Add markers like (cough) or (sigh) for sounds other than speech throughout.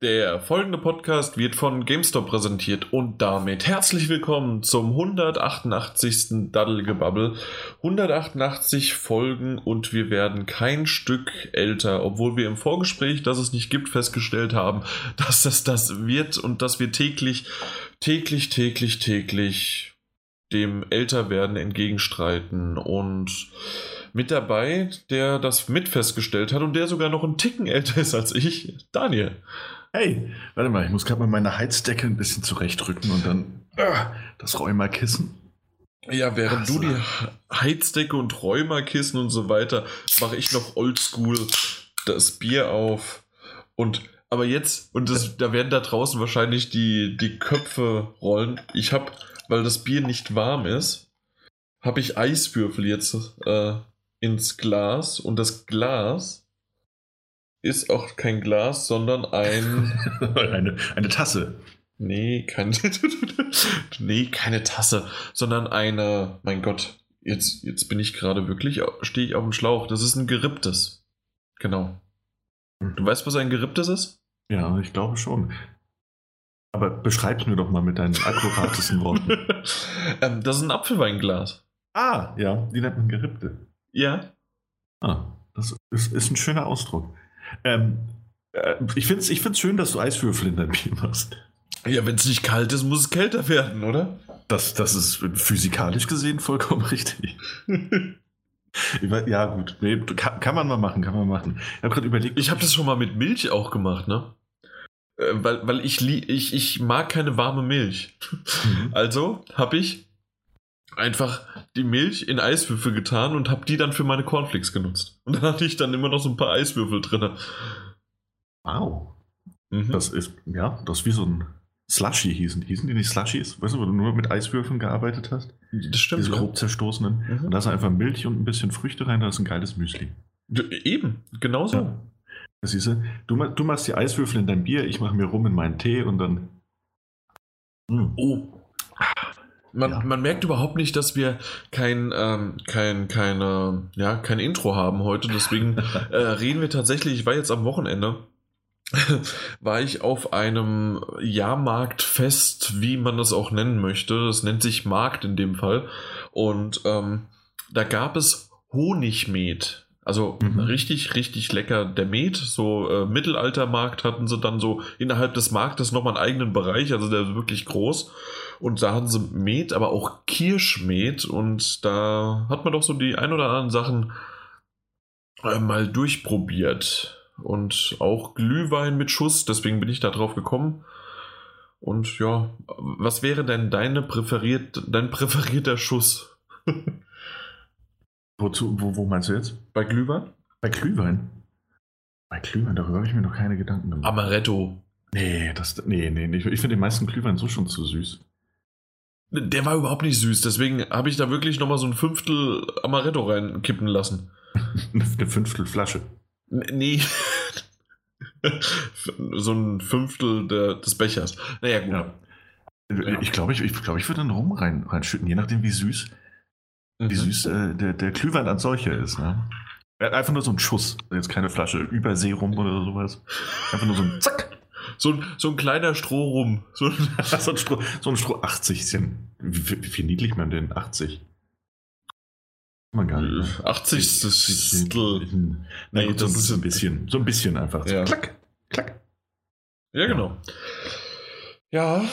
Der folgende Podcast wird von GameStop präsentiert und damit herzlich willkommen zum 188. Daddelgebabbel. 188 Folgen und wir werden kein Stück älter, obwohl wir im Vorgespräch, dass es nicht gibt, festgestellt haben, (laughs) dass es das wird und dass wir täglich, täglich, täglich, täglich dem Älterwerden entgegenstreiten und mit dabei, der das mit festgestellt hat und der sogar noch einen Ticken älter ist als ich, Daniel. Hey, warte mal, ich muss gerade mal meine Heizdecke ein bisschen zurechtrücken und dann äh, das Rheumakissen. Ja, während Ach du die Heizdecke und Rheumakissen und so weiter, mache ich noch oldschool das Bier auf. Und aber jetzt, und das, da werden da draußen wahrscheinlich die, die Köpfe rollen. Ich habe, weil das Bier nicht warm ist, habe ich Eiswürfel jetzt äh, ins Glas und das Glas ist auch kein Glas, sondern ein. (laughs) eine, eine Tasse. Nee, kein, (laughs) nee, keine Tasse, sondern eine, mein Gott, jetzt, jetzt bin ich gerade wirklich, stehe ich auf dem Schlauch. Das ist ein geripptes. Genau. Du weißt, was ein geripptes ist? Ja, ich glaube schon. Aber beschreib's mir doch mal mit deinen akkuratesten Worten. (laughs) ähm, das ist ein Apfelweinglas. ah, ja, die nennt man gerippte. Ja. Ah, das ist, ist ein schöner Ausdruck. Ähm, äh, ich finde es ich find's schön, dass du Eiswürfel in dein Bier machst. Ja, wenn es nicht kalt ist, muss es kälter werden, oder? Das, das ist physikalisch gesehen vollkommen richtig. Weiß- ja, gut. Nee, kann, kann man mal machen, kann man machen. Ich habe gerade überlegt. Ich habe das schon mal mit Milch auch gemacht, ne? Äh, weil, weil ich, lie- ich, ich mag keine warme Milch. Mhm. Also habe ich einfach die Milch in Eiswürfel getan und habe die dann für meine Cornflakes genutzt. Und dann hatte ich dann immer noch so ein paar Eiswürfel drin. Wow. Mhm. Das ist, ja, das ist wie so ein Slushy hießen. Hießen die nicht Slushies? Weißt du, wo du nur mit Eiswürfeln gearbeitet hast? das stimmt. Diese Ja. grob zerstoßenen. Mhm. Und da ist einfach Milch und ein bisschen Früchte rein, da ist ein geiles Müsli. Eben, genau so. Ja. Das siehst du, du, ma- du machst die Eiswürfel in dein Bier, ich mache mir rum in meinen Tee und dann. Mm. Oh. Man, Ja. man merkt überhaupt nicht, dass wir kein, ähm, kein, keine, ja, kein Intro haben heute. Deswegen (laughs) äh, reden wir tatsächlich. Ich war jetzt am Wochenende, (laughs) war ich auf einem Jahrmarktfest, wie man das auch nennen möchte. Das nennt sich Markt in dem Fall. Und ähm, da gab es Honigmet. Also Mhm. richtig, richtig lecker. Der Met, so äh, Mittelaltermarkt hatten sie dann so innerhalb des Marktes nochmal einen eigenen Bereich, also der ist wirklich groß. Und da hatten sie Met, aber auch Kirschmet. Und da hat man doch so die ein oder anderen Sachen äh, mal durchprobiert. Und auch Glühwein mit Schuss, deswegen bin ich da drauf gekommen. Und ja, was wäre denn deine präferiert, dein präferierter Schuss (laughs) Wozu, wo, wo meinst du jetzt? bei Glühwein? Bei Glühwein? Bei Glühwein, darüber habe ich mir noch keine Gedanken gemacht. Amaretto. nee, das, nee, nee, nee. Ich finde den meisten Glühwein so schon zu süß. Der war überhaupt nicht süß, deswegen habe ich da wirklich nochmal so ein Fünftel Amaretto reinkippen lassen. (laughs) Eine Fünftel Flasche. Nee. (laughs) so ein Fünftel der, des Bechers. Naja, gut. Ja. Ich glaube, ich, ich, glaub, ich würde einen Rum rein, reinschütten, je nachdem, wie süß, Mhm. wie süß äh, der, der Glühwein als solcher ist. Ne? Einfach nur so ein Schuss, jetzt keine Flasche Überseerum oder sowas. Einfach nur so ein Zack. So, ein, so ein kleiner Strohrum. So ein, (laughs) so ein Stroh, so ein Stroh 80. Ist ja, wie, wie, niedlich man denn? 80. Kann man gar nicht. ne? 80. Na Nee, gut, so, das ist- so ein bisschen. So ein bisschen einfach. So Ja. Klack, klack. Ja, genau. Ja,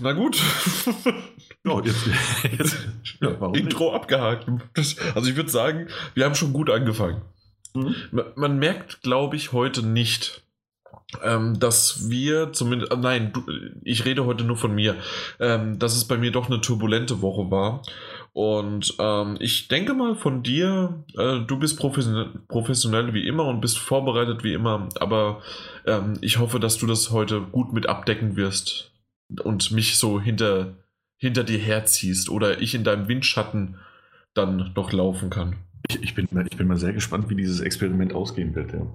na gut. (laughs) Ja, jetzt, (laughs) jetzt, ja, warum nicht? Intro abgehakt. Das, also ich würde sagen, wir haben schon gut angefangen. Mhm. Man, man merkt, glaube ich, heute nicht, ähm, dass wir zumindest, äh, nein, du, ich rede heute nur von mir, ähm, dass es bei mir doch eine turbulente Woche war. Und ähm, ich denke mal von dir, äh, du bist professionell, professionell wie immer und bist vorbereitet wie immer, aber ähm, ich hoffe, dass du das heute gut mit abdecken wirst und mich so hinter, hinter dir herziehst oder ich in deinem Windschatten dann noch laufen kann. Ich, ich, bin, ich bin mal sehr gespannt, wie dieses Experiment ausgehen wird. Ja.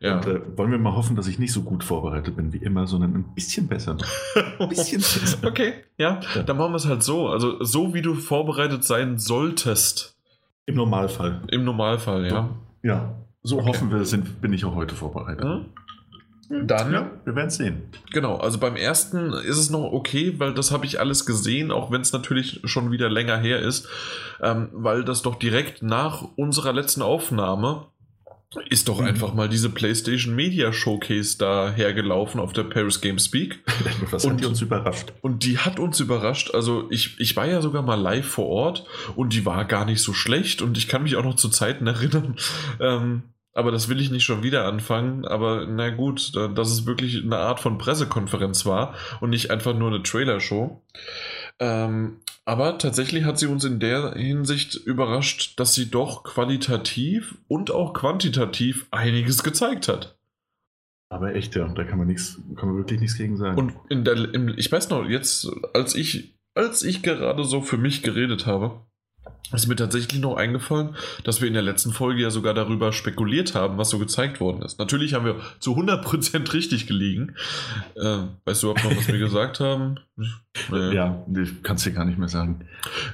Ja. Und äh, wollen wir mal hoffen, dass ich nicht so gut vorbereitet bin wie immer, sondern ein bisschen besser. (laughs) Ein bisschen besser. Okay, ja, Ja. dann machen wir es halt so. Also so wie du vorbereitet sein solltest. Im Normalfall. Im Normalfall, ja. Ja, so Okay. hoffen wir, sind, bin ich auch heute vorbereitet. Hm? Dann, Ja, wir werden sehen. genau, also beim ersten ist es noch okay, weil das habe ich alles gesehen, auch wenn es natürlich schon wieder länger her ist, ähm, weil das doch direkt nach unserer letzten Aufnahme ist doch Mhm. einfach mal diese PlayStation Media Showcase da hergelaufen auf der Paris Games Speak. Was (laughs) Und- hat die uns überrascht? Und die hat uns überrascht. Also ich, ich war ja sogar mal live vor Ort und die war gar nicht so schlecht und ich kann mich auch noch zu Zeiten (laughs) erinnern. Ähm, aber das will ich nicht schon wieder anfangen. Aber na gut, da- dass es wirklich eine Art von Pressekonferenz war und nicht einfach nur eine Trailershow. Ähm, aber tatsächlich hat sie uns in der Hinsicht überrascht, dass sie doch qualitativ und auch quantitativ einiges gezeigt hat. Aber echt, ja, da kann man nichts, kann man wirklich nichts gegen sagen. Und in der, im, ich weiß noch, jetzt, als ich, als ich gerade so für mich geredet habe, ist mir tatsächlich noch eingefallen, dass wir in der letzten Folge ja sogar darüber spekuliert haben, was so gezeigt worden ist. Natürlich haben wir zu 100% richtig gelegen. Äh, weißt du überhaupt noch, was wir (laughs) gesagt haben? Nee. ja, ich kann es dir gar nicht mehr sagen.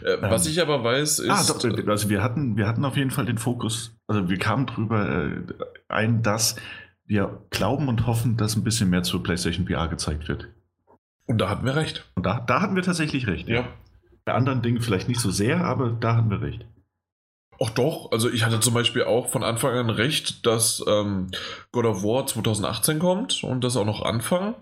Äh, was ich aber weiß, ist. ah, doch, also wir hatten, wir hatten auf jeden Fall den Fokus, also wir kamen drüber äh, ein, dass wir glauben und hoffen, dass ein bisschen mehr zur PlayStation VR gezeigt wird. und da hatten wir recht. Und da, da hatten wir tatsächlich recht. Ja. Bei anderen Dingen vielleicht nicht so sehr, aber da hatten wir recht. Ach doch, also ich hatte zum Beispiel auch von Anfang an recht, dass ähm, God of War 2018 kommt und das auch noch Anfang.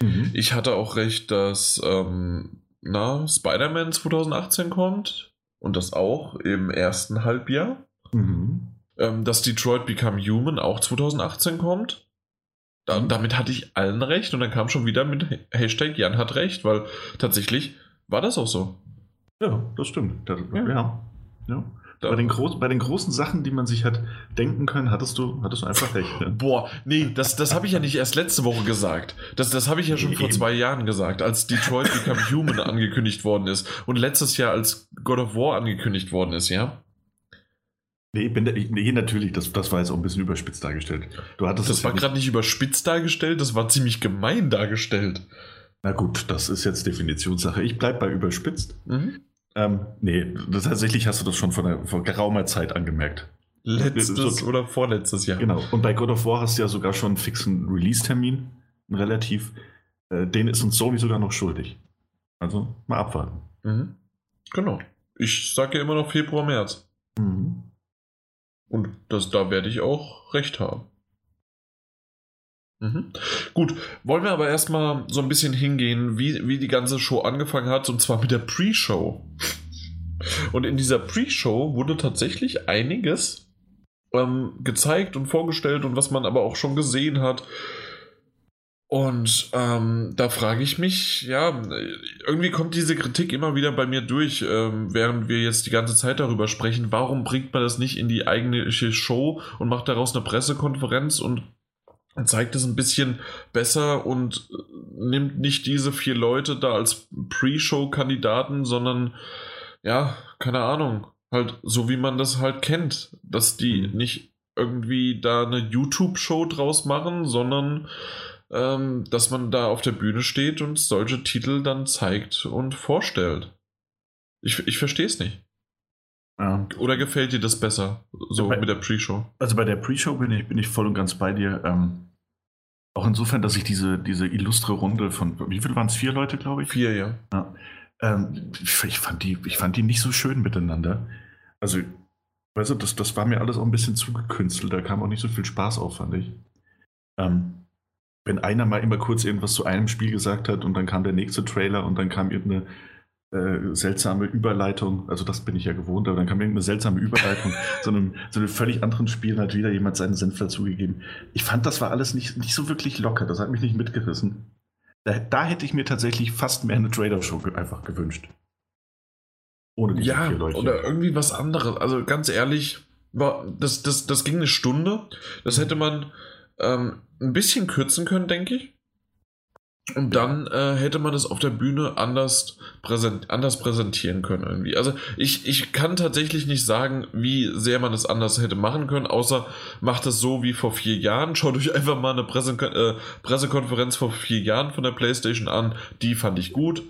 Mhm. Ich hatte auch recht, dass ähm, na, Spider-Man 2018 kommt und das auch im ersten Halbjahr. Mhm. Ähm, dass Detroit Become Human auch 2018 kommt. Da, Mhm. Damit hatte ich allen recht und dann kam schon wieder mit Hashtag Jan hat recht, weil tatsächlich war das auch so. Ja, das stimmt. Da, Ja. ja. ja. Bei, den bei den großen Sachen, die man sich hat denken können, hattest du, hattest du einfach recht. Ne? (laughs) Boah, nee, das, das habe ich ja nicht erst letzte Woche gesagt. Das, das habe ich ja schon vor Eben. zwei Jahren gesagt, als Detroit Become (laughs) Human angekündigt worden ist. Und letztes Jahr, als God of War angekündigt worden ist, ja. Nee, bin, nee natürlich, das, das war jetzt auch ein bisschen überspitzt dargestellt. Du hattest Das es war ja gerade nicht überspitzt dargestellt, das war ziemlich gemein dargestellt. Na gut, das ist jetzt Definitionssache. Ich bleib bei überspitzt. Mhm. Ähm, nee, tatsächlich hast du das schon vor, einer, vor geraumer Zeit angemerkt. Letztes So- oder vorletztes Jahr. Genau. Und bei God of War hast du ja sogar schon einen fixen Release-Termin, relativ. Äh, den ist uns Sony sogar noch schuldig. Also mal abwarten. Mhm. Genau. Ich sage ja immer noch Februar, März. Mhm. Und das, da werde ich auch recht haben. Mhm. Gut, wollen wir aber erstmal so ein bisschen hingehen, wie, wie die ganze Show angefangen hat, und zwar mit der Pre-Show. Und in dieser Pre-Show wurde tatsächlich einiges ähm, gezeigt und vorgestellt und was man aber auch schon gesehen hat. Und ähm, da frage ich mich, ja, irgendwie kommt diese Kritik immer wieder bei mir durch, ähm, während wir jetzt die ganze Zeit darüber sprechen. Warum bringt man das nicht in die eigentliche Show und macht daraus eine Pressekonferenz und zeigt es ein bisschen besser und äh, nimmt nicht diese vier Leute da als Pre-Show-Kandidaten, sondern ja, keine Ahnung, halt so wie man das halt kennt, dass die Mhm. nicht irgendwie da eine YouTube-Show draus machen, sondern ähm, dass man da auf der Bühne steht und solche Titel dann zeigt und vorstellt. Ich, ich verstehe es nicht. Ja. Oder gefällt dir das besser, so Bei- mit der Pre-Show? Also bei der Pre-Show bin ich, bin ich voll und ganz bei dir. Ähm, auch insofern, dass ich diese, diese illustre Runde von, wie viel waren es? Vier Leute, glaube ich? Vier, ja. Ja. Ähm, ich, fand die, ich fand die nicht so schön miteinander. Also, weißt du, das, das war mir alles auch ein bisschen zu gekünstelt. Da kam auch nicht so viel Spaß auf, fand ich. Ähm, wenn einer mal immer kurz irgendwas zu einem Spiel gesagt hat und dann kam der nächste Trailer und dann kam irgendeine äh, seltsame Überleitung, also das bin ich ja gewohnt, aber dann kam irgendeine seltsame Überleitung (laughs) zu einem, zu einem völlig anderen Spiel und hat wieder jemand seinen Senf dazugegeben. Ich fand, das war alles nicht, nicht so wirklich locker, das hat mich nicht mitgerissen. Da, da hätte ich mir tatsächlich fast mehr eine Trader-Show einfach gewünscht. Ohne diese Ja, Leute. oder irgendwie was anderes. Also ganz ehrlich, war, das, das, das ging eine Stunde. Das hätte man ähm, ein bisschen kürzen können, denke ich. Und dann äh, hätte man es auf der Bühne anders, präsent, anders präsentieren können irgendwie. Also ich, ich kann tatsächlich nicht sagen, wie sehr man es anders hätte machen können, außer macht es so wie vor vier Jahren. (laughs) Schaut euch einfach mal eine Presse, äh, Pressekonferenz vor vier Jahren von der PlayStation an. Die fand ich gut.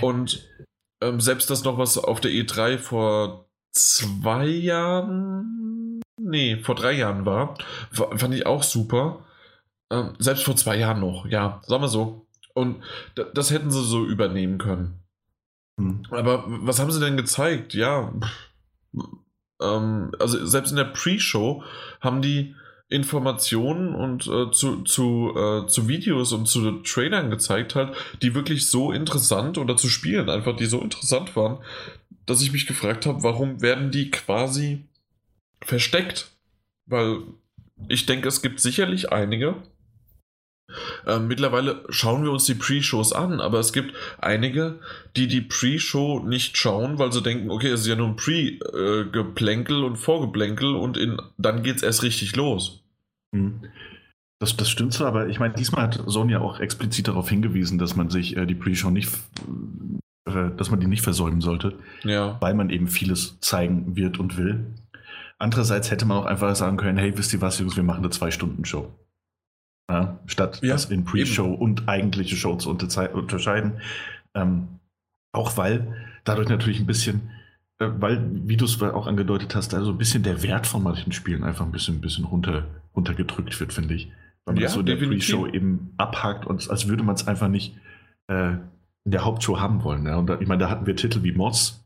Und ähm, selbst das noch, was auf der E3 vor zwei Jahren, nee, vor drei Jahren war, wa- fand ich auch super. Ähm, selbst vor zwei Jahren noch, ja, sagen wir so. Und das hätten sie so übernehmen können. Hm. Aber was haben sie denn gezeigt? Ja, ähm, also selbst in der Pre-Show haben die Informationen und äh, zu, zu, äh, zu Videos und zu Trailern gezeigt halt, die wirklich so interessant oder zu Spielen einfach, die so interessant waren, dass ich mich gefragt habe, warum werden die quasi versteckt? Weil ich denke, es gibt sicherlich einige, äh, mittlerweile schauen wir uns die Pre-Shows an, aber es gibt einige, die die Pre-Show nicht schauen, weil sie denken, okay, es ist ja nur ein Pre-Geplänkel und Vorgeplänkel und in, dann geht es erst richtig los. Hm. Das, das stimmt so, aber ich meine, diesmal hat Sonja auch explizit darauf hingewiesen, dass man sich äh, die Pre-Show nicht, äh, dass man die nicht versäumen sollte, ja. weil man eben vieles zeigen wird und will. Andererseits hätte man auch einfach sagen können, hey, wisst ihr was, Jungs, wir machen eine Zwei-Stunden-Show. Ja, statt ja, das in Pre-Show und eigentliche Show zu unterscheiden. Ähm, auch weil dadurch natürlich ein bisschen, äh, weil, wie du es auch angedeutet hast, also ein bisschen der Wert von manchen Spielen einfach ein bisschen, ein bisschen runter, runtergedrückt wird, finde ich. Weil man ja, so in der Pre-Show eben abhakt und als würde man es einfach nicht äh, in der Hauptshow haben wollen. Ja? Und da, ich meine, da hatten wir Titel wie Mods,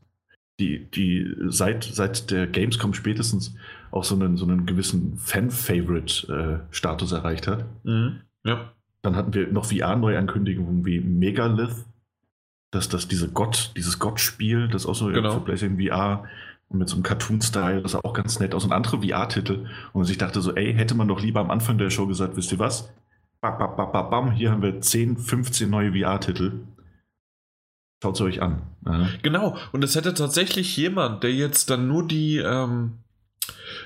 die, die seit, seit der Gamescom spätestens auch so einen, so einen gewissen Fan-Favorite-Status äh, erreicht hat. Mhm. Ja. Dann hatten wir noch VR-Neuankündigungen wie Megalith, dass das diese Gott, dieses Gott-Spiel, das auch so genau. für PlayStation VR und mit so einem Cartoon-Style, das sah auch ganz nett aus und andere VR-Titel. Und ich dachte so, ey, hätte man doch lieber am Anfang der Show gesagt, wisst ihr was? Bam, bam, bam, bam, hier haben wir 10, 15 neue VR-Titel. Schaut es euch an. Ja. Genau, und es hätte tatsächlich jemand, der jetzt dann nur die, ähm,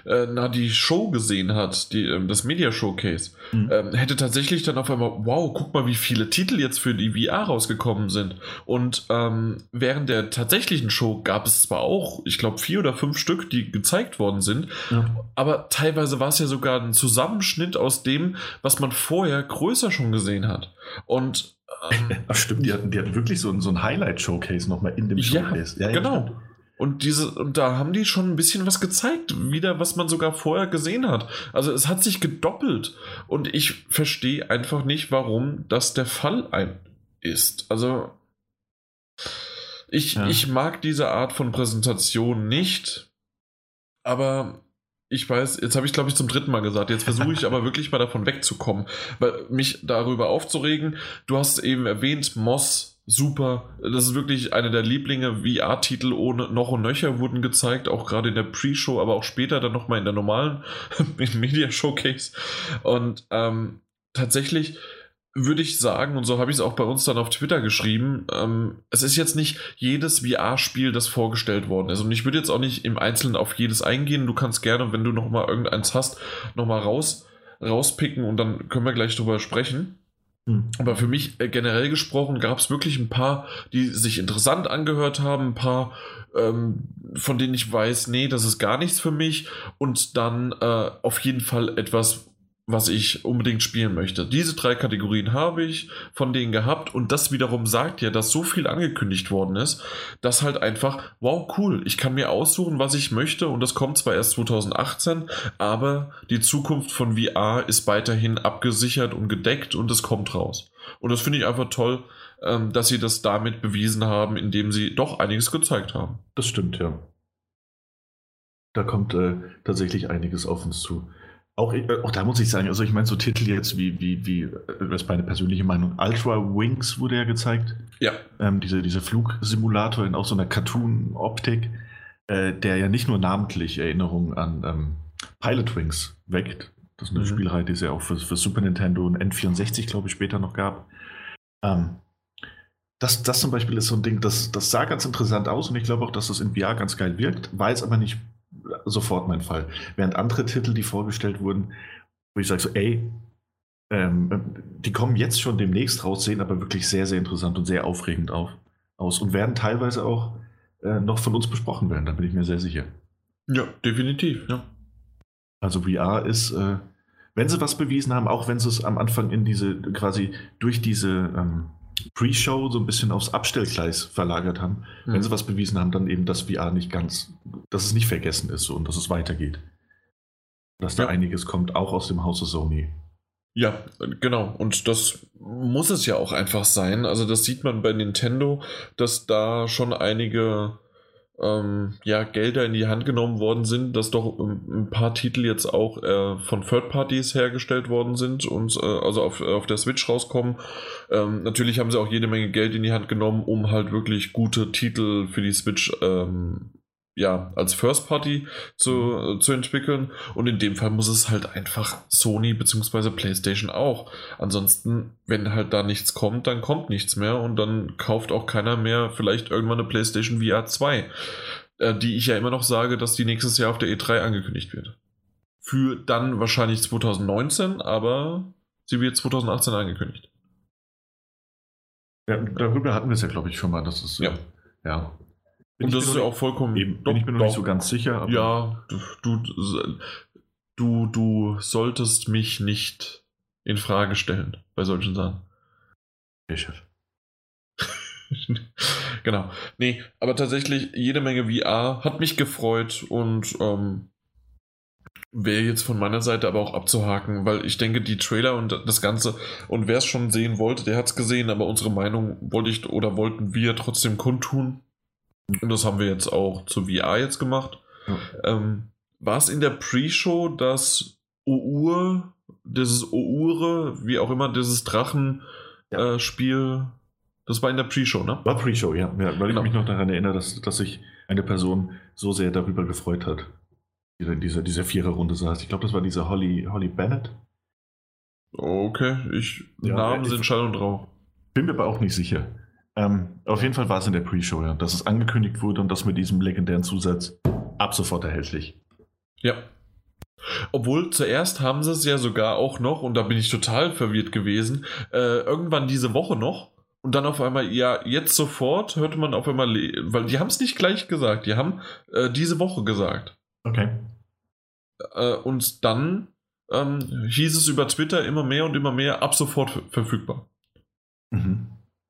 äh, na, die Show gesehen hat, die, ähm, das Media Showcase, mhm. ähm, hätte tatsächlich dann auf einmal, wow, guck mal, wie viele Titel jetzt für die VR rausgekommen sind. Und ähm, während der tatsächlichen Show gab es zwar auch, ich glaube, vier oder fünf Stück, die gezeigt worden sind, ja. aber teilweise war es ja sogar ein Zusammenschnitt aus dem, was man vorher größer schon gesehen hat. Und ähm, (laughs) Ach stimmt, die hatten, die hatten wirklich so, so ein Highlight-Showcase nochmal in dem Showcase. Ja, ja genau. Stimmt. Und diese, und da haben die schon ein bisschen was gezeigt, wieder, was man sogar vorher gesehen hat. Also es hat sich gedoppelt. Und ich verstehe einfach nicht, warum das der Fall ein ist. Also ich, ja. ich mag diese Art von Präsentation nicht. Aber ich weiß, jetzt habe ich glaube ich zum dritten Mal gesagt, jetzt versuche ich (laughs) aber wirklich mal davon wegzukommen, mich darüber aufzuregen. Du hast eben erwähnt, Moss, super. Das ist wirklich einer der Lieblinge. VR-Titel ohne noch und nöcher wurden gezeigt, auch gerade in der Pre-Show, aber auch später dann nochmal in der normalen (laughs) Media Showcase. Und ähm, tatsächlich würde ich sagen, und so habe ich es auch bei uns dann auf Twitter geschrieben, ähm, es ist jetzt nicht jedes VR-Spiel, das vorgestellt worden ist. Und ich würde jetzt auch nicht im Einzelnen auf jedes eingehen. Du kannst gerne, wenn du nochmal irgendeins hast, nochmal raus, rauspicken und dann können wir gleich drüber sprechen. Hm. Aber für mich äh, generell gesprochen gab es wirklich ein paar, die sich interessant angehört haben, ein paar, ähm, von denen ich weiß, nee, das ist gar nichts für mich. Und dann äh, auf jeden Fall etwas, was ich unbedingt spielen möchte. Diese drei Kategorien habe ich von denen gehabt und das wiederum sagt ja, dass so viel angekündigt worden ist, dass halt einfach, wow, cool, ich kann mir aussuchen, was ich möchte und das kommt zwar erst 2018, aber die Zukunft von VR ist weiterhin abgesichert und gedeckt und es kommt raus. Und das finde ich einfach toll, ähm, dass sie das damit bewiesen haben, indem sie doch einiges gezeigt haben. Das stimmt, ja. Da kommt äh, tatsächlich einiges auf uns zu. Auch, äh, auch da muss ich sagen, also ich meine, so Titel jetzt wie, wie, wie, äh, das ist meine persönliche Meinung, Ultra Wings wurde ja gezeigt. Ja. Ähm, diese, dieser Flugsimulator in auch so einer Cartoon-Optik, äh, der ja nicht nur namentlich Erinnerungen an ähm, Pilot Wings weckt. Das ist eine mhm. Spielreihe, die es ja auch für, für Super Nintendo und N64, glaube ich, später noch gab. Ähm, das, das zum Beispiel ist so ein Ding, das, das sah ganz interessant aus und ich glaube auch, dass das in VR ganz geil wirkt, war jetzt aber nicht sofort mein Fall. Während andere Titel, die vorgestellt wurden, wo ich sage so, ey, ähm, die kommen jetzt schon demnächst raus, sehen aber wirklich sehr, sehr interessant und sehr aufregend auf, aus und werden teilweise auch äh, noch von uns besprochen werden, da bin ich mir sehr sicher. Ja, definitiv, ja. Also VR ist, äh, wenn sie was bewiesen haben, auch wenn sie es am Anfang in diese, quasi durch diese ähm, Pre-Show so ein bisschen aufs Abstellgleis verlagert haben. Mhm. Wenn sie was bewiesen haben, dann eben, dass VR nicht ganz, dass es nicht vergessen ist und dass es weitergeht. Dass da ja. einiges kommt, auch aus dem Hause Sony. Ja, genau. Und das muss es ja auch einfach sein. Also das sieht man bei Nintendo, dass da schon einige ähm, ja, Gelder in die Hand genommen worden sind, dass doch ähm, ein paar Titel jetzt auch äh, von Third Parties hergestellt worden sind und äh, also auf, auf der Switch rauskommen. Ähm, natürlich haben sie auch jede Menge Geld in die Hand genommen, um halt wirklich gute Titel für die Switch ähm, ja, als First Party zu, mhm. zu entwickeln. Und in dem Fall muss es halt einfach Sony bzw. PlayStation auch. Ansonsten, wenn halt da nichts kommt, dann kommt nichts mehr und dann kauft auch keiner mehr vielleicht irgendwann eine PlayStation VR 2, äh, die ich ja immer noch sage, dass die nächstes Jahr auf der E3 angekündigt wird. Für dann wahrscheinlich 2019, aber sie wird 2018 angekündigt. Ja, darüber hatten wir es ja, glaube ich, schon mal. Das ist, ja. ja. Und das ist ja auch vollkommen. Eben, doch, bin ich mir noch nicht so ganz sicher. ja, du, du, du solltest mich nicht in Frage stellen bei solchen Sachen. Chef. (laughs) genau. Nee, aber tatsächlich jede Menge VR hat mich gefreut und ähm, wäre jetzt von meiner Seite aber auch abzuhaken, weil ich denke, die Trailer und das Ganze und wer es schon sehen wollte, der hat es gesehen, aber unsere Meinung wollte ich oder wollten wir trotzdem kundtun. Und das haben wir jetzt auch zu VR jetzt gemacht. Ja. Ähm, war es in der Pre-Show, dass Our, dieses Oure, wie auch immer, dieses Drachenspiel, ja. äh, das war in der Pre-Show, ne? War Pre-Show, ja. ja. Weil genau. ich mich noch daran erinnere, dass, dass sich eine Person so sehr darüber gefreut hat, die in dieser, dieser Vierer-Runde saß. Ich glaube, das war diese Holly, Holly Bennett. Okay, ich, ja, Namen sind Schall und Rauch. Bin mir aber auch nicht sicher. Ähm, auf jeden Fall war es in der Pre-Show, ja, dass es angekündigt wurde und das mit diesem legendären Zusatz ab sofort erhältlich. Ja. Obwohl zuerst haben sie es ja sogar auch noch, und da bin ich total verwirrt gewesen, äh, irgendwann diese Woche noch. Und dann auf einmal, ja, jetzt sofort hörte man auf einmal, weil die haben es nicht gleich gesagt, die haben äh, diese Woche gesagt. Okay. Äh, und dann ähm, hieß es über Twitter immer mehr und immer mehr ab sofort verfügbar. Mhm.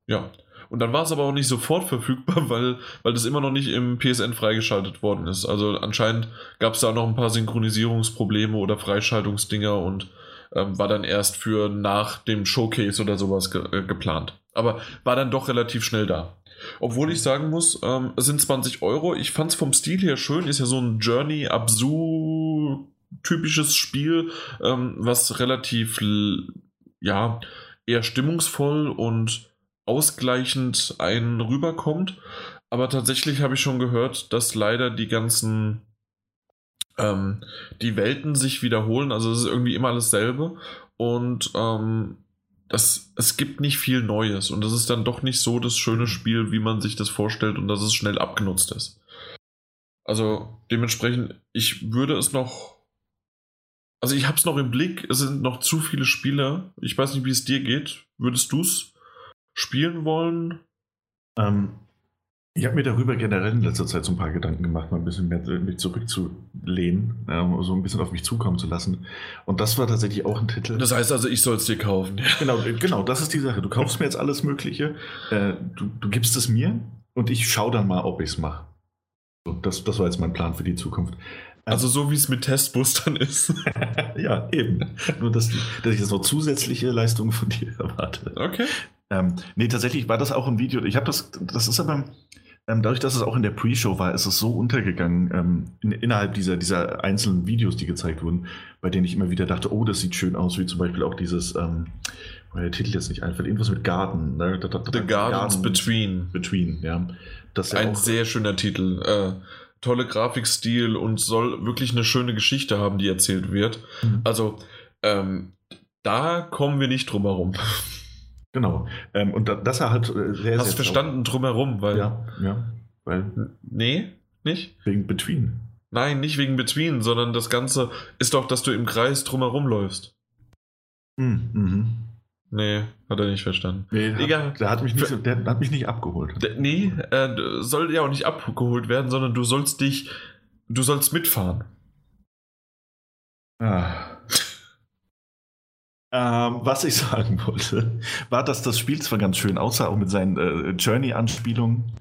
Ja. Und dann war es aber auch nicht sofort verfügbar, (laughs) weil, weil das immer noch nicht im PSN freigeschaltet worden ist. Also anscheinend gab es da noch ein paar Synchronisierungsprobleme oder Freischaltungsdinger und ähm, war dann erst für nach dem Showcase oder sowas ge äh, geplant. Aber war dann doch relativ schnell da. Obwohl ich sagen muss, ähm, es sind 20 Euro. Ich fand es vom Stil her schön. Ist ja so ein Journey Absu typisches Spiel, ähm, was relativ ja eher stimmungsvoll und ausgleichend einen rüberkommt. Aber tatsächlich habe ich schon gehört, dass leider die ganzen ähm, die Welten sich wiederholen. Also es ist irgendwie immer dasselbe. Und ähm, das, es gibt nicht viel Neues. Und das ist dann doch nicht so das schöne Spiel, wie man sich das vorstellt und dass es schnell abgenutzt ist. Also dementsprechend, ich würde es noch. Also ich habe es noch im Blick, es sind noch zu viele Spieler. Ich weiß nicht, wie es dir geht. Würdest du es spielen wollen? Ähm, ich habe mir darüber generell in letzter Zeit so ein paar Gedanken gemacht, mal ein bisschen mehr mich zurückzulehnen, ähm, so ein bisschen auf mich zukommen zu lassen. Und das war tatsächlich auch ein Titel. Das heißt also, ich soll es dir kaufen. (laughs) Genau, genau, das ist die Sache. Du kaufst mir jetzt alles Mögliche, äh, du, du gibst es mir und ich schaue dann mal, ob ich es mache. So, das, das war jetzt mein Plan für die Zukunft. Also so wie es mit Testboostern (laughs) ist. (laughs) ja, eben. Nur, dass, dass ich jetzt noch zusätzliche Leistungen von dir (laughs) erwarte. Okay. Ähm, nee, tatsächlich war das auch ein Video. Ich habe das, das ist aber, ähm, dadurch, dass es auch in der Pre-Show war, ist es so untergegangen ähm, in, innerhalb dieser, dieser einzelnen Videos, die gezeigt wurden, bei denen ich immer wieder dachte, oh, das sieht schön aus, wie zum Beispiel auch dieses, ähm, weil der Titel jetzt nicht einfällt, irgendwas mit Garten. Ne? The Gardens Garden Between. Between, ja. Das ein sehr schöner Titel. Äh, tolle Grafikstil und soll wirklich eine schöne Geschichte haben, die erzählt wird. Mhm. Also, ähm, da kommen wir nicht drum herum. Genau. Ähm, und da, das er halt äh, sehr, Hast sehr verstanden drumherum, weil. Ja, ja. Weil. Nee, nicht? Wegen Between. Nein, nicht wegen Between, sondern das Ganze ist doch, dass du im Kreis drumherum läufst. Hm, mhm. Nee, hat er nicht verstanden. Nee, Egal. Der hat mich nicht, so, der hat mich nicht abgeholt. Der, nee, äh, soll ja auch nicht abgeholt werden, sondern du sollst dich, du sollst mitfahren. Ah. Ähm, was ich (laughs) sagen wollte, war, dass das Spiel zwar ganz schön aussah, auch mit seinen äh, Journey-Anspielungen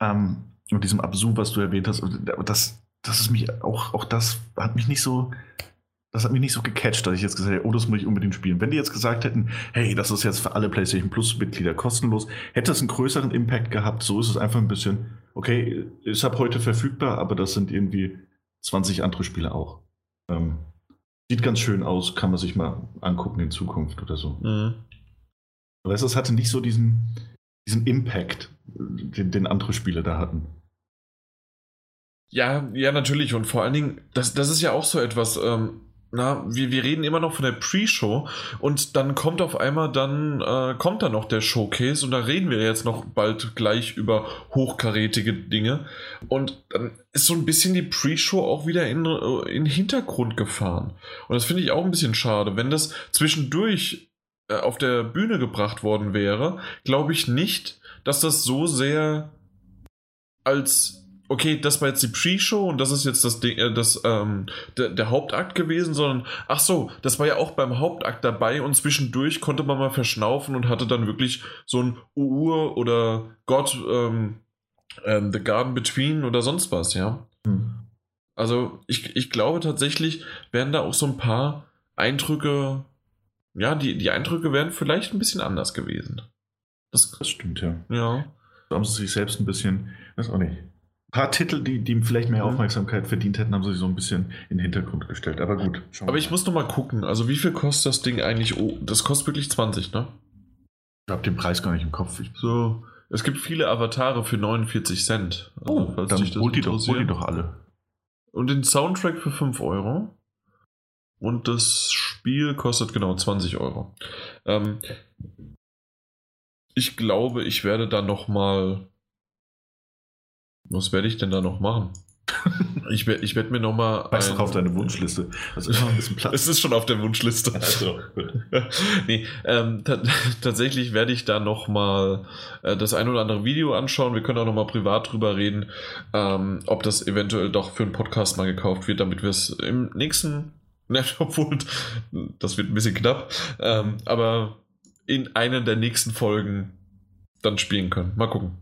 ähm, und diesem Absu, was du erwähnt hast, das, das ist mich auch, auch das hat mich nicht so das hat mich nicht so gecatcht, dass ich jetzt gesagt hätte, oh, das muss ich unbedingt spielen. Wenn die jetzt gesagt hätten, hey, das ist jetzt für alle PlayStation Plus-Mitglieder kostenlos, hätte es einen größeren Impact gehabt. So ist es einfach ein bisschen, okay, ist ab heute verfügbar, aber das sind irgendwie 20 andere Spiele auch. Ähm, sieht ganz schön aus, kann man sich mal angucken in Zukunft oder so. Mhm. Aber es hatte nicht so diesen, diesen Impact, den, den andere Spiele da hatten. Ja, ja, natürlich. Und vor allen Dingen, das, das ist ja auch so etwas, ähm, na, wir, wir reden immer noch von der Pre-Show und dann kommt auf einmal dann, äh, kommt dann noch der Showcase und da reden wir jetzt noch bald gleich über hochkarätige Dinge und dann ist so ein bisschen die Pre-Show auch wieder in, äh, in Hintergrund gefahren. Und das finde ich auch ein bisschen schade. Wenn das zwischendurch äh, auf der Bühne gebracht worden wäre, glaube ich nicht, dass das so sehr als okay, das war jetzt die Pre-Show und das ist jetzt das, Ding, äh, das ähm, der, der, Hauptakt gewesen, sondern ach so, das war ja auch beim Hauptakt dabei und zwischendurch konnte man mal verschnaufen und hatte dann wirklich so ein Ur oder Gott, ähm, ähm, The Garden Between oder sonst was, ja. Hm. Also ich, ich glaube tatsächlich werden da auch so ein paar Eindrücke, ja, die, die Eindrücke wären vielleicht ein bisschen anders gewesen. Das, das stimmt, ja. Ja. Da haben sie sich selbst ein bisschen, weiß auch nicht, paar Titel, die, die vielleicht mehr mhm. Aufmerksamkeit verdient hätten, haben sie so ein bisschen in den Hintergrund gestellt. Aber gut. Aber ich muss noch mal gucken. Also wie viel kostet das Ding eigentlich? Oh, das kostet wirklich 20, ne? Ich habe den Preis gar nicht im Kopf. Ich so, es gibt viele Avatare für 49 Cent. Also, oh, dann hol die, doch, hol die doch alle. Und den Soundtrack für 5 Euro. Und das Spiel kostet genau 20 Euro. Ähm, ich glaube, ich werde da noch mal was werde ich denn da noch machen? (laughs) Ich werde ich werd mir nochmal. Weißt du auf deine Wunschliste? Also immer ein bisschen Platz. (laughs) es ist schon auf der Wunschliste. Also, (laughs) nee, ähm, tatsächlich werde ich da nochmal äh, das ein oder andere Video anschauen. Wir können auch nochmal privat drüber reden, ähm, ob das eventuell doch für einen Podcast mal gekauft wird, damit wir es im nächsten. Ne, obwohl, das wird ein bisschen knapp. Ähm, aber in einer der nächsten Folgen dann spielen können. Mal gucken.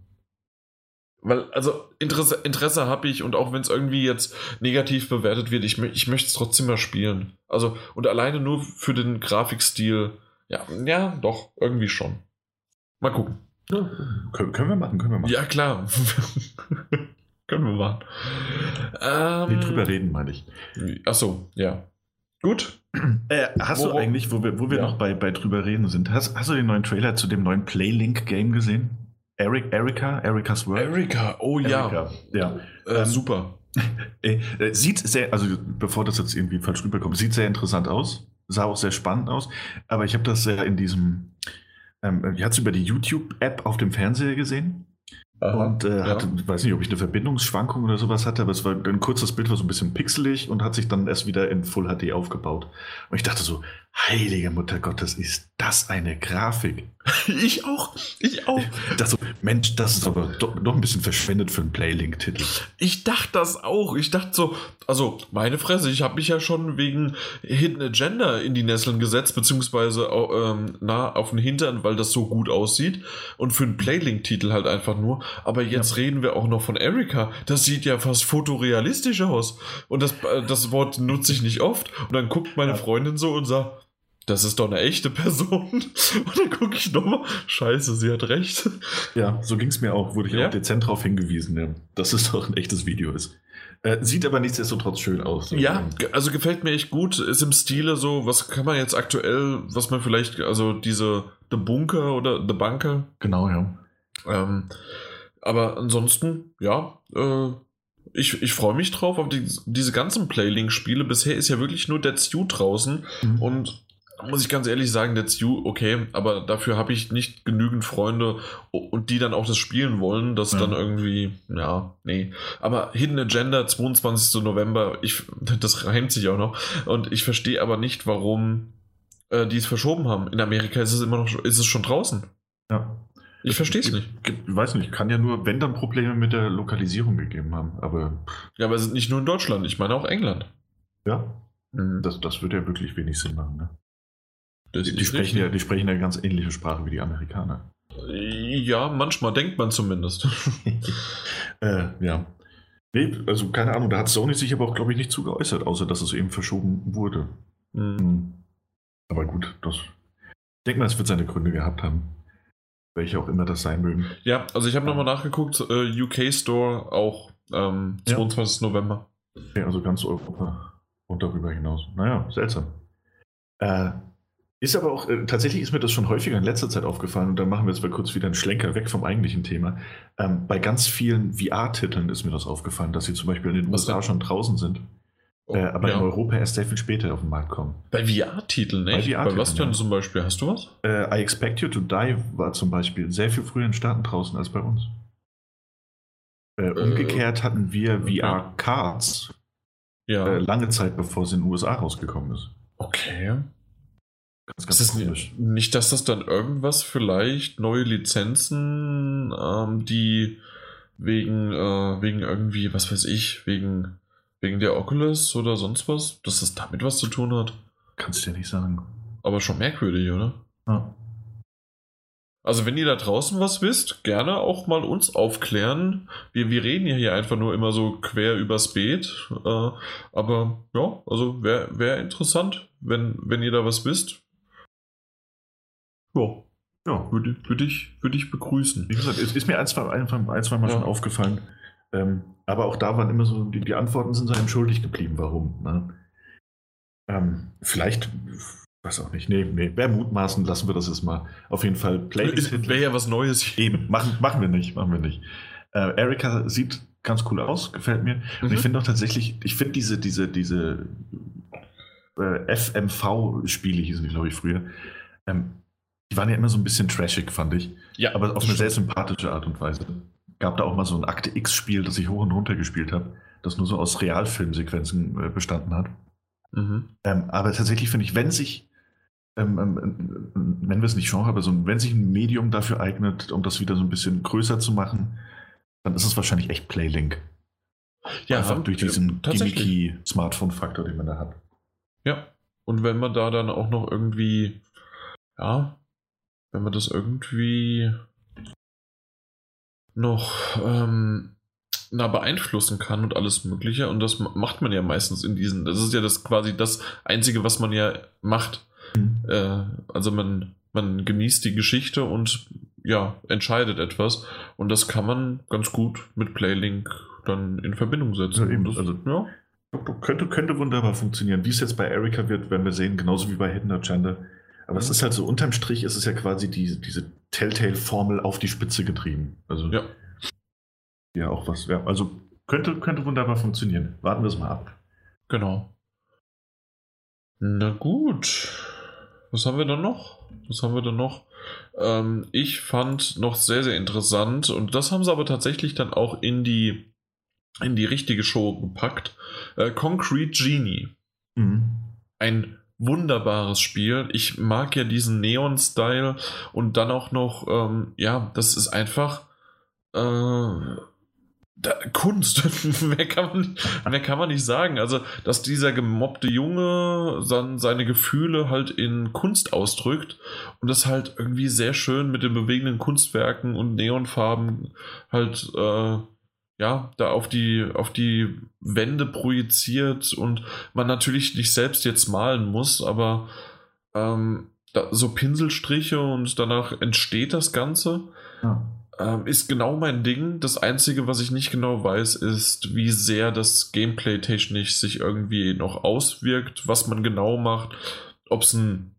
Weil, also Interesse, Interesse habe ich und auch wenn es irgendwie jetzt negativ bewertet wird, ich, ich möchte es trotzdem mal spielen. Also, und alleine nur für den Grafikstil, ja, ja, doch, irgendwie schon. Mal gucken. Ja, können, können wir machen, können wir machen. Ja, klar. (laughs) können wir machen. Ähm, nee, drüber reden, meine ich. Achso, ja. Gut. (clears throat) Äh, hast wo, du eigentlich, wo wir, wo wir ja. noch bei, bei drüber reden sind, hast, hast du den neuen Trailer zu dem neuen Playlink-Game gesehen? Eric, Erika, Erika's World. Erika, oh Erika, ja. ja. Äh, ähm, super. (laughs) Äh, sieht sehr, also bevor das jetzt irgendwie falsch rüberkommt, sieht sehr interessant aus. Sah auch sehr spannend aus. Aber ich habe das ja in diesem, ähm, ich hatte es über die YouTube-App auf dem Fernseher gesehen. Aha, und äh, hatte, ja. weiß nicht, ob ich eine Verbindungsschwankung oder sowas hatte, aber es war ein kurzes Bild, war so ein bisschen pixelig und hat sich dann erst wieder in Full HD aufgebaut. Und ich dachte so, heilige Mutter Gottes, ist das eine Grafik? (laughs) ich auch, ich auch. So, Mensch, das ist aber doch, doch ein bisschen verschwendet für einen Playlink-Titel. Ich dachte das auch. Ich dachte so, also meine Fresse, ich habe mich ja schon wegen Hidden Agenda in die Nesseln gesetzt, beziehungsweise ähm, na, auf den Hintern, weil das so gut aussieht. Und für einen Playlink-Titel halt einfach nur. Aber jetzt ja. reden wir auch noch von Erika. Das sieht ja fast fotorealistisch aus. Und das, äh, das Wort nutze ich nicht oft. Und dann guckt meine Freundin so und sagt, das ist doch eine echte Person. (laughs) Und dann gucke ich nochmal, scheiße, sie hat recht. Ja, so ging es mir auch, wurde ich ja? auch dezent darauf hingewiesen, ja, dass es doch ein echtes Video ist. Äh, sieht aber nichtsdestotrotz schön aus. Ja, also gefällt mir echt gut. Ist im Stile so, was kann man jetzt aktuell, was man vielleicht, also diese The Bunker oder The Bunker. Genau, ja. Ähm, aber ansonsten, ja, äh, ich, ich freue mich drauf auf die, diese ganzen Playlink-Spiele. Bisher ist ja wirklich nur Dead Stew draußen mhm. und muss ich ganz ehrlich sagen, der Stew, okay, aber dafür habe ich nicht genügend Freunde und die dann auch das spielen wollen, dass ja. dann irgendwie, ja, nee. Aber Hidden Agenda, 22. November, ich, (laughs) das reimt sich auch noch. Und ich verstehe aber nicht, warum äh, die es verschoben haben. In Amerika ist es immer noch, ist es schon draußen. Ja. Ich verstehe es nicht. Ich weiß nicht, kann ja nur, wenn dann Probleme mit der Lokalisierung gegeben haben, aber. Ja, aber es sind nicht nur in Deutschland, ich meine auch England. Ja. Mhm. Das, das würde ja wirklich wenig Sinn machen, ne? Die, die, sprechen ja, die sprechen ja ganz ähnliche Sprache wie die Amerikaner. Ja, manchmal denkt man zumindest. (laughs) äh, ja. Nee, also keine Ahnung, da hat Sony sich aber auch, glaube ich, nicht zu geäußert, außer dass es eben verschoben wurde. Mhm. Aber gut, das. Ich denke mal, es wird seine Gründe gehabt haben. Welche auch immer das sein mögen. Ja, also ich habe nochmal nachgeguckt, äh, UK Store auch ähm, 22. Ja. November. Ja, also ganz Europa und darüber hinaus. Naja, seltsam. Äh, ist aber auch, äh, tatsächlich ist mir das schon häufiger in letzter Zeit aufgefallen und dann machen wir jetzt mal kurz wieder einen Schlenker weg vom eigentlichen Thema. Ähm, bei ganz vielen VR-Titeln ist mir das aufgefallen, dass sie zum Beispiel in den Was USA denn? schon draußen sind, oh, äh, aber ja. in Europa erst sehr viel später auf den Markt kommen. Bei VR-Titeln, nicht? Bei, VR bei was denn ja. zum Beispiel? Hast du was? Äh, I Expect You to Die war zum Beispiel sehr viel früher in Staaten draußen als bei uns. Äh, äh, umgekehrt hatten wir. VR-Cards ja. Äh, lange Zeit, bevor sie in den USA rausgekommen ist. Okay. Ganz, ganz ist komisch. Nicht, dass das dann irgendwas vielleicht neue Lizenzen, ähm, die wegen, äh, wegen irgendwie, was weiß ich, wegen, wegen der Oculus oder sonst was, dass das damit was zu tun hat? Kannst du ja nicht sagen. Aber schon merkwürdig, oder? Ja. Also wenn ihr da draußen was wisst, gerne auch mal uns aufklären. Wir, wir reden ja hier einfach nur immer so quer übers Beet. Äh, aber ja, also wäre wär interessant, wenn, wenn ihr da was wisst. Ja, ja würde würd ich, würd ich begrüßen. Wie gesagt, es ist mir ein, zwei, ein, ein zwei Mal ja. schon aufgefallen. Ähm, aber auch da waren immer so, die, die Antworten sind so einem schuldig geblieben, warum. Ne? Ähm, vielleicht, weiß auch nicht, nee, nee, wer mutmaßen, lassen wir das jetzt mal. Auf jeden Fall Playlist. Wäre ja was Neues. Eben, machen, machen wir nicht, machen wir nicht. Äh, Erika sieht ganz cool aus, gefällt mir. Und mhm. ich finde auch tatsächlich, ich finde diese, diese, diese äh, FMV-Spiele hießen die, glaube ich, früher. Ähm, die waren ja immer so ein bisschen trashig, fand ich. Ja. Aber auf eine sehr sympathische Art und Weise. Gab da auch mal so ein Akte X-Spiel, das ich hoch und runter gespielt habe, das nur so aus Realfilmsequenzen äh, bestanden hat. Mhm. Ähm, aber tatsächlich finde ich, wenn sich, ähm, ähm, ähm, nennen wir es nicht Genre, aber so, wenn sich ein Medium dafür eignet, um das wieder so ein bisschen größer zu machen, dann ist es wahrscheinlich echt Playlink. Ja, Einfach durch diesen gimmicky Smartphone-Faktor, den man da hat. Ja, und wenn man da dann auch noch irgendwie, ja, wenn man das irgendwie noch ähm, na, beeinflussen kann und alles Mögliche. Und das macht man ja meistens in diesen. Das ist ja das quasi das Einzige, was man ja macht. Mhm. Äh, also man, man genießt die Geschichte und ja, entscheidet etwas. Und das kann man ganz gut mit Playlink dann in Verbindung setzen. Ja, das, also, ja. Könnte, könnte wunderbar funktionieren. Wie es jetzt bei Erika wird, werden wir sehen, genauso wie bei Hidden Agenda. Aber es ist halt so, unterm Strich ist es ja quasi die, diese Telltale-Formel auf die Spitze getrieben. Also, ja. Ja, auch was. Ja, also könnte, könnte wunderbar funktionieren. Warten wir es mal ab. Genau. Na gut. Was haben wir dann noch? Was haben wir dann noch? Ähm, ich fand noch sehr, sehr interessant und das haben sie aber tatsächlich dann auch in die, in die richtige Show gepackt. Äh, Concrete Genie. Mhm. Ein wunderbares Spiel. Ich mag ja diesen Neon-Style und dann auch noch, ähm, ja, das ist einfach äh, da, Kunst. (laughs) mehr, kann man, mehr kann man nicht sagen. Also, dass dieser gemobbte Junge dann seine Gefühle halt in Kunst ausdrückt und das halt irgendwie sehr schön mit den bewegenden Kunstwerken und Neonfarben halt äh, ja, da auf die, auf die Wände projiziert und man natürlich nicht selbst jetzt malen muss, aber ähm, da, so Pinselstriche und danach entsteht das Ganze. Ja. Ähm, ist genau mein Ding. Das Einzige, was ich nicht genau weiß, ist, wie sehr das Gameplay technisch sich irgendwie noch auswirkt, was man genau macht, ob es ein,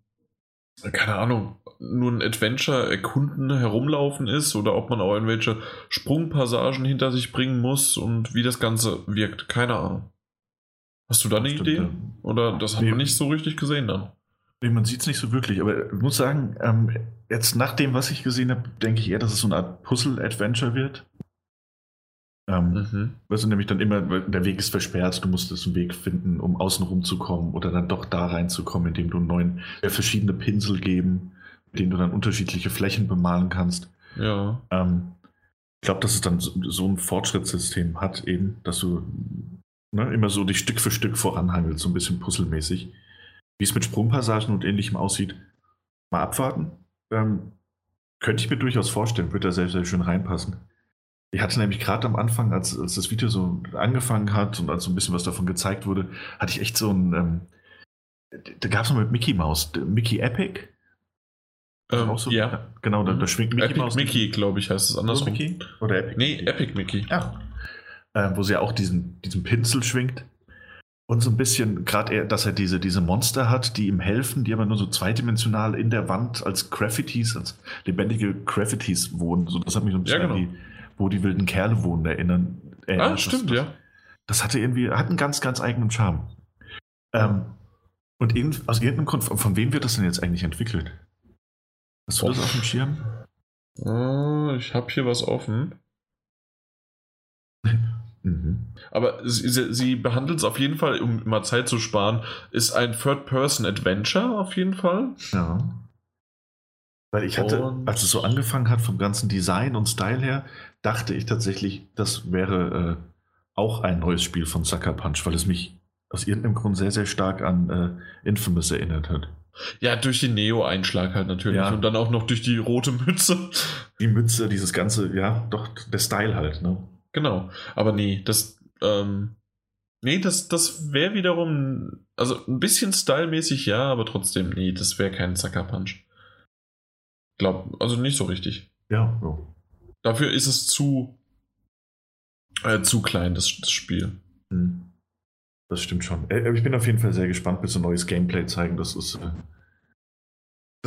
keine Ahnung, nur ein Adventure erkunden, herumlaufen ist oder ob man auch irgendwelche Sprungpassagen hinter sich bringen muss und wie das Ganze wirkt. Keine Ahnung. Hast du da eine Stimmt, Idee? Ja. Oder das hat nee, man nicht so richtig gesehen dann? Nee, man sieht es nicht so wirklich, aber ich muss sagen, ähm, jetzt nach dem, was ich gesehen habe, denke ich eher, dass es so eine Art Puzzle-Adventure wird. Ähm, mhm. Weißt du, nämlich dann immer, der Weg ist versperrt, du musst einen Weg finden, um außen rum zu kommen oder dann doch da reinzukommen, indem du einen neuen, äh, verschiedene Pinsel geben mit denen du dann unterschiedliche Flächen bemalen kannst. Ja. Ähm, ich glaube, dass es dann so, so, ein Fortschrittssystem hat, eben, dass du ne, immer so dich Stück für Stück voranhangelst, so ein bisschen puzzelmäßig. Wie es mit Sprungpassagen und ähnlichem aussieht, mal abwarten. Ähm, könnte ich mir durchaus vorstellen, wird da sehr, sehr schön reinpassen. Ich hatte nämlich gerade am Anfang, als, als das Video so angefangen hat und als so ein bisschen was davon gezeigt wurde, hatte ich echt so ein. Ähm, da gab es noch mit Mickey Mouse, Mickey Epic. Ähm, so, ja. Genau, da, da schwingt Mickey Epic Mouse. Mickey, glaube ich, heißt es andersrum. Mickey? Oder Epic? Nee, Mickey. Epic Mickey. Ja. Ähm, wo sie ja auch diesen, diesen Pinsel schwingt. Und so ein bisschen, gerade dass er diese, diese Monster hat, die ihm helfen, die aber nur so zweidimensional in der Wand als Graffitis, als lebendige Graffitis wohnen. So, das hat mich so ein bisschen ja, genau. an die, wo die wilden Kerle wohnen, erinnern. erinnert. Ah, stimmt, das, ja. Das hatte irgendwie, hat einen ganz, ganz eigenen Charme. Ähm, und irgend, aus irgendeinem Grund, von wem wird das denn jetzt eigentlich entwickelt? Hast du oh. das auf dem Schirm? Ah, ich habe hier was offen. (laughs) Mhm. Aber sie, sie behandelt es auf jeden Fall, um mal Zeit zu sparen, ist ein Third-Person-Adventure auf jeden Fall. Ja. Weil ich hatte, als es so angefangen hat vom ganzen Design und Style her, dachte ich tatsächlich, das wäre äh, auch ein neues Spiel von Sucker Punch, weil es mich aus irgendeinem Grund sehr, sehr stark an äh, Infamous erinnert hat. Ja, durch den Neo-Einschlag halt natürlich. Ja. Und dann auch noch durch die rote Mütze. Die Mütze, dieses ganze, ja, doch, der Style halt, ne? Genau. Aber nee, das, ähm, nee, das, das wäre wiederum, also ein bisschen stylmäßig ja, aber trotzdem, nee, das wäre kein Sucker Punch. Glaub, also nicht so richtig. Ja, ja. Dafür ist es zu, äh, zu klein, das, das Spiel. Hm. Das stimmt schon. Äh, ich bin auf jeden Fall sehr gespannt, bis sie neues Gameplay zeigen. Das ist. Äh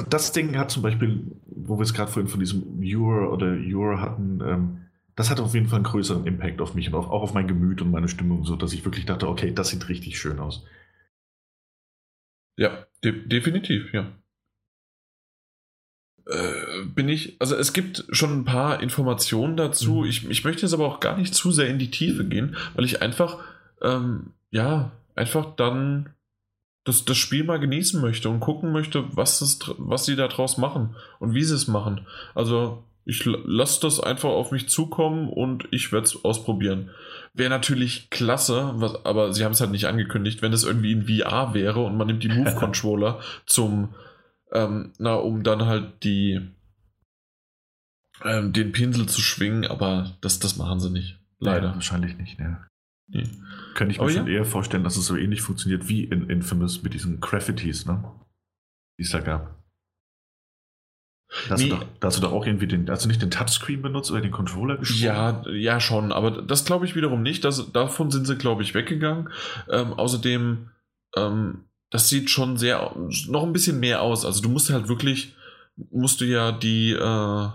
das Ding hat zum Beispiel, wo wir es gerade vorhin von diesem Euro oder Euro hatten, ähm, das hat auf jeden Fall einen größeren Impact auf mich und auch auf mein Gemüt und meine Stimmung, so dass ich wirklich dachte, okay, das sieht richtig schön aus. Ja, de definitiv, ja. Äh, bin ich, also es gibt schon ein paar Informationen dazu. Mhm. Ich, ich möchte jetzt aber auch gar nicht zu sehr in die Tiefe gehen, weil ich einfach, ähm, ja, einfach dann das, das Spiel mal genießen möchte und gucken möchte, was, das, was sie daraus machen und wie sie es machen. Also ich lasse das einfach auf mich zukommen und ich werde es ausprobieren. Wäre natürlich klasse, was, aber sie haben es halt nicht angekündigt, wenn es irgendwie in VR wäre und man nimmt die (laughs) Move-Controller zum, ähm, na, um dann halt die, ähm, den Pinsel zu schwingen, aber das, das machen sie nicht. Leider. Ja, wahrscheinlich nicht, ne. Nee. Könnte ich mir schon ja. eher vorstellen, dass es so ähnlich funktioniert wie in Infamous mit diesen Graffitis, ne? Die es da gab. Da hast, nee. du doch, da hast du doch auch irgendwie den, hast du nicht den Touchscreen benutzt oder den Controller gespielt? Ja, ja schon, aber das glaube ich wiederum nicht. Das, davon sind sie, glaube ich, weggegangen. Ähm, außerdem, ähm, das sieht schon sehr, noch ein bisschen mehr aus. Also du musst halt wirklich, musst du ja die, äh,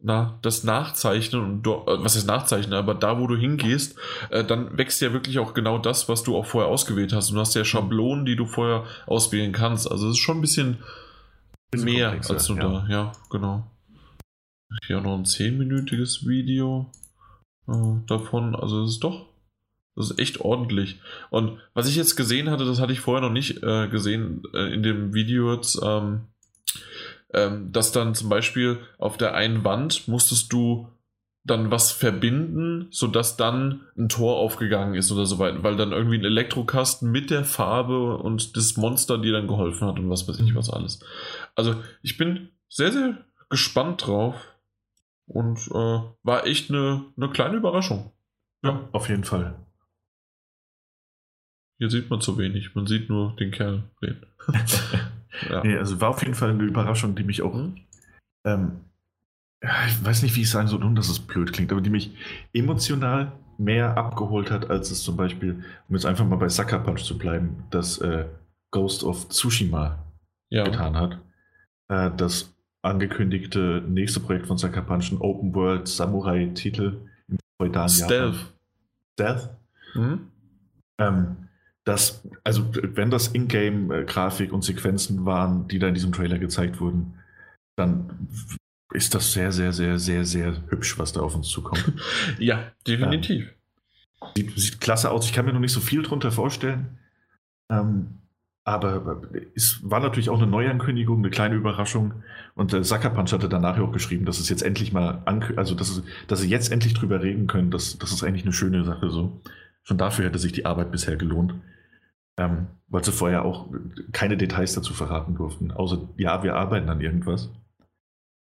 na, das Nachzeichnen und du, äh, was ist Nachzeichnen, aber da, wo du hingehst, äh, dann wächst ja wirklich auch genau das, was du auch vorher ausgewählt hast. Und du hast ja Schablonen, die du vorher auswählen kannst. Also es ist schon ein bisschen mehr als nur ja. da, ja, genau. Hier auch noch ein 10-minütiges Video äh, davon. Also es ist doch, das ist echt ordentlich. Und was ich jetzt gesehen hatte, das hatte ich vorher noch nicht äh, gesehen äh, in dem Video jetzt, ähm, ähm, dass dann zum Beispiel auf der einen Wand musstest du dann was verbinden, sodass dann ein Tor aufgegangen ist oder so weiter, weil dann irgendwie ein Elektrokasten mit der Farbe und das Monster dir dann geholfen hat und was weiß ich was alles. Also ich bin sehr, sehr gespannt drauf und äh, war echt eine, eine kleine Überraschung. Ja, auf jeden Fall. Hier sieht man zu wenig, man sieht nur den Kerl reden. (laughs) ja. Nee, also war auf jeden Fall eine Überraschung, die mich auch mhm. ähm, ich weiß nicht, wie ich sagen soll, ohne dass es blöd klingt, aber die mich emotional mehr abgeholt hat, als es zum Beispiel, um jetzt einfach mal bei Sucker Punch zu bleiben, das äh, Ghost of Tsushima ja. getan hat. Äh, das angekündigte nächste Projekt von Sucker Punch, ein Open World Samurai-Titel im feudalen Stealth. Stealth. Mhm. Ähm, das, also wenn das Ingame-Grafik und Sequenzen waren, die da in diesem Trailer gezeigt wurden, dann ist das sehr, sehr, sehr, sehr, sehr hübsch, was da auf uns zukommt. (laughs) ja, definitiv. Ähm, sieht, sieht, klasse aus. Ich kann mir noch nicht so viel drunter vorstellen. Ähm, aber es war natürlich auch eine Neuankündigung, eine kleine Überraschung. Und der Sucker Punch hatte danach auch geschrieben, dass es jetzt endlich mal, also dass, es, dass sie jetzt endlich drüber reden können. Das, das ist eigentlich eine schöne Sache so. Schon dafür hätte sich die Arbeit bisher gelohnt. Ähm, weil sie vorher auch keine Details dazu verraten durften. Außer, ja, wir arbeiten an irgendwas.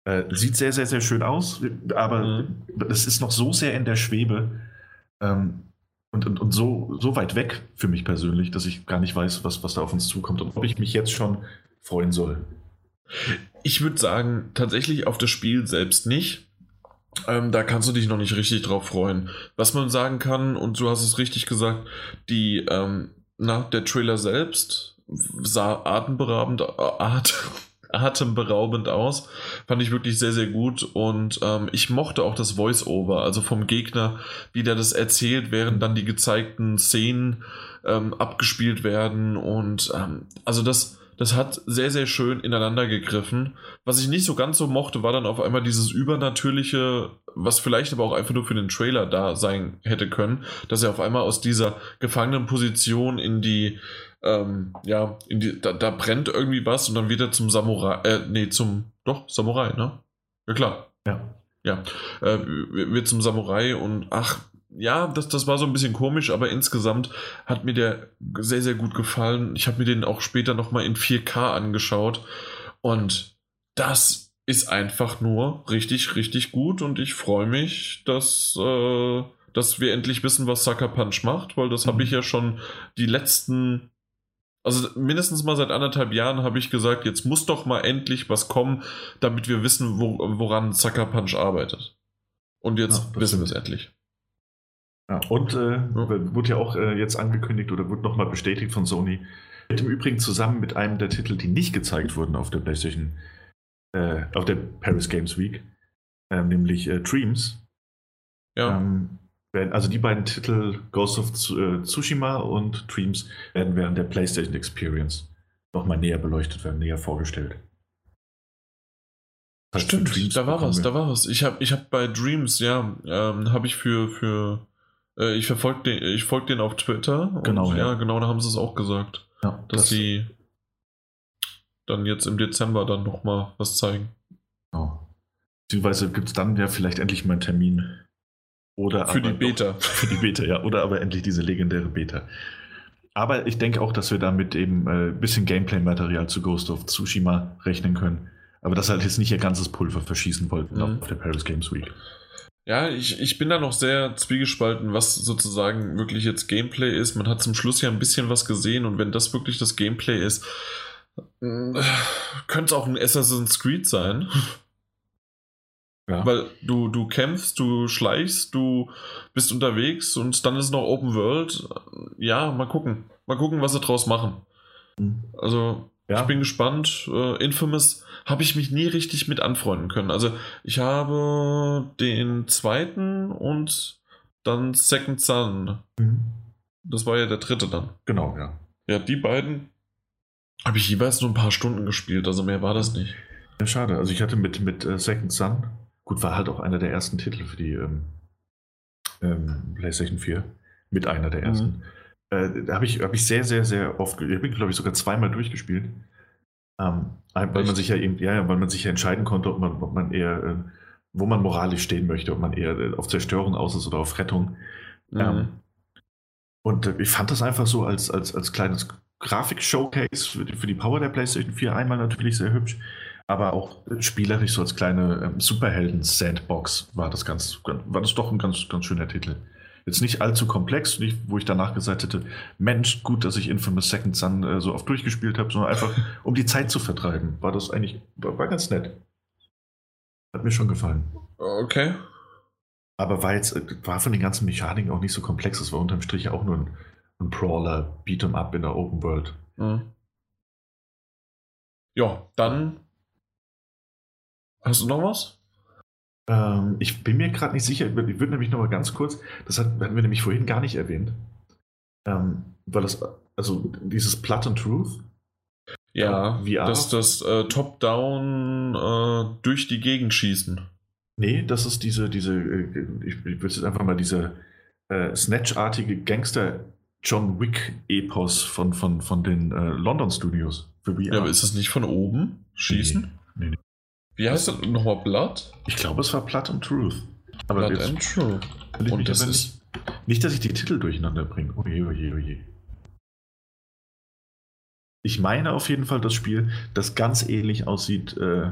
Äh, sieht sehr, sehr, sehr schön aus, aber es ist noch so sehr in der Schwebe ähm, und, und, und so, so weit weg für mich persönlich, dass ich gar nicht weiß, was, was da auf uns zukommt und ob ich mich jetzt schon freuen soll. Ich würde sagen, tatsächlich auf das Spiel selbst nicht. Ähm, da kannst du dich noch nicht richtig drauf freuen. Was man sagen kann, und du hast es richtig gesagt, die, ähm, na, der Trailer selbst sah atemberaubend, äh, at, (laughs) atemberaubend aus. Fand ich wirklich sehr, sehr gut. Und ähm, ich mochte auch das Voice-Over, also vom Gegner, wie der das erzählt, während dann die gezeigten Szenen ähm, abgespielt werden. Und ähm, also das das hat sehr, sehr schön ineinander gegriffen. Was ich nicht so ganz so mochte, war dann auf einmal dieses Übernatürliche, was vielleicht aber auch einfach nur für den Trailer da sein hätte können, dass er auf einmal aus dieser gefangenen Position in die, ähm, ja, in die, da, da, brennt irgendwie was und dann wieder zum Samurai, äh, nee, zum, doch, Samurai, ne? Ja, klar. Ja. Ja, äh, wird zum Samurai und ach, ja, das, das war so ein bisschen komisch, aber insgesamt hat mir der sehr, sehr gut gefallen. Ich habe mir den auch später nochmal in 4K angeschaut und das ist einfach nur richtig, richtig gut und ich freue mich, dass, äh, dass wir endlich wissen, was Sucker Punch macht, weil das mhm. habe ich ja schon die letzten, also mindestens mal seit anderthalb Jahren habe ich gesagt, jetzt muss doch mal endlich was kommen, damit wir wissen, wo, woran Sucker Punch arbeitet. Und jetzt ja, wissen wir es endlich. Ja, und äh, ja. wurde ja auch äh, jetzt angekündigt oder wurde nochmal bestätigt von Sony. Im Übrigen zusammen mit einem der Titel, die nicht gezeigt wurden auf der PlayStation, äh, auf der Paris Games Week, äh, nämlich äh, Dreams. Ja. Ähm, werden, also die beiden Titel, Ghost of äh, Tsushima und Dreams, werden während der PlayStation Experience nochmal näher beleuchtet werden, näher vorgestellt. Stimmt, da war was, da war was. Ich habe ich hab bei Dreams, ja, ähm, habe ich für, für äh, ich verfolge den, ich folge den auf Twitter. Genau, ja. ja. genau, da haben sie es auch gesagt. Ja, dass das sie dann jetzt im Dezember dann nochmal was zeigen. Genau. Beziehungsweise gibt es dann ja vielleicht endlich mal einen Termin. Oder für die Beta. Doch, für die Beta, ja. Oder aber endlich diese legendäre Beta. Aber ich denke auch, dass wir damit eben ein äh, bisschen Gameplay-Material zu Ghost of Tsushima rechnen können. Aber dass halt jetzt nicht ihr ganzes Pulver verschießen wollten mhm. auf der Paris Games Week. Ja, ich, ich bin da noch sehr zwiegespalten, was sozusagen wirklich jetzt Gameplay ist. Man hat zum Schluss ja ein bisschen was gesehen und wenn das wirklich das Gameplay ist, äh, könnte es auch ein Assassin's Creed sein. Ja. Weil du, du kämpfst, du schleichst, du bist unterwegs und dann ist noch Open World. Ja, mal gucken. Mal gucken, was sie draus machen. Mhm. Also, ja. ich bin gespannt. Uh, Infamous habe ich mich nie richtig mit anfreunden können. Also ich habe den zweiten und dann Second Son. Mhm. Das war ja der dritte dann. Genau, ja. Ja, die beiden habe ich jeweils nur ein paar Stunden gespielt, also mehr war das nicht. Ja, schade. Also ich hatte mit, mit uh, Second Son, gut, war halt auch einer der ersten Titel für die ähm, ähm, PlayStation 4. Mit einer der ersten. Mhm. Äh, da habe ich, hab ich sehr, sehr, sehr oft, ich bin, glaube ich, sogar zweimal durchgespielt. Ähm, weil man sich ja eben, ja, weil man sich ja entscheiden konnte, ob man, ob man eher, äh, wo man moralisch stehen möchte, ob man eher äh, auf Zerstörung aus ist oder auf Rettung. Mhm. Ähm, und äh, ich fand das einfach so als, als, als kleines Grafik-Showcase für die, für die Power der PlayStation 4 einmal natürlich sehr hübsch, aber auch spielerisch so als kleine ähm, Superhelden-Sandbox war das ganz, war das doch ein ganz, ganz schöner Titel. Jetzt nicht allzu komplex, nicht, wo ich danach gesagt hätte, Mensch, gut, dass ich Infamous Second Son äh, so oft durchgespielt habe, sondern einfach, um die Zeit zu vertreiben, war das eigentlich, war, war ganz nett. Hat mir schon gefallen. Okay. Aber war jetzt, war von den ganzen Mechaniken auch nicht so komplex. Es war unterm Strich auch nur ein, ein Brawler, Beat'em Up in der Open World. Mhm. Ja, dann. Hast du noch was? Ähm, ich bin mir gerade nicht sicher, ich würde nämlich noch mal ganz kurz, das hatten wir nämlich vorhin gar nicht erwähnt, ähm, weil das, also dieses Blood and Truth. Ja, äh, VR, das, das äh, Top-Down äh, durch die Gegend schießen. Nee, das ist diese, diese, äh, ich, ich würde jetzt einfach mal diese äh, Snatch-artige Gangster- John Wick-Epos von, von, von den äh, London Studios für VR. Ja, aber ist das nicht von oben schießen? Nee, nee, nee. Wie heißt das nochmal? Blood? Ich glaube, es war Blood and Truth. Aber Blood and Truth. Und das ist. Nicht, dass ich die Titel durcheinander bringe. Oje, oje, oje. Ich meine auf jeden Fall das Spiel, das ganz ähnlich aussieht äh,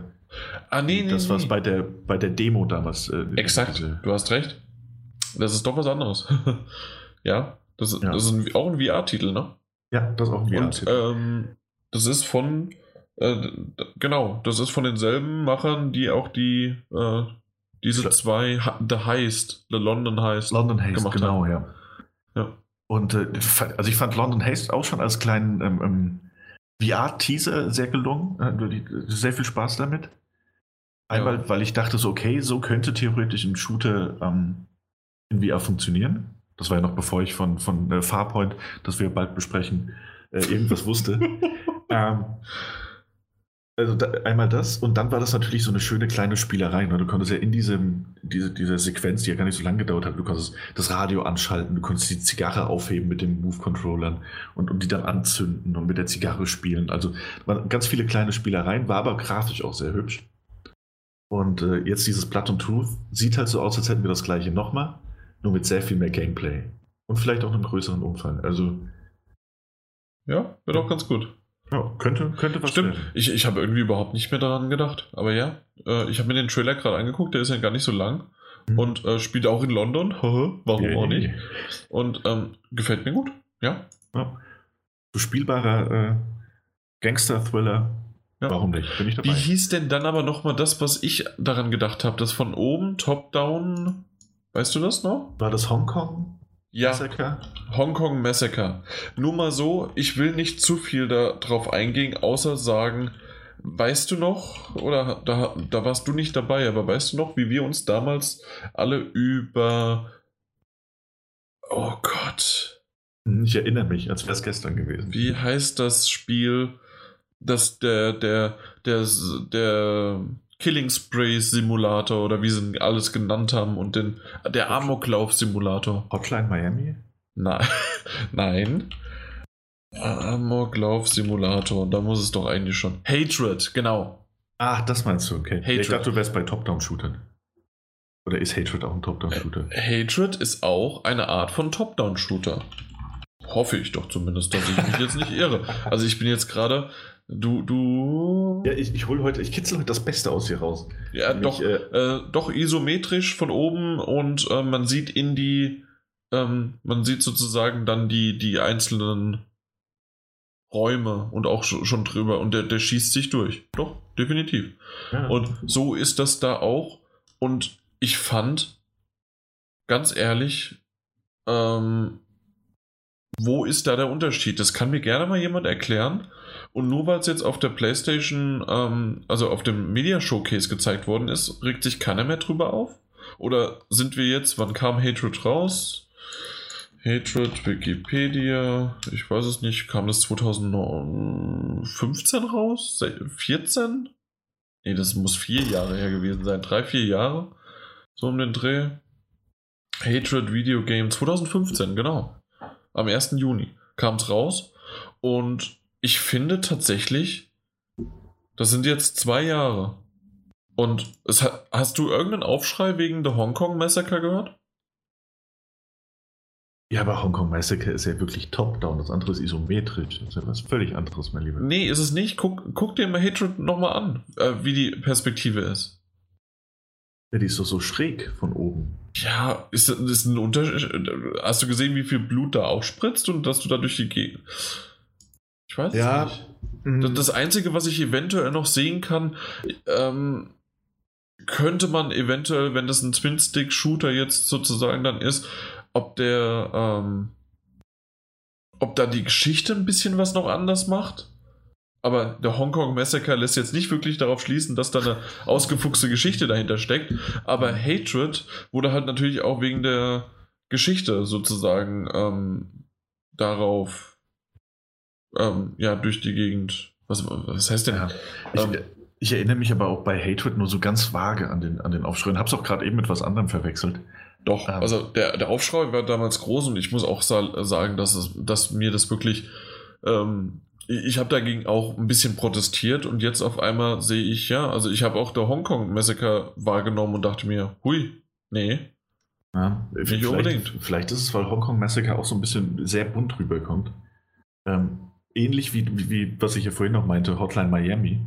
Ah, nee, nee. Das, was nee. bei der, bei der Demo damals. Äh, Exakt, diese- du hast recht. Das ist doch was anderes. (laughs) ja, das, Ja. das ist ein, auch ein VR-Titel, ne? Ja, das ist auch ein VR-Titel. ähm, das ist von, äh, genau, das ist von denselben Machern, die auch die, äh, diese Klar. zwei, The Heist, The London Heist. London Haste, gemacht genau, ja. Ja. Und äh, also ich fand London Haste auch schon als kleinen ähm, ähm, VR-Teaser sehr gelungen. Äh, sehr viel Spaß damit. Einmal, Ja. weil ich dachte so, okay, so könnte theoretisch ein Shooter ähm, in VR funktionieren. Das war ja noch bevor ich von, von äh, Farpoint, das wir bald besprechen, äh, irgendwas wusste. (laughs) ähm, also da, einmal das und dann war das natürlich so eine schöne kleine Spielerei. Ne? Du konntest ja in diesem, diese, dieser Sequenz, die ja gar nicht so lange gedauert hat, du konntest das Radio anschalten, du konntest die Zigarre aufheben mit den Move-Controllern und, und die dann anzünden und mit der Zigarre spielen. Also waren ganz viele kleine Spielereien, war aber grafisch auch sehr hübsch. Und äh, jetzt dieses Blood and Truth sieht halt so aus, als hätten wir das gleiche nochmal, nur mit sehr viel mehr Gameplay. Und vielleicht auch einem größeren Umfang. Also, Ja, wird auch ganz gut. Ja, könnte, könnte was Stimmt, werden. ich, ich habe irgendwie überhaupt nicht mehr daran gedacht. Aber ja, äh, ich habe mir den Trailer gerade angeguckt, der ist ja gar nicht so lang. Mhm. Und äh, spielt auch in London. (laughs) Warum auch nicht? Und ähm, gefällt mir gut. Ja. Ja. So spielbarer äh, Gangster-Thriller. Ja. Warum nicht? Bin ich Wie dabei. hieß denn dann aber nochmal das, was ich daran gedacht habe? Das von oben, top-down. Weißt du das noch? War das Hongkong? Ja, Massacre? Hongkong Massacre. Nur mal so, ich will nicht zu viel darauf eingehen, außer sagen, weißt du noch, oder da, da warst du nicht dabei, aber weißt du noch, wie wir uns damals alle über. Oh Gott. Ich erinnere mich, als wäre es gestern gewesen. Wie heißt das Spiel, das der, der, der, der Killing Spray Simulator oder wie sie ihn alles genannt haben und den, der Amoklauf Simulator. Hotline Miami? Nein. (laughs) Nein. Amoklauf Simulator, da muss es doch eigentlich schon. Hatred, genau. Ach, das meinst du, okay. Hatred. Ich dachte, du wärst bei Top-Down-Shootern. Oder ist Hatred auch ein Top-Down-Shooter? Hatred ist auch eine Art von Top-Down-Shooter. Hoffe ich doch zumindest, dass ich mich jetzt nicht irre. Also ich bin jetzt gerade. Du, du. Ja, ich, ich hole heute, ich kitzel heute das Beste aus hier raus. Ja, Nämlich, doch, äh, äh, doch isometrisch von oben und äh, man sieht in die, ähm, man sieht sozusagen dann die, die einzelnen Räume und auch schon, schon drüber und der, der schießt sich durch. Doch, definitiv. ja. Und so ist das da auch. Und ich fand, ganz ehrlich, ähm, wo ist da der Unterschied? Das kann mir gerne mal jemand erklären. Und nur weil es jetzt auf der PlayStation, ähm, also auf dem Media Showcase gezeigt worden ist, regt sich keiner mehr drüber auf? Oder sind wir jetzt, wann kam Hatred raus? Hatred, Wikipedia, ich weiß es nicht, kam das 2015 raus? Se- 14? Nee, das muss vier Jahre her gewesen sein. Drei, vier Jahre. So um den Dreh. Hatred Video Game 2015, genau. Am 1. Juni kam es raus. Und ich finde tatsächlich, das sind jetzt zwei Jahre. Und es hat, hast du irgendeinen Aufschrei wegen der Hongkong Massacre gehört? ja, aber Hongkong Massacre ist ja wirklich Top-Down. Das andere ist isometrisch. Das ist ja was völlig anderes, mein Lieber. Nee, ist es nicht. Guck, guck dir mal Hatred nochmal an, äh, wie die Perspektive ist. Ja, die ist doch so schräg von oben. Ja, ist, ist ein Unterschied. Hast du gesehen, wie viel Blut da auch spritzt und dass du da durch die Gegend. Ich weiß Ja. nicht. Das, das Einzige, was ich eventuell noch sehen kann, ähm, könnte man eventuell, wenn das ein Twin-Stick-Shooter jetzt sozusagen dann ist, ob der, ähm, ob da die Geschichte ein bisschen was noch anders macht. Aber der Hongkong Massacre lässt jetzt nicht wirklich darauf schließen, dass da eine ausgefuchste Geschichte dahinter steckt. Aber Hatred wurde halt natürlich auch wegen der Geschichte sozusagen ähm, darauf ähm, ja durch die Gegend. Was, was heißt denn? Ja. Ich, Ähm, ich erinnere mich aber auch bei Hatred nur so ganz vage an den, an den Aufschrei. Hab's auch gerade eben mit was anderem verwechselt. Doch, Ähm. also der, der Aufschrei war damals groß und ich muss auch sa sagen, dass, es, dass mir das wirklich. Ähm, ich ich habe dagegen auch ein bisschen protestiert und jetzt auf einmal sehe ich, ja, also ich habe auch der Hongkong-Massaker wahrgenommen und dachte mir, hui, nee, Ja, vielleicht, unbedingt. vielleicht ist es, weil Hongkong Massacre auch so ein bisschen sehr bunt rüberkommt. Ähm, ähnlich wie, wie, was ich ja vorhin noch meinte, Hotline Miami.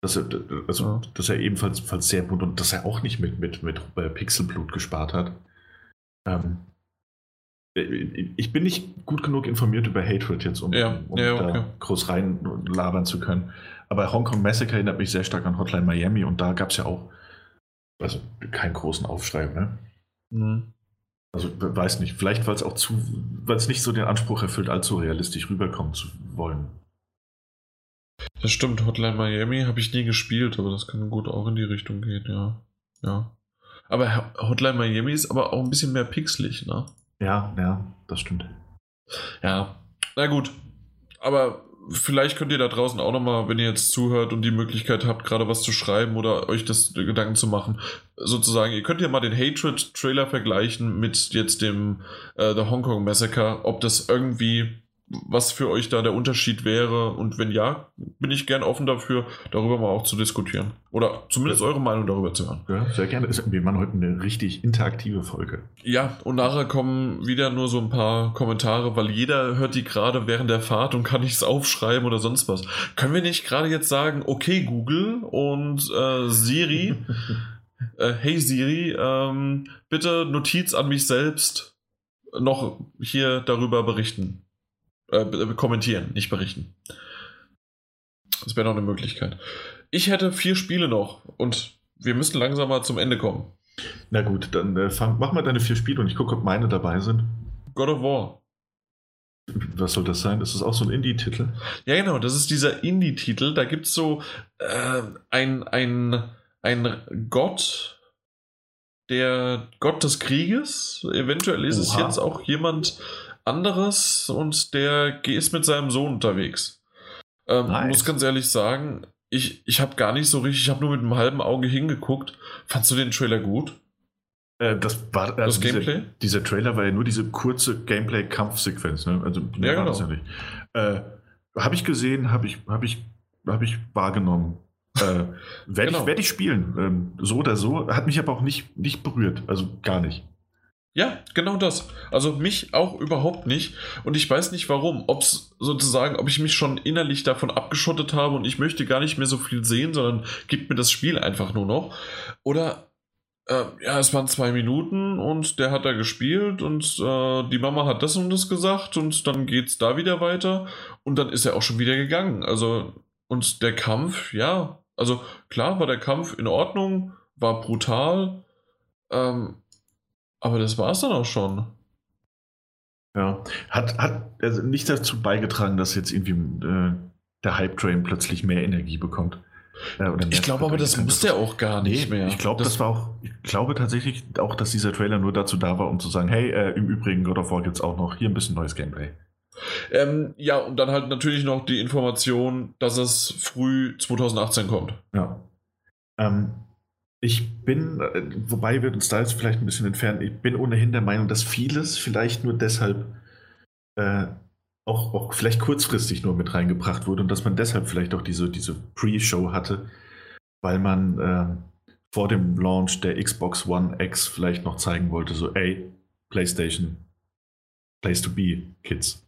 dass er, also, ja. dass er ebenfalls sehr gut und dass er auch nicht mit, mit, mit äh, Pixelblut gespart hat. Ähm, äh, ich bin nicht gut genug informiert über Hatred jetzt, um, ja, um ja, okay. da groß reinlabern zu können. Aber Hong Kong Massacre erinnert mich sehr stark an Hotline Miami und da gab es ja auch also keinen großen Aufschrei, ne? Mhm. Also weiß nicht, vielleicht weil es auch zu, weil es nicht so den Anspruch erfüllt, allzu realistisch rüberkommen zu wollen. Das stimmt, Hotline Miami habe ich nie gespielt, aber das kann gut auch in die Richtung gehen, ja. Ja. Aber Hotline Miami ist aber auch ein bisschen mehr pixelig, ne? Ja, ja, das stimmt. Ja, na gut. Aber vielleicht könnt ihr da draußen auch nochmal, wenn ihr jetzt zuhört und die Möglichkeit habt, gerade was zu schreiben oder euch das Gedanken zu machen, sozusagen, ihr könnt ja mal den Hatred-Trailer vergleichen mit jetzt dem äh, The Hong Kong Massacre, ob das irgendwie was für euch da der Unterschied wäre und wenn ja, bin ich gern offen dafür, darüber mal auch zu diskutieren. Oder zumindest eure Meinung darüber zu hören. Ja, sehr gerne. Wir machen heute eine richtig interaktive Folge. Ja, und nachher kommen wieder nur so ein paar Kommentare, weil jeder hört die gerade während der Fahrt und kann nichts aufschreiben oder sonst was. Können wir nicht gerade jetzt sagen, okay Google und äh, Siri, (laughs) äh, hey Siri, ähm, bitte Notiz an mich selbst noch hier darüber berichten. Äh, kommentieren, nicht berichten. Das wäre noch eine Möglichkeit. Ich hätte vier Spiele noch und wir müssen langsam mal zum Ende kommen. Na gut, dann äh, fang, mach mal deine vier Spiele und ich gucke, ob meine dabei sind. God of War. Was soll das sein? Ist das auch so ein Indie-Titel? Ja, genau, das ist dieser Indie-Titel. Da gibt es so äh, ein, ein, ein Gott, der Gott des Krieges. Eventuell ist Oha. es jetzt auch jemand, anderes und der ist mit seinem Sohn unterwegs. Ähm, nice. Muss ganz ehrlich sagen, ich, ich habe gar nicht so richtig, ich habe nur mit einem halben Auge hingeguckt. Fandst du den Trailer gut? Äh, das war also das Gameplay? Dieser, dieser, Trailer war ja nur diese kurze Gameplay-Kampfsequenz. Ne? Also ja, genau. das ja nicht. Äh, habe ich gesehen, habe ich, hab ich, hab ich wahrgenommen. Äh, Werde (laughs) genau. ich, werd ich spielen. Ähm, so oder so. Hat mich aber auch nicht, nicht berührt. Also gar nicht. Ja, genau das. Also mich auch überhaupt nicht. Und ich weiß nicht warum. Ob es sozusagen, ob ich mich schon innerlich davon abgeschottet habe und ich möchte gar nicht mehr so viel sehen, sondern gibt mir das Spiel einfach nur noch. Oder äh, ja, es waren zwei Minuten und der hat da gespielt und äh, die Mama hat das und das gesagt und dann geht's da wieder weiter und dann ist er auch schon wieder gegangen. Also, und der Kampf, ja, also klar war der Kampf in Ordnung, war brutal. Ähm, aber das war es dann auch schon. Ja, hat, hat also nicht dazu beigetragen, dass jetzt irgendwie äh, der Hype-Train plötzlich mehr Energie bekommt. Äh, ich glaube aber, das muss der auch gar nicht nee, mehr. Ich glaube, das, das, war auch, ich glaube tatsächlich auch, dass dieser Trailer nur dazu da war, um zu sagen, hey, äh, im Übrigen, God of War gibt es auch noch hier ein bisschen neues Gameplay. Ähm, ja, und dann halt natürlich noch die Information, dass es früh 2018 kommt. Ja. Ähm, ich bin, äh, wobei wir uns da jetzt vielleicht ein bisschen entfernen, ich bin ohnehin der Meinung, dass vieles vielleicht nur deshalb äh, auch, auch vielleicht kurzfristig nur mit reingebracht wurde und dass man deshalb vielleicht auch diese, diese Pre-Show hatte, weil man äh, vor dem Launch der Xbox One X vielleicht noch zeigen wollte, so, ey, PlayStation, Place to be, Kids.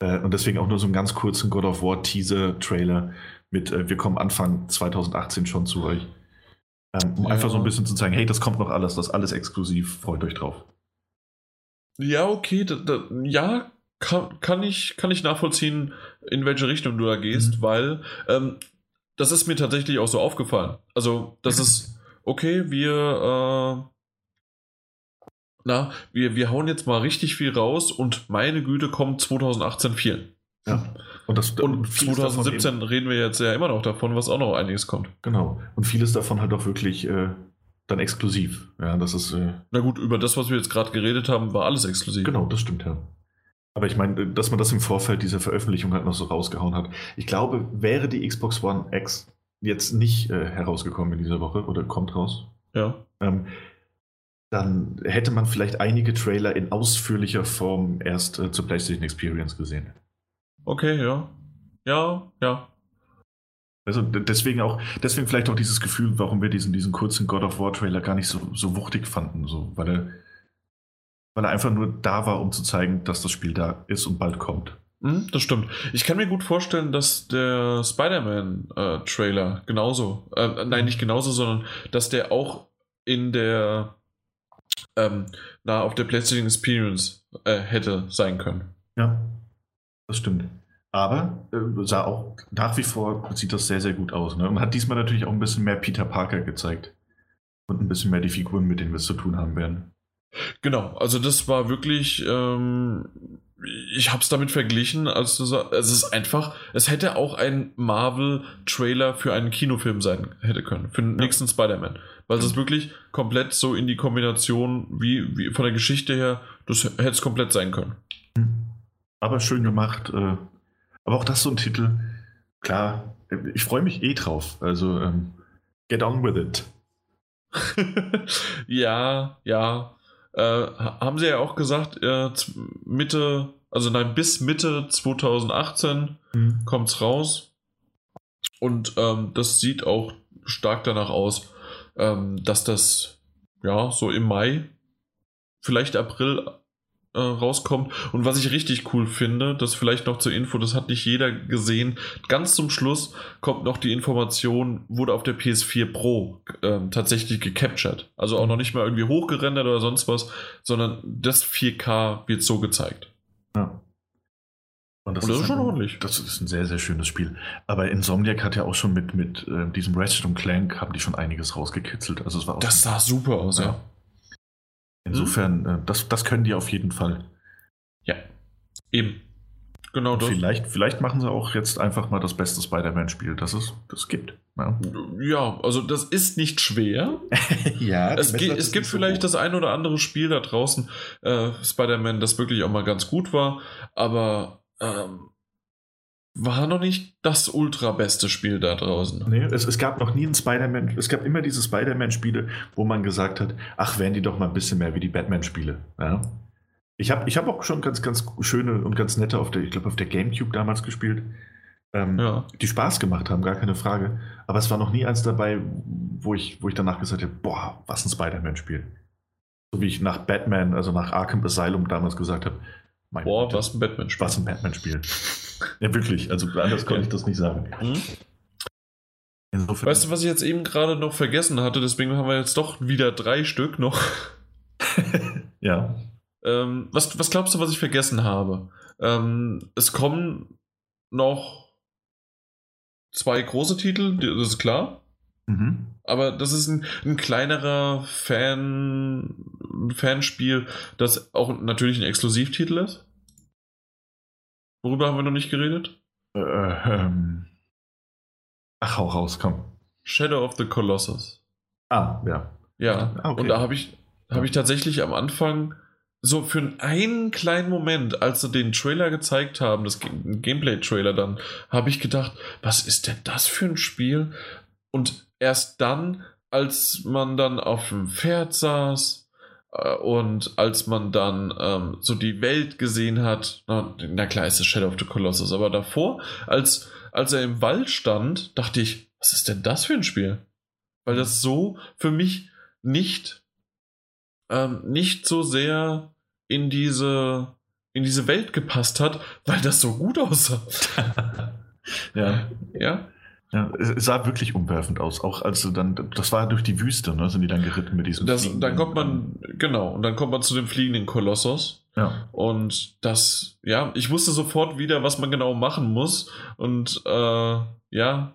Äh, und deswegen auch nur so einen ganz kurzen God of War Teaser-Trailer mit, äh, wir kommen Anfang 2018 schon zu euch. Ähm, um ja. einfach so ein bisschen zu zeigen, hey, das kommt noch alles, das ist alles exklusiv, freut euch drauf. Ja, okay, da, da, ja, kann, kann, ich, kann ich nachvollziehen, in welche Richtung du da gehst, mhm. weil ähm, das ist mir tatsächlich auch so aufgefallen. Also, das ist, (clears throat) okay, wir, äh, na, wir, wir hauen jetzt mal richtig viel raus und meine Güte kommt 2018 viel. Ja. Und, das, und 2017 reden wir jetzt ja immer noch davon, was auch noch einiges kommt. Genau. Und vieles davon halt auch wirklich äh, dann exklusiv. Ja, das ist. Äh, Na gut, über das, was wir jetzt gerade geredet haben, war alles exklusiv. Genau, das stimmt ja. Aber ich meine, dass man das im Vorfeld dieser Veröffentlichung halt noch so rausgehauen hat. Ich glaube, wäre die Xbox One X jetzt nicht äh, herausgekommen in dieser Woche oder kommt raus, ja. Ähm, dann hätte man vielleicht einige Trailer in ausführlicher Form erst äh, zur PlayStation Experience gesehen. Okay, ja. Ja, ja. Also deswegen auch, deswegen vielleicht auch dieses Gefühl, warum wir diesen, diesen kurzen God of War Trailer gar nicht so, so wuchtig fanden, so, weil er, weil er einfach nur da war, um zu zeigen, dass das Spiel da ist und bald kommt. Hm, das stimmt. Ich kann mir gut vorstellen, dass der Spider-Man-Trailer äh, genauso, äh, nein, nicht genauso, sondern dass der auch in der, ähm, na, auf der PlayStation Experience äh, hätte sein können. Ja, das stimmt. Aber äh, sah auch nach wie vor sieht das sehr, sehr gut aus. Ne? Und hat diesmal natürlich auch ein bisschen mehr Peter Parker gezeigt. Und ein bisschen mehr die Figuren, mit denen wir es zu tun haben werden. Genau, also das war wirklich, ähm, ich habe es damit verglichen, als du sagst, es ist einfach, es hätte auch ein Marvel-Trailer für einen Kinofilm sein hätte können, für den ja. nächsten Spider-Man. Weil es ist wirklich komplett so in die Kombination, wie, wie von der Geschichte her, das hätte es komplett sein können. Aber schön gemacht. Äh, aber auch das so ein Titel, klar, ich freue mich eh drauf. Also, ähm, get on with it. (laughs) ja, ja. Äh, haben sie ja auch gesagt, äh, Mitte, also nein, bis Mitte 2018 mhm. kommt es raus. Und ähm, das sieht auch stark danach aus, ähm, dass das ja so im Mai, vielleicht April äh, rauskommt. Und was ich richtig cool finde, das vielleicht noch zur Info, das hat nicht jeder gesehen. Ganz zum Schluss kommt noch die Information, wurde auf der PS4 Pro äh, tatsächlich gecaptured. Also auch noch nicht mal irgendwie hochgerendert oder sonst was, sondern das 4K wird so gezeigt. Ja. Und das, und das ist, schon ein, ordentlich. Das ist ein sehr, sehr schönes Spiel. Aber Insomniac hat ja auch schon mit, mit äh, diesem Ratchet und Clank haben die schon einiges rausgekitzelt. Also es war das sah super aus, ja. ja. Insofern, hm? das, das können die auf jeden Fall. Ja, eben. Genau das. Vielleicht, vielleicht machen sie auch jetzt einfach mal das beste Spider-Man-Spiel, das es das gibt. Ja. ja. also das ist nicht schwer. (laughs) ja, es, ge es gibt so vielleicht hoch. das ein oder andere Spiel da draußen, äh, Spider-Man, das wirklich auch mal ganz gut war, aber ähm, war noch nicht das ultra beste Spiel da draußen. Nee, es, es gab noch nie ein Spider-Man, es gab immer diese Spider-Man-Spiele, wo man gesagt hat, ach, wären die doch mal ein bisschen mehr wie die Batman-Spiele. Ja? Ich habe ich hab auch schon ganz, ganz schöne und ganz nette auf der, ich glaube, auf der Gamecube damals gespielt, ähm, ja. die Spaß gemacht haben, gar keine Frage. Aber es war noch nie eins dabei, wo ich, wo ich danach gesagt habe, boah, was ein Spider-Man-Spiel. So wie ich nach Batman, also nach Arkham Asylum damals gesagt habe, boah, was ein Batman-Spiel. Was ein Batman-Spiel. Ja, wirklich. Also anders konnte ich das nicht sagen. Mhm. Insofern. Weißt du, was ich jetzt eben gerade noch vergessen hatte? Deswegen haben wir jetzt doch wieder drei Stück noch. (laughs) ja. Ähm, was, was glaubst du, was ich vergessen habe? Ähm, es kommen noch zwei große Titel, das ist klar. Mhm. Aber das ist ein, ein kleinerer Fan, Fanspiel, das auch natürlich ein Exklusivtitel ist. Worüber haben wir noch nicht geredet? Äh, ähm. Ach, hau raus, komm. Shadow of the Colossus. Ah, ja. Ja, ah, okay. und da habe ich, hab ich tatsächlich am Anfang so für einen kleinen Moment, als sie den Trailer gezeigt haben, das Gameplay-Trailer dann, habe ich gedacht, was ist denn das für ein Spiel? Und erst dann, als man dann auf dem Pferd saß, und als man dann ähm, so die Welt gesehen hat, na, na, klar ist es Shadow of the Colossus, aber davor, als, als er im Wald stand, dachte ich, was ist denn das für ein Spiel? Weil das so für mich nicht, ähm, nicht so sehr in diese, in diese Welt gepasst hat, weil das so gut aussah. (laughs) ja. Ja. Ja, es sah wirklich umwerfend aus. Auch als du dann, das war durch die Wüste, ne, sind die dann geritten mit diesem. Das, dann kommt man, genau, und dann kommt man zu dem fliegenden Kolossos. Ja. Und das, ja, ich wusste sofort wieder, was man genau machen muss. Und äh, ja,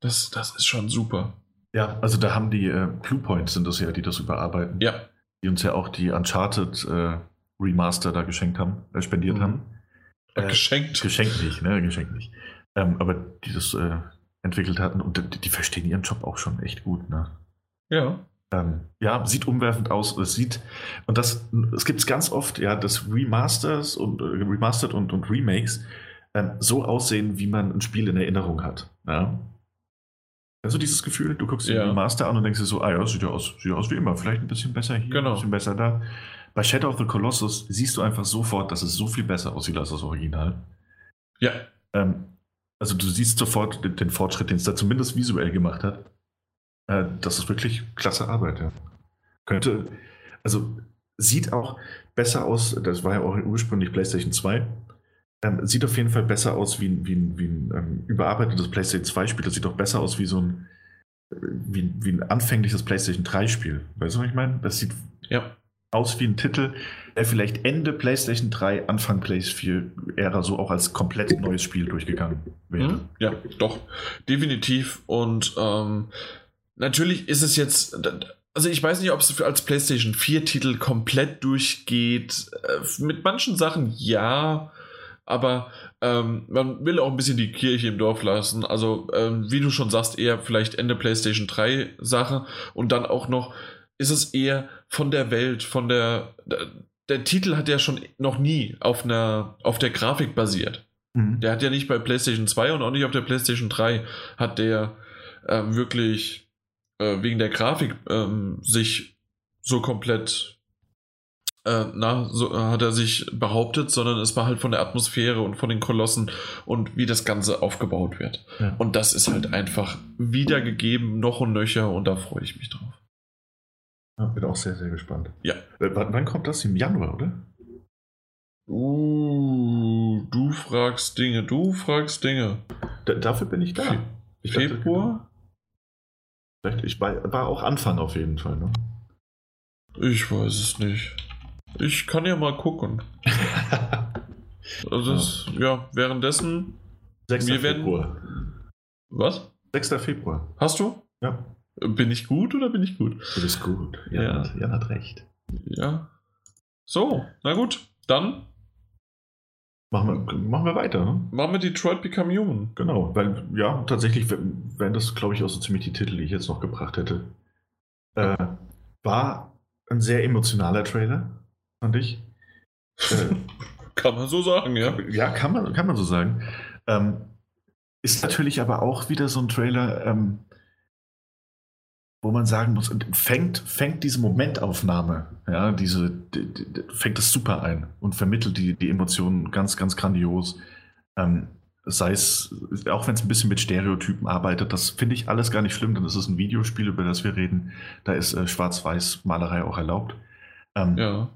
das, das ist schon super. Ja, also da haben die äh, Cluepoints sind das ja, die das überarbeiten. Ja. Die uns ja auch die Uncharted äh, Remaster da geschenkt haben, äh, spendiert mhm. haben. Äh, geschenkt. Geschenkt nicht, ne? Geschenkt nicht. Ähm, aber dieses äh, entwickelt hatten. Und die, verstehen ihren Job auch schon echt gut. Ne? Ja. Ähm, ja, sieht umwerfend aus. Es sieht, und das, es gibt es ganz oft, ja, dass Remasters und äh, Remastered und, und Remakes ähm, so aussehen, wie man ein Spiel in Erinnerung hat. Ja? Also dieses Gefühl, du guckst ja. den Remaster an und denkst dir so, ah ja, sieht ja aus, sieht aus wie immer, vielleicht ein bisschen besser hier, genau. ein bisschen besser da. Bei Shadow of the Colossus siehst du einfach sofort, dass es so viel besser aussieht als das Original. Ja. Ähm, also du siehst sofort den Fortschritt, den es da zumindest visuell gemacht hat. Äh, das ist wirklich klasse Arbeit, ja. Könnte, also sieht auch besser aus, das war ja auch ursprünglich PlayStation 2. Ähm, sieht auf jeden Fall besser aus wie, ein, wie wie ein ähm, überarbeitetes PlayStation 2-Spiel. Das sieht doch besser aus wie so ein, wie, wie ein anfängliches PlayStation 3-Spiel. Weißt du, was ich meine? Das sieht ja. Aus wie ein Titel, der vielleicht Ende PlayStation 3, Anfang PlayStation 4-Ära so auch als komplett neues Spiel durchgegangen wäre. Mhm. Ja, doch, definitiv. Und ähm, natürlich ist es jetzt. Also ich weiß nicht, ob es als PlayStation 4-Titel komplett durchgeht. Äh, mit manchen Sachen ja, aber ähm, man will auch ein bisschen die Kirche im Dorf lassen. Also, ähm, wie du schon sagst, eher vielleicht Ende PlayStation 3 Sache und dann auch noch ist es eher von der Welt, von der. Der Titel hat ja schon noch nie auf einer auf der Grafik basiert. Mhm. Der hat ja nicht bei PlayStation 2 und auch nicht auf der PlayStation 3 hat der ähm, wirklich äh, wegen der Grafik ähm, sich so komplett äh, na, so hat er sich behauptet, sondern es war halt von der Atmosphäre und von den Kolossen und wie das Ganze aufgebaut wird. Ja. Und das ist halt einfach wiedergegeben, noch und nöcher und da freue ich mich drauf. Ja, bin auch sehr, sehr gespannt. Ja. Äh, wann, wann kommt das? Im Januar, oder? Uh, du fragst Dinge, du fragst Dinge. Da, dafür bin ich da. Ich Februar? Dachte, ich war, war auch Anfang auf jeden Fall, ne? Ich weiß es nicht. Ich kann ja mal gucken. (laughs) also, ist, ja, währenddessen. 6. Wir Februar. Werden, was? 6. Februar. Hast du? Ja. Bin ich gut oder bin ich gut? Du bist gut. Jan, ja. hat, Jan hat recht. Ja. So, na gut. Dann Machen wir, machen wir weiter. Ne? Machen wir Detroit Become Human. Genau, weil ja, tatsächlich wären das, glaube ich, auch so ziemlich die Titel, die ich jetzt noch gebracht hätte. Äh, war ein sehr emotionaler Trailer fand ich. Äh, (laughs) kann man so sagen, ja. Ja, kann man, kann man so sagen. Ähm, ist natürlich aber auch wieder so ein Trailer, ähm, wo man sagen muss, fängt, fängt diese Momentaufnahme, ja, diese, die, die, fängt das super ein und vermittelt die, die Emotionen ganz, ganz grandios. Ähm, sei es, auch wenn es ein bisschen mit Stereotypen arbeitet, das finde ich alles gar nicht schlimm, denn es ist ein Videospiel, über das wir reden. Da ist äh, Schwarz-Weiß-Malerei auch erlaubt. Ähm, ja.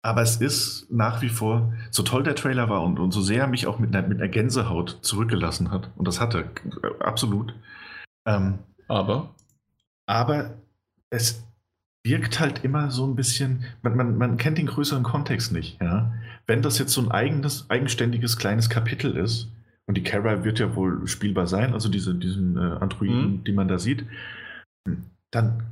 Aber es ist nach wie vor, so toll der Trailer war und, und so sehr er mich auch mit einer, mit einer Gänsehaut zurückgelassen hat, und das hat er absolut. Ähm, aber? Aber es wirkt halt immer so ein bisschen, man, man, man kennt den größeren Kontext nicht. Ja? Wenn das jetzt so ein eigenes, eigenständiges kleines Kapitel ist, und die Kara wird ja wohl spielbar sein, also diese, diesen äh, Androiden, mhm. die man da sieht, dann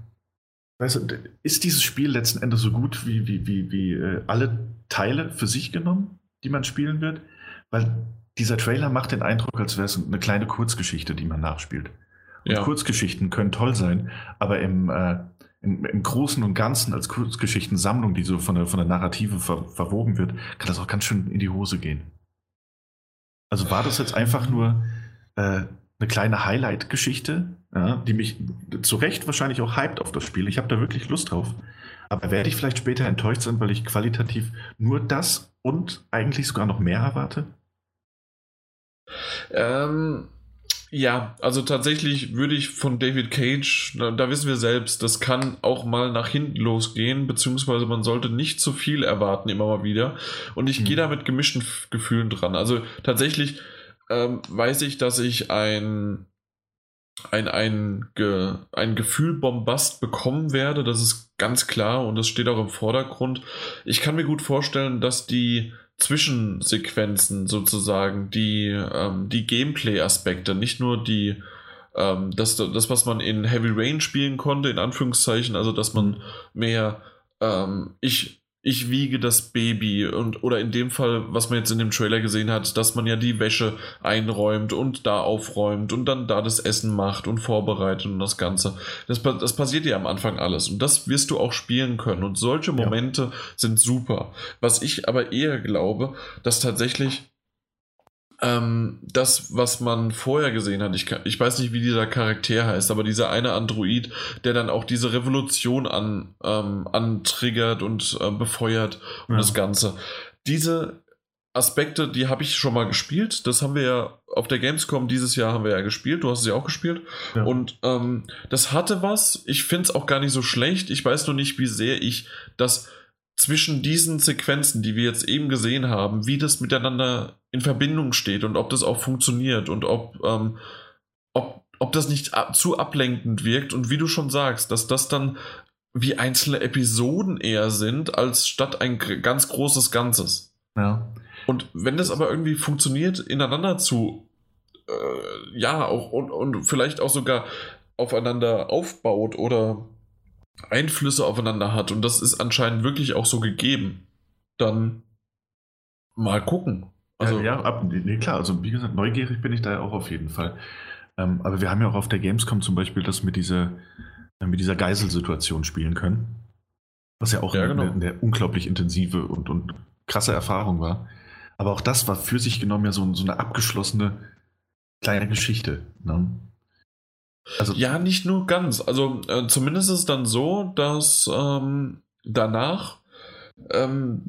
Weißt du, ist dieses Spiel letzten Endes so gut wie, wie, wie, wie äh, alle Teile für sich genommen, die man spielen wird? Weil dieser Trailer macht den Eindruck, als wäre es eine kleine Kurzgeschichte, die man nachspielt. Und ja. Kurzgeschichten können toll sein, aber im, äh, im, im, Großen und Ganzen als Kurzgeschichtensammlung, die so von der, von der Narrative ver, verwoben wird, kann das auch ganz schön in die Hose gehen. Also war das jetzt einfach nur äh, eine kleine Highlight-Geschichte, ja, die mich zu Recht wahrscheinlich auch hypt auf das Spiel. Ich habe da wirklich Lust drauf. Aber werde ich vielleicht später enttäuscht sein, weil ich qualitativ nur das und eigentlich sogar noch mehr erwarte? Ähm, ja, also tatsächlich würde ich von David Cage, da, da, wissen wir selbst, das kann auch mal nach hinten losgehen, beziehungsweise man sollte nicht zu viel erwarten, immer mal wieder. Und ich hm. gehe da mit gemischten Gefühlen dran. Also tatsächlich ähm, weiß ich, dass ich ein, ein, ein, Ge, ein Gefühl Bombast bekommen werde. Das ist ganz klar und das steht auch im Vordergrund. Ich kann mir gut vorstellen, dass die Zwischensequenzen sozusagen, die, ähm, die Gameplay-Aspekte, nicht nur die, ähm, das, das, was man in Heavy Rain spielen konnte, in Anführungszeichen, also dass man mehr, ähm, ich ich wiege das Baby und oder in dem Fall, was man jetzt in dem Trailer gesehen hat, dass man ja die Wäsche einräumt und da aufräumt und dann da das Essen macht und vorbereitet und das Ganze. Das, das passiert ja am Anfang alles und das wirst du auch spielen können und solche Momente ja. sind super. Was ich aber eher glaube, dass tatsächlich ähm, das, was man vorher gesehen hat, ich, ich weiß nicht, wie dieser Charakter heißt, aber dieser eine Android, der dann auch diese Revolution an, ähm, antriggert und äh, befeuert und ja. das Ganze. Diese Aspekte, die habe ich schon mal gespielt. Das haben wir ja auf der Gamescom dieses Jahr haben wir ja gespielt. Du hast es ja auch gespielt. Ja. Und ähm, das hatte was. Ich finde es auch gar nicht so schlecht. Ich weiß nur nicht, wie sehr ich das zwischen diesen Sequenzen, die wir jetzt eben gesehen haben, wie das miteinander in Verbindung steht und ob das auch funktioniert und ob, ähm, ob, ob das nicht ab, zu ablenkend wirkt und wie du schon sagst, dass das dann wie einzelne Episoden eher sind, als statt ein ganz großes Ganzes. Ja. Und wenn das aber irgendwie funktioniert, ineinander zu, äh, ja, auch und, und vielleicht auch sogar aufeinander aufbaut oder Einflüsse aufeinander hat und das ist anscheinend wirklich auch so gegeben, dann mal gucken. Also, ja, ja ab, nee, klar, also wie gesagt, neugierig bin ich da ja auch auf jeden Fall. Ähm, aber wir haben ja auch auf der Gamescom zum Beispiel das mit dieser, äh, mit dieser Geiselsituation spielen können. Was ja auch ja, genau. eine, eine, unglaublich intensive und, und krasse Erfahrung war. Aber auch das war für sich genommen ja so, so eine abgeschlossene kleine Geschichte. Ne? Also, ja, nicht nur ganz. Also äh, zumindest ist es dann so, dass ähm, danach ähm,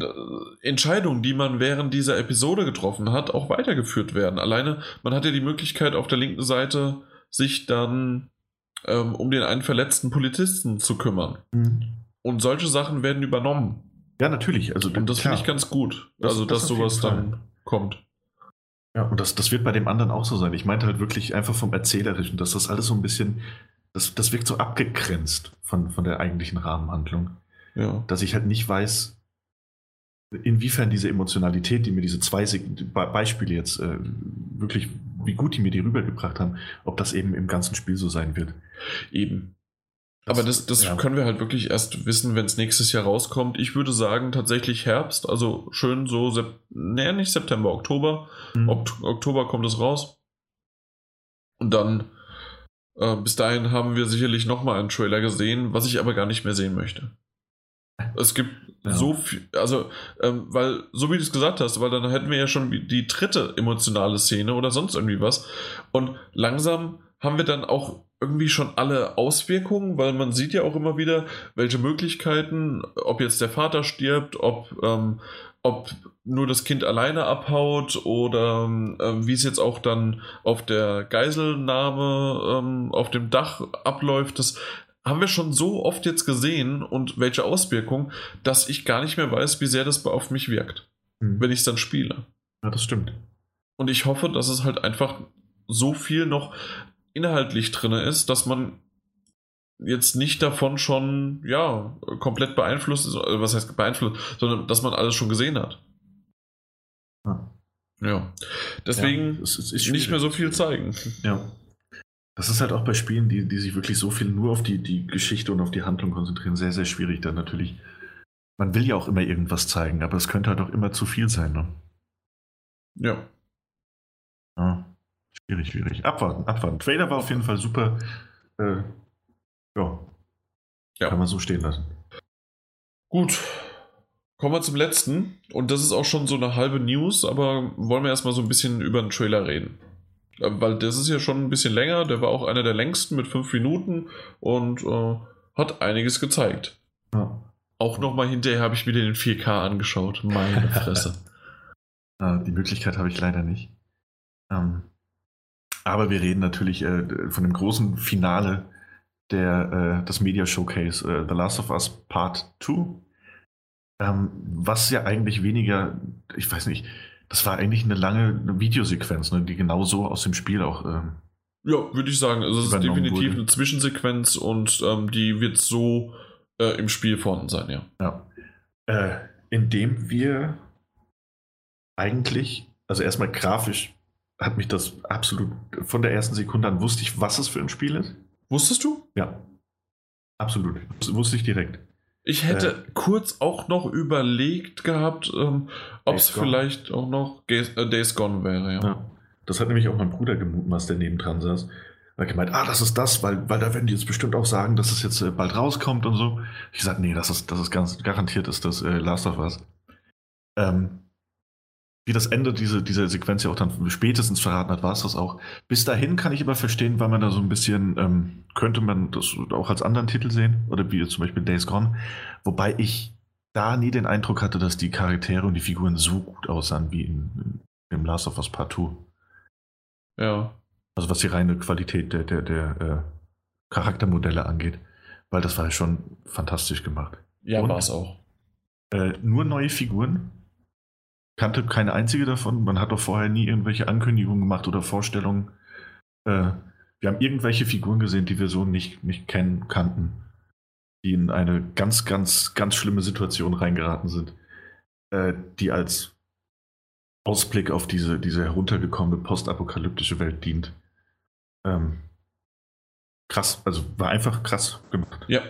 Entscheidungen, die man während dieser Episode getroffen hat, auch weitergeführt werden. Alleine, man hat ja die Möglichkeit auf der linken Seite sich dann ähm, um den einen verletzten Polizisten zu kümmern. Mhm. Und solche Sachen werden übernommen. Ja, natürlich. Also, und das finde ich ganz gut. Das, also, dass das sowas dann kommt. Ja, und das, das wird bei dem anderen auch so sein. Ich meinte halt wirklich einfach vom Erzählerischen, dass das alles so ein bisschen, das, das wirkt so abgegrenzt von, von der eigentlichen Rahmenhandlung. Ja. Dass ich halt nicht weiß, inwiefern diese Emotionalität, die mir diese zwei Beispiele jetzt äh, wirklich, wie gut die mir die rübergebracht haben, ob das eben im ganzen Spiel so sein wird. Eben. Aber das, das ja. können wir halt wirklich erst wissen, wenn es nächstes Jahr rauskommt. Ich würde sagen, tatsächlich Herbst, also schön so, Sep nee, nicht September, Oktober. Mhm. Ob Oktober kommt es raus. Und dann, äh, bis dahin haben wir sicherlich nochmal einen Trailer gesehen, was ich aber gar nicht mehr sehen möchte. Es gibt ja. so viel, also, ähm, weil, so wie du es gesagt hast, weil dann hätten wir ja schon die dritte emotionale Szene oder sonst irgendwie was. Und langsam haben wir dann auch irgendwie schon alle Auswirkungen, weil man sieht ja auch immer wieder, welche Möglichkeiten, ob jetzt der Vater stirbt, ob, ähm, ob nur das Kind alleine abhaut oder ähm, wie es jetzt auch dann auf der Geiselnahme ähm, auf dem Dach abläuft, das haben wir schon so oft jetzt gesehen und welche Auswirkungen, dass ich gar nicht mehr weiß, wie sehr das auf mich wirkt, mhm. wenn ich es dann spiele. Ja, das stimmt. Und ich hoffe, dass es halt einfach so viel noch inhaltlich drin ist, dass man jetzt nicht davon schon, ja, komplett beeinflusst ist, äh, was heißt beeinflusst, sondern dass man alles schon gesehen hat. Ja. ja. Deswegen ja, es, es nicht mehr so viel zeigen. Ja. Das ist halt auch bei Spielen, die, die sich wirklich so viel nur auf die, die Geschichte und auf die Handlung konzentrieren, sehr, sehr schwierig dann natürlich. Man will ja auch immer irgendwas zeigen, aber es könnte halt auch immer zu viel sein, ne? Ja. Ja. Schwierig, schwierig. Abwarten, abwarten. Trailer war auf jeden Fall super. Äh, ja. ja. Kann man so stehen lassen. Gut. Kommen wir zum letzten. Und das ist auch schon so eine halbe News, aber wollen wir erstmal so ein bisschen über den Trailer reden. Äh, weil das ist ja schon ein bisschen länger. Der war auch einer der längsten mit fünf Minuten und äh, hat einiges gezeigt. Ja. Auch nochmal hinterher habe ich mir den 4K angeschaut. Meine (laughs) Fresse. ja, die Möglichkeit habe ich leider nicht. Ähm, aber wir reden natürlich äh, von dem großen Finale der, äh, des Media Showcase äh, The Last of Us Part 2. Ähm, was ja eigentlich weniger, ich weiß nicht, das war eigentlich eine lange Videosequenz, ne, die genau so aus dem Spiel auch. Ähm, ja, würde ich sagen. Also es ist definitiv wurde. eine Zwischensequenz und ähm, die wird so äh, im Spiel vorhanden sein, ja. Ja. Äh, indem wir eigentlich, also erstmal grafisch hat mich das absolut von der ersten Sekunde an wusste ich, was es für ein Spiel ist. Wusstest du? Ja. Absolut. Das wusste ich direkt. Ich hätte äh, kurz auch noch überlegt gehabt, ähm, ob es vielleicht auch noch Days, äh, Days Gone wäre. Ja. ja. Das hat nämlich auch mein Bruder gemutmaßt, der nebendran saß. Er hat gemeint, ah, das ist das, weil, weil da werden die jetzt bestimmt auch sagen, dass es jetzt äh, bald rauskommt und so. Ich gesagt, nee, das ist, das ist ganz garantiert, ist das äh, Last of Us. Ähm, wie das Ende diese, dieser Sequenz ja auch dann spätestens verraten hat, war es das auch. Bis dahin kann ich aber verstehen, weil man da so ein bisschen, ähm, könnte man das auch als anderen Titel sehen, oder wie zum Beispiel Days Gone, wobei ich da nie den Eindruck hatte, dass die Charaktere und die Figuren so gut aussahen wie in, in, in Last of Us Part 2. Ja. Also was die reine Qualität der, der, der äh, Charaktermodelle angeht, weil das war ja schon fantastisch gemacht. Ja, war es auch. Äh, nur neue Figuren. Kannte keine einzige davon. Man hat doch vorher nie irgendwelche Ankündigungen gemacht oder Vorstellungen. Äh, wir haben irgendwelche Figuren gesehen, die wir so nicht, nicht kennen, kannten. Die in eine ganz, ganz, ganz schlimme Situation reingeraten sind. Äh, die als Ausblick auf diese, diese heruntergekommene postapokalyptische Welt dient. Ähm, krass, also war einfach krass gemacht. Ja,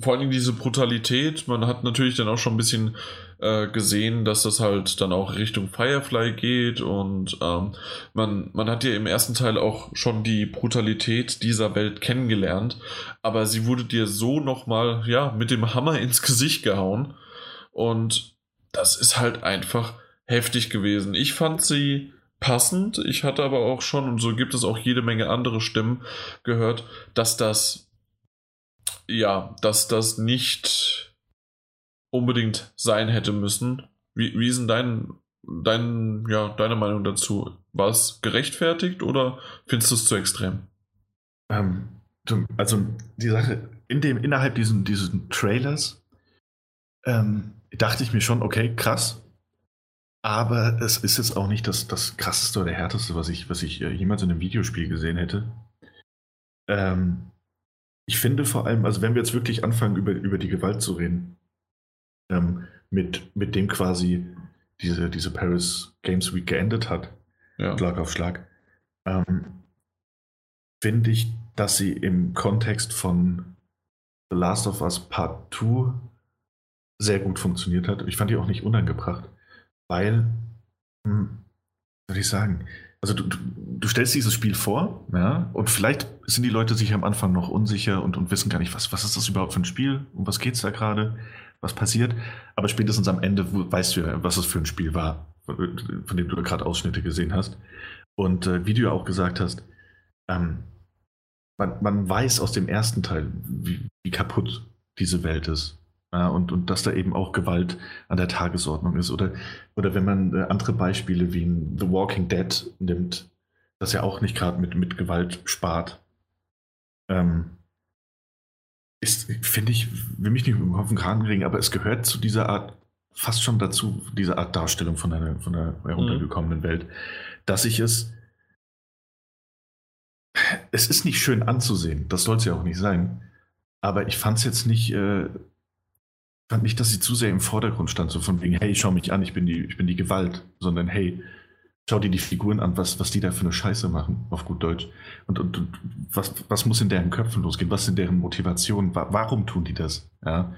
vor allem diese Brutalität. Man hat natürlich dann auch schon ein bisschen äh, gesehen, dass das halt dann auch Richtung Firefly geht und ähm, man, man hat ja im ersten Teil auch schon die Brutalität dieser Welt kennengelernt, aber sie wurde dir so nochmal, ja, mit dem Hammer ins Gesicht gehauen und das ist halt einfach heftig gewesen. Ich fand sie passend. Ich hatte aber auch schon, und so gibt es auch jede Menge andere Stimmen gehört, dass das, ja, dass das nicht unbedingt sein hätte müssen. Wie, wie ist denn dein, dein, ja, deine Meinung dazu? War es gerechtfertigt oder findest du es zu extrem? Ähm, also die Sache, in dem, innerhalb diesen, diesen Trailers ähm, dachte ich mir schon, okay, krass, aber es ist jetzt auch nicht das, das krasseste oder härteste, was ich, was ich äh, jemals in einem Videospiel gesehen hätte. Ähm, ich finde vor allem, also wenn wir jetzt wirklich anfangen, über, über die Gewalt zu reden, ähm, mit, mit dem quasi diese, diese Paris Games Week geendet hat, ja. Schlag auf Schlag, ähm, finde ich, dass sie im Kontext von The Last of Us Part 2 sehr gut funktioniert hat. Ich fand die auch nicht unangebracht weil, hm, würde ich sagen, also du, du, stellst dieses Spiel vor, ja, und vielleicht sind die Leute sich am Anfang noch unsicher und, und wissen gar nicht, was, was ist das überhaupt für ein Spiel, um was geht es da gerade, was passiert. Aber spätestens am Ende weißt du ja, was es für ein Spiel war, von dem du gerade Ausschnitte gesehen hast. Und äh, wie du ja auch gesagt hast, ähm, man, man, weiß aus dem ersten Teil, wie, wie kaputt diese Welt ist. Ja, und, und dass da eben auch Gewalt an der Tagesordnung ist. Oder, oder wenn man äh, andere Beispiele wie in The Walking Dead nimmt, das ja auch nicht gerade mit, mit Gewalt spart. Ähm, ist, finde ich, will mich nicht auf den Kragen kriegen, aber es gehört zu dieser Art, fast schon dazu, diese Art Darstellung von einer, von einer heruntergekommenen mhm. Welt, dass ich es. Es ist nicht schön anzusehen, das soll es ja auch nicht sein. Aber ich fand es jetzt nicht. Äh, fand nicht, dass sie zu sehr im Vordergrund stand, so von wegen, hey, schau mich an, ich bin die, ich bin die Gewalt, sondern hey, schau dir die Figuren an, was, was die da für eine Scheiße machen, auf gut Deutsch. Und, und, und was, was muss in deren Köpfen losgehen? Was sind deren Motivationen? Warum tun die das? Ja?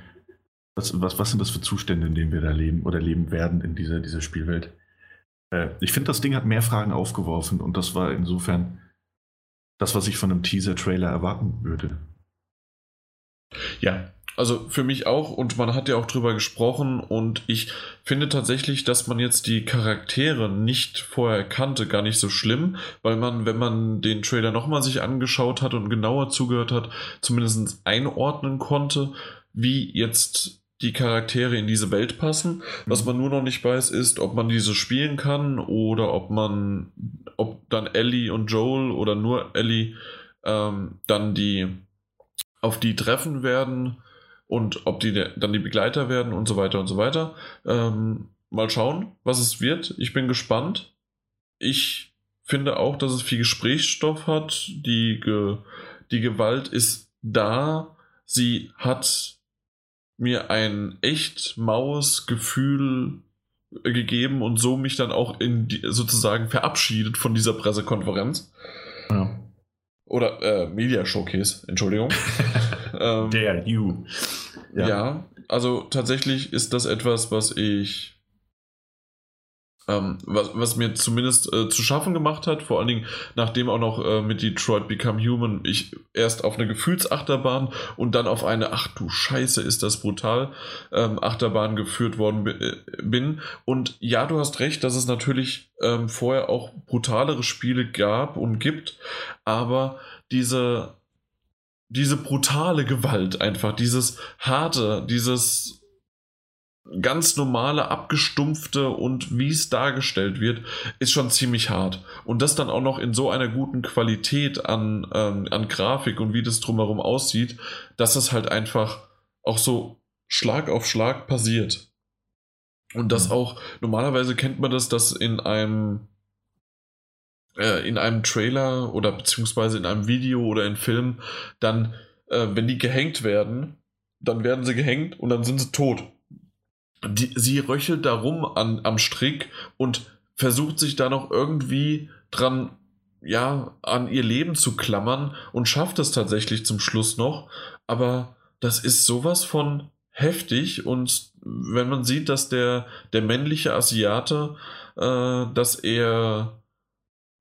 Was, was, was sind das für Zustände, in denen wir da leben oder leben werden in dieser, dieser Spielwelt? Äh, ich finde, das Ding hat mehr Fragen aufgeworfen und das war insofern das, was ich von einem Teaser-Trailer erwarten würde. Ja, also für mich auch und man hat ja auch drüber gesprochen und ich finde tatsächlich, dass man jetzt die Charaktere nicht vorher kannte, gar nicht so schlimm, weil man, wenn man den Trailer nochmal sich angeschaut hat und genauer zugehört hat, zumindest einordnen konnte, wie jetzt die Charaktere in diese Welt passen. Was mhm. man nur noch nicht weiß, ist, ob man diese spielen kann oder ob man, ob dann Ellie und Joel oder nur Ellie ähm, dann die auf die treffen werden und ob die dann die Begleiter werden und so weiter und so weiter. Ähm, mal schauen, was es wird. Ich bin gespannt. Ich finde auch, dass es viel Gesprächsstoff hat. Die, Ge die Gewalt ist da. Sie hat mir ein echt maues Gefühl gegeben und so mich dann auch in die, sozusagen verabschiedet von dieser Pressekonferenz. Ja. Oder äh, Media Showcase, Entschuldigung. (laughs) ähm, Der You. Ja. ja, also tatsächlich ist das etwas, was ich ähm, was, was mir zumindest äh, zu schaffen gemacht hat, vor allen Dingen nachdem auch noch äh, mit Detroit Become Human ich erst auf eine Gefühlsachterbahn und dann auf eine, ach du Scheiße, ist das brutal, ähm, Achterbahn geführt worden äh, bin. Und ja, du hast recht, dass es natürlich ähm, vorher auch brutalere Spiele gab und gibt, aber diese, diese brutale Gewalt einfach, dieses harte, dieses ganz normale, abgestumpfte und wie es dargestellt wird, ist schon ziemlich hart. Und das dann auch noch in so einer guten Qualität an, ähm, an Grafik und wie das drumherum aussieht, dass es halt einfach auch so Schlag auf Schlag passiert. Und das auch, normalerweise kennt man das, dass in einem äh, in einem Trailer oder beziehungsweise in einem Video oder in Film dann, äh, wenn die gehängt werden, dann werden sie gehängt und dann sind sie tot. Die, sie röchelt darum an, am Strick und versucht sich da noch irgendwie dran, ja, an ihr Leben zu klammern und schafft es tatsächlich zum Schluss noch. Aber das ist sowas von heftig und wenn man sieht, dass der, der männliche Asiate, äh, dass er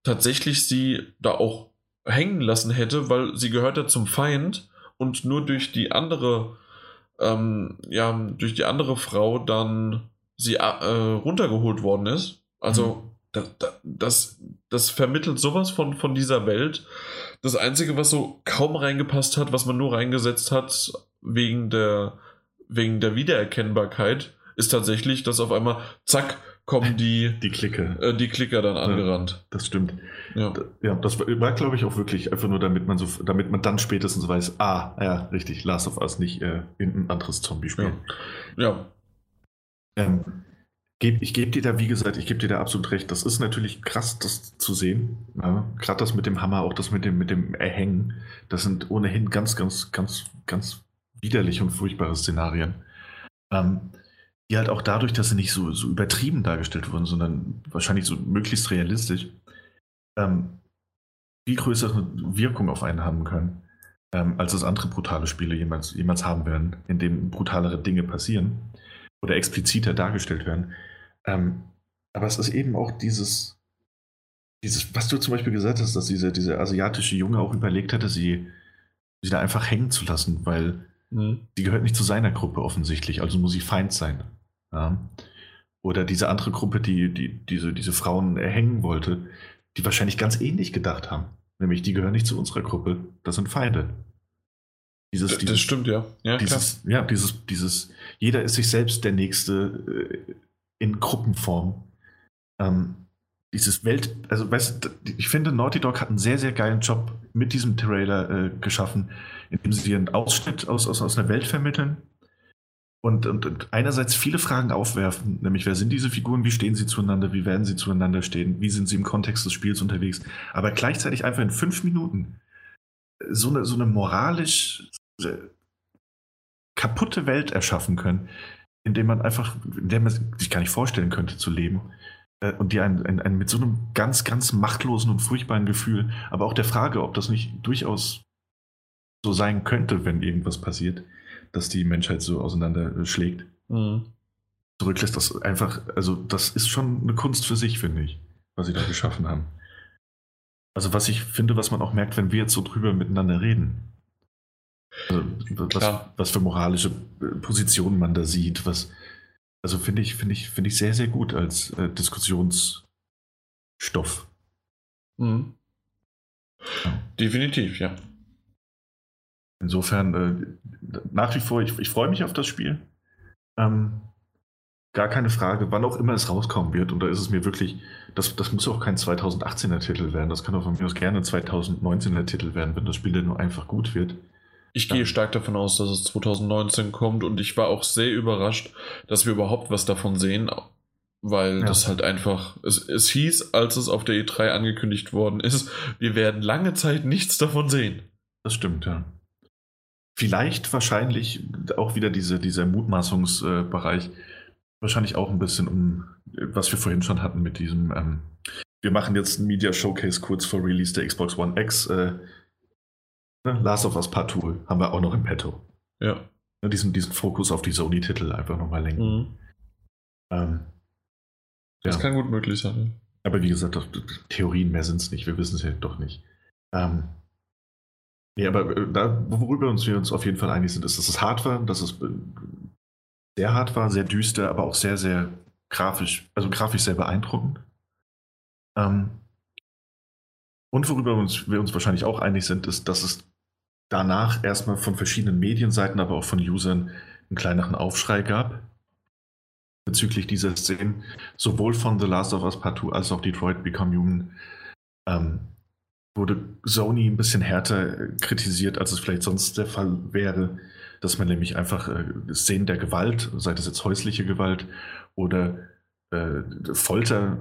tatsächlich sie da auch hängen lassen hätte, weil sie gehört ja zum Feind und nur durch die andere, ähm, ja, durch die andere Frau dann sie äh, runtergeholt worden ist. Also mhm. das, das, das vermittelt sowas von, von dieser Welt. Das Einzige, was so kaum reingepasst hat, was man nur reingesetzt hat, wegen der, wegen der Wiedererkennbarkeit, ist tatsächlich, dass auf einmal, zack, kommen die, (laughs) die Clique. Äh, die Klicker dann angerannt. Das stimmt. Ja, ja das war, glaube ich, auch wirklich einfach nur, damit man so, damit man dann spätestens weiß, ah, ja, richtig, Last of Us nicht äh, ein anderes Zombie-Spiel. Ja. ja. Ähm, ich gebe dir da, wie gesagt, ich gebe dir da absolut recht. Das ist natürlich krass, das zu sehen. Ja, Gerade das mit dem Hammer, auch das mit dem, mit dem Erhängen. Das sind ohnehin ganz, ganz, ganz, ganz widerliche und furchtbare Szenarien. Ähm, die halt auch dadurch, dass sie nicht so, so übertrieben dargestellt wurden, sondern wahrscheinlich so möglichst realistisch, ähm, viel größere Wirkung auf einen haben können, ähm, als es andere brutale Spiele jemals, jemals haben werden, in denen brutalere Dinge passieren oder expliziter dargestellt werden. Ähm, aber es ist eben auch dieses, dieses, was du zum Beispiel gesagt hast, dass diese, diese asiatische Junge auch überlegt hatte, sie, sie da einfach hängen zu lassen, weil mhm. sie gehört nicht zu seiner Gruppe offensichtlich, also muss sie Feind sein. Ja. Oder diese andere Gruppe, die, die diese, diese Frauen erhängen wollte, die wahrscheinlich ganz ähnlich gedacht haben. Nämlich, die gehören nicht zu unserer Gruppe, das sind Feinde. Dieses, das, dieses, stimmt, ja. Ja, dieses, ja, dieses, dieses, jeder ist sich selbst der Nächste äh, in Gruppenform. Ähm, dieses Welt, also weißt ich finde, Naughty Dog hat einen sehr, sehr geilen Job mit diesem Trailer äh, geschaffen, indem sie dir einen Ausschnitt aus, aus, aus einer Welt vermitteln und, und, und, einerseits viele Fragen aufwerfen, nämlich wer sind diese Figuren, wie stehen sie zueinander, wie werden sie zueinander stehen, wie sind sie im Kontext des Spiels unterwegs, aber gleichzeitig einfach in fünf Minuten so eine, so eine moralisch äh, kaputte Welt erschaffen können, in der man einfach, in der man sich gar nicht vorstellen könnte zu leben äh, und die einen, einen, einen mit so einem ganz, ganz machtlosen und furchtbaren Gefühl, aber auch der Frage, ob das nicht durchaus so sein könnte, wenn irgendwas passiert, dass die Menschheit so auseinanderschlägt. Mhm. Zurücklässt das einfach, also das ist schon eine Kunst für sich, finde ich, was sie da geschaffen haben. Also was ich finde, was man auch merkt, wenn wir jetzt so drüber miteinander reden. Also, was, was, für moralische äh, Positionen man da sieht, was, also finde ich, finde ich, finde ich sehr, sehr gut als äh, Diskussionsstoff. Mhm. Definitiv, ja. Insofern äh, nach wie vor, ich, ich freue mich auf das Spiel. Ähm, gar keine Frage, wann auch immer es rauskommen wird. Und da ist es mir wirklich, das, das muss auch kein 2018er Titel werden. Das kann auch von mir aus gerne 2019er Titel werden, wenn das Spiel dann nur einfach gut wird. Ich gehe stark davon aus, dass es 2019 kommt und ich war auch sehr überrascht, dass wir überhaupt was davon sehen, weil ja. das halt einfach, es, es hieß, als es auf der E3 angekündigt worden ist, wir werden lange Zeit nichts davon sehen. Das stimmt, ja. Vielleicht wahrscheinlich auch wieder diese, dieser Mutmaßungsbereich, wahrscheinlich auch ein bisschen um, was wir vorhin schon hatten mit diesem, ähm, wir machen jetzt ein Media Showcase kurz vor Release der Xbox One X. Äh, ne, Last of Us Part 2 haben wir auch noch im Petto. Ja. Ne, diesen, diesen Fokus auf die Sony-Titel einfach nochmal lenken. Mhm. Ähm, das ja. kann gut möglich sein. Aber wie gesagt, Theorien mehr sind es nicht. Wir wissen es ja doch nicht. Ähm, Nee, aber äh, da, worüber uns wir uns auf jeden Fall einig sind, ist, dass es hart war, dass es äh, sehr hart war, sehr düster, aber auch sehr, sehr grafisch, also grafisch sehr beeindruckend. Ähm, und worüber uns, wir uns wahrscheinlich auch einig sind, ist, dass es danach erstmal von verschiedenen Medienseiten, aber auch von Usern einen kleineren Aufschrei gab bezüglich dieser Szenen, sowohl von The Last of Us Part 2 als auch Detroit Become Human. Ähm, wurde Sony ein bisschen härter kritisiert, als es vielleicht sonst der Fall wäre. dass man nämlich einfach äh, Szenen der Gewalt, sei das jetzt häusliche Gewalt oder äh, Folter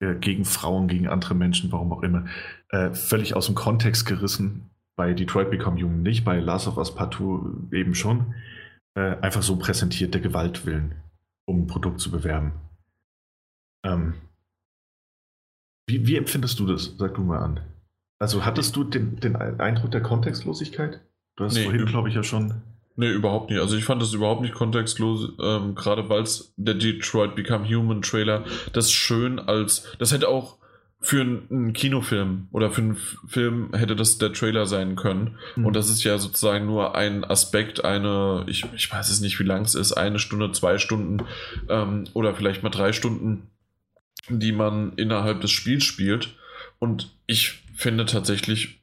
äh, gegen Frauen, gegen andere Menschen, warum auch immer, äh, völlig aus dem Kontext gerissen. Bei Detroit Become Human nicht, bei Last of Us Partout eben schon. Äh, einfach so präsentiert der Gewaltwillen, um ein Produkt zu bewerben. Ähm, wie, wie, empfindest du das? Sag du mal an. Also hattest du den, den Eindruck der Kontextlosigkeit? Du hast nee, vorhin, glaube ich, ja schon. Nee, überhaupt nicht. Also ich fand das überhaupt nicht kontextlos, ähm, gerade weil es der Detroit Become Human Trailer das schön als. Das hätte auch für einen Kinofilm oder für einen Film hätte das der Trailer sein können. Mhm. Und das ist ja sozusagen nur ein Aspekt, eine, ich, ich weiß es nicht, wie lang es ist, eine Stunde, zwei Stunden ähm, oder vielleicht mal drei Stunden, die man innerhalb des Spiels spielt. Und ich finde tatsächlich,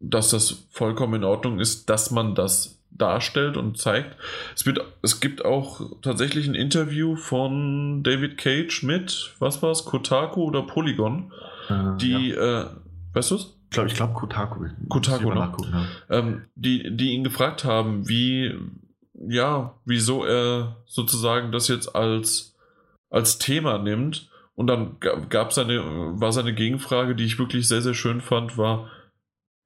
dass das vollkommen in Ordnung ist, dass man das darstellt und zeigt. Es, wird, es gibt auch tatsächlich ein Interview von David Cage mit, was war es, Kotaku oder Polygon, äh, die, ja. äh, weißt du es? Ich glaube, ich glaube Kotaku. Kotaku, ne? ja. ähm, die, die ihn gefragt haben, wie, ja, wieso er sozusagen das jetzt als, als Thema nimmt. Und dann gab seine, war seine Gegenfrage, die ich wirklich sehr, sehr schön fand, war,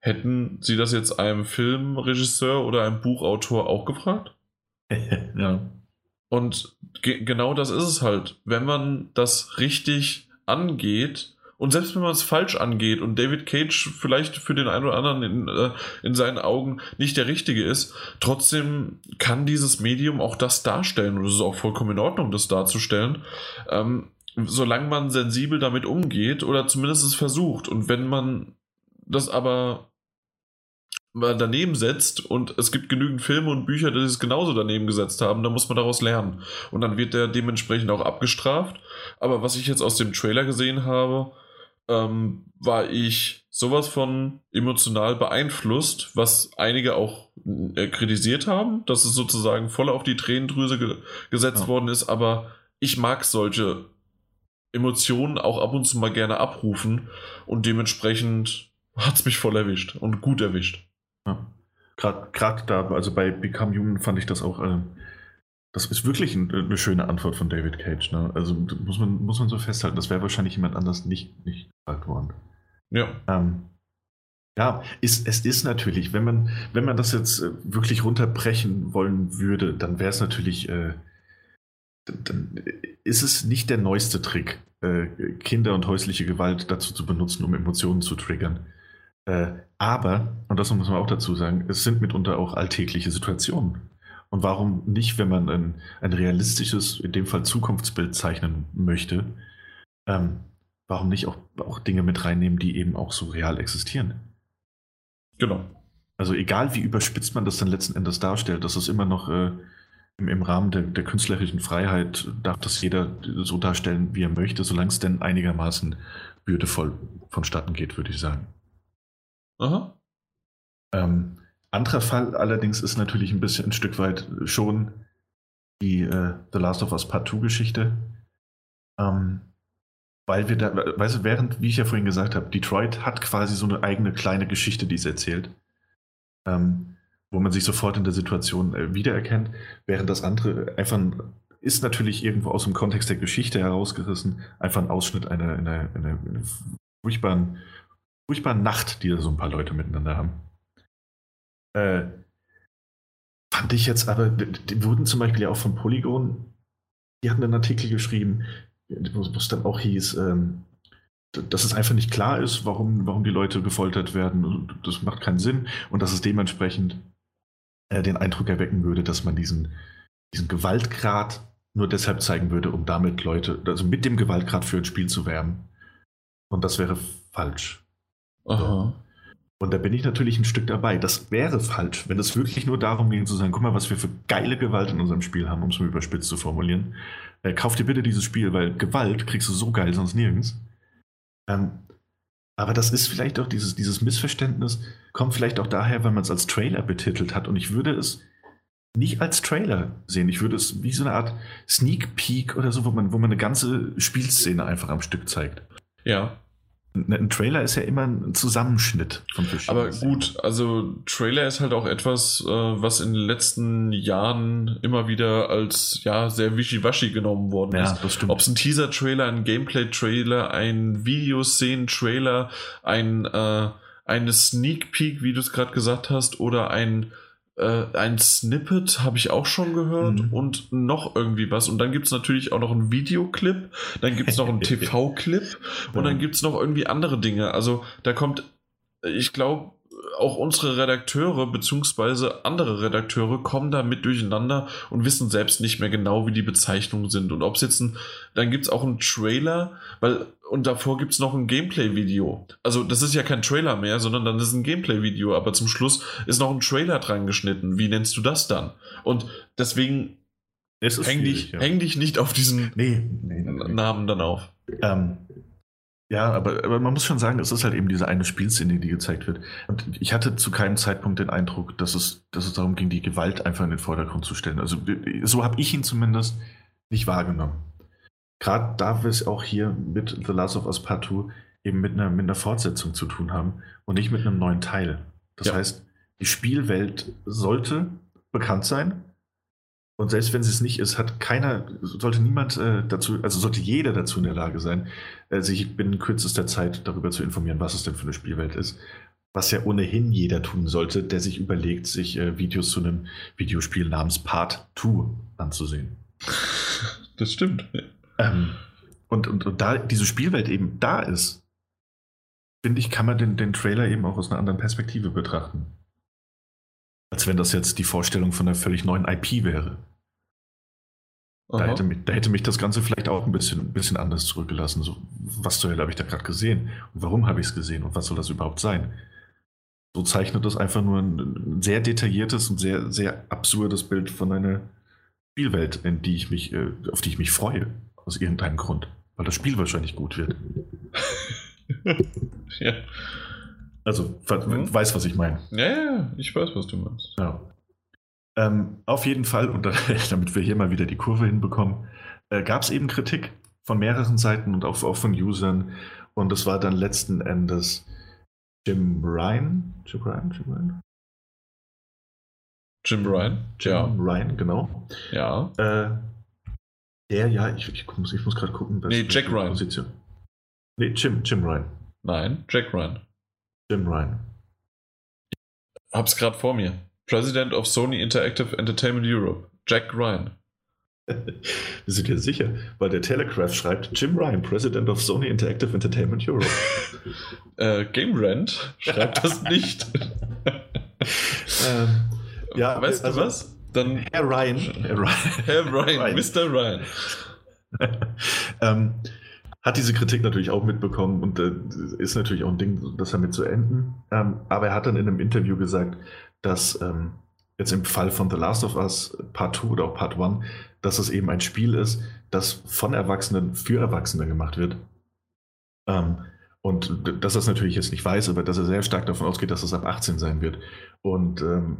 Hätten Sie das jetzt einem Filmregisseur oder einem Buchautor auch gefragt? (laughs) ja. Und ge genau das ist es halt. Wenn man das richtig angeht, und selbst wenn man es falsch angeht und David Cage vielleicht für den einen oder anderen in, äh, in seinen Augen nicht der richtige ist, trotzdem kann dieses Medium auch das darstellen. Und es ist auch vollkommen in Ordnung, das darzustellen. Ähm, solange man sensibel damit umgeht oder zumindest es versucht. Und wenn man das aber mal daneben setzt und es gibt genügend Filme und Bücher, die es genauso daneben gesetzt haben, dann muss man daraus lernen. Und dann wird der dementsprechend auch abgestraft. Aber was ich jetzt aus dem Trailer gesehen habe, ähm, war ich sowas von emotional beeinflusst, was einige auch äh, kritisiert haben, dass es sozusagen voll auf die Tränendrüse ge gesetzt ja. worden ist. Aber ich mag solche Emotionen auch ab und zu mal gerne abrufen und dementsprechend hat es mich voll erwischt und gut erwischt. Ja. Gerade da, also bei Become Human fand ich das auch, äh, das ist wirklich ein, eine schöne Antwort von David Cage. Ne? Also muss man, muss man so festhalten, das wäre wahrscheinlich jemand anders nicht, nicht gefragt worden. Ja. Ähm, ja, ist, es ist natürlich, wenn man, wenn man das jetzt äh, wirklich runterbrechen wollen würde, dann wäre es natürlich, äh, dann ist es nicht der neueste Trick, äh, Kinder und häusliche Gewalt dazu zu benutzen, um Emotionen zu triggern. Äh, aber, und das muss man auch dazu sagen, es sind mitunter auch alltägliche Situationen. Und warum nicht, wenn man ein, ein realistisches, in dem Fall Zukunftsbild zeichnen möchte, ähm, warum nicht auch, auch Dinge mit reinnehmen, die eben auch so real existieren? Genau. Also egal wie überspitzt man das dann letzten Endes darstellt, das ist immer noch äh, im, im, Rahmen der, der, künstlerischen Freiheit, darf das jeder so darstellen, wie er möchte, solange es denn einigermaßen würdevoll vonstatten geht, würde ich sagen. Aha. Ähm, anderer Fall allerdings ist natürlich ein bisschen ein Stück weit schon die äh, The Last of Us Part 2 Geschichte. Ähm, weil wir da, weißt du, während, wie ich ja vorhin gesagt habe, Detroit hat quasi so eine eigene kleine Geschichte, die es erzählt, ähm, wo man sich sofort in der Situation äh, wiedererkennt, während das andere einfach ein, ist natürlich irgendwo aus dem Kontext der Geschichte herausgerissen, einfach ein Ausschnitt einer, einer, einer, einer furchtbaren furchtbare Nacht, die da so ein paar Leute miteinander haben. Äh, fand ich jetzt aber, die wurden zum Beispiel ja auch von Polygon, die hatten einen Artikel geschrieben, wo es dann auch hieß, ähm, dass es einfach nicht klar ist, warum, warum die Leute gefoltert werden. Das macht keinen Sinn und dass es dementsprechend äh, den Eindruck erwecken würde, dass man diesen, diesen Gewaltgrad nur deshalb zeigen würde, um damit Leute, also mit dem Gewaltgrad für ein Spiel zu werben. Und das wäre falsch. Aha. Und da bin ich natürlich ein Stück dabei. Das wäre falsch, wenn es wirklich nur darum ging zu sagen, guck mal, was wir für geile Gewalt in unserem Spiel haben, um es mal überspitzt zu formulieren. Äh, kauf dir bitte dieses Spiel, weil Gewalt kriegst du so geil sonst nirgends. Ähm, aber das ist vielleicht auch dieses, dieses Missverständnis, kommt vielleicht auch daher, weil man es als Trailer betitelt hat. Und ich würde es nicht als Trailer sehen. Ich würde es wie so eine Art Sneak Peek oder so, wo man, wo man eine ganze Spielszene einfach am Stück zeigt. Ja. Ein Trailer ist ja immer ein Zusammenschnitt von verschiedenen. Aber gut, also Trailer ist halt auch etwas, äh, was in den letzten Jahren immer wieder als ja sehr wischiwaschi genommen worden ja, ist. Das stimmt. Ob es ein Teaser-Trailer, ein Gameplay-Trailer, ein Videoszenen-Trailer, ein äh, eine Sneak Peek, wie du es gerade gesagt hast, oder ein äh, ein Snippet habe ich auch schon gehört mhm. und noch irgendwie was. Und dann gibt es natürlich auch noch einen Videoclip, dann gibt es noch einen (laughs) TV-Clip und dann gibt es noch irgendwie andere Dinge. Also da kommt, ich glaube, auch unsere Redakteure beziehungsweise andere Redakteure kommen da mit durcheinander und wissen selbst nicht mehr genau, wie die Bezeichnungen sind. Und ob es jetzt ein, dann gibt es auch einen Trailer, weil, und davor gibt es noch ein Gameplay-Video. Also das ist ja kein Trailer mehr, sondern dann ist ein Gameplay-Video, aber zum Schluss ist noch ein Trailer dran geschnitten. Wie nennst du das dann? Und deswegen häng dich, ja. häng dich nicht auf diesen nee, nee, nee, Namen dann auf. Ähm, ja, aber, aber man muss schon sagen, es ist halt eben diese eine Spielszene, die gezeigt wird. Und ich hatte zu keinem Zeitpunkt den Eindruck, dass es, dass es darum ging, die Gewalt einfach in den Vordergrund zu stellen. Also so habe ich ihn zumindest nicht wahrgenommen. Gerade da wir es auch hier mit The Last of Us Part 2 eben mit einer, mit einer Fortsetzung zu tun haben und nicht mit einem neuen Teil. Das ja. heißt, die Spielwelt sollte bekannt sein, und selbst wenn sie es nicht ist, hat keiner, sollte niemand äh, dazu, also sollte jeder dazu in der Lage sein, äh, sich binnen kürzester Zeit darüber zu informieren, was es denn für eine Spielwelt ist. Was ja ohnehin jeder tun sollte, der sich überlegt, sich äh, Videos zu einem Videospiel namens Part 2 anzusehen. (laughs) Das stimmt. Ähm, und, und, und da diese Spielwelt eben da ist, finde ich, kann man den, den Trailer eben auch aus einer anderen Perspektive betrachten. Als wenn das jetzt die Vorstellung von einer völlig neuen IP wäre. Da hätte, mich, da hätte, mich, das Ganze vielleicht auch ein bisschen, ein bisschen anders zurückgelassen. So, was zur Hölle habe ich da gerade gesehen? Und warum habe ich es gesehen? Und was soll das überhaupt sein? So zeichnet das einfach nur ein sehr detailliertes und sehr, sehr absurdes Bild von einer Spielwelt, in die ich mich, äh, auf die ich mich freue. Aus irgendeinem Grund. Weil das Spiel wahrscheinlich gut wird. (laughs) ja. Also, mhm. weiß, was ich meine. Ja, ja, ich weiß, was du meinst. Ja. Ähm, auf jeden Fall, und (laughs) damit wir hier mal wieder die Kurve hinbekommen, äh, gab es eben Kritik von mehreren Seiten und auch, auch von Usern. Und es war dann letzten Endes Jim Ryan. Jim Ryan? Jim Ryan? Jim Ryan? Jim ja. Ryan, genau. Ja. Äh, der, ja, ich, ich muss, ich muss gerade gucken. Nee, Jack Ryan. Position. Nee, Jim, Jim Ryan. Nein, Jack Ryan. Jim Ryan. Ich hab's gerade vor mir. President of Sony Interactive Entertainment Europe, Jack Ryan. (laughs) Wir sind ja sicher, weil der Telegraph schreibt Jim Ryan, President of Sony Interactive Entertainment Europe. (laughs) äh, Game Rant schreibt das (laughs) nicht. ähm, ja, weißt also, du was? Dann Herr Ryan. Herr Ryan, Herr Ryan, Ryan. Mr. Ryan. ähm, hat diese Kritik natürlich auch mitbekommen und äh, ist natürlich auch ein Ding, das damit zu enden. Ähm, aber er hat dann in einem Interview gesagt, dass ähm, jetzt im Fall von The Last of Us Part 2 oder auch Part 1, dass es eben ein Spiel ist, das von Erwachsenen für Erwachsene gemacht wird. Ähm, und dass es natürlich jetzt nicht weiß, aber dass er sehr stark davon ausgeht, dass es ab 18 sein wird. Und ähm,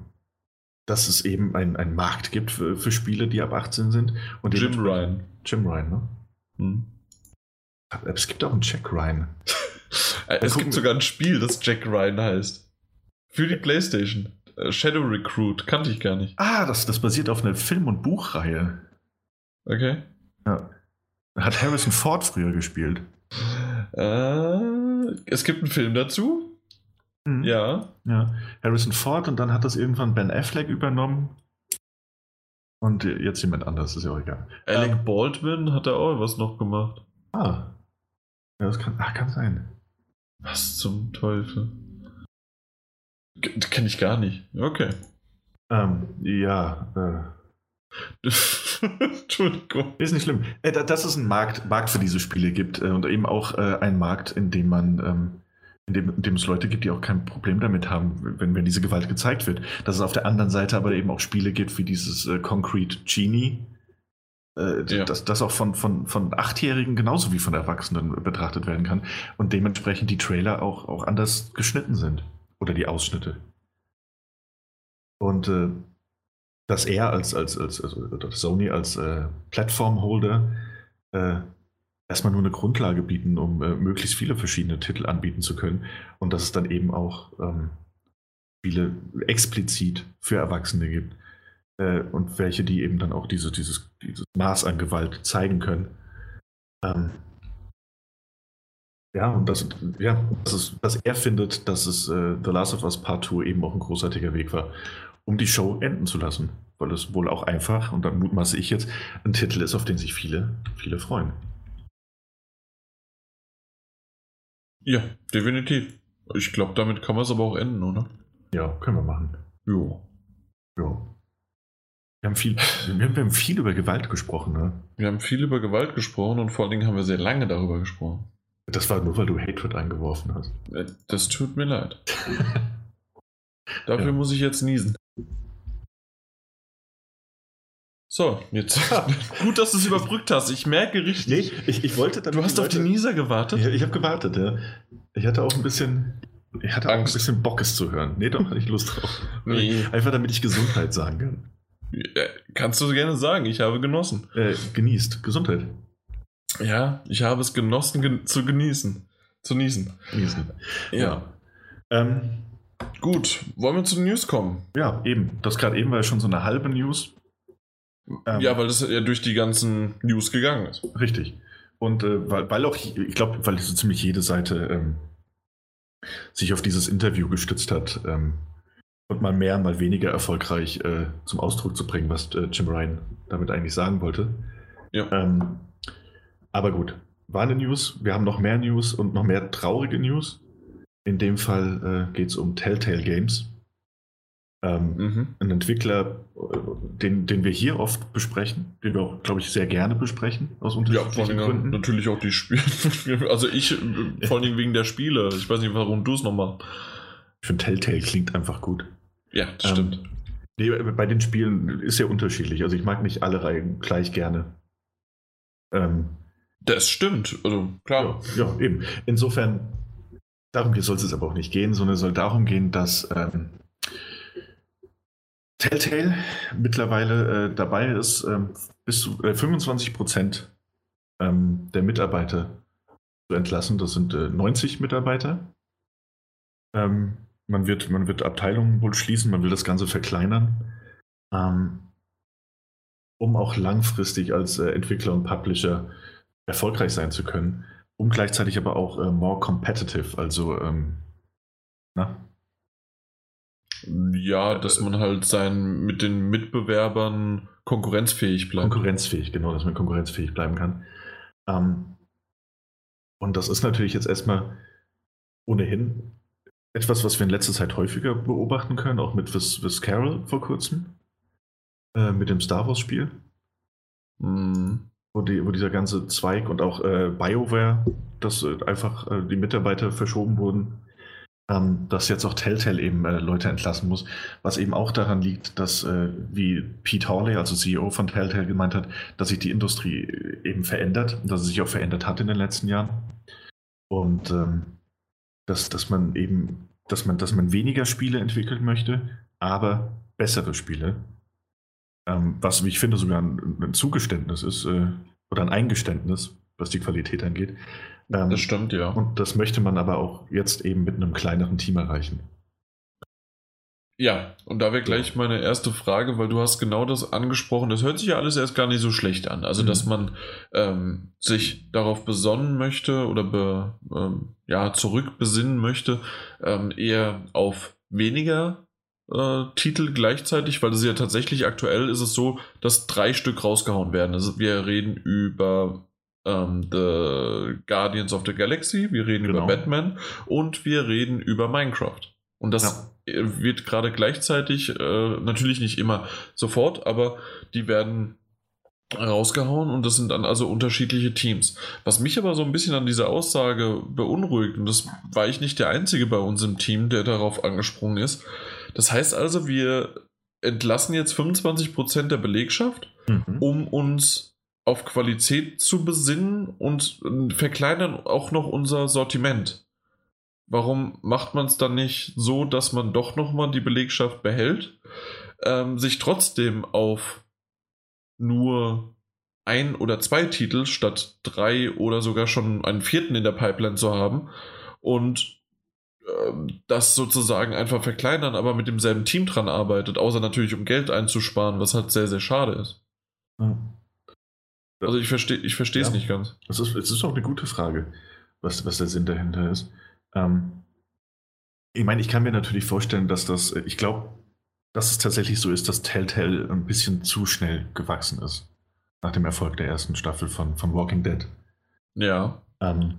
dass es eben einen Markt gibt für, für, Spiele, die ab 18 sind. Und Jim Ryan. Jim Ryan, ne? Hm. Es gibt auch einen Jack Ryan. (laughs) es gibt sogar ein Spiel, das Jack Ryan heißt. Für die Playstation. Äh, Shadow Recruit, kannte ich gar nicht. Ah, das, das basiert auf einer Film- und Buchreihe. Okay. Ja. Hat Harrison Ford früher gespielt. Äh, es gibt einen Film dazu. Mhm. Ja. Ja. Harrison Ford und dann hat das irgendwann Ben Affleck übernommen. Und jetzt jemand anderes, ist ja auch egal. Alec ähm, Baldwin hat da auch was noch gemacht. Ah. Ja, das kann, ach, kann sein. Was zum Teufel? Kenne ich gar nicht. Okay. Ähm, ja. Äh. (laughs) Entschuldigung. Ist nicht schlimm. Äh, dass es einen Markt, Markt für diese Spiele gibt äh, und eben auch äh, einen Markt, in dem man, ähm, in, dem, in dem es Leute gibt, die auch kein Problem damit haben, wenn, wenn diese Gewalt gezeigt wird. Dass es auf der anderen Seite aber eben auch Spiele gibt, wie dieses äh, Concrete Genie, äh, ja. dass das auch von, von, von Achtjährigen genauso wie von Erwachsenen betrachtet werden kann und dementsprechend die Trailer auch, auch anders geschnitten sind. Oder die Ausschnitte. Und äh, dass er als, als, als, als Sony als äh, Plattformholder äh, erstmal nur eine Grundlage bieten, um äh, möglichst viele verschiedene Titel anbieten zu können. Und dass es dann eben auch ähm, viele explizit für Erwachsene gibt. Äh, und welche, die eben dann auch diese, dieses, dieses Maß an Gewalt zeigen können. Ähm, ja, und das, ja, das ist, dass er findet, dass es äh, The Last of Us Part 2 eben auch ein großartiger Weg war, um die Show enden zu lassen. Weil es wohl auch einfach, und dann mutmaße ich jetzt, ein Titel ist, auf den sich viele, viele freuen. Ja, definitiv. Ich glaube, damit kann man es aber auch enden, oder? Ja, können wir machen. Jo. Ja. Wir haben, viel, wir haben viel über Gewalt gesprochen, ne? Wir haben viel über Gewalt gesprochen und vor allen Dingen haben wir sehr lange darüber gesprochen. Das war nur, weil du Hatred eingeworfen hast. Äh, das tut mir leid. (laughs) Dafür ja. muss ich jetzt niesen. So, jetzt. (laughs) Gut, dass du es überbrückt hast. Ich merke richtig. Nee, ich, ich wollte dann. Du hast auf die Nieser gewartet? Ja, ich habe gewartet, ja. Ich hatte auch ein bisschen. Ich hatte Angst. auch ein bisschen Bock, es zu hören. Nee, doch, hatte ich Lust drauf. (laughs) Nee. Einfach damit ich Gesundheit sagen kann. Ja, kannst du gerne sagen, ich habe genossen. Äh, genießt. Gesundheit. Ja, ich habe es genossen gen zu genießen. Zu niesen. Genießen. Ja. ja. Ähm, Gut, wollen wir zu den News kommen? Ja, eben. Das gerade eben war ja schon so eine halbe News. Ähm, ja, weil das ja durch die ganzen News gegangen ist. Richtig. Und äh, weil, weil auch, ich glaube, weil so ziemlich jede Seite ähm, sich auf dieses Interview gestützt hat ähm, und mal mehr, mal weniger erfolgreich äh, zum Ausdruck zu bringen, was äh, Jim Ryan damit eigentlich sagen wollte. Ja. Ähm, aber gut, war eine News. Wir haben noch mehr News und noch mehr traurige News. In dem Fall äh, geht es um Telltale Games. Ähm, mhm. Ein Entwickler, äh, den, den wir hier oft besprechen, den wir auch, glaube ich, sehr gerne besprechen, aus unterschiedlichen ja, Gründen. Natürlich auch die Spiele. (laughs) also ich, äh, vor allem wegen der Spiele. Ich weiß nicht, warum du es nochmal. Ich finde, Telltale klingt einfach gut. Ja, das ähm, stimmt. Nee, bei den Spielen ist ja unterschiedlich. Also ich mag nicht alle Reihen gleich gerne. Ähm, das stimmt, also klar. Ja, ja, eben. Insofern, darum soll es aber auch nicht gehen, sondern es soll darum gehen, dass ähm, Telltale mittlerweile äh, dabei ist, ähm, bis zu äh, 25 Prozent ähm, der Mitarbeiter zu entlassen. Das sind äh, 90 Mitarbeiter. Ähm, man, wird, man wird Abteilungen wohl schließen, man will das Ganze verkleinern, ähm, um auch langfristig als äh, Entwickler und Publisher erfolgreich sein zu können, um gleichzeitig aber auch äh, more competitive, also ähm, na? Ja, dass man halt sein mit den Mitbewerbern konkurrenzfähig bleibt. Konkurrenzfähig, genau, dass man konkurrenzfähig bleiben kann. Ähm, und das ist natürlich jetzt erstmal ohnehin etwas, was wir in letzter Zeit häufiger beobachten können, auch mit Vis, Carol vor kurzem, äh, mit dem Star Wars-Spiel. Mhm wo, die, wo dieser ganze Zweig und auch äh, BioWare, dass äh, einfach äh, die Mitarbeiter verschoben wurden, ähm, dass jetzt auch Telltale eben äh, Leute entlassen muss, was eben auch daran liegt, dass, äh, wie Pete Hawley, also CEO von Telltale, gemeint hat, dass sich die Industrie äh, eben verändert, dass sie sich auch verändert hat in den letzten Jahren. Und ähm, dass, dass man eben, dass man, dass man weniger Spiele entwickeln möchte, aber bessere Spiele. Ähm, was, wie ich finde, sogar ein, ein Zugeständnis ist äh, oder ein Eingeständnis, was die Qualität angeht. Ähm, das stimmt, ja. Und das möchte man aber auch jetzt eben mit einem kleineren Team erreichen. Ja, und da wäre gleich meine erste Frage, weil du hast genau das angesprochen. Das hört sich ja alles erst gar nicht so schlecht an. Also, mhm. dass man ähm, sich darauf besonnen möchte oder be, ähm, ja, zurückbesinnen möchte, ähm, eher auf weniger äh, Titel gleichzeitig, weil es ja tatsächlich aktuell ist es so, dass drei Stück rausgehauen werden. Also wir reden über ähm, The Guardians of the Galaxy, wir reden genau. über Batman und wir reden über Minecraft. Und das ja. wird gerade gleichzeitig, äh, natürlich nicht immer sofort, aber die werden rausgehauen und das sind dann also unterschiedliche Teams. Was mich aber so ein bisschen an dieser Aussage beunruhigt, und das war ich nicht der Einzige bei uns im Team, der darauf angesprungen ist, das heißt also, wir entlassen jetzt 25% der Belegschaft, mhm. um uns auf Qualität zu besinnen und verkleinern auch noch unser Sortiment. Warum macht man es dann nicht so, dass man doch nochmal die Belegschaft behält, ähm, sich trotzdem auf nur ein oder zwei Titel statt drei oder sogar schon einen vierten in der Pipeline zu haben und das sozusagen einfach verkleinern, aber mit demselben Team dran arbeitet, außer natürlich um Geld einzusparen, was halt sehr, sehr schade ist. Ja. Also ich verstehe ich verstehe es ja. nicht ganz. Es ist, es ist auch eine gute Frage, was, was der Sinn dahinter ist. Ähm, ich meine, ich kann mir natürlich vorstellen, dass das, ich glaube, dass es tatsächlich so ist, dass Telltale ein bisschen zu schnell gewachsen ist. Nach dem Erfolg der ersten Staffel von, von Walking Dead. Ja. Ähm,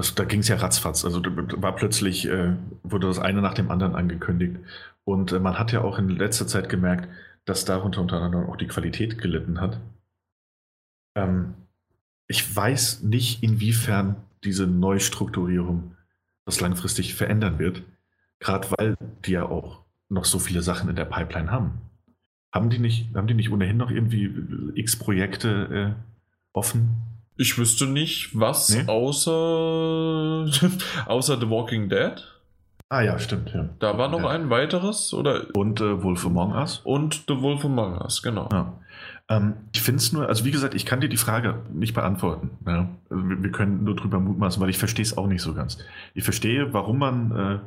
das, da ging es ja ratzfatz. Also war plötzlich, äh, wurde das eine nach dem anderen angekündigt. Und äh, man hat ja auch in letzter Zeit gemerkt, dass darunter unter anderem auch die Qualität gelitten hat. Ähm, ich weiß nicht, inwiefern diese Neustrukturierung das langfristig verändern wird. Gerade weil die ja auch noch so viele Sachen in der Pipeline haben. Haben die nicht, haben die nicht ohnehin noch irgendwie x Projekte äh, offen? Ich wüsste nicht, was nee? außer, (laughs) außer The Walking Dead. Ah ja, stimmt. Ja. Da war noch ja. ein weiteres, oder? Und äh, Wolf Among Us. Und The Wolf Among Us, genau. Ja. Ähm, ich finde es nur, also wie gesagt, ich kann dir die Frage nicht beantworten. Also wir, wir, können nur drüber mutmaßen, weil ich verstehe es auch nicht so ganz. Ich verstehe, warum man, äh,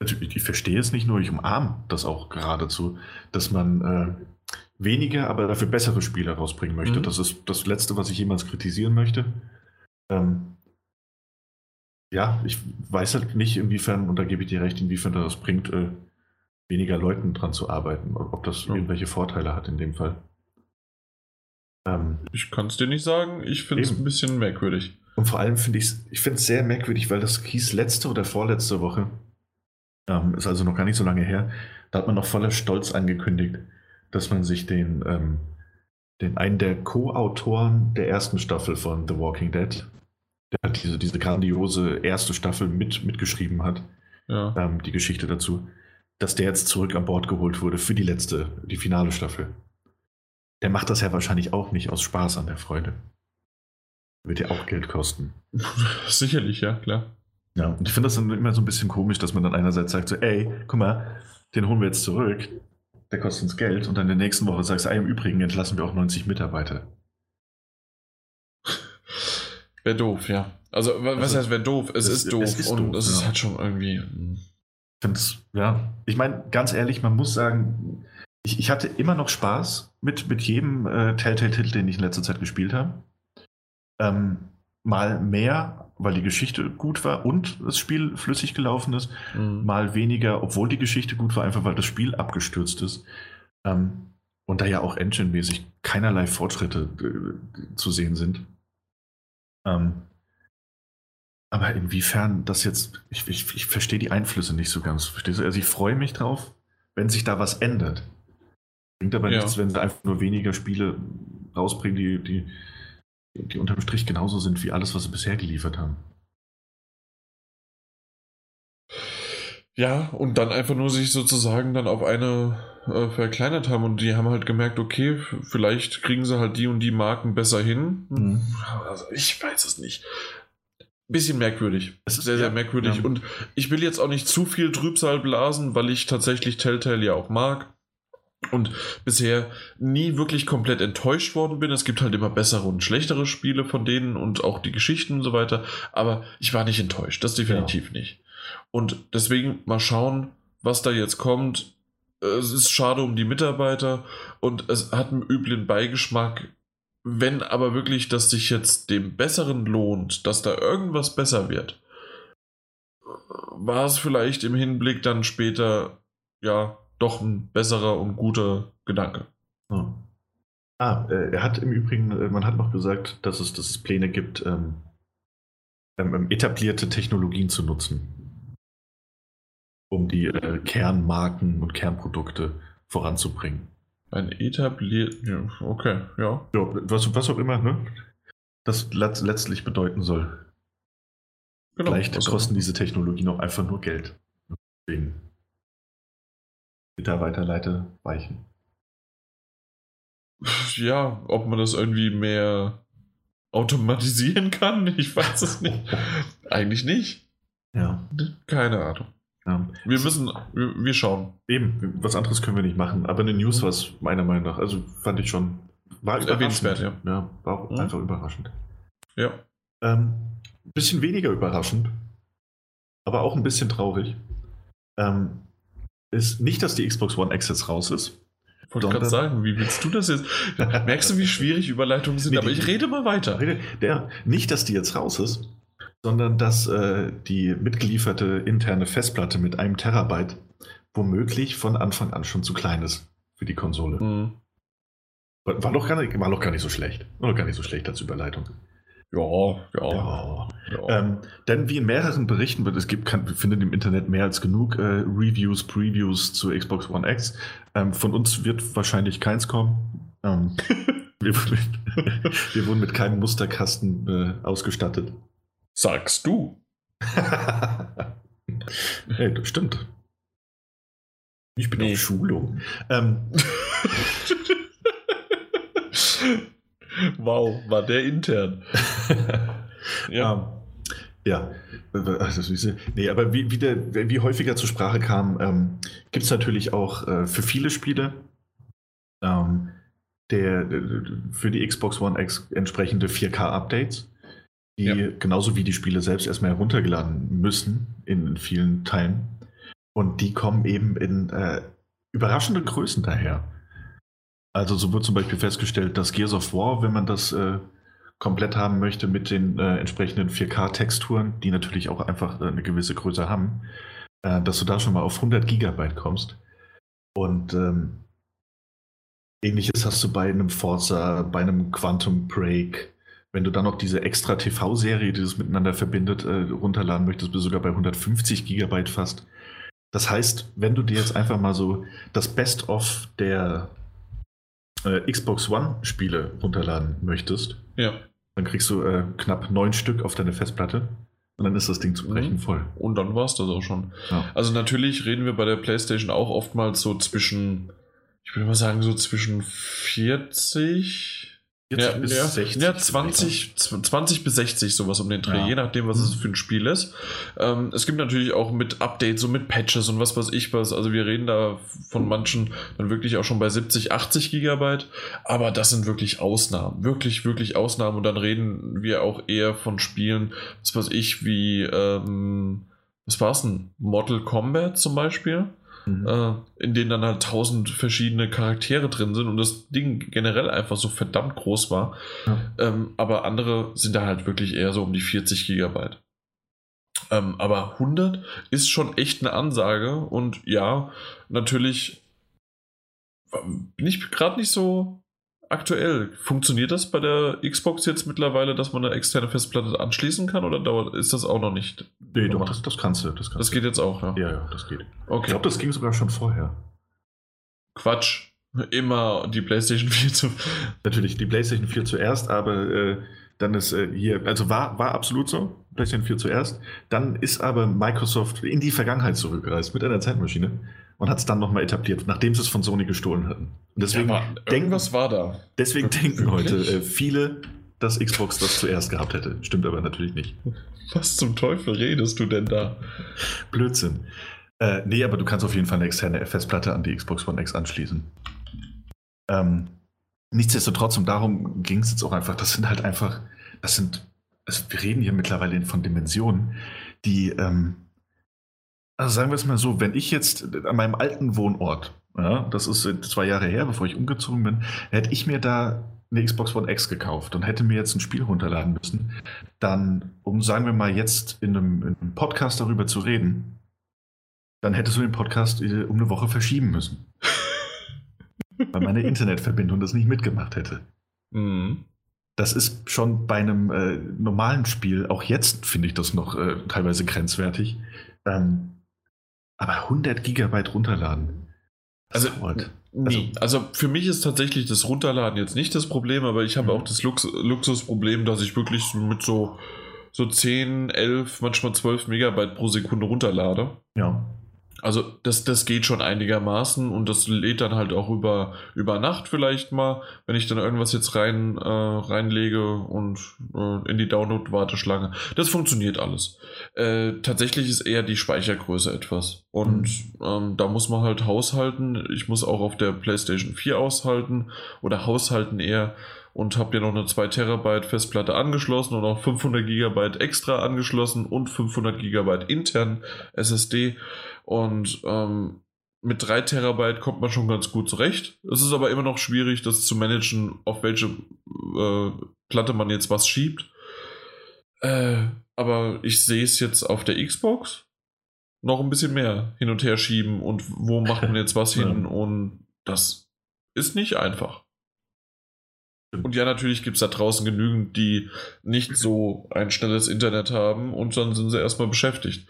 also ich, ich verstehe es nicht nur, ich umarme das auch geradezu, dass man äh, weniger, aber dafür bessere Spiele rausbringen möchte. Mhm. Das ist das Letzte, was ich jemals kritisieren möchte. Ähm, ja, ich weiß halt nicht, inwiefern, und da gebe ich dir recht, inwiefern das bringt, äh, weniger Leuten dran zu arbeiten, ob das ja. irgendwelche Vorteile hat in dem Fall. Ähm, ich kann es dir nicht sagen, ich finde es ein bisschen merkwürdig. Und vor allem finde ich es ich sehr merkwürdig, weil das hieß letzte oder vorletzte Woche, ähm, ist also noch gar nicht so lange her, da hat man noch voller Stolz angekündigt, dass man sich den, ähm, den einen der Co-Autoren der ersten Staffel von The Walking Dead, der hat diese, diese grandiose erste Staffel mit, mitgeschrieben hat, ja. ähm, die Geschichte dazu, dass der jetzt zurück an Bord geholt wurde für die letzte, die finale Staffel. Der macht das ja wahrscheinlich auch nicht aus Spaß an der Freude. Wird ja auch Geld kosten. (laughs) Sicherlich, ja, klar. Ja, und ich finde das dann immer so ein bisschen komisch, dass man dann einerseits sagt so, ey, guck mal, den holen wir jetzt zurück, der kostet uns Geld und dann in der nächsten Woche sagst du, ey, im Übrigen entlassen wir auch 90 Mitarbeiter. Wäre doof, ja. Also, was also, heißt, wäre doof? Es, es, ist doof es ist und doof, es ja. ist halt schon irgendwie. Hm. Ich ja. Ich meine, ganz ehrlich, man muss sagen, ich, ich hatte immer noch Spaß mit, mit jedem äh, Telltale-Titel, den ich in letzter Zeit gespielt habe. Ähm, mal mehr, weil die Geschichte gut war und das Spiel flüssig gelaufen ist. Mhm. Mal weniger, obwohl die Geschichte gut war, einfach weil das Spiel abgestürzt ist. Ähm, und da ja auch engine-mäßig keinerlei Fortschritte äh, zu sehen sind. Ähm, aber inwiefern das jetzt, ich, ich, ich verstehe die Einflüsse nicht so ganz. Verstehst du? Also ich freue mich drauf, wenn sich da was ändert. Bringt aber ja. nichts, wenn sie einfach nur weniger Spiele rausbringen, die, die, die unterm Strich genauso sind wie alles, was sie bisher geliefert haben. Ja, und dann einfach nur sich sozusagen dann auf eine äh, verkleinert haben und die haben halt gemerkt, okay, vielleicht kriegen sie halt die und die Marken besser hin. Mhm. Also ich weiß es nicht. Bisschen merkwürdig. Es ist sehr, sehr merkwürdig. Ja. Und ich will jetzt auch nicht zu viel Trübsal blasen, weil ich tatsächlich Telltale ja auch mag und bisher nie wirklich komplett enttäuscht worden bin. Es gibt halt immer bessere und schlechtere Spiele von denen und auch die Geschichten und so weiter, aber ich war nicht enttäuscht, das definitiv ja. nicht. Und deswegen mal schauen, was da jetzt kommt. Es ist schade um die Mitarbeiter und es hat einen üblen Beigeschmack. Wenn aber wirklich das sich jetzt dem Besseren lohnt, dass da irgendwas besser wird, war es vielleicht im Hinblick dann später, ja, doch ein besserer und guter Gedanke. Hm. Ah, äh, er hat im Übrigen, äh, man hat noch gesagt, dass es, dass es Pläne gibt, ähm, ähm, ähm etablierte Technologien zu nutzen, um die äh, Kernmarken und Kernprodukte voranzubringen. Ein etabliert, ja, okay, ja. ja was, was auch immer, ne? Das letztlich bedeuten soll. Genau, Vielleicht kosten diese Technologien auch einfach nur Geld. Deswegen Mitarbeiterleiter weichen. Ja, ob man das irgendwie mehr automatisieren kann, ich weiß es nicht. (laughs) Eigentlich nicht. Ja. Keine Ahnung. Ja. Wir müssen, wir, wir, schauen. Eben, was anderes können wir nicht machen. Aber eine News war es meiner Meinung nach. Also fand ich schon, war erwähnenswert, ja. ja. War auch Mhm. einfach überraschend. Ja. Ähm, bisschen weniger überraschend, aber auch ein bisschen traurig. Ähm, ist nicht, dass die Xbox One X jetzt raus ist. Ich wollte gerade sagen, wie willst du das jetzt? Merkst du, wie schwierig Überleitungen sind? Nee, Aber ich rede mal weiter. Der, nicht, dass die jetzt raus ist, sondern dass äh, die mitgelieferte interne Festplatte mit einem Terabyte womöglich von Anfang an schon zu klein ist für die Konsole. Hm. War, war, doch gar nicht, war doch gar nicht so schlecht. War doch gar nicht so schlecht als Überleitung. Ja, ja. Ja. ja. Ähm, denn wie in mehreren Berichten wird, es gibt, kann, findet im Internet mehr als genug äh, Reviews, Previews zu Xbox One X. Ähm, von uns wird wahrscheinlich keins kommen. Ähm, (laughs) wir, wurden mit, (laughs) wir wurden mit keinem Musterkasten äh, ausgestattet. Sagst du. (laughs) hey, das stimmt. Ich bin Nee. auf Schulung. Ähm, wow, war der intern. (laughs) Ja. Ähm, ja, also. Nee, aber wie, wie, der, wie häufiger zur Sprache kam, ähm, gibt es natürlich auch äh, für viele Spiele ähm, der, für die Xbox One X entsprechende 4K-Updates, die Ja. genauso wie die Spiele selbst erstmal heruntergeladen müssen in vielen Teilen. Und die kommen eben in äh, überraschenden Größen daher. Also so wird zum Beispiel festgestellt, dass Gears of War, wenn man das äh, komplett haben möchte mit den äh, entsprechenden 4K-Texturen, die natürlich auch einfach äh, eine gewisse Größe haben, äh, dass du da schon mal auf 100 Gigabyte kommst. Und ähm, ähnliches hast du bei einem Forza, bei einem Quantum Break. Wenn du dann noch diese extra TV-Serie, die das miteinander verbindet, äh, runterladen möchtest, bist du sogar bei 150 Gigabyte fast. Das heißt, wenn du dir jetzt einfach mal so das Best-of der äh, Xbox One-Spiele runterladen möchtest, ja. dann kriegst du äh, knapp neun Stück auf deine Festplatte und dann ist das Ding zu brechen Mhm. voll. Und dann war es das auch schon. Ja. Also natürlich reden wir bei der PlayStation auch oftmals so zwischen, ich würde mal sagen, so zwischen 40. Ja, bis ja, 60 ja 20, 20 bis 60, sowas um den Dreh, Ja. je nachdem, was es Mhm. für ein Spiel ist. Ähm, es gibt natürlich auch mit Updates und mit Patches und was weiß ich was. Also wir reden da von manchen dann wirklich auch schon bei 70, 80 Gigabyte. Aber das sind wirklich Ausnahmen. Wirklich, wirklich Ausnahmen. Und dann reden wir auch eher von Spielen, was weiß ich, wie, ähm, was war's denn? Mortal Kombat zum Beispiel Mhm. äh, in denen dann halt tausend verschiedene Charaktere drin sind und das Ding generell einfach so verdammt groß war. Ja. Ähm, aber andere sind da halt wirklich eher so um die 40 Gigabyte. Ähm, aber 100 ist schon echt eine Ansage und ja, natürlich bin ich gerade nicht so aktuell. Funktioniert das bei der Xbox jetzt mittlerweile, dass man eine externe Festplatte anschließen kann oder dauert, ist das auch noch nicht? Nee, doch, das, das kannst du. Das, kannst Das geht jetzt auch, ja. Ja, ja, das geht. Ich Okay. glaube, das ging sogar schon vorher. Quatsch. Immer die PlayStation (laughs) 4 zu. Natürlich die PlayStation 4 zuerst, aber äh, dann ist äh, hier, also war, war absolut so, PlayStation 4 zuerst. Dann ist aber Microsoft in die Vergangenheit zurückgereist mit einer Zeitmaschine und hat es dann nochmal etabliert, nachdem sie es von Sony gestohlen hatten. Und deswegen, Ja, denken, irgendwas war da. deswegen denken heute äh, viele, dass Xbox das zuerst gehabt hätte. Stimmt aber natürlich nicht. Was zum Teufel redest du denn da? Blödsinn. Äh, nee, aber du kannst auf jeden Fall eine externe Festplatte an die Xbox One X anschließen. Ähm, nichtsdestotrotz, und darum ging es jetzt auch einfach, das sind halt einfach, das sind, also wir reden hier mittlerweile von Dimensionen, die, ähm, also sagen wir es mal so, wenn ich jetzt an meinem alten Wohnort, ja, das ist zwei Jahre her, bevor ich umgezogen bin, hätte ich mir da eine Xbox One X gekauft und hätte mir jetzt ein Spiel runterladen müssen, dann, um sagen wir mal jetzt in einem, in einem Podcast darüber zu reden, dann hättest du den Podcast äh, um eine Woche verschieben müssen. (laughs) Weil meine Internetverbindung das nicht mitgemacht hätte. Mhm. Das ist schon bei einem äh, normalen Spiel, auch jetzt finde ich das noch äh, teilweise grenzwertig. Ähm, aber 100 Gigabyte runterladen. Also. Nee, also für mich ist tatsächlich das Runterladen jetzt nicht das Problem, aber ich habe Mhm. auch das Lux Luxusproblem, dass ich wirklich mit so, so 10, 11, manchmal 12 Megabyte pro Sekunde runterlade. Ja. Also das, das geht schon einigermaßen und das lädt dann halt auch über, über Nacht vielleicht mal, wenn ich dann irgendwas jetzt rein, äh, reinlege und äh, in die Download-Warteschlange. Das funktioniert alles. Äh, tatsächlich ist eher die Speichergröße etwas. Und mhm. ähm, da muss man halt haushalten. Ich muss auch auf der PlayStation 4 aushalten oder haushalten eher und habe ja noch eine 2 Terabyte Festplatte angeschlossen und auch 500 Gigabyte extra angeschlossen und 500 Gigabyte intern SSD. Und ähm, mit 3 Terabyte kommt man schon ganz gut zurecht. Es ist aber immer noch schwierig, das zu managen, auf welche äh, Platte man jetzt was schiebt. Äh, aber ich sehe es jetzt auf der Xbox noch ein bisschen mehr hin und her schieben und wo macht man jetzt was (laughs) hin ja. und das ist nicht einfach. Und ja, natürlich gibt es da draußen genügend, die nicht so ein schnelles Internet haben und dann sind sie erstmal beschäftigt.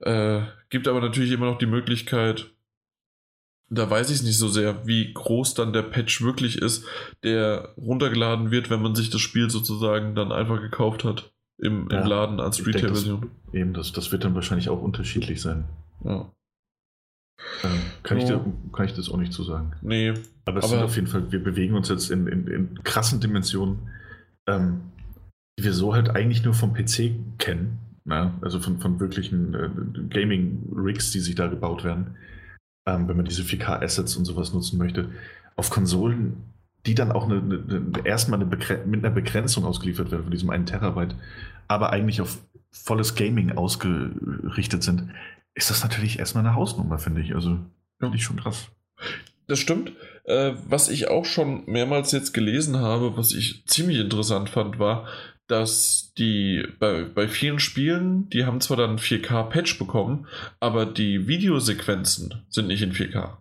Äh, gibt aber natürlich immer noch die Möglichkeit, da weiß ich es nicht so sehr, wie groß dann der Patch wirklich ist, der runtergeladen wird, wenn man sich das Spiel sozusagen dann einfach gekauft hat im, ja, im Laden als Retail-Version. Eben, das, das wird dann wahrscheinlich auch unterschiedlich sein. Ja. Ähm, kann, ja. ich dir, kann ich das auch nicht zu sagen. Nee. Aber es sind auf jeden Fall, wir bewegen uns jetzt in, in, in krassen Dimensionen, ähm, die wir so halt eigentlich nur vom PC kennen. Na? Also von, von wirklichen äh, Gaming-Rigs, die sich da gebaut werden. Ähm, wenn man diese 4K-Assets und sowas nutzen möchte. Auf Konsolen, die dann auch eine, eine, erstmal eine mit einer Begrenzung ausgeliefert werden von diesem 1 Terabyte, aber eigentlich auf volles Gaming ausgerichtet sind, ist das natürlich erstmal eine Hausnummer, finde ich. Also finde ich schon krass. Das stimmt. Äh, was ich auch schon mehrmals jetzt gelesen habe, was ich ziemlich interessant fand, war, dass die bei, bei vielen Spielen, die haben zwar dann 4K-Patch bekommen, aber die Videosequenzen sind nicht in 4K.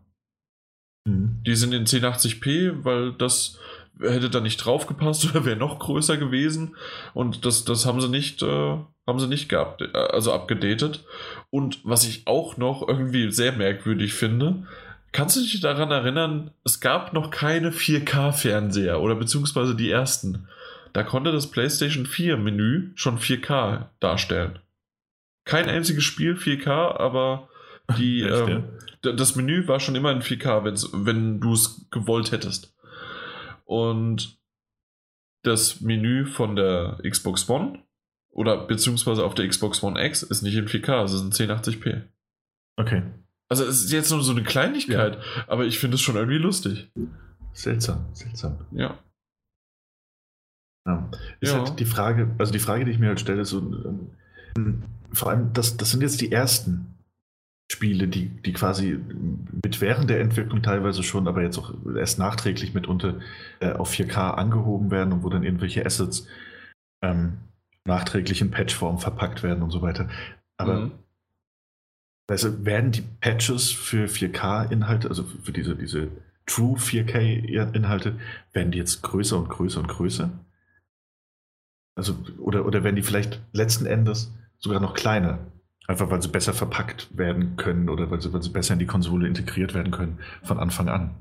Mhm. Die sind in 1080p, weil das hätte da nicht draufgepasst (laughs) oder wäre noch größer gewesen. Und das, das haben sie nicht, äh, haben sie nicht gehabt, äh, also abgedatet. Und was ich auch noch irgendwie sehr merkwürdig finde, kannst du dich daran erinnern, es gab noch keine 4K-Fernseher oder beziehungsweise die ersten. Da konnte das PlayStation 4 Menü schon 4K darstellen. Kein einziges Spiel 4K, aber die, (laughs) Echt, ähm, ja? das Menü war schon immer in 4K, wenn du es gewollt hättest. Und das Menü von der Xbox One oder beziehungsweise auf der Xbox One X ist nicht in 4K, es ist in 1080p. Okay. Also es ist jetzt nur so eine Kleinigkeit, ja. aber ich finde es schon irgendwie lustig. Seltsam, seltsam. Ja. Ja. Ist ja. halt die Frage, also die Frage, die ich mir halt stelle, ist so, ähm, vor allem, das, das sind jetzt die ersten Spiele, die, die quasi mit während der Entwicklung teilweise schon, aber jetzt auch erst nachträglich mitunter äh, auf 4K angehoben werden und wo dann irgendwelche Assets ähm, nachträglich in Patchform verpackt werden und so weiter. Aber mhm. also werden die Patches für 4K-Inhalte, also für diese, diese True 4K-Inhalte, werden die jetzt größer und größer und größer? Also, oder, oder werden die vielleicht letzten Endes sogar noch kleiner? Einfach weil sie besser verpackt werden können oder weil sie, weil sie besser in die Konsole integriert werden können von Anfang an.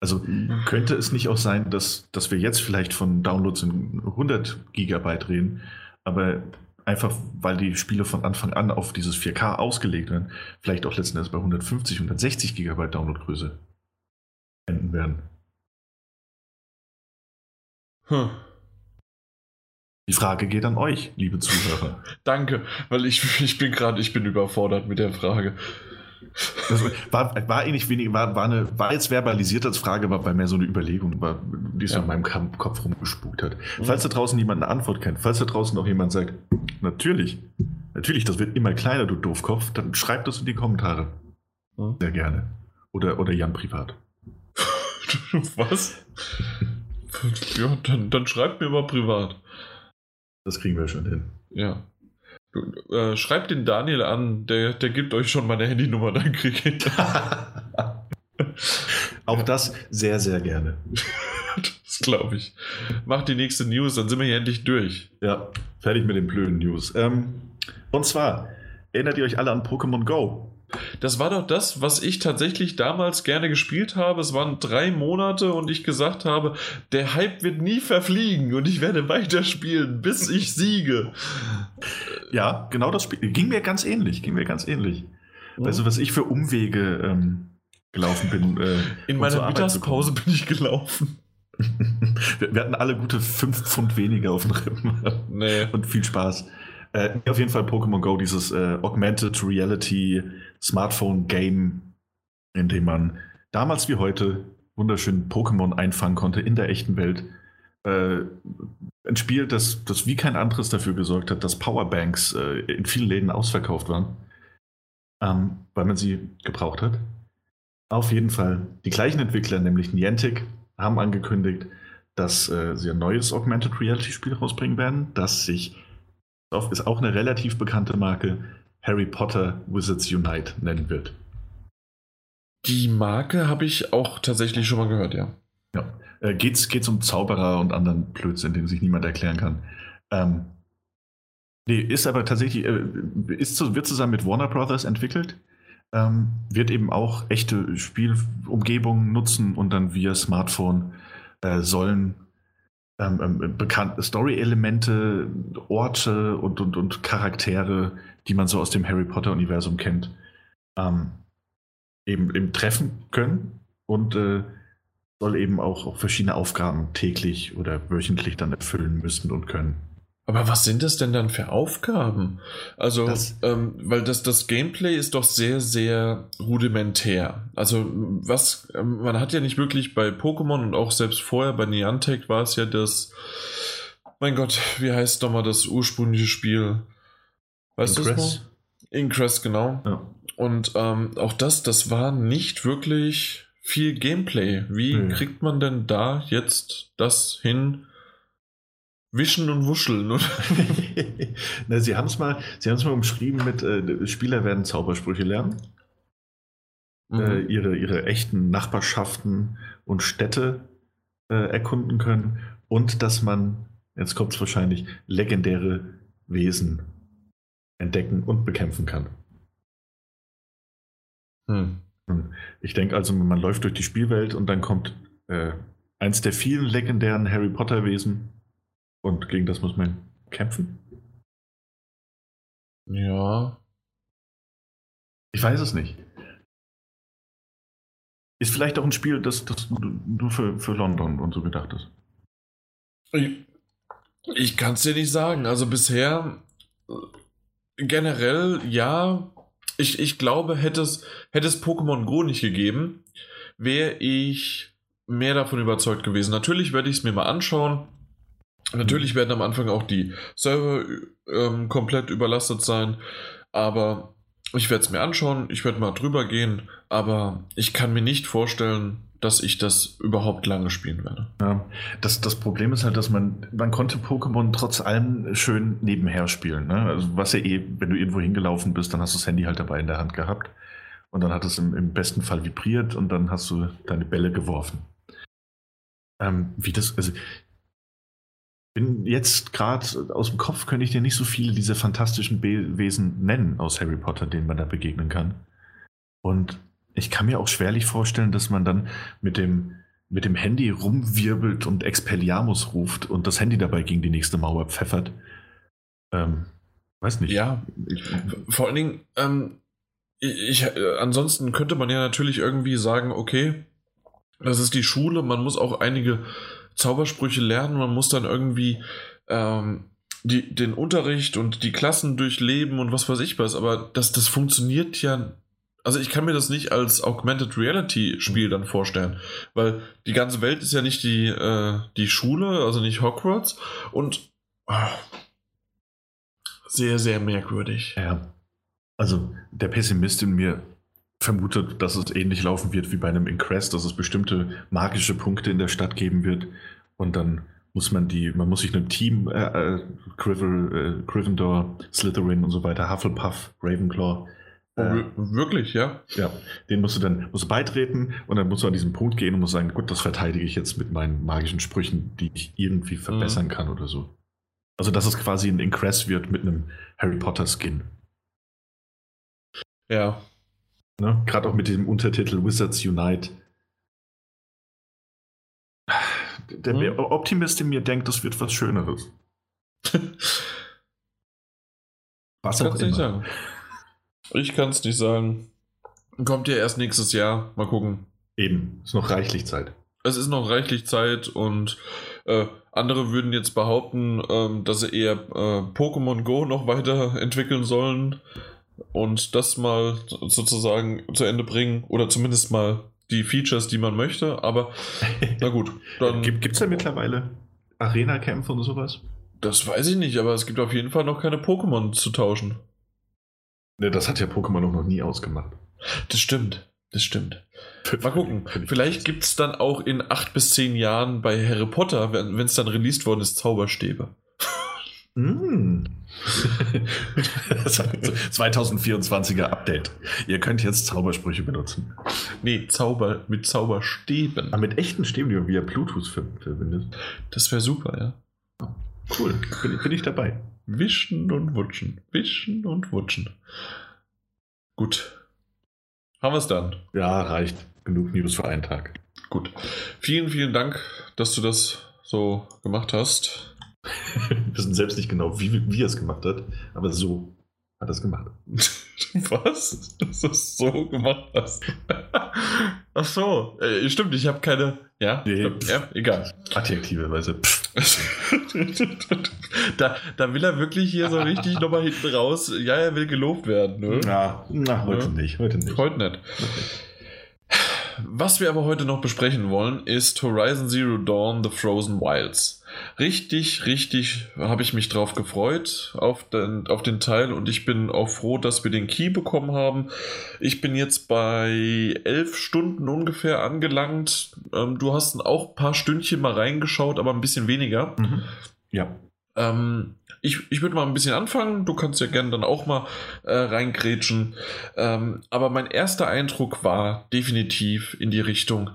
Also könnte es nicht auch sein, dass, dass wir jetzt vielleicht von Downloads in 100 Gigabyte reden, aber einfach weil die Spiele von Anfang an auf dieses 4K ausgelegt werden, vielleicht auch letzten Endes bei 150, 160 Gigabyte Downloadgröße enden werden. Hm. Die Frage geht an euch, liebe Zuhörer. (laughs) Danke, weil ich, ich bin gerade, ich bin überfordert mit der Frage. Das war, war eigentlich wenig, war, war, eine, war jetzt verbalisiert als Frage, war bei mehr so eine Überlegung, war, die so ja. in meinem Kopf rumgespukt hat. Mhm. Falls da draußen jemand eine Antwort kennt, falls da draußen auch jemand sagt, natürlich, natürlich, das wird immer kleiner, du Doofkopf, dann schreibt das in die Kommentare. Mhm. Sehr gerne. Oder, oder Jan privat. (laughs) Was? ja, dann, dann schreibt mir mal privat. Das kriegen wir schon hin. Ja. Du, äh, schreibt den Daniel an, der, der gibt euch schon meine Handynummer, dann krieg ich. (laughs) Auch das sehr, sehr gerne. (laughs) das glaube ich. Macht die nächste News, dann sind wir hier endlich durch. Ja, fertig mit den blöden News. Ähm, und zwar, erinnert ihr euch alle an Pokémon Go? Das war doch das, was ich tatsächlich damals gerne gespielt habe. Es waren drei Monate und ich gesagt habe, der Hype wird nie verfliegen und ich werde weiterspielen, bis ich siege. Ja, genau das Spiel. Ging mir ganz ähnlich. Ging mir ganz ähnlich. Mhm. Weißt du, was ich für Umwege ähm, gelaufen bin? Äh, In um meiner Mittagspause bin ich gelaufen. (laughs) wir, hatten alle gute 5 Pfund weniger auf dem Rippen. Nee. Und viel Spaß. Äh, auf jeden Fall Pokémon Go, dieses äh, Augmented Reality Smartphone Game, in dem man damals wie heute wunderschön Pokémon einfangen konnte in der echten Welt. Äh, ein Spiel, das, das wie kein anderes dafür gesorgt hat, dass Powerbanks äh, in vielen Läden ausverkauft waren, ähm, weil man sie gebraucht hat. Auf jeden Fall. Die gleichen Entwickler, nämlich Niantic, haben angekündigt, dass äh, sie ein neues Augmented Reality Spiel rausbringen werden, das sich, ist auch eine relativ bekannte Marke, Harry Potter Wizards Unite nennen wird. Die Marke habe ich auch tatsächlich schon mal gehört, ja. Ja. Äh, geht's, geht's um Zauberer und anderen Blödsinn, den sich niemand erklären kann. Ähm, nee, ist aber tatsächlich, äh, ist, wird zusammen mit Warner Brothers entwickelt. Ähm, wird eben auch echte Spielumgebungen nutzen und dann via Smartphone äh, sollen ähm, ähm, bekannte Story-Elemente, Orte und, und, und Charaktere, die man so aus dem Harry Potter-Universum kennt, ähm, eben, eben treffen können und äh, soll eben auch, auch verschiedene Aufgaben täglich oder wöchentlich dann erfüllen müssen und können. Aber was sind das denn dann für Aufgaben? Also, das, ähm, weil das, das Gameplay ist doch sehr, sehr rudimentär. Also, was, ähm, man hat ja nicht wirklich bei Pokémon und auch selbst vorher bei Niantic war es ja das, mein Gott, wie heißt nochmal das ursprüngliche Spiel? Weißt du es Ingress, genau. Ja. Und ähm, auch das, das war nicht wirklich viel Gameplay. Wie hm. kriegt man denn da jetzt das hin? Wischen und wuscheln, oder? (laughs) Na, sie haben es mal, sie mal umschrieben mit äh, Spieler werden Zaubersprüche lernen. Mhm. Äh, ihre, ihre echten Nachbarschaften und Städte äh, erkunden können und dass man, jetzt kommt es wahrscheinlich, legendäre Wesen entdecken und bekämpfen kann. Hm. Ich denke also, man läuft durch die Spielwelt und dann kommt äh, eins der vielen legendären Harry Potter-Wesen und gegen das muss man kämpfen. Ja. Ich weiß es nicht. Ist vielleicht auch ein Spiel, das, das nur für, für London und so gedacht ist. Ich, ich kann es dir nicht sagen. Also bisher generell ja. Ich, ich glaube, hätte es, hätte es Pokémon Go nicht gegeben, wäre ich mehr davon überzeugt gewesen. Natürlich werde ich es mir mal anschauen. Natürlich werden am Anfang auch die Server ähm, komplett überlastet sein, aber ich werde es mir anschauen, ich werde mal drüber gehen, aber ich kann mir nicht vorstellen, dass ich das überhaupt lange spielen werde. Ja, das, das Problem ist halt, dass man, man konnte Pokémon trotz allem schön nebenher spielen. Ne? Also was ja eh, wenn du irgendwo hingelaufen bist, dann hast du das Handy halt dabei in der Hand gehabt und dann hat es im, im besten Fall vibriert und dann hast du deine Bälle geworfen. Ähm, wie das, also bin jetzt gerade aus dem Kopf, könnte ich dir nicht so viele dieser fantastischen Be Wesen nennen aus Harry Potter, denen man da begegnen kann. Und ich kann mir auch schwerlich vorstellen, dass man dann mit dem, mit dem Handy rumwirbelt und Expelliarmus ruft und das Handy dabei gegen die nächste Mauer pfeffert. Ähm, weiß nicht. Ja, vor allen Dingen, ähm, ich, äh, ansonsten könnte man ja natürlich irgendwie sagen, okay, das ist die Schule, man muss auch einige Zaubersprüche lernen, man muss dann irgendwie ähm, die, den Unterricht und die Klassen durchleben und was weiß ich was, aber das, das funktioniert ja also ich kann mir das nicht als Augmented Reality Spiel dann vorstellen, weil die ganze Welt ist ja nicht die, äh, die Schule, also nicht Hogwarts und oh, sehr, sehr merkwürdig. Ja. Also der Pessimist in mir vermutet, dass es ähnlich laufen wird wie bei einem Increst, dass es bestimmte magische Punkte in der Stadt geben wird und dann muss man die, man muss sich einem Team, äh, äh, Grivel, äh, Gryffindor, Slytherin und so weiter, Hufflepuff, Ravenclaw, Oh, äh, wirklich, ja? Ja, den musst du dann musst du beitreten und dann musst du an diesen Punkt gehen und musst sagen, gut, das verteidige ich jetzt mit meinen magischen Sprüchen, die ich irgendwie verbessern mhm. kann oder so. Also, dass es quasi ein Ingress wird mit einem Harry Potter Skin. Ja. Ne? Gerade auch mit dem Untertitel Wizards Unite. Der mhm. Optimist in mir denkt, das wird was Schöneres. (laughs) was auch immer. Nicht sagen. Ich kann es nicht sagen. Kommt ja erst nächstes Jahr. Mal gucken. Eben, ist noch reichlich Zeit. Es ist noch reichlich Zeit und äh, andere würden jetzt behaupten, ähm, dass sie eher äh, Pokémon Go noch weiterentwickeln sollen und das mal sozusagen zu Ende bringen oder zumindest mal die Features, die man möchte. Aber (laughs) na gut, dann. Gibt es da mittlerweile Arena-Kämpfe und sowas? Das weiß ich nicht, aber es gibt auf jeden Fall noch keine Pokémon zu tauschen. Ne, das hat ja Pokémon noch nie ausgemacht. Das stimmt. Das stimmt. Mal gucken. Vielleicht gibt es dann auch in acht bis zehn Jahren bei Harry Potter, wenn es dann released worden ist, Zauberstäbe. (laughs) Mm. 2024er Update. Ihr könnt jetzt Zaubersprüche benutzen. Nee, Zauber mit Zauberstäben. Ah, mit echten Stäben, die man via Bluetooth verbindet. Das wäre super, ja. Cool, bin, bin ich dabei. Wischen und wutschen. Wischen und wutschen. Gut. Haben wir es dann? Ja, reicht. Genug News für einen Tag. Gut. Vielen, vielen Dank, dass du das so gemacht hast. Wir wissen selbst nicht genau, wie, wie er es gemacht hat, aber so hat er es gemacht. (laughs) Was? Dass du es so gemacht hast? Ach so, äh, stimmt, ich habe keine. Ja, nee, ja, egal. Adjektive, Weise. (laughs) da, da will er wirklich hier so richtig nochmal hinten raus. Ja, er will gelobt werden. Ne? Na, na heute ja. nicht. Heute nicht. Heute nicht. Was wir aber heute noch besprechen wollen, ist Horizon Zero Dawn The Frozen Wilds richtig, richtig habe ich mich drauf gefreut auf den, auf den Teil und ich bin auch froh, dass wir den Key bekommen haben. Ich bin jetzt bei elf Stunden ungefähr angelangt. Ähm, du hast auch ein paar Stündchen mal reingeschaut, aber ein bisschen weniger. Mhm. Ja. Ähm, ich, ich würde mal ein bisschen anfangen. Du kannst ja gerne dann auch mal äh, reingrätschen. Ähm, aber mein erster Eindruck war definitiv in die Richtung,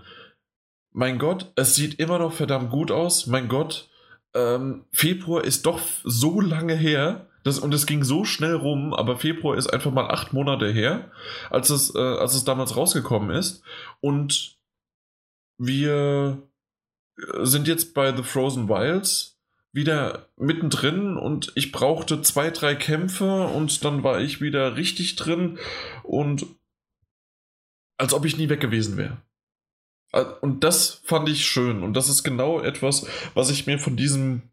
mein Gott, es sieht immer noch verdammt gut aus. Mein Gott, ähm, Februar ist doch so lange her. Das, und es ging so schnell rum, aber Februar ist einfach mal acht Monate her, als es, äh, als es damals rausgekommen ist. Und wir sind jetzt bei The Frozen Wilds wieder mittendrin und ich brauchte zwei, drei Kämpfe und dann war ich wieder richtig drin und als ob ich nie weg gewesen wäre. Äh, und das fand ich schön. Und das ist genau etwas, was ich mir von diesem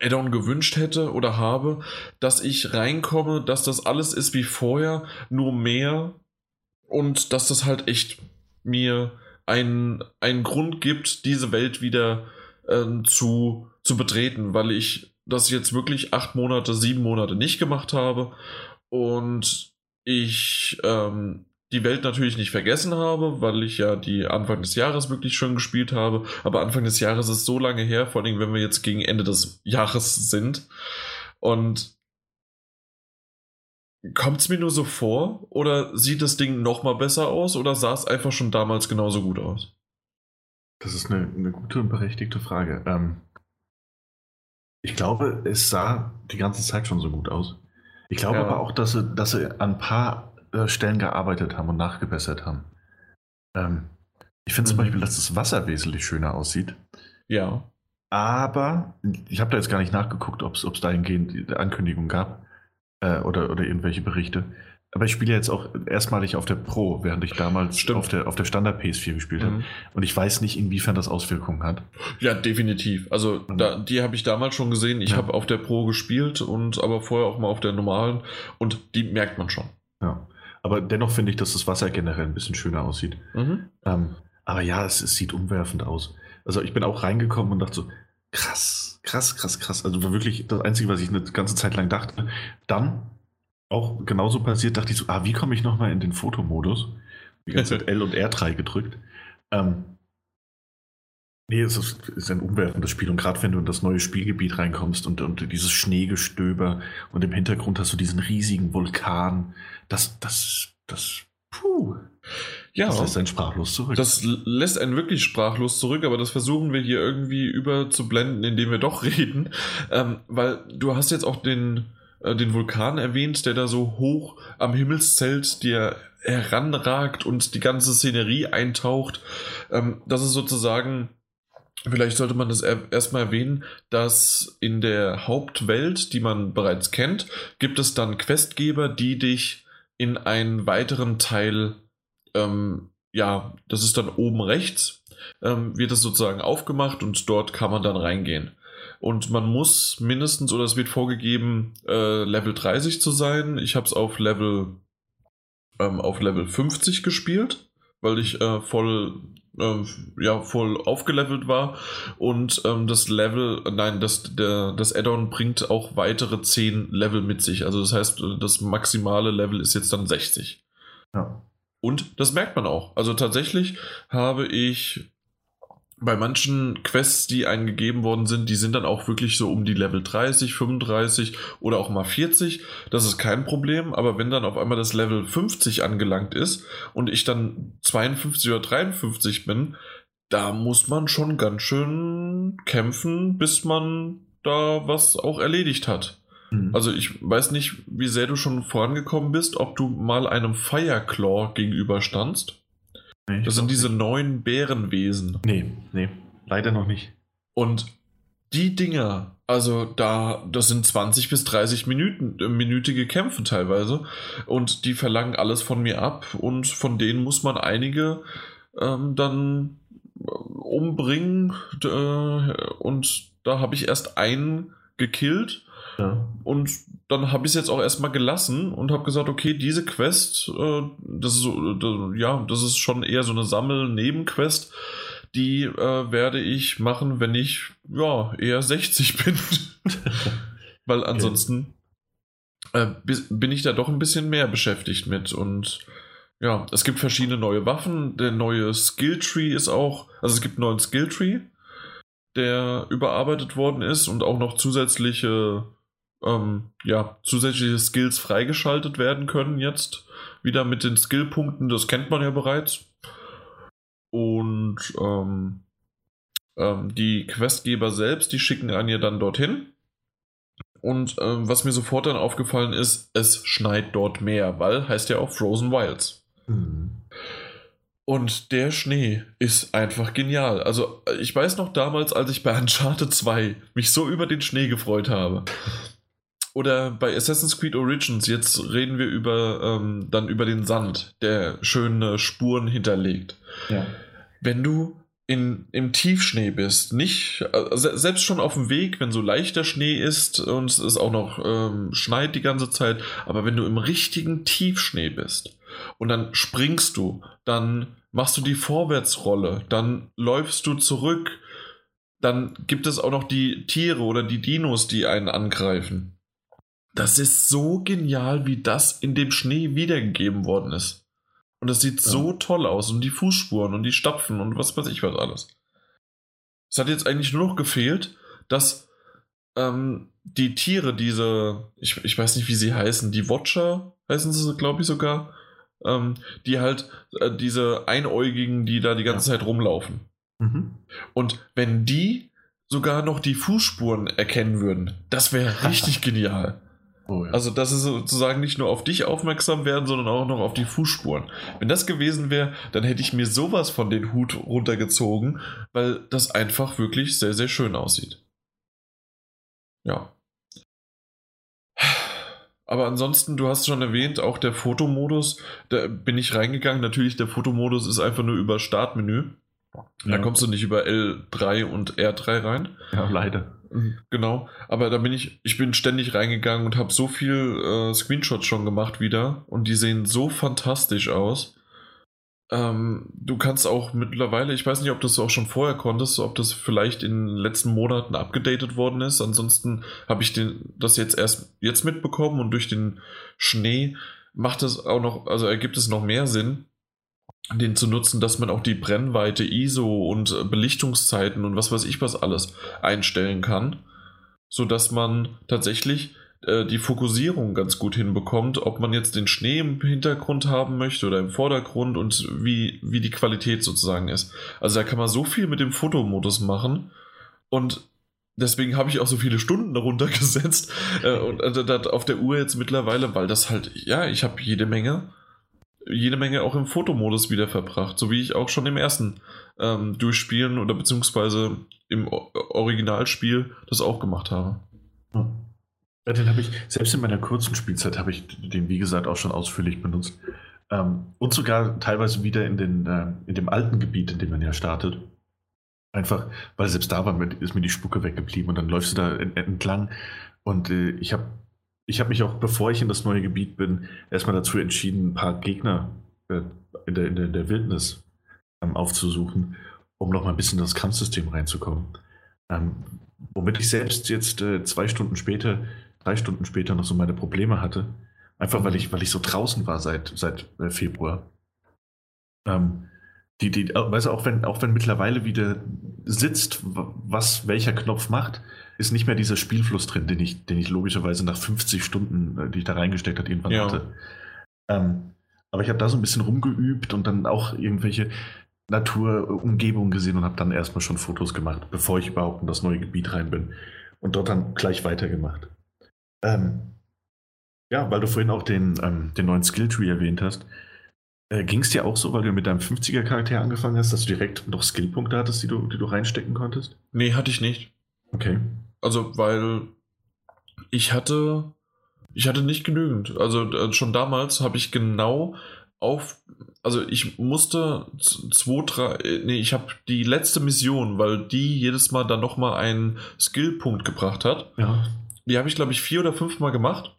Addon gewünscht hätte oder habe, dass ich reinkomme, dass das alles ist wie vorher, nur mehr und dass das halt echt mir einen, einen Grund gibt, diese Welt wieder äh, zu, zu betreten, weil ich das jetzt wirklich acht Monate, sieben Monate nicht gemacht habe und ich ähm, die Welt natürlich nicht vergessen habe, weil ich ja die Anfang des Jahres wirklich schön gespielt habe. Aber Anfang des Jahres ist so lange her, vor allem wenn wir jetzt gegen Ende des Jahres sind. Und kommt es mir nur so vor? Oder sieht das Ding noch mal besser aus? Oder sah es einfach schon damals genauso gut aus? Das ist eine, eine gute und berechtigte Frage. Ähm, ich glaube, es sah die ganze Zeit schon so gut aus. Ich glaube ja. aber auch, dass sie, dass sie an ein paar Stellen gearbeitet haben und nachgebessert haben. Ähm, ich finde mhm. zum Beispiel, dass das Wasser wesentlich schöner aussieht. Ja. Aber ich habe da jetzt gar nicht nachgeguckt, ob es dahingehend Ankündigungen gab äh, oder, oder irgendwelche Berichte. Aber ich spiele jetzt auch erstmalig auf der Pro, während ich damals auf der, auf der Standard PS4 gespielt mhm. habe. Und ich weiß nicht, inwiefern das Auswirkungen hat. Ja, definitiv. Also da, die habe ich damals schon gesehen. Ich ja. habe auf der Pro gespielt und aber vorher auch mal auf der normalen und die merkt man schon. Ja. Aber dennoch finde ich, dass das Wasser generell ein bisschen schöner aussieht. Mhm. Ähm, aber ja, es, es, sieht umwerfend aus. Also ich bin auch reingekommen und dachte so, krass, krass, krass, krass. Also war wirklich das Einzige, was ich eine ganze Zeit lang dachte. Dann, auch genauso passiert, dachte ich so, ah, wie komme ich nochmal in den Fotomodus? Die ganze Zeit (laughs) L und R3 gedrückt. Ähm, Nee, es ist, ist, ein umwerfendes Spiel und gerade wenn du in das neue Spielgebiet reinkommst und, und dieses Schneegestöber und im Hintergrund hast du diesen riesigen Vulkan, das, das, das, puh. Ja, das lässt einen sprachlos zurück. Das lässt einen wirklich sprachlos zurück, aber das versuchen wir hier irgendwie überzublenden, indem wir doch (laughs) reden. Ähm, weil du hast jetzt auch den, äh, den Vulkan erwähnt, der da so hoch am Himmelszelt dir heranragt und die ganze Szenerie eintaucht. Ähm, das ist sozusagen Vielleicht sollte man das erstmal erwähnen, dass in der Hauptwelt, die man bereits kennt, gibt es dann Questgeber, die dich in einen weiteren Teil, ähm, ja, das ist dann oben rechts, ähm, wird das sozusagen aufgemacht und dort kann man dann reingehen. Und man muss mindestens, oder es wird vorgegeben, äh, Level 30 zu sein. Ich habe es auf Level ähm, auf Level 50 gespielt, weil ich äh, voll äh, ja, voll aufgelevelt war. Und ähm, das Level, nein, das, der, das Add-on bringt auch weitere 10 Level mit sich. Also das heißt, das maximale Level ist jetzt dann 60. Ja. Und das merkt man auch. Also tatsächlich habe ich bei manchen Quests, die eingegeben worden sind, die sind dann auch wirklich so um die Level 30, 35 oder auch mal 40. Das ist kein Problem, aber wenn dann auf einmal das Level 50 angelangt ist und ich dann 52 oder 53 bin, da muss man schon ganz schön kämpfen, bis man da was auch erledigt hat. Mhm. Also ich weiß nicht, wie sehr du schon vorangekommen bist, ob du mal einem Fireclaw gegenüberstandst. Nee, das sind diese nicht. neuen Bärenwesen. Nee, nee, leider noch nicht. Und die Dinger, also da, das sind 20 bis 30 Minuten, äh, minütige Kämpfe teilweise. Und die verlangen alles von mir ab. Und von denen muss man einige ähm, dann äh, umbringen. Äh, und da habe ich erst einen gekillt ja. Und dann habe ich es jetzt auch erstmal gelassen und habe gesagt, okay, diese Quest, äh, das ist so, das, ja, das ist schon eher so eine Sammel-Nebenquest. Die äh, werde ich machen, wenn ich ja eher 60 (laughs) bin. (laughs) Weil ansonsten okay. äh, bin ich da doch ein bisschen mehr beschäftigt mit. Und ja, es gibt verschiedene neue Waffen. Der neue Skilltree ist auch, also es gibt einen neuen Skilltree, der überarbeitet worden ist und auch noch zusätzliche ähm, ja, zusätzliche Skills freigeschaltet werden können jetzt. Wieder mit den Skillpunkten, das kennt man ja bereits. Und ähm, ähm, die Questgeber selbst, die schicken einen ja dann dorthin. Und ähm, was mir sofort dann aufgefallen ist, es schneit dort mehr, weil heißt ja auch Frozen Wilds. Mhm. Und der Schnee ist einfach genial. Also, ich weiß noch damals, als ich bei Uncharted 2 mich so über den Schnee gefreut habe. Oder bei Assassin's Creed Origins, jetzt reden wir über ähm, dann über den Sand, der schöne Spuren hinterlegt. Ja. Wenn du in, im Tiefschnee bist, nicht, also selbst schon auf dem Weg, wenn so leichter Schnee ist und es ist auch noch ähm, schneit die ganze Zeit, aber wenn du im richtigen Tiefschnee bist und dann springst du, dann machst du die Vorwärtsrolle, dann läufst du zurück, dann gibt es auch noch die Tiere oder die Dinos, die einen angreifen. Das ist so genial, wie das in dem Schnee wiedergegeben worden ist. Und das sieht ja. so toll aus. Und die Fußspuren und die Stapfen und was weiß ich was alles. Es hat jetzt eigentlich nur noch gefehlt, dass ähm, die Tiere, diese, ich, ich weiß nicht, wie sie heißen, die Watcher heißen sie, glaube ich sogar, ähm, die halt äh, diese Einäugigen, die da die ganze ja. Zeit rumlaufen. Mhm. Und wenn die sogar noch die Fußspuren erkennen würden, das wäre (laughs) richtig genial. Oh, ja. Also, dass sie sozusagen nicht nur auf dich aufmerksam werden, sondern auch noch auf die Fußspuren. Wenn das gewesen wäre, dann hätte ich mir sowas von den Hut runtergezogen, weil das einfach wirklich sehr, sehr schön aussieht. Ja. Aber ansonsten, du hast schon erwähnt, auch der Fotomodus, da bin ich reingegangen. Natürlich, der Fotomodus ist einfach nur über Startmenü. Da ja. kommst du nicht über L3 und R3 rein. Ja, leider. Genau, aber da bin ich, ich bin ständig reingegangen und habe so viel äh, Screenshots schon gemacht wieder und die sehen so fantastisch aus. Ähm, du kannst auch mittlerweile, ich weiß nicht, ob du es auch schon vorher konntest, ob das vielleicht in den letzten Monaten abgedatet worden ist. Ansonsten habe ich den, das jetzt erst jetzt mitbekommen und durch den Schnee macht es auch noch, also ergibt es noch mehr Sinn, den zu nutzen, dass man auch die Brennweite, ISO und äh, Belichtungszeiten und was weiß ich was alles einstellen kann, sodass man tatsächlich äh, die Fokussierung ganz gut hinbekommt, ob man jetzt den Schnee im Hintergrund haben möchte oder im Vordergrund und wie, wie die Qualität sozusagen ist. Also da kann man so viel mit dem Fotomodus machen und deswegen habe ich auch so viele Stunden (laughs) darunter gesetzt äh, und äh, auf der Uhr jetzt mittlerweile, weil das halt, ja, ich habe jede Menge jede Menge auch im Fotomodus wieder verbracht, so wie ich auch schon im ersten ähm, Durchspielen oder beziehungsweise im Originalspiel das auch gemacht habe. Ja, den habe ich, selbst in meiner kurzen Spielzeit habe ich den, wie gesagt, auch schon ausführlich benutzt. Ähm, und sogar teilweise wieder in, den, äh, in dem alten Gebiet, in dem man ja startet. Einfach, weil selbst da war, ist mir die Spucke weggeblieben und dann läufst du da entlang. Und äh, ich habe ich hab mich auch, bevor ich in das neue Gebiet bin, erstmal dazu entschieden, ein paar Gegner äh, in, der, in, der, in der Wildnis ähm, aufzusuchen, um noch mal ein bisschen in das Kampfsystem reinzukommen. Ähm, womit ich selbst jetzt äh, zwei Stunden später, drei Stunden später noch so meine Probleme hatte. Einfach weil ich, weil ich so draußen war seit, seit äh, Februar. Ähm, die, die, weißt du, auch wenn, auch wenn mittlerweile wieder sitzt, was welcher Knopf macht, ist nicht mehr dieser Spielfluss drin, den ich, den ich logischerweise nach 50 Stunden, äh, die ich da reingesteckt habe, irgendwann ja. hatte. Ähm, aber ich habe da so ein bisschen rumgeübt und dann auch irgendwelche Naturumgebungen gesehen und habe dann erstmal schon Fotos gemacht, bevor ich überhaupt in das neue Gebiet rein bin. Und dort dann gleich weitergemacht. Ähm, ja, weil du vorhin auch den, ähm, den neuen Skilltree erwähnt hast. Äh, Ging es dir auch so, weil du mit deinem 50er-Charakter angefangen hast, dass du direkt noch Skillpunkte hattest, die du, die du reinstecken konntest? Nee, hatte ich nicht. Okay. Also, weil ich hatte, ich hatte nicht genügend. Also äh, schon damals habe ich genau auf, also ich musste zwei, drei, äh, nee, ich habe die letzte Mission, weil die jedes Mal dann nochmal einen Skillpunkt gebracht hat. Ja. Die habe ich, glaube ich, vier oder fünf Mal gemacht,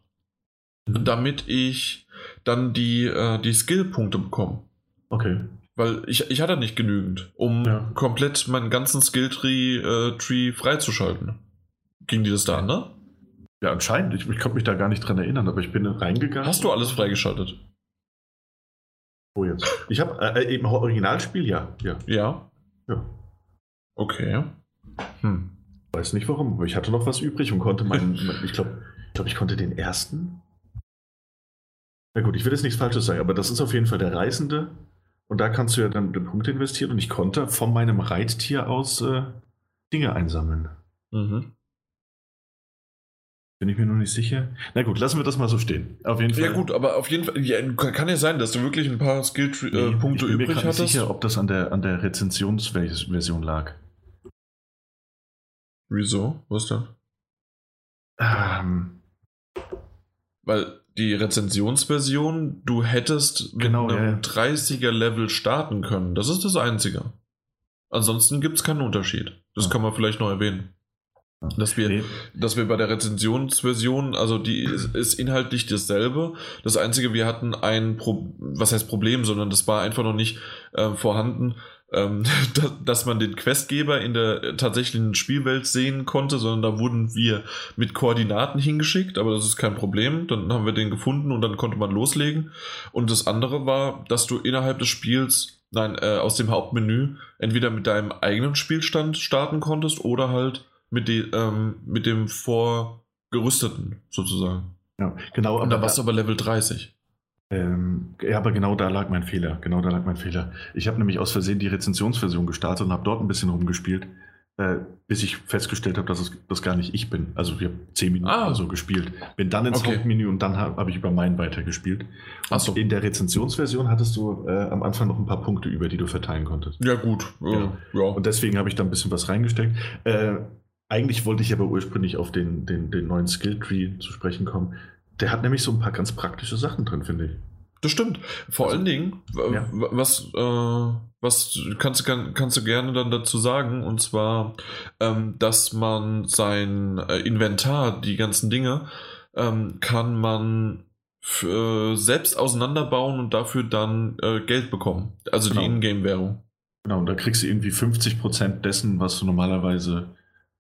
mhm. damit ich dann die, äh, die Skillpunkte bekomme. Okay. Weil ich, ich hatte nicht genügend, um ja. komplett meinen ganzen Skilltree äh, Tree freizuschalten. Ging dir das da an, ne? Ja, anscheinend. Ich, ich konnte mich da gar nicht dran erinnern, aber ich bin reingegangen. Hast du alles freigeschaltet? Wo jetzt? Ich habe äh, äh, eben Originalspiel, ja. Ja. Ja. ja. Okay. Hm. Weiß nicht warum, aber ich hatte noch was übrig und konnte meinen. (laughs) ich glaube, ich, glaub, ich konnte den ersten. Na gut, ich will jetzt nichts Falsches sagen, aber das ist auf jeden Fall der Reisende. Und da kannst du ja dann Punkte investieren und ich konnte von meinem Reittier aus äh, Dinge einsammeln. Mhm. Bin ich mir noch nicht sicher. Na gut, lassen wir das mal so stehen. Auf jeden Fall. Ja gut, aber auf jeden Fall ja, kann ja sein, dass du wirklich ein paar Skill-Punkte äh, übrig hattest. Ich bin mir nicht sicher, ob das an der, an der Rezensionsversion lag. Wieso? Was denn? Ähm, Weil die Rezensionsversion, du hättest mit genau, einem ja. 30er-Level starten können. Das ist das Einzige. Ansonsten gibt es keinen Unterschied. Das ja. kann man vielleicht noch erwähnen. Dass wir, nee. dass wir bei der Rezensionsversion, also die ist, ist, inhaltlich dasselbe. Das Einzige, wir hatten ein, Pro, was heißt Problem, sondern das war einfach noch nicht äh, vorhanden, ähm, (laughs) dass, dass man den Questgeber in der tatsächlichen Spielwelt sehen konnte, sondern da wurden wir mit Koordinaten hingeschickt, aber das ist kein Problem. Dann haben wir den gefunden und dann konnte man loslegen. Und das andere war, dass du innerhalb des Spiels, nein, äh, aus dem Hauptmenü entweder mit deinem eigenen Spielstand starten konntest oder halt mit, die, ähm, mit dem vorgerüsteten sozusagen. Ja, genau. Und da warst du aber Level 30. Ähm, ja, aber genau da lag mein Fehler. Genau da lag mein Fehler. Ich habe nämlich aus Versehen die Rezensionsversion gestartet und habe dort ein bisschen rumgespielt, äh, bis ich festgestellt habe, dass es das gar nicht ich bin. Also ich habe zehn Minuten ah. so gespielt. Bin dann ins okay. Hauptmenü und dann habe hab ich über meinen weitergespielt. Und so. in der Rezensionsversion hattest du äh, am Anfang noch ein paar Punkte über, die du verteilen konntest. Ja, gut. Ja. ja. Und deswegen habe ich da ein bisschen was reingesteckt. Äh, eigentlich wollte ich aber ursprünglich auf den, den, den neuen Skilltree zu sprechen kommen. Der hat nämlich so ein paar ganz praktische Sachen drin, finde ich. Das stimmt. Vor also, allen Dingen, ja. was, äh, was kannst, kann, kannst du gerne dann dazu sagen? Und zwar, ähm, dass man sein äh, Inventar, die ganzen Dinge, ähm, kann man äh, selbst auseinanderbauen und dafür dann äh, Geld bekommen. Also genau. die Ingame-Währung. Genau, und da kriegst du irgendwie 50% dessen, was du normalerweise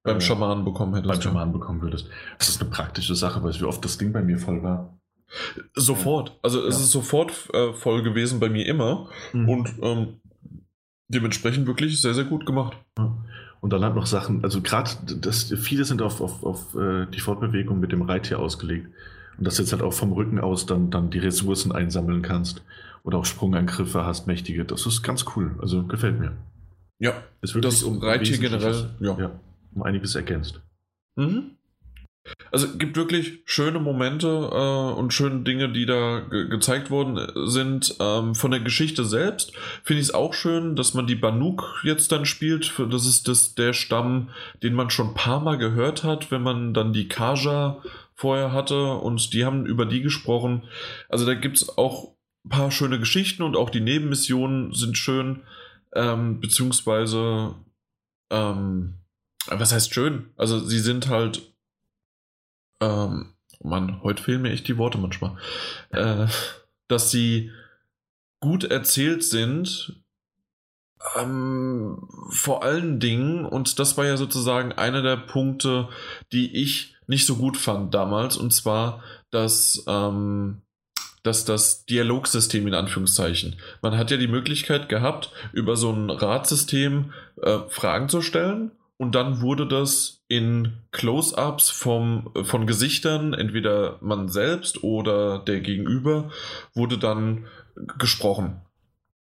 beim Schamanen bekommen hättest. Beim Schamanen bekommen würdest. Das ist eine praktische Sache, weil wie oft das Ding bei mir voll war. Sofort. Also es ja. ist sofort äh, voll gewesen bei mir immer. Mhm. Und ähm, dementsprechend wirklich sehr, sehr gut gemacht. Und dann hat noch Sachen, also gerade viele sind auf, auf, auf äh, die Fortbewegung mit dem Reittier ausgelegt. Und dass du jetzt halt auch vom Rücken aus dann, dann die Ressourcen einsammeln kannst. Oder auch Sprungangriffe hast, mächtige. Das ist ganz cool. Also gefällt mir. Ja, es wird das um Reittier generell ja. ja um einiges ergänzt. Mhm. Also es gibt wirklich schöne Momente äh, und schöne Dinge, die da ge gezeigt worden sind. Ähm, von der Geschichte selbst finde ich es auch schön, dass man die Banuk jetzt dann spielt. Das ist das, der Stamm, den man schon ein paar Mal gehört hat, wenn man dann die Kaja vorher hatte und die haben über die gesprochen. Also da gibt es auch ein paar schöne Geschichten und auch die Nebenmissionen sind schön, ähm, beziehungsweise ähm, was heißt schön? Also sie sind halt ähm, Mann, heute fehlen mir echt die Worte manchmal, äh, dass sie gut erzählt sind, ähm, vor allen Dingen, und das war ja sozusagen einer der Punkte, die ich nicht so gut fand damals, und zwar, dass, ähm, dass das Dialogsystem in Anführungszeichen. Man hat ja die Möglichkeit gehabt, über so ein Ratsystem äh, Fragen zu stellen und dann wurde das in Close-ups von Gesichtern, entweder man selbst oder der Gegenüber, wurde dann gesprochen.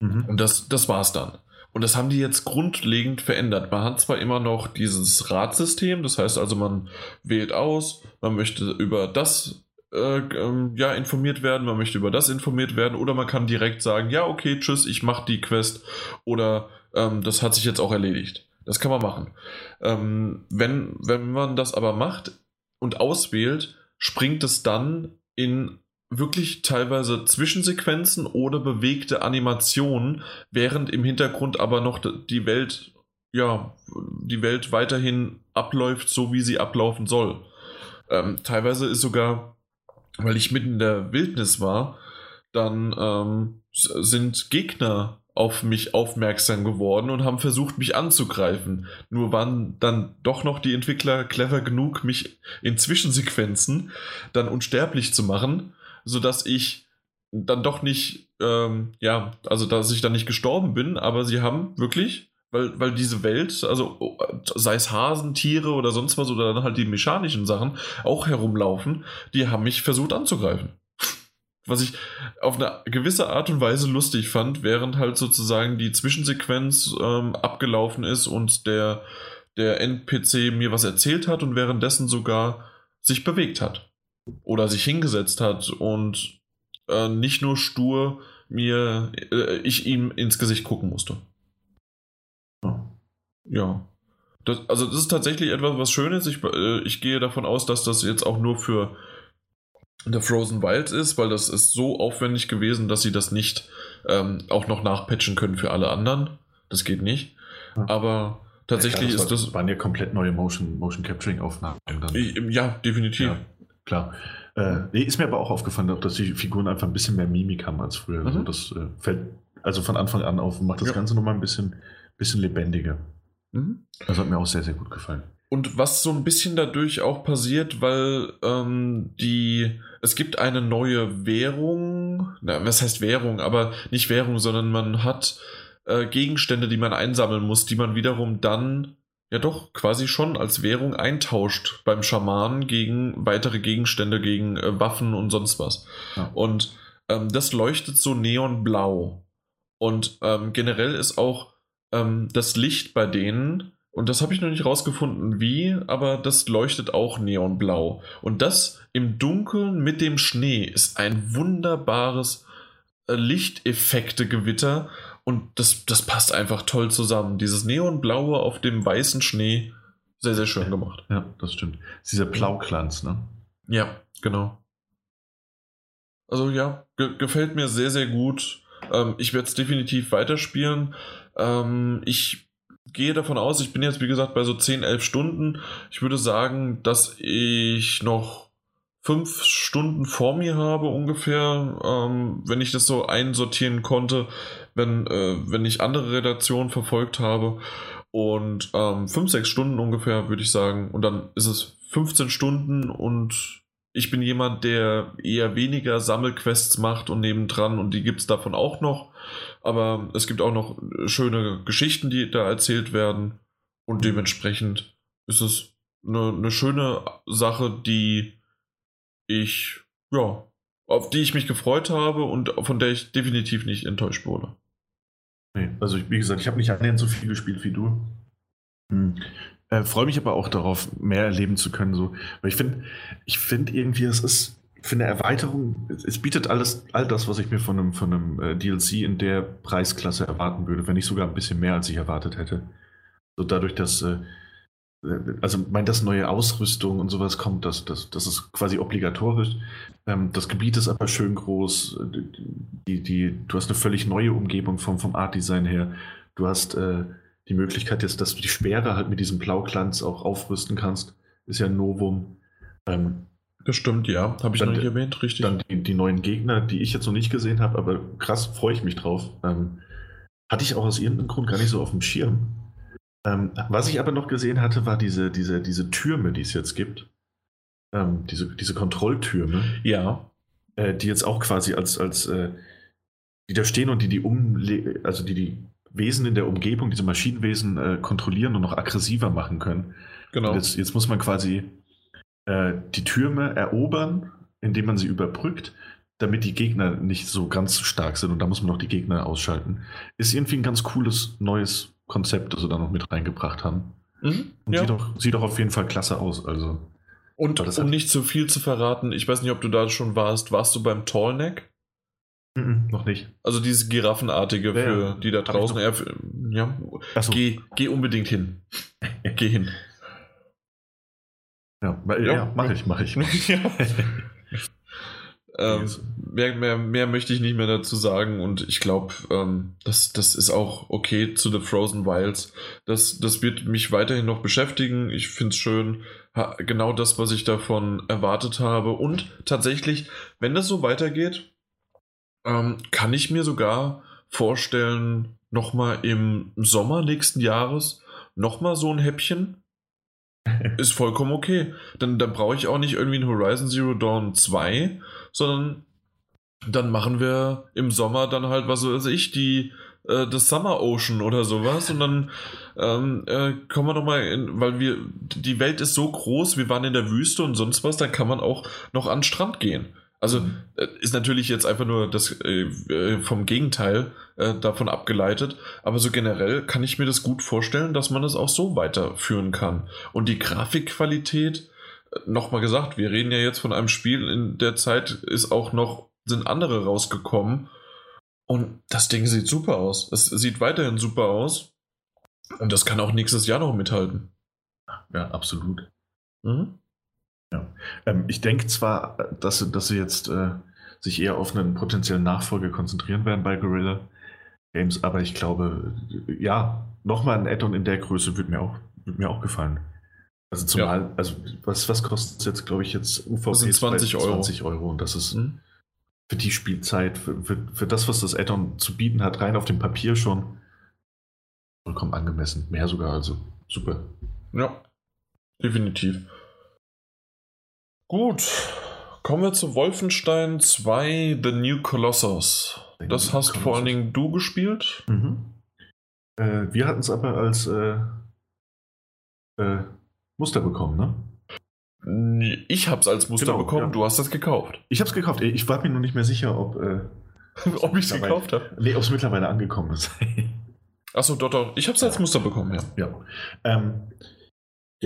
Mhm. Und das, das war es dann. Und das haben die jetzt grundlegend verändert. Man hat zwar immer noch dieses Ratsystem, das heißt also, man wählt aus, man möchte über das äh, ähm, ja, informiert werden, man möchte über das informiert werden, oder man kann direkt sagen, ja, okay, tschüss, ich mache die Quest, oder ähm, das hat sich jetzt auch erledigt. Das kann man machen. Ähm, wenn, wenn man das aber macht und auswählt, springt es dann in wirklich teilweise Zwischensequenzen oder bewegte Animationen, während im Hintergrund aber noch die Welt, ja, die Welt weiterhin abläuft, so wie sie ablaufen soll. Ähm, teilweise ist sogar, weil ich mitten in der Wildnis war, dann ähm, sind Gegner auf mich aufmerksam geworden und haben versucht, mich anzugreifen. Nur waren dann doch noch die Entwickler clever genug, mich in Zwischensequenzen dann unsterblich zu machen, sodass ich dann doch nicht, ähm, ja, also dass ich dann nicht gestorben bin, aber sie haben wirklich, weil, weil diese Welt, also sei es Hasen, Tiere oder sonst was oder dann halt die mechanischen Sachen auch herumlaufen, die haben mich versucht anzugreifen was ich auf eine gewisse Art und Weise lustig fand, während halt sozusagen die Zwischensequenz ähm, abgelaufen ist und der, der NPC mir was erzählt hat und währenddessen sogar sich bewegt hat. Oder sich hingesetzt hat und äh, nicht nur stur mir, äh, ich ihm ins Gesicht gucken musste. Ja. Das, also das ist tatsächlich etwas, was schön ist. Ich, äh, ich gehe davon aus, dass das jetzt auch nur für der Frozen Wilds ist, weil das ist so aufwendig gewesen, dass sie das nicht ähm, auch noch nachpatchen können für alle anderen. Das geht nicht. Aber tatsächlich ja, klar, das ist das. waren ja komplett neue Motion, Motion Capturing Aufnahmen. Dann. Ja, definitiv. Ja, klar. Äh, nee, ist mir aber auch aufgefallen, dass die Figuren einfach ein bisschen mehr Mimik haben als früher. Also mhm. Also das äh, fällt also von Anfang an auf und macht das ja. Ganze nochmal ein bisschen, bisschen lebendiger. Mhm. Das hat mir auch sehr, sehr gut gefallen. Und was so ein bisschen dadurch auch passiert, weil ähm, die, es gibt eine neue Währung, na, was heißt Währung, aber nicht Währung, sondern man hat äh, Gegenstände, die man einsammeln muss, die man wiederum dann ja doch quasi schon als Währung eintauscht beim Schamanen gegen weitere Gegenstände, gegen äh, Waffen und sonst was. Ja. Und ähm, das leuchtet so neonblau. Und ähm, generell ist auch ähm, das Licht bei denen und das habe ich noch nicht rausgefunden, wie, aber das leuchtet auch neonblau. Und das im Dunkeln mit dem Schnee ist ein wunderbares äh, Lichteffekte-Gewitter. Und das, das passt einfach toll zusammen. Dieses Neonblaue auf dem weißen Schnee, sehr, sehr schön gemacht. Ja, das stimmt. Das ist dieser Blauglanz, ne? Ja, genau. Also ja, ge gefällt mir sehr, sehr gut. Ähm, ich werde es definitiv weiterspielen. Ähm, ich gehe davon aus, ich bin jetzt wie gesagt bei so 10, 11 Stunden. Ich würde sagen, dass ich noch fünf Stunden vor mir habe ungefähr, ähm, wenn ich das so einsortieren konnte, wenn, äh, wenn ich andere Redaktionen verfolgt habe. Und ähm, fünf, sechs Stunden ungefähr, würde ich sagen. Und dann ist es 15 Stunden und ich bin jemand, der eher weniger Sammelquests macht und nebendran und die gibt es davon auch noch. Aber es gibt auch noch schöne Geschichten, die da erzählt werden. Und dementsprechend ist es eine, eine schöne Sache, die ich, ja, auf die ich mich gefreut habe und von der ich definitiv nicht enttäuscht wurde. Nee, also wie gesagt, ich habe nicht annähernd so viel gespielt wie du. Hm. Äh, Freue mich aber auch darauf, mehr erleben zu können. So. Weil ich finde, ich finde irgendwie, es ist für eine Erweiterung, es bietet alles, all das, was ich mir von einem, von einem äh, DLC in der Preisklasse erwarten würde, wenn nicht sogar ein bisschen mehr, als ich erwartet hätte. So dadurch, dass, äh, äh also mein, dass neue Ausrüstung und sowas kommt, das, das, das ist quasi obligatorisch. Ähm, das Gebiet ist aber schön groß. Die, die, du hast eine völlig neue Umgebung vom, vom Art-Design her. Du hast die Möglichkeit jetzt, dass du die Speere halt mit diesem Blauglanz auch aufrüsten kannst. Ist ja ein Novum. Ähm, das stimmt, ja. Habe ich dann, noch nicht erwähnt, richtig. Dann die, die, neuen Gegner, die ich jetzt noch nicht gesehen habe, aber krass freue ich mich drauf. Ähm, hatte ich auch aus irgendeinem Grund gar nicht so auf dem Schirm. Ähm, was ich aber noch gesehen hatte, war diese, diese, diese Türme, die es jetzt gibt. Ähm, diese, diese Kontrolltürme. Ja. Äh, die jetzt auch quasi als, als äh, die da stehen und die die Umle also die die Wesen in der Umgebung, diese Maschinenwesen äh, kontrollieren und noch aggressiver machen können. Genau. Jetzt, jetzt, muss man quasi äh, die Türme erobern, indem man sie überbrückt, damit die Gegner nicht so ganz stark sind und da muss man noch die Gegner ausschalten. Ist irgendwie ein ganz cooles neues Konzept, das sie da noch mit reingebracht haben. Mhm, und ja. sieht, auch, sieht auch auf jeden Fall klasse aus. Also. Und um nicht zu viel zu verraten, ich weiß nicht, ob du da schon warst, warst du beim Tallneck? Mhm, noch nicht. Also dieses Giraffenartige ja, für die da draußen. Ja, so. geh, geh unbedingt hin. geh hin. Ja, ja, ja mache ich, mache ich. (laughs) ja. ähm, mehr, mehr, mehr möchte ich nicht mehr dazu sagen und ich glaube, ähm, das, das ist auch okay zu The Frozen Wilds. Das, das wird mich weiterhin noch beschäftigen. Ich finde es schön. Ha, genau das, was ich davon erwartet habe. Und tatsächlich, wenn das so weitergeht, ähm, kann ich mir sogar vorstellen, nochmal im Sommer nächsten Jahres nochmal so ein Häppchen (laughs) ist vollkommen okay. Dann, dann brauche ich auch nicht irgendwie ein Horizon Zero Dawn 2, sondern dann machen wir im Sommer dann halt, was weiß ich, die äh, das Summer Ocean oder sowas und dann ähm, äh, kommen wir nochmal in, weil wir, die Welt ist so groß, wir waren in der Wüste und sonst was, dann kann man auch noch an den Strand gehen. Also mhm. Äh, ist natürlich jetzt einfach nur das äh, äh, vom Gegenteil äh, davon abgeleitet, aber so generell kann ich mir das gut vorstellen, dass man es auch so weiterführen kann. Und die Grafikqualität, äh, nochmal gesagt, wir reden ja jetzt von einem Spiel, in der Zeit ist auch noch, sind andere rausgekommen und das Ding sieht super aus. Es sieht weiterhin super aus und das kann auch nächstes Jahr noch mithalten. Ja, absolut. Mhm. Ja. Ähm, ich denke zwar, dass, dass sie jetzt äh, sich eher auf einen potenziellen Nachfolger konzentrieren werden bei Gorilla Games, aber ich glaube, ja, nochmal ein Add-on in der Größe würde mir auch, würd mir auch gefallen. Also zumal, ja. also was, was kostet es jetzt, glaube ich, jetzt UVP? Das sind 20 Euro. 20 Euro und das ist mhm. für die Spielzeit, für, für, für das, was das Add-on zu bieten hat, rein auf dem Papier schon vollkommen angemessen. Mehr sogar, also super. Ja, definitiv. Gut, kommen wir zu Wolfenstein 2 The New Colossus. The das New hast Colossus. vor allen Dingen du gespielt. Mhm. Äh, wir hatten es aber als äh, äh, Muster bekommen, ne? Ich hab's als Muster genau, bekommen, ja. du hast es gekauft. Ich hab's gekauft. Ich war mir nur nicht mehr sicher, ob, äh, (laughs) ob ich es gekauft habe. Nee, ob es mittlerweile angekommen (laughs) ist. Achso, doch, doch. Ich hab's als Muster bekommen, ja. Ja. Ähm,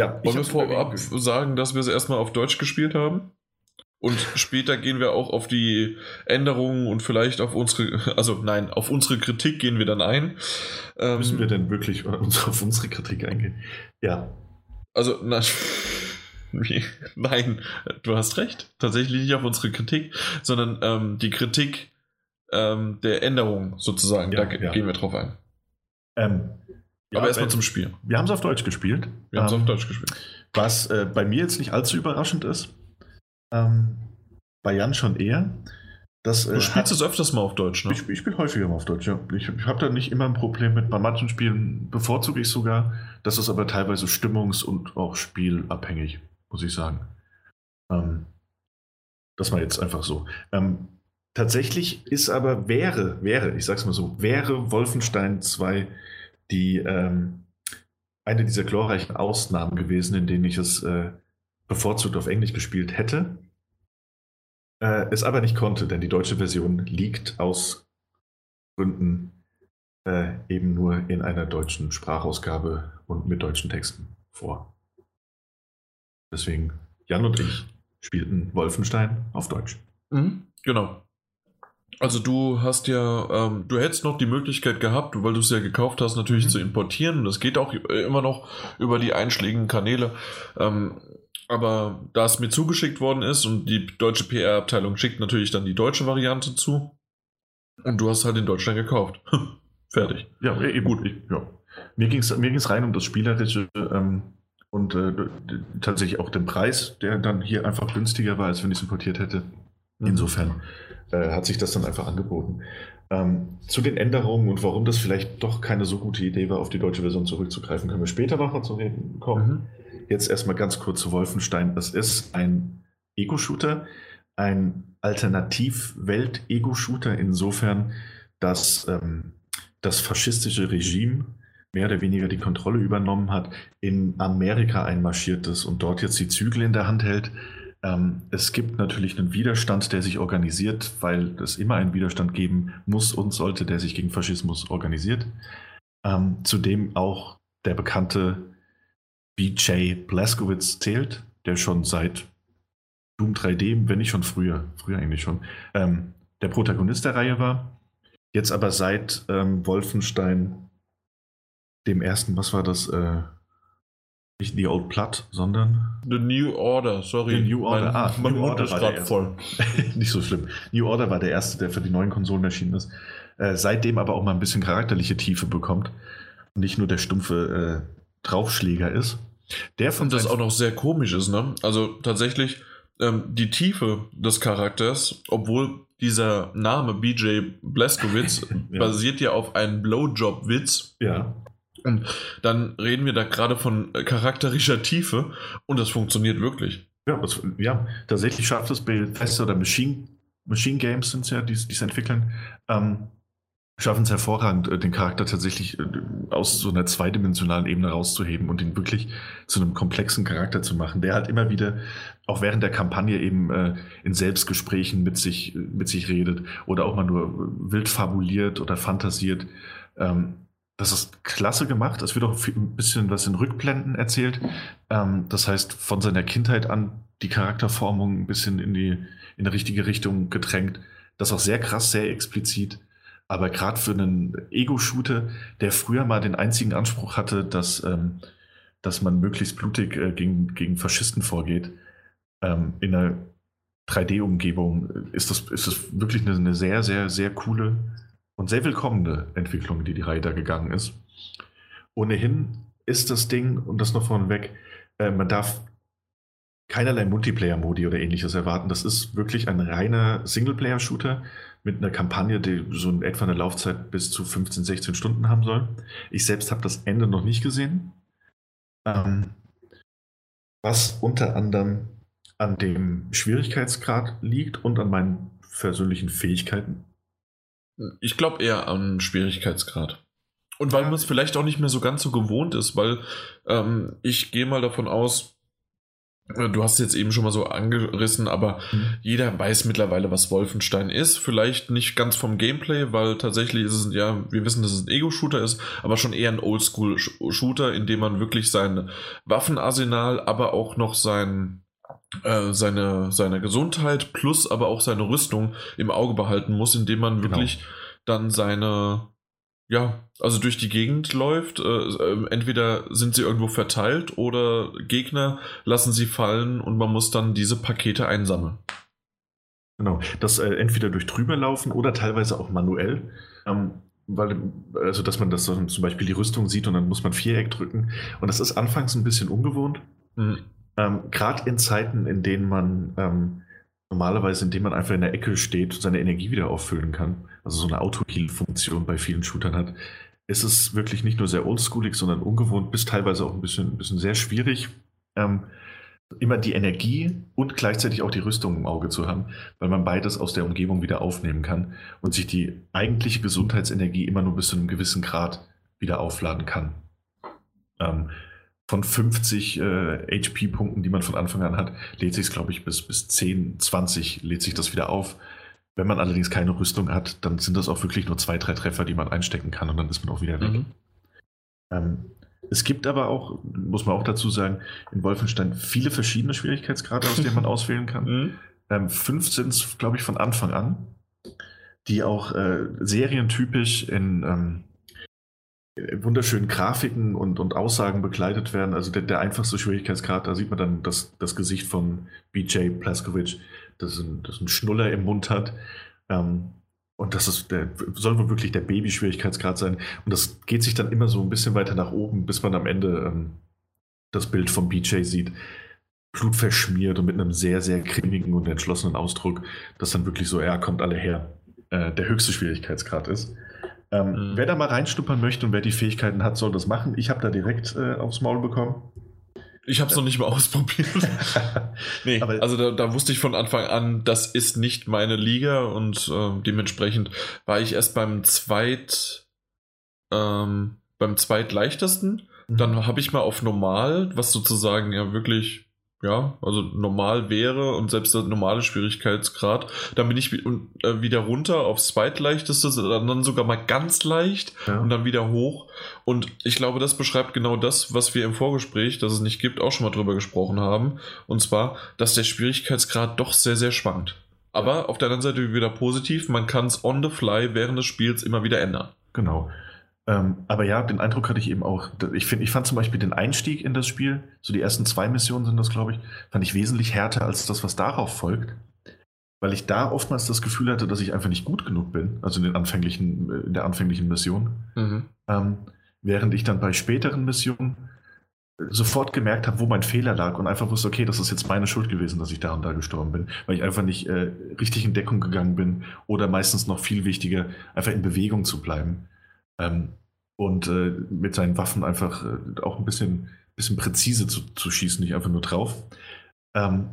ja, Wollen wir vorab sagen, dass wir es erstmal auf Deutsch gespielt haben? Und später gehen wir auch auf die Änderungen und vielleicht auf unsere, also nein, auf unsere Kritik gehen wir dann ein. Ähm, Müssen wir denn wirklich (laughs) auf unsere Kritik eingehen? Ja. Also, na, (laughs) nein, du hast recht. Tatsächlich nicht auf unsere Kritik, sondern ähm, die Kritik ähm, der Änderung sozusagen. Ja, da ja. gehen wir drauf ein. Ähm, aber erstmal zum Spiel. Wir haben es auf Deutsch gespielt. Wir haben es ähm, auf Deutsch gespielt. Was äh, bei mir jetzt nicht allzu überraschend ist. Ähm, bei Jan schon eher. Das, äh, du spielst es öfters mal auf Deutsch, ne? Ich, ich spiele häufiger mal auf Deutsch, ja. Ich, ich habe da nicht immer ein Problem mit. Bei manchen Spielen bevorzuge ich sogar. Das ist aber teilweise stimmungs- und auch spielabhängig, muss ich sagen. Ähm, das war jetzt einfach so. Ähm, tatsächlich ist aber, wäre, wäre, ich sag's mal so, wäre Wolfenstein 2 die ähm, eine dieser glorreichen Ausnahmen gewesen, in denen ich es äh, bevorzugt auf Englisch gespielt hätte. Äh, es aber nicht konnte, denn die deutsche Version liegt aus Gründen äh, eben nur in einer deutschen Sprachausgabe und mit deutschen Texten. vor. Deswegen, Jan und ich spielten Wolfenstein auf Deutsch. Mhm, genau. Also du hast ja, ähm, du hättest noch die Möglichkeit gehabt, weil du es ja gekauft hast, natürlich mhm. zu importieren. Und das geht auch immer noch über die einschlägigen Kanäle. Ähm, aber da es mir zugeschickt worden ist und die deutsche PR-Abteilung schickt natürlich dann die deutsche Variante zu. Und du hast halt in Deutschland gekauft. (laughs) Fertig. Ja, eben. Gut, ich, ja. Mir ging es mir ging's rein um das Spielerische ähm, und äh, tatsächlich auch den Preis, der dann hier einfach günstiger war, als wenn ich es importiert hätte. Mhm. Äh, hat sich das dann einfach angeboten. Ähm, zu den Änderungen und warum das vielleicht doch keine so gute Idee war, auf die deutsche Version zurückzugreifen, können wir später nochmal zu reden kommen. Mhm. Jetzt erstmal ganz kurz zu Wolfenstein. Es ist ein Ego-Shooter, ein Alternativ-Welt-Ego-Shooter insofern, dass ähm, das faschistische Regime mehr oder weniger die Kontrolle übernommen hat, in Amerika einmarschiert ist und dort jetzt die Zügel in der Hand hält ähm, es gibt natürlich einen Widerstand, der sich organisiert, weil es immer einen Widerstand geben muss und sollte, der sich gegen Faschismus organisiert. Ähm, zudem auch der bekannte BJ Blazkowicz zählt, der schon seit Doom 3D, wenn nicht schon früher, früher eigentlich schon, ähm, der Protagonist der Reihe war. Jetzt aber seit ähm, Wolfenstein, dem ersten, was war das? Äh, nicht The Old Blood, sondern. The New Order, sorry. The New Order. Mein, ah, mein New Order war der voll. (laughs) Nicht so schlimm. New Order war der erste, der für die neuen Konsolen erschienen ist. Äh, seitdem aber auch mal ein bisschen charakterliche Tiefe bekommt. Und nicht nur der stumpfe äh, Draufschläger ist. Der von Und das auch noch sehr komisch ist, ne? Also tatsächlich ähm, die Tiefe des Charakters, obwohl dieser Name BJ Bleskowitz (laughs) ja. basiert ja auf einem Blowjob-Witz. Ja. Und dann reden wir da gerade von charakterischer Tiefe und das funktioniert wirklich. Ja, das, ja tatsächlich schafft es Bethesda oder Machine, Machine Games sind es ja, die es entwickeln, ähm, schaffen es hervorragend, äh, den Charakter tatsächlich äh, aus so einer zweidimensionalen Ebene rauszuheben und ihn wirklich zu einem komplexen Charakter zu machen, der halt immer wieder, auch während der Kampagne eben äh, in Selbstgesprächen mit sich, mit sich redet oder auch mal nur wild fabuliert oder fantasiert. Ähm, das ist klasse gemacht. Es wird auch ein bisschen was in Rückblenden erzählt. Ähm, das heißt, von seiner Kindheit an die Charakterformung ein bisschen in die, in die richtige Richtung gedrängt. Das ist auch sehr krass, sehr explizit. Aber gerade für einen Ego-Shooter, der früher mal den einzigen Anspruch hatte, dass, ähm, dass man möglichst blutig äh, gegen, gegen Faschisten vorgeht, ähm, in einer 3D-Umgebung ist das, ist das wirklich eine, eine sehr, sehr, sehr coole und sehr willkommene Entwicklung, die die Reihe da gegangen ist. Ohnehin ist das Ding, und das noch vorneweg, äh, man darf keinerlei Multiplayer-Modi oder ähnliches erwarten. Das ist wirklich ein reiner Singleplayer-Shooter mit einer Kampagne, die so in etwa eine Laufzeit bis zu 15, 16 Stunden haben soll. Ich selbst habe das Ende noch nicht gesehen. Ähm, was unter anderem an dem Schwierigkeitsgrad liegt und an meinen persönlichen Fähigkeiten. Ich glaube eher an Schwierigkeitsgrad. Und weil ja. man es vielleicht auch nicht mehr so ganz so gewohnt ist, weil ähm, ich gehe mal davon aus, äh, Du hast jetzt eben schon mal so angerissen, aber mhm. jeder weiß mittlerweile, was Wolfenstein ist. Vielleicht nicht ganz vom Gameplay, weil tatsächlich ist es, ja, wir wissen, dass es ein Ego-Shooter ist, aber schon eher ein Oldschool-Shooter, in dem man wirklich sein Waffenarsenal, aber auch noch sein, äh, seine, seine Gesundheit plus aber auch seine Rüstung im Auge behalten muss, indem man genau. wirklich dann seine, ja, also durch die Gegend läuft. Äh, äh, entweder sind sie irgendwo verteilt oder Gegner lassen sie fallen und man muss dann diese Pakete einsammeln. Genau, das äh, entweder durch drüber laufen oder teilweise auch manuell. Ähm, weil, also dass man das zum Beispiel die Rüstung sieht und dann muss man Viereck drücken. Und das ist anfangs ein bisschen ungewohnt. Mhm. Ähm, Gerade in Zeiten, in denen man ähm, normalerweise, in denen man einfach in der Ecke steht und seine Energie wieder auffüllen kann, also so eine Auto-Heal-Funktion bei vielen Shootern hat, ist es wirklich nicht nur sehr oldschoolig, sondern ungewohnt, bis teilweise auch ein bisschen, ein bisschen sehr schwierig, ähm, immer die Energie und gleichzeitig auch die Rüstung im Auge zu haben, weil man beides aus der Umgebung wieder aufnehmen kann und sich die eigentliche Gesundheitsenergie immer nur bis zu einem gewissen Grad wieder aufladen kann. Ähm, von 50 äh, HP-Punkten, die man von Anfang an hat, lädt sich es, glaube ich, bis, bis 10, 20 lädt sich das wieder auf. Wenn man allerdings keine Rüstung hat, dann sind das auch wirklich nur zwei, drei Treffer, die man einstecken kann und dann ist man auch wieder weg. Mhm. Ähm, Es gibt aber auch, muss man auch dazu sagen, in Wolfenstein viele verschiedene Schwierigkeitsgrade, aus denen man (laughs) auswählen kann. Mhm. Ähm, fünf sind es, glaube ich, von Anfang an, die auch äh, serientypisch in ähm, wunderschönen Grafiken und, und Aussagen begleitet werden. Also der, der, einfachste Schwierigkeitsgrad, da sieht man dann das, das Gesicht von BJ Plaskovic, das ein, das ein Schnuller im Mund hat. Ähm, und das ist der, soll wohl wirklich der Baby-Schwierigkeitsgrad sein. Und das geht sich dann immer so ein bisschen weiter nach oben, bis man am Ende ähm, das Bild von BJ sieht. Blutverschmiert und mit einem sehr, sehr grimmigen und entschlossenen Ausdruck, dass dann wirklich so, er kommt alle her, äh, der höchste Schwierigkeitsgrad ist. Ähm, mhm. Wer da mal reinstuppern möchte und wer die Fähigkeiten hat, soll das machen. Ich habe da direkt äh, aufs Maul bekommen. Ich habe es noch nicht mal (laughs) ausprobiert. (laughs) nee, Aber also da, da, wusste ich von Anfang an, das ist nicht meine Liga und äh, dementsprechend war ich erst beim zweit ähm, beim zweitleichtesten. Mhm. Dann habe ich mal auf normal, was sozusagen ja wirklich ja, also normal wäre und selbst der normale Schwierigkeitsgrad, dann bin ich äh, wieder runter aufs zweitleichteste, dann sogar mal ganz leicht ja. und dann wieder hoch. Und ich glaube, das beschreibt genau das, was wir im Vorgespräch, das es nicht gibt, auch schon mal drüber gesprochen haben. Und zwar, dass der Schwierigkeitsgrad doch sehr, sehr schwankt. Aber auf der anderen Seite wieder positiv, man kann es on the fly während des Spiels immer wieder ändern. Genau. Ähm, aber ja, den Eindruck hatte ich eben auch. Ich, find, ich fand zum Beispiel den Einstieg in das Spiel, so die ersten zwei Missionen sind das, glaube ich, fand ich wesentlich härter als das, was darauf folgt. Weil ich da oftmals das Gefühl hatte, dass ich einfach nicht gut genug bin, also in, den anfänglichen, äh, in der anfänglichen Mission. Mhm. Ähm, während ich dann bei späteren Missionen sofort gemerkt habe, wo mein Fehler lag und einfach wusste, okay, das ist jetzt meine Schuld gewesen, dass ich da und da gestorben bin, weil ich einfach nicht äh, richtig in Deckung gegangen bin oder meistens noch viel wichtiger, einfach in Bewegung zu bleiben. Ähm, und äh, mit seinen Waffen einfach äh, auch ein bisschen, bisschen präzise zu, zu schießen, nicht einfach nur drauf. Ähm,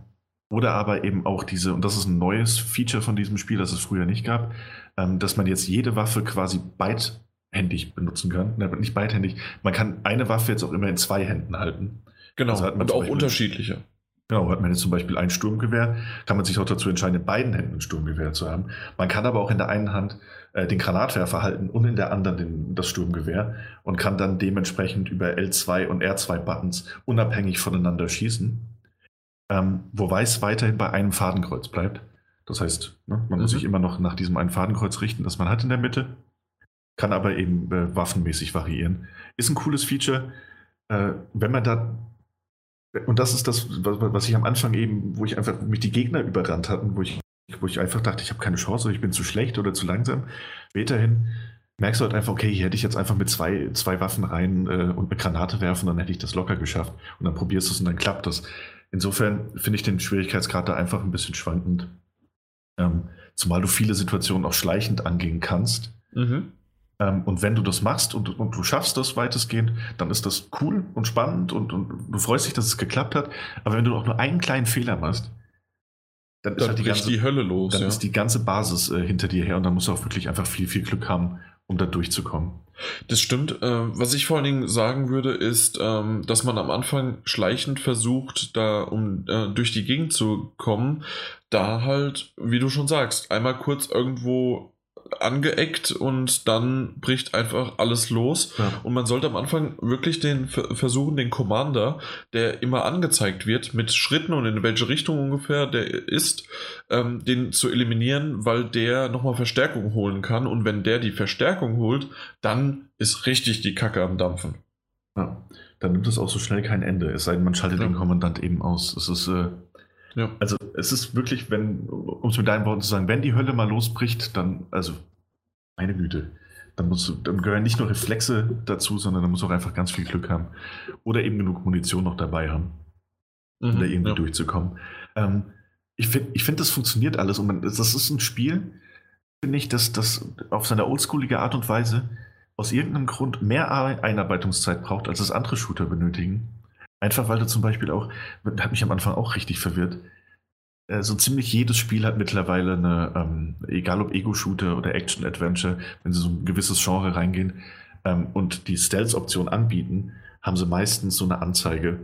oder aber eben auch diese, und das ist ein neues Feature von diesem Spiel, das es früher nicht gab, ähm, dass man jetzt jede Waffe quasi beidhändig benutzen kann. Na, nicht beidhändig, man kann eine Waffe jetzt auch immer in zwei Händen halten. Genau, also und auch unterschiedliche. Genau, hat man jetzt zum Beispiel ein Sturmgewehr, kann man sich auch dazu entscheiden, in beiden Händen ein Sturmgewehr zu haben. Man kann aber auch in der einen Hand äh, den Granatwerfer halten und in der anderen den, das Sturmgewehr und kann dann dementsprechend über L2 und R2-Buttons unabhängig voneinander schießen. Ähm, wobei es weiterhin bei einem Fadenkreuz bleibt. Das heißt, ne, man mhm. muss sich immer noch nach diesem einen Fadenkreuz richten, das man hat in der Mitte, kann aber eben äh, waffenmäßig variieren. Ist ein cooles Feature. Äh, wenn man da und das ist das, was ich am Anfang eben, wo ich einfach mich die Gegner überrannt hatten, wo ich, wo ich einfach dachte, ich habe keine Chance, ich bin zu schlecht oder zu langsam. Späterhin merkst du halt einfach, okay, hier hätte ich jetzt einfach mit zwei, zwei Waffen rein äh, und eine Granate werfen, dann hätte ich das locker geschafft. Und dann probierst du es und dann klappt das. Insofern finde ich den Schwierigkeitsgrad da einfach ein bisschen schwankend. Ähm, zumal du viele Situationen auch schleichend angehen kannst. Mhm. Ähm, und wenn du das machst und, und, du schaffst das weitestgehend, dann ist das cool und spannend und, und, du freust dich, dass es geklappt hat. Aber wenn du auch nur einen kleinen Fehler machst, dann, dann ist halt die, ganze, die Hölle los. Dann ja. ist die ganze Basis äh, hinter dir her und dann musst du auch wirklich einfach viel, viel Glück haben, um da durchzukommen. Das stimmt. Äh, was ich vor allen Dingen sagen würde, ist, ähm, dass man am Anfang schleichend versucht, da um äh, durch die Gegend zu kommen, da halt, wie du schon sagst, einmal kurz irgendwo angeeckt und dann bricht einfach alles los. Ja. Und man sollte am Anfang wirklich den versuchen, den Commander, der immer angezeigt wird, mit Schritten und in welche Richtung ungefähr der ist, ähm, den zu eliminieren, weil der nochmal Verstärkung holen kann. Und wenn der die Verstärkung holt, dann ist richtig die Kacke am Dampfen. Ja, dann nimmt es auch so schnell kein Ende. Es sei denn, man schaltet ja. den Kommandant eben aus. Es ist. Äh ja. Also es ist wirklich, wenn, um es mit deinen Worten zu sagen, wenn die Hölle mal losbricht, dann, also meine Güte, dann, musst du, dann gehören nicht nur Reflexe dazu, sondern dann musst du auch einfach ganz viel Glück haben. Oder eben genug Munition noch dabei haben, um mhm, da irgendwie ja. durchzukommen. Ähm, ich finde, ich find, das funktioniert alles. Und man, das ist ein Spiel, finde ich, dass das auf seine oldschoolige Art und Weise aus irgendeinem Grund mehr Einarbeitungszeit braucht, als es andere Shooter benötigen. Einfach weil du zum Beispiel auch, hat mich am Anfang auch richtig verwirrt, äh, so ziemlich jedes Spiel hat mittlerweile eine, ähm, egal ob Ego-Shooter oder Action-Adventure, wenn sie so ein gewisses Genre reingehen ähm, und die Stealth-Option anbieten, haben sie meistens so eine Anzeige,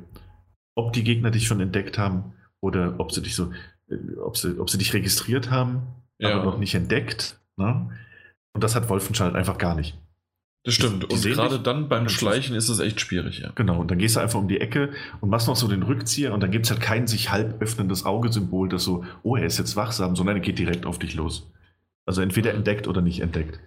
ob die Gegner dich schon entdeckt haben oder ob sie dich so, äh, ob sie, ob sie dich registriert haben, ja. aber noch nicht entdeckt. Ne? Und das hat Wolfenstein einfach gar nicht. Das stimmt. Die und gerade dich dann beim Schleichen ist es echt schwierig, ja. Genau, und dann gehst du einfach um die Ecke und machst noch so den Rückzieher und dann gibt es halt kein sich halb öffnendes Augesymbol, das so, oh, er ist jetzt wachsam, sondern er geht direkt auf dich los. Also entweder entdeckt oder nicht entdeckt.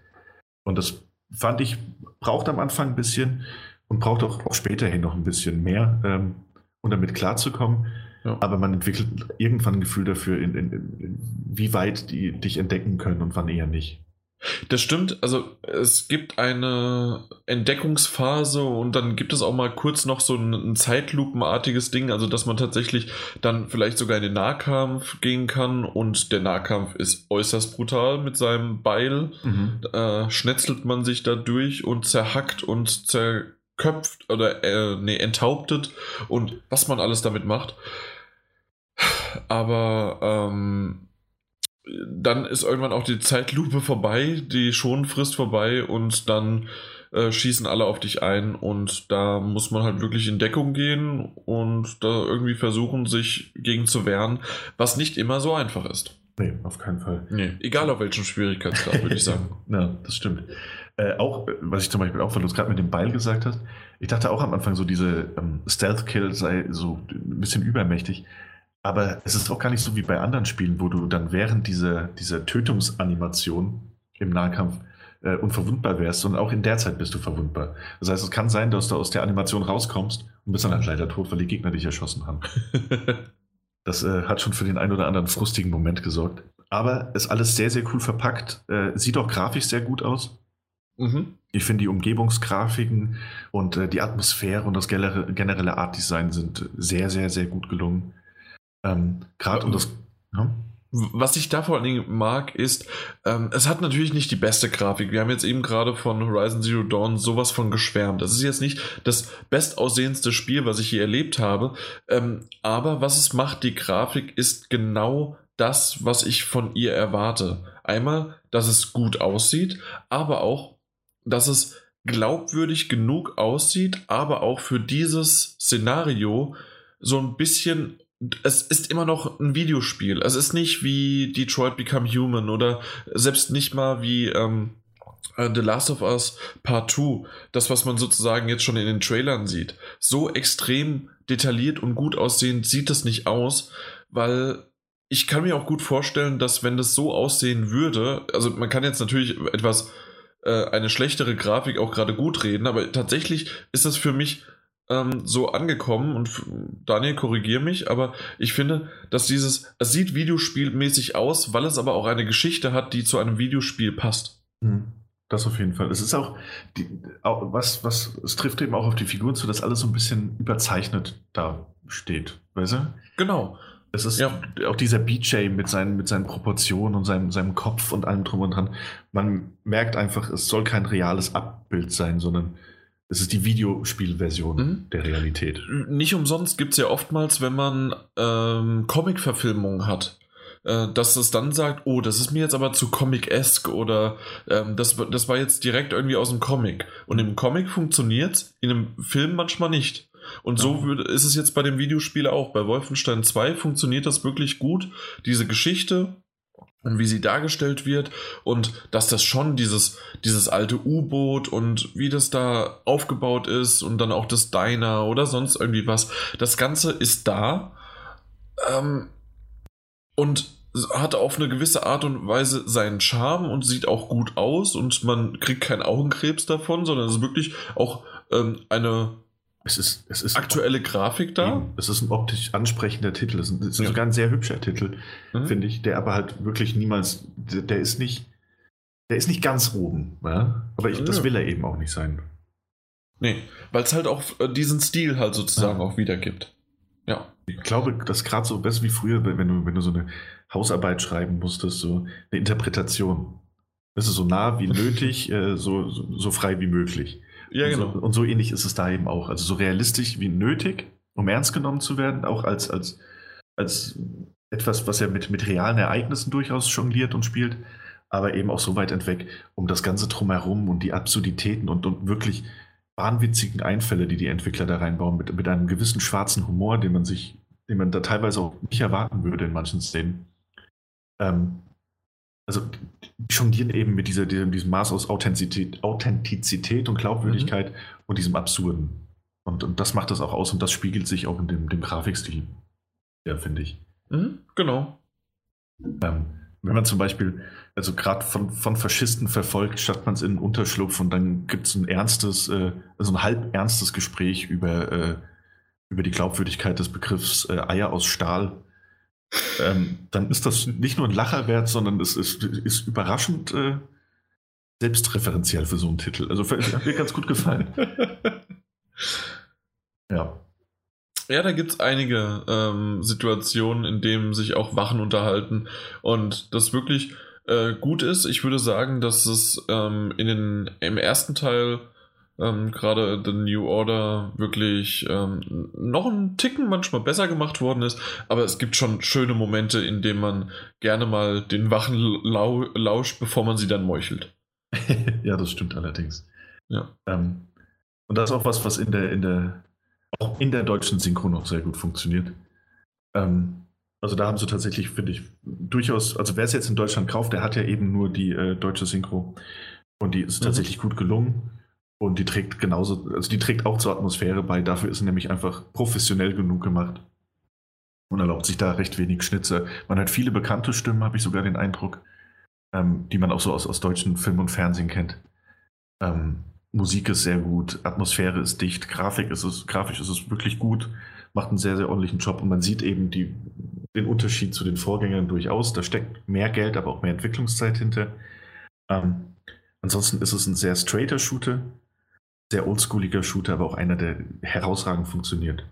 Und das fand ich, braucht am Anfang ein bisschen und braucht auch, auch später hin noch ein bisschen mehr, ähm, um damit klarzukommen. Ja. Aber man entwickelt irgendwann ein Gefühl dafür, in, in, in, wie weit die dich entdecken können und wann eher nicht. Das stimmt, also es gibt eine Entdeckungsphase und dann gibt es auch mal kurz noch so ein, ein Zeitlupenartiges Ding, also dass man tatsächlich dann vielleicht sogar in den Nahkampf gehen kann und der Nahkampf ist äußerst brutal mit seinem Beil. Äh, schnetzelt man sich da durch und zerhackt und zerköpft oder äh, nee, enthauptet und was man alles damit macht. Aber ähm, dann ist irgendwann auch die Zeitlupe vorbei, die Schonfrist vorbei und dann äh, schießen alle auf dich ein und da muss man halt wirklich in Deckung gehen und da irgendwie versuchen, sich gegen zu wehren, was nicht immer so einfach ist. Nee, auf keinen Fall. Nee, egal auf welchem Schwierigkeitsgrad, würde ich sagen. (laughs) ja, das stimmt. Äh, auch, was ich zum Beispiel auch, weil du es gerade mit dem Beil gesagt hast, ich dachte auch am Anfang so, diese ähm, Stealth-Kill sei so ein bisschen übermächtig. Aber es ist auch gar nicht so wie bei anderen Spielen, wo du dann während dieser, dieser Tötungsanimation im Nahkampf äh, unverwundbar wärst, sondern auch in der Zeit bist du verwundbar. Das heißt, es kann sein, dass du aus der Animation rauskommst und bist dann halt leider tot, weil die Gegner dich erschossen haben. (laughs) Das äh, hat schon für den einen oder anderen frustigen Moment gesorgt. Aber ist alles sehr, sehr cool verpackt. Äh, sieht auch grafisch sehr gut aus. mhm. Ich finde die Umgebungsgrafiken und äh, die Atmosphäre und das generelle, generelle Artdesign sind sehr, sehr, sehr gut gelungen. Ähm, Gerade um das. Ja? Was ich da vor allen Dingen mag, ist, ähm, es hat natürlich nicht die beste Grafik. Wir haben jetzt eben gerade von Horizon Zero Dawn sowas von geschwärmt. Das ist jetzt nicht das bestaussehendste Spiel, was ich je erlebt habe. Ähm, aber was es macht, die Grafik, ist genau das, was ich von ihr erwarte. Einmal, dass es gut aussieht, aber auch, dass es glaubwürdig genug aussieht, aber auch für dieses Szenario so ein bisschen es ist immer noch ein Videospiel. Es ist nicht wie Detroit Become Human oder selbst nicht mal wie ähm, äh, The Last of Us Part 2, das, was man sozusagen jetzt schon in den Trailern sieht. So extrem detailliert und gut aussehend sieht es nicht aus, weil ich kann mir auch gut vorstellen, dass wenn das so aussehen würde, also man kann jetzt natürlich etwas, äh, eine schlechtere Grafik auch gerade gut reden, aber tatsächlich ist das für mich ähm, so angekommen und Daniel, korrigier mich, aber ich finde, dass dieses, es sieht videospielmäßig aus, weil es aber auch eine Geschichte hat, die zu einem Videospiel passt. Hm, Das auf jeden Fall. Es ist auch, die, auch was, was, es trifft eben auch auf die Figuren zu, dass alles so ein bisschen überzeichnet da steht. Weißt du? Genau. Es ist Ja. auch dieser BJ mit seinen, mit seinen Proportionen und seinem, seinem Kopf und allem drum und dran. Man merkt einfach, es soll kein reales Abbild sein, sondern es ist die Videospielversion Mhm. der Realität. Nicht umsonst gibt es ja oftmals, wenn man ähm, Comic-Verfilmungen hat, äh, dass es dann sagt, oh, das ist mir jetzt aber zu Comic-esque oder ähm, das, das war jetzt direkt irgendwie aus dem Comic. Und im Comic funktioniert in einem Film manchmal nicht. Und so würde, ist es jetzt bei dem Videospiel auch. Bei Wolfenstein 2 funktioniert das wirklich gut. Diese Geschichte und wie sie dargestellt wird und dass das schon dieses, dieses alte U-Boot und wie das da aufgebaut ist und dann auch das Diner oder sonst irgendwie was. Das Ganze ist da ähm, und hat auf eine gewisse Art und Weise seinen Charme und sieht auch gut aus und man kriegt keinen Augenkrebs davon, sondern es ist wirklich auch ähm, eine Es ist, es ist aktuelle Grafik da. Eben. Es ist ein optisch ansprechender Titel. Es ist, Ja. sogar ein sehr hübscher Titel, Mhm. finde ich, der aber halt wirklich niemals, der, der ist nicht, der ist nicht ganz oben. Ja? Aber ich, das Ja. will er eben auch nicht sein. Nee, weil es halt auch äh, diesen Stil halt sozusagen auch wiedergibt. Ja. Ich glaube, das gerade so besser wie früher, wenn du, wenn du so eine Hausarbeit schreiben musstest, so eine Interpretation. Das ist so nah wie nötig, (laughs) äh, so, so, so frei wie möglich. Ja, und genau. So, und so ähnlich ist es da eben auch. Also so realistisch wie nötig, um ernst genommen zu werden, auch als, als, als etwas, was er mit, mit realen Ereignissen durchaus jongliert und spielt, aber eben auch so weit entweg, um das Ganze drumherum und die Absurditäten und, und wirklich wahnwitzigen Einfälle, die die Entwickler da reinbauen, mit, mit einem gewissen schwarzen Humor, den man sich, den man da teilweise auch nicht erwarten würde in manchen Szenen. Ähm, also die jonglieren eben mit dieser, diesem, diesem Maß aus Authentizität, Authentizität und Glaubwürdigkeit mhm. und diesem Absurden. Und, und das macht das auch aus und das spiegelt sich auch in dem, dem Grafikstil, ja, finde ich. Mhm, genau. Ähm, wenn man zum Beispiel, also gerade von, von Faschisten verfolgt, statt man es in einen Unterschlupf und dann gibt es ein ernstes, äh, also ein halb ernstes Gespräch über, äh, über die Glaubwürdigkeit des Begriffs äh, Eier aus Stahl, ähm, dann ist das nicht nur ein Lacher wert, sondern es ist, ist überraschend äh, selbstreferenziell für so einen Titel. Also hat mir ganz gut gefallen. (laughs) ja. Ja, da gibt es einige ähm, Situationen, in denen sich auch Wachen unterhalten und das wirklich äh, gut ist. Ich würde sagen, dass es ähm, in den, im ersten Teil ähm, gerade The New Order wirklich ähm, noch ein Ticken manchmal besser gemacht worden ist, aber es gibt schon schöne Momente, in denen man gerne mal den Wachen lau lauscht, bevor man sie dann meuchelt. (laughs) ja, das stimmt allerdings. Ja. Ähm, und das ist auch was, was in der, in der, auch in der deutschen Synchro noch sehr gut funktioniert. Ähm, also da haben sie tatsächlich, finde ich, durchaus, also wer es jetzt in Deutschland kauft, der hat ja eben nur die äh, deutsche Synchro. Und die ist mhm. tatsächlich gut gelungen. Und die trägt genauso, also die trägt auch zur Atmosphäre bei. Dafür ist sie nämlich einfach professionell genug gemacht und erlaubt sich da recht wenig Schnitze. Man hat viele bekannte Stimmen, habe ich sogar den Eindruck, ähm, die man auch so aus, aus deutschen Film und Fernsehen kennt. Ähm, Musik ist sehr gut, Atmosphäre ist dicht, Grafik ist es, grafisch ist es wirklich gut, macht einen sehr, sehr ordentlichen Job und man sieht eben die, den Unterschied zu den Vorgängern durchaus. Da steckt mehr Geld, aber auch mehr Entwicklungszeit hinter. Ähm, ansonsten ist es ein sehr straighter Shooter sehr oldschooliger Shooter, aber auch einer, der herausragend funktioniert.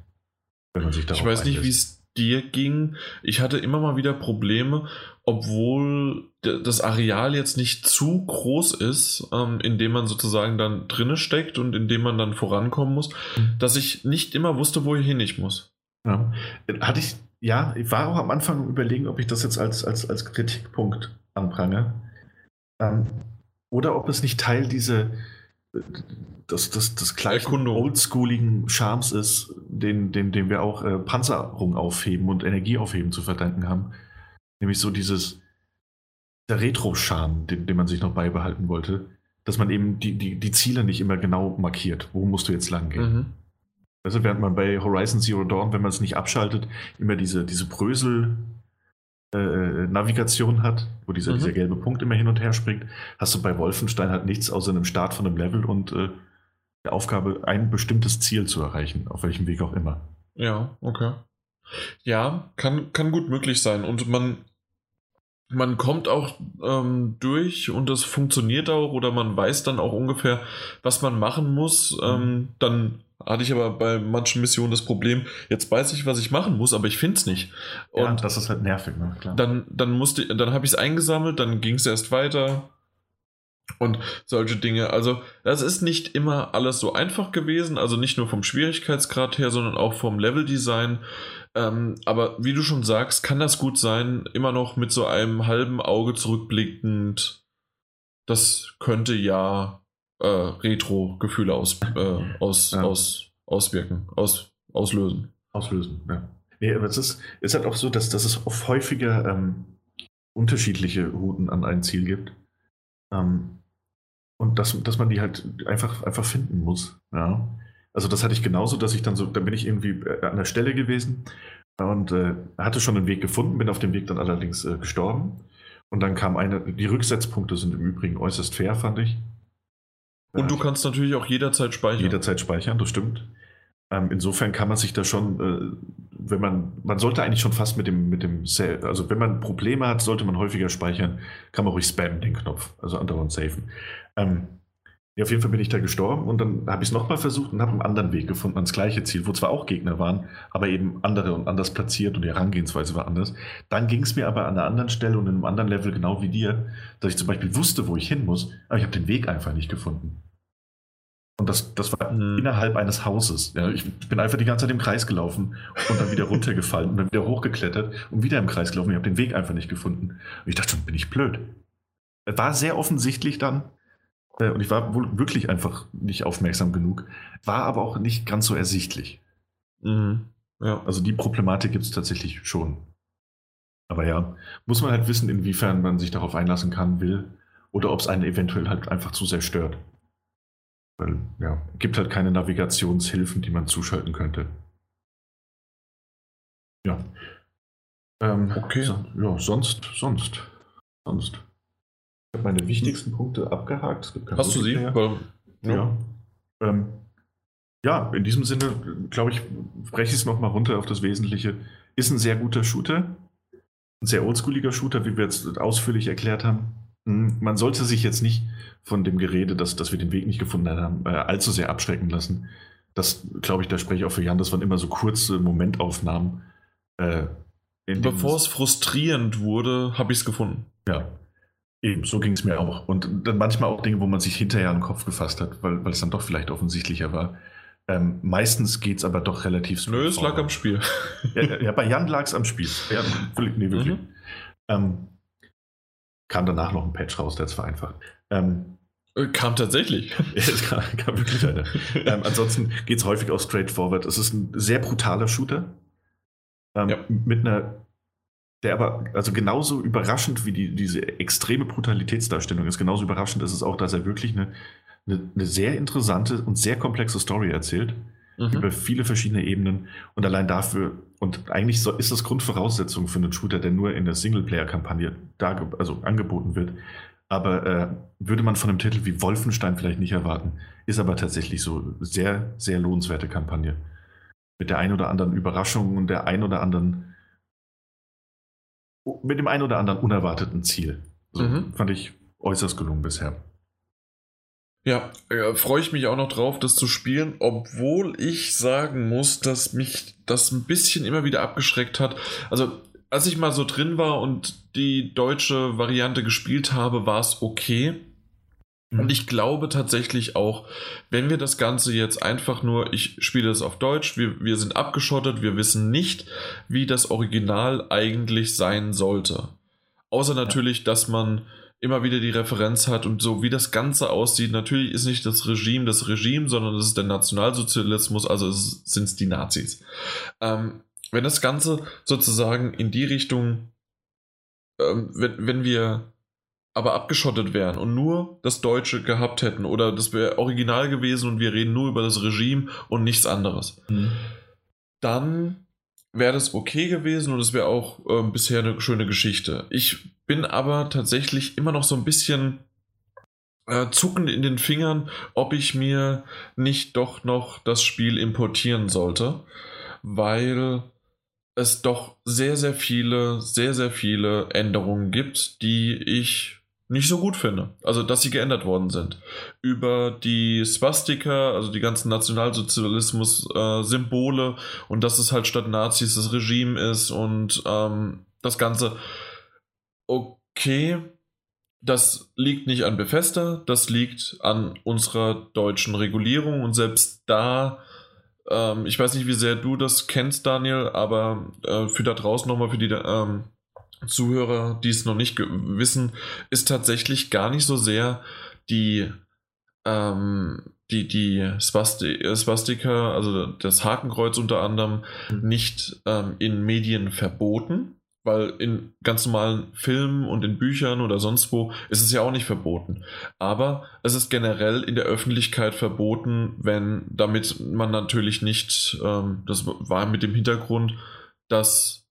Wenn man sich darauf Ich weiß nicht, wie es dir ging. Ich hatte immer mal wieder Probleme, obwohl das Areal jetzt nicht zu groß ist, ähm, in dem man sozusagen dann drinne steckt und in dem man dann vorankommen muss, mhm. dass ich nicht immer wusste, wohin ich muss. Ja. Hatte ich, ja, ich war auch am Anfang überlegen, ob ich das jetzt als, als, als Kritikpunkt anprange. Ähm, oder ob es nicht Teil dieser, das, das, das gleichen oldschooligen Charmes ist, den, den, den wir auch äh, Panzerung aufheben und Energie aufheben zu verdanken haben. Nämlich so dieses der Retro-Charme, den, den man sich noch beibehalten wollte, dass man eben die, die, die Ziele nicht immer genau markiert. Wo musst du jetzt lang gehen? Mhm. Also während man bei Horizon Zero Dawn, wenn man es nicht abschaltet, immer diese, diese Brösel äh, Navigation hat, wo dieser, mhm. dieser gelbe Punkt immer hin und her springt, hast du bei Wolfenstein halt nichts außer einem Start von einem Level und äh, der Aufgabe, ein bestimmtes Ziel zu erreichen, auf welchem Weg auch immer. Ja, okay. Ja, kann, kann gut möglich sein. Und man, man kommt auch ähm, durch und das funktioniert auch oder man weiß dann auch ungefähr, was man machen muss. Mhm. Ähm, dann hatte ich aber bei manchen Missionen das Problem, jetzt weiß ich, was ich machen muss, aber ich finde es nicht. Und ja, das ist halt nervig, ne? Klar. Dann, dann musste, dann habe ich es eingesammelt, dann ging es erst weiter. Und solche Dinge. Also, das ist nicht immer alles so einfach gewesen. Also nicht nur vom Schwierigkeitsgrad her, sondern auch vom Leveldesign. Ähm, aber wie du schon sagst, kann das gut sein, immer noch mit so einem halben Auge zurückblickend. Das könnte ja äh, Retro-Gefühle aus, äh, aus, ja. aus, auswirken, aus, auslösen. Auslösen, ja. Nee, aber es ist, ist halt auch so, dass, dass es oft häufiger ähm, unterschiedliche Routen an ein Ziel gibt. Ähm, und dass, dass man die halt einfach, einfach finden muss. Ja. Also das hatte ich genauso, dass ich dann so, dann bin ich irgendwie äh, an der Stelle gewesen und äh, hatte schon einen Weg gefunden, bin auf dem Weg dann allerdings äh, gestorben. Und dann kam eine, die Rücksetzpunkte sind im Übrigen äußerst fair, fand ich. Und du kannst natürlich auch jederzeit speichern. Jederzeit speichern, das stimmt. Ähm, insofern kann man sich da schon, äh, wenn man, man sollte eigentlich schon fast mit dem, mit dem, also wenn man Probleme hat, sollte man häufiger speichern, kann man ruhig spammen, den Knopf, also andauernd safen. Ähm, ja, auf jeden Fall bin ich da gestorben und dann habe ich es nochmal versucht und habe einen anderen Weg gefunden ans gleiche Ziel, wo zwar auch Gegner waren, aber eben andere und anders platziert und die Herangehensweise war anders. Dann ging es mir aber an einer anderen Stelle und in einem anderen Level genau wie dir, dass ich zum Beispiel wusste, wo ich hin muss, aber ich habe den Weg einfach nicht gefunden. Und das, das war mhm. innerhalb eines Hauses. Ja, ich bin einfach die ganze Zeit im Kreis gelaufen und dann wieder runtergefallen und dann wieder hochgeklettert und wieder im Kreis gelaufen. Ich habe den Weg einfach nicht gefunden. Und ich dachte schon, bin ich blöd. War sehr offensichtlich dann, und ich war wohl wirklich einfach nicht aufmerksam genug, war aber auch nicht ganz so ersichtlich. Mhm. Ja. Also die Problematik gibt es tatsächlich schon. Aber ja, muss man halt wissen, inwiefern man sich darauf einlassen kann, will oder ob es einen eventuell halt einfach zu sehr stört. Weil, ja, gibt halt keine Navigationshilfen, die man zuschalten könnte. Ja. Ähm, okay. So, ja, sonst, sonst, sonst. Ich habe meine wichtigsten Punkte abgehakt. Hast du sie? Ja. Ja. Ähm, ja, in diesem Sinne, glaube ich, breche ich es nochmal runter auf das Wesentliche. Ist ein sehr guter Shooter. Ein sehr oldschooliger Shooter, wie wir jetzt ausführlich erklärt haben. Hm, man sollte sich jetzt nicht von dem Gerede, dass, dass wir den Weg nicht gefunden haben, äh, allzu sehr abschrecken lassen. Das, glaube ich, da spreche ich auch für Jan, das waren immer so kurze Momentaufnahmen. Äh, Bevor es frustrierend wurde, habe ich es gefunden. Ja, eben, so ging es mir auch. Und dann manchmal auch Dinge, wo man sich hinterher an den Kopf gefasst hat, weil, weil es dann doch vielleicht offensichtlicher war. Ähm, meistens geht es aber doch relativ Nö, es lag am Spiel. Ja, ja bei Jan lag es am Spiel. Ja, nee, wirklich. Mhm. Ähm, kam danach noch ein Patch raus, der es vereinfacht. Ähm, äh, kam tatsächlich. (laughs) es kam, kam wirklich einer. ähm, ansonsten geht es häufig auch straightforward. Es ist ein sehr brutaler Shooter. Ähm, ja. Mit einer, der aber, also genauso überraschend wie die, diese extreme Brutalitätsdarstellung ist, genauso überraschend ist es auch, dass er wirklich eine, eine, eine sehr interessante und sehr komplexe Story erzählt. Mhm. Über viele verschiedene Ebenen. Und allein dafür, und eigentlich so, ist das Grundvoraussetzung für einen Shooter, der nur in der Singleplayer-Kampagne also angeboten wird. Aber äh, würde man von einem Titel wie Wolfenstein vielleicht nicht erwarten. Ist aber tatsächlich so sehr, sehr lohnenswerte Kampagne. Mit der ein oder anderen Überraschung und der ein oder anderen, mit dem ein oder anderen unerwarteten Ziel. So, mhm. Fand ich äußerst gelungen bisher. Ja, äh, freue ich mich auch noch drauf, das zu spielen, obwohl ich sagen muss, dass mich das ein bisschen immer wieder abgeschreckt hat. Also, als ich mal so drin war und die deutsche Variante gespielt habe, war es okay. Mhm. Und ich glaube tatsächlich auch, wenn wir das Ganze jetzt einfach nur, ich spiele es auf Deutsch, wir, wir sind abgeschottet, wir wissen nicht, wie das Original eigentlich sein sollte. Außer natürlich, dass man immer wieder die Referenz hat und so wie das Ganze aussieht. Natürlich ist nicht das Regime das Regime, sondern es ist der Nationalsozialismus, also sind es die Nazis. Ähm, wenn das Ganze sozusagen in die Richtung, ähm, wenn, wenn wir aber abgeschottet wären und nur das Deutsche gehabt hätten oder das wäre original gewesen und wir reden nur über das Regime und nichts anderes, mhm. dann wäre das okay gewesen und es wäre auch äh, bisher eine schöne Geschichte. Ich bin aber tatsächlich immer noch so ein bisschen äh, zuckend in den Fingern, ob ich mir nicht doch noch das Spiel importieren sollte, weil es doch sehr, sehr viele, sehr, sehr viele Änderungen gibt, die ich nicht so gut finde. Also, dass sie geändert worden sind. Über die Swastika, also die ganzen Nationalsozialismus-Symbole äh, und dass es halt statt Nazis das Regime ist und ähm, das Ganze. Okay, das liegt nicht an Befester, das liegt an unserer deutschen Regulierung und selbst da ähm, ich weiß nicht, wie sehr du das kennst, Daniel, aber äh, für da draußen nochmal für die ähm, Zuhörer, die es noch nicht wissen, ist tatsächlich gar nicht so sehr die, ähm, die, die Spasti Swastika, also das Hakenkreuz unter anderem, mhm. nicht ähm, in Medien verboten, weil in ganz normalen Filmen und in Büchern oder sonst wo ist es ja auch nicht verboten. Aber es ist generell in der Öffentlichkeit verboten, wenn, damit man natürlich nicht, ähm, das war mit dem Hintergrund, dass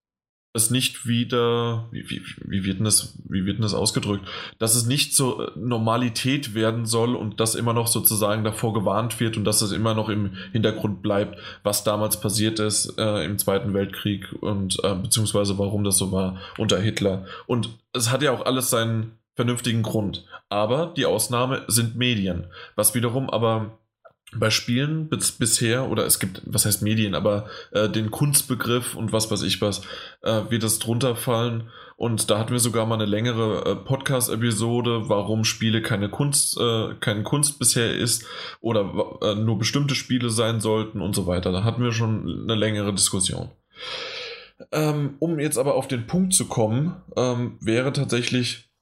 es nicht wieder, wie, wie, wie, wird denn das, wie wird denn das ausgedrückt, dass es nicht zur Normalität werden soll und dass immer noch sozusagen davor gewarnt wird und dass es immer noch im Hintergrund bleibt, was damals passiert ist äh, im Zweiten Weltkrieg und äh, beziehungsweise warum das so war unter Hitler. Und es hat ja auch alles seinen vernünftigen Grund. Aber die Ausnahme sind Medien, was wiederum aber bei Spielen bis, bisher, oder es gibt, was heißt Medien, aber äh, den Kunstbegriff und was weiß ich was, äh, wird das drunter fallen. Und da hatten wir sogar mal eine längere äh, Podcast-Episode, warum Spiele keine Kunst, äh, keine Kunst bisher ist oder äh, nur bestimmte Spiele sein sollten und so weiter. Da hatten wir schon eine längere Diskussion. Ähm, um jetzt aber auf den Punkt zu kommen, ähm, wäre tatsächlich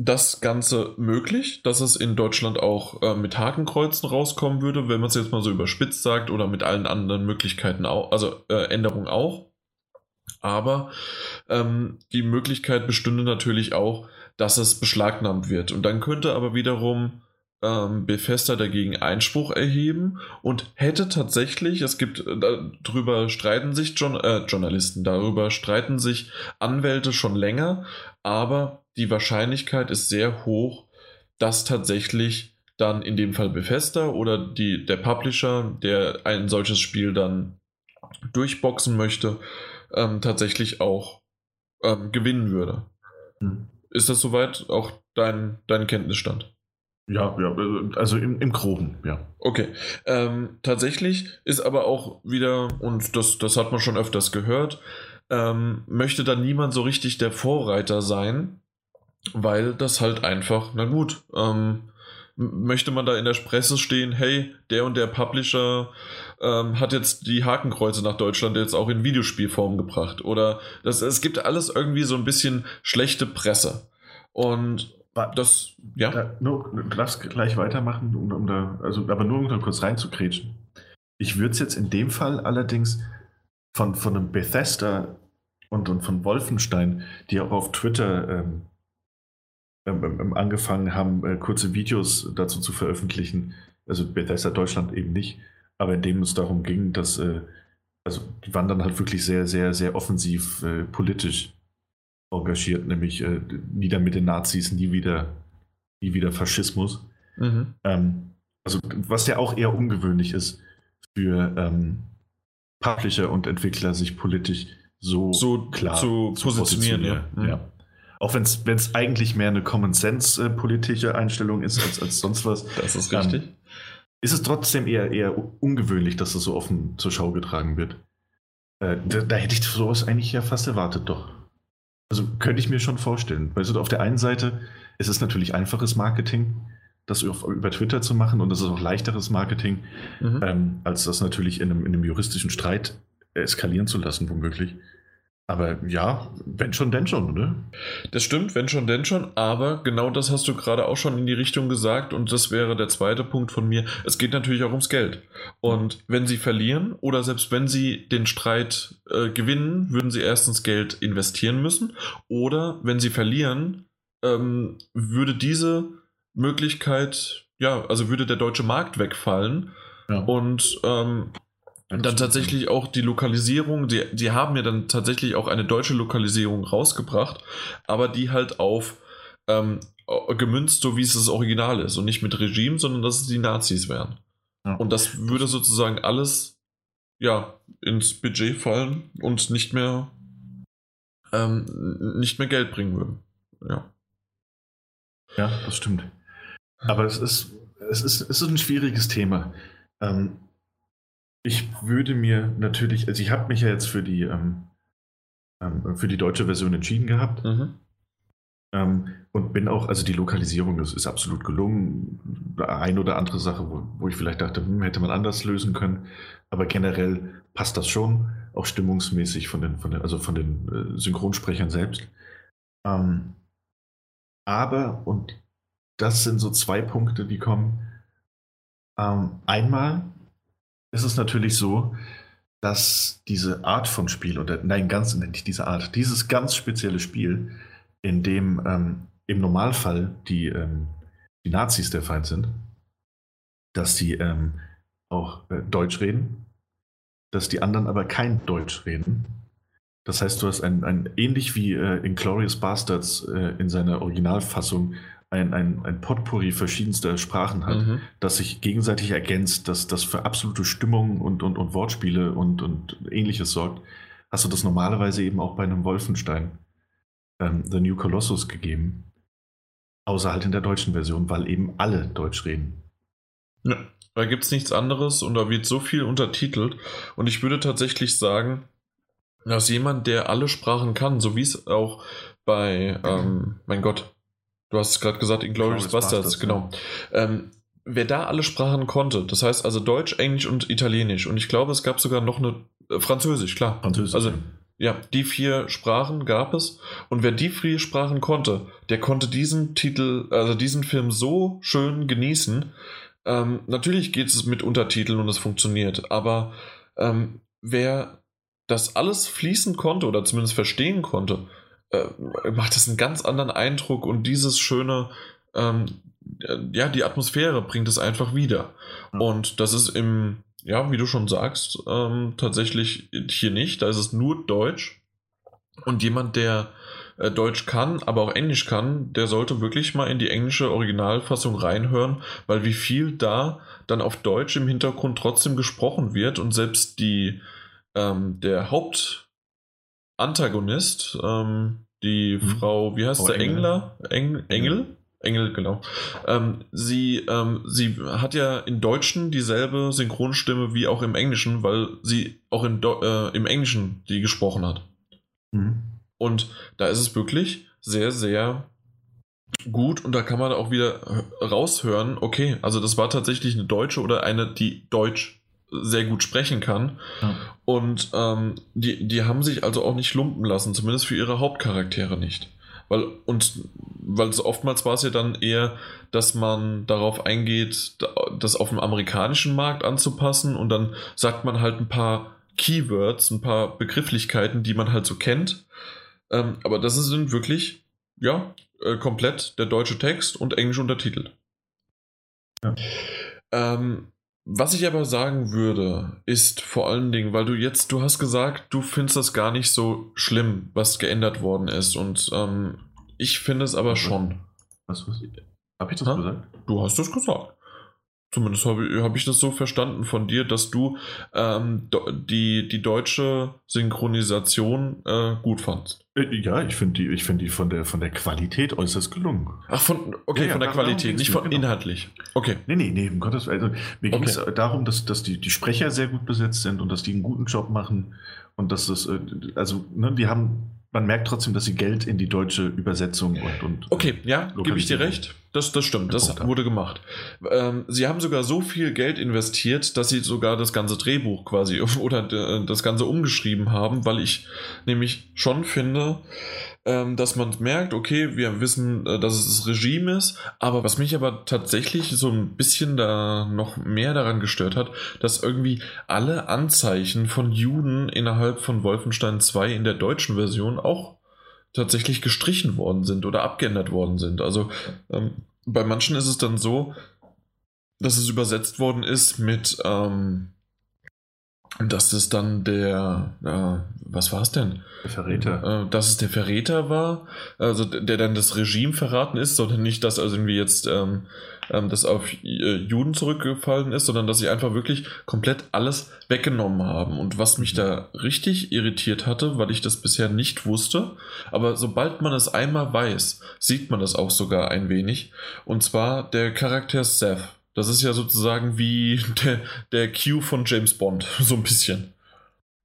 das Ganze möglich, dass es in Deutschland auch äh, mit Hakenkreuzen rauskommen würde, wenn man es jetzt mal so überspitzt sagt, oder mit allen anderen Möglichkeiten auch, also äh, Änderungen auch. Aber ähm, die Möglichkeit bestünde natürlich auch, dass es beschlagnahmt wird. Und dann könnte aber wiederum ähm, Bethesda dagegen Einspruch erheben und hätte tatsächlich, es gibt, äh, darüber streiten sich John, äh, Journalisten, darüber streiten sich Anwälte schon länger, aber die Wahrscheinlichkeit ist sehr hoch, dass tatsächlich dann in dem Fall Bethesda oder die, der Publisher, der ein solches Spiel dann durchboxen möchte, ähm, tatsächlich auch ähm, gewinnen würde. Hm. Ist das soweit auch dein, dein Kenntnisstand? Ja, ja, also im, im Groben, ja. Okay. Ähm, tatsächlich ist aber auch wieder, und das, das hat man schon öfters gehört, ähm, möchte dann niemand so richtig der Vorreiter sein, weil das halt einfach, na gut, ähm, möchte man da in der Presse stehen, hey, der und der Publisher ähm, hat jetzt die Hakenkreuze nach Deutschland jetzt auch in Videospielform gebracht. Oder das, es gibt alles irgendwie so ein bisschen schlechte Presse. Und das, ja. Da, nur, du darfst gleich weitermachen, um, um da, also, aber nur um da kurz reinzukretschen. Ich würde es jetzt in dem Fall allerdings von, von einem Bethesda und, und von Wolfenstein, die auch auf Twitter ähm, ähm, ähm, ähm angefangen haben, äh, kurze Videos dazu zu veröffentlichen, also Bethesda Deutschland eben nicht, aber in dem es darum ging, dass, äh, also die waren dann halt wirklich sehr, sehr, sehr offensiv äh, politisch engagiert, nämlich äh, nieder mit den Nazis, nie wieder, nie wieder Faschismus. Mhm. Ähm, also was ja auch eher ungewöhnlich ist für ähm, Publisher und Entwickler, sich politisch so, so klar zu, zu positionieren. positionieren. Ja. Mhm. ja. Auch wenn es eigentlich mehr eine Common Sense äh, politische Einstellung ist als, als sonst was. Das ist richtig. Ähm, ist es trotzdem eher, eher ungewöhnlich, dass das so offen zur Schau getragen wird. Äh, da, da, hätte ich sowas eigentlich ja fast erwartet, doch. Also könnte ich mir schon vorstellen. Weißt du, auf der einen Seite ist es natürlich einfaches Marketing, das über Twitter zu machen und es ist auch leichteres Marketing, mhm. ähm, als das natürlich in einem, in einem juristischen Streit eskalieren zu lassen, womöglich. Aber ja, wenn schon, denn schon, oder? Das stimmt, wenn schon, denn schon. Aber genau das hast du gerade auch schon in die Richtung gesagt. Und das wäre der zweite Punkt von mir. Es geht natürlich auch ums Geld. Und wenn sie verlieren oder selbst wenn sie den Streit äh, gewinnen, würden sie erstens Geld investieren müssen. Oder wenn sie verlieren, ähm, würde diese Möglichkeit, ja, also würde der deutsche Markt wegfallen. Ja. Und ähm, und dann tatsächlich auch die Lokalisierung, die, die haben ja dann tatsächlich auch eine deutsche Lokalisierung rausgebracht, aber die halt auf ähm, gemünzt, so wie es das Original ist und nicht mit Regime, sondern dass es die Nazis wären. Ja. Und das würde sozusagen alles ja ins Budget fallen und nicht mehr ähm, nicht mehr Geld bringen würden. Ja. Ja, das stimmt. Aber es ist, es ist, es ist ein schwieriges Thema. Ähm, ich würde mir natürlich, also ich habe mich ja jetzt für die, ähm, ähm, für die deutsche Version entschieden gehabt. Mhm. Ähm, und bin auch, also die Lokalisierung ist, ist absolut gelungen. Eine oder andere Sache, wo, wo ich vielleicht dachte, hm, hätte man anders lösen können. Aber generell passt das schon, auch stimmungsmäßig von den, von den also von den äh, Synchronsprechern selbst. Ähm, aber, und das sind so zwei Punkte, die kommen. Ähm, einmal ist es natürlich so, dass diese Art von Spiel, oder nein, ganz nicht diese Art, dieses ganz spezielle Spiel, in dem ähm, im Normalfall die, ähm, die Nazis der Feind sind, dass die ähm, auch äh, Deutsch reden, dass die anderen aber kein Deutsch reden. Das heißt, du hast ein, ein ähnlich wie äh, in Glorious Bastards äh, in seiner Originalfassung ein, ein, ein Potpourri verschiedenster Sprachen hat, mhm. das sich gegenseitig ergänzt, das, das für absolute Stimmung und, und, und Wortspiele und, und ähnliches sorgt, hast du das normalerweise eben auch bei einem Wolfenstein, ähm, The New Colossus, gegeben. Außer halt in der deutschen Version, weil eben alle Deutsch reden. Ja, da gibt es nichts anderes und da wird so viel untertitelt. Und ich würde tatsächlich sagen, dass jemand, der alle Sprachen kann, so wie es auch bei, ähm, mein Gott, Du hast es gerade gesagt, Inglourious Bastards, genau. Ja. Ähm, wer da alle Sprachen konnte, das heißt also Deutsch, Englisch und Italienisch. Und ich glaube, es gab sogar noch eine äh, Französisch, klar. Französisch. Also ja, die vier Sprachen gab es. Und wer die vier Sprachen konnte, der konnte diesen Titel, also diesen Film so schön genießen. Ähm, natürlich geht es mit Untertiteln und es funktioniert, aber ähm, wer das alles fließen konnte oder zumindest verstehen konnte, äh, macht das einen ganz anderen Eindruck und dieses schöne, ähm, äh, ja, die Atmosphäre bringt es einfach wieder. Mhm. Und das ist im, ja, wie du schon sagst, ähm, tatsächlich hier nicht. Da ist es nur Deutsch. Und jemand, der äh, Deutsch kann, aber auch Englisch kann, der sollte wirklich mal in die englische Originalfassung reinhören, weil wie viel da dann auf Deutsch im Hintergrund trotzdem gesprochen wird und selbst die, ähm, der Hauptantagonist, ähm, die mhm. Frau, wie heißt oh, der, Engler? Engel? Engel? Engel, genau. Ähm, sie, ähm, sie hat ja im Deutschen dieselbe Synchronstimme wie auch im Englischen, weil sie auch in äh, im Englischen die gesprochen hat. Mhm. Und da ist es wirklich sehr, sehr gut und da kann man auch wieder raushören, okay, also das war tatsächlich eine Deutsche oder eine, die Deutsch sehr gut sprechen kann. Ja. Und ähm, die, die haben sich also auch nicht lumpen lassen, zumindest für ihre Hauptcharaktere nicht. Weil, und weil es oftmals war es ja dann eher, dass man darauf eingeht, das auf dem amerikanischen Markt anzupassen und dann sagt man halt ein paar Keywords, ein paar Begrifflichkeiten, die man halt so kennt. Ähm, aber das sind wirklich, ja, äh, komplett der deutsche Text und englisch untertitelt. Ja. Ähm, was ich aber sagen würde, ist vor allen Dingen, weil du jetzt, du hast gesagt, du findest das gar nicht so schlimm, was geändert worden ist. Und ähm, ich finde es aber schon. Was, was? Hab ich das ha? gesagt? Du hast das gesagt. Zumindest habe ich, hab ich das so verstanden von dir, dass du ähm, die, die deutsche Synchronisation äh, gut fandst. Äh, ja, ich finde die, find die von, der, von der Qualität äußerst gelungen. Ach, von, okay, ja, von der Qualität, nicht von genau. inhaltlich. Okay. Nee, nee, nee, um Gottes Willen. Also, mir okay. ging es darum, dass, dass die, die Sprecher sehr gut besetzt sind und dass die einen guten Job machen und dass das, äh, also, ne, die haben man merkt trotzdem, dass sie Geld in die deutsche Übersetzung und. und okay, ja, gebe ich dir recht. Das, das stimmt, das wurde gemacht. Ähm, sie haben sogar so viel Geld investiert, dass sie sogar das ganze Drehbuch quasi (laughs) oder äh, das Ganze umgeschrieben haben, weil ich nämlich schon finde, dass man merkt, okay, wir wissen, äh, dass es das Regime ist, aber was mich aber tatsächlich so ein bisschen da noch mehr daran gestört hat, dass irgendwie alle Anzeichen von Juden innerhalb von Wolfenstein 2 in der deutschen Version auch tatsächlich gestrichen worden sind oder abgeändert worden sind. Also ähm, bei manchen ist es dann so, dass es übersetzt worden ist mit ähm, dass es dann der, äh, was war es denn? Der Verräter. Äh, dass es der Verräter war, also der dann das Regime verraten ist, sondern nicht, dass also irgendwie jetzt ähm, ähm, das auf äh, Juden zurückgefallen ist, sondern dass sie einfach wirklich komplett alles weggenommen haben. Und was mich da richtig irritiert hatte, weil ich das bisher nicht wusste, aber sobald man es einmal weiß, sieht man das auch sogar ein wenig. Und zwar der Charakter Seth. Das ist ja sozusagen wie (laughs) der, der Q von James Bond, (laughs) so ein bisschen.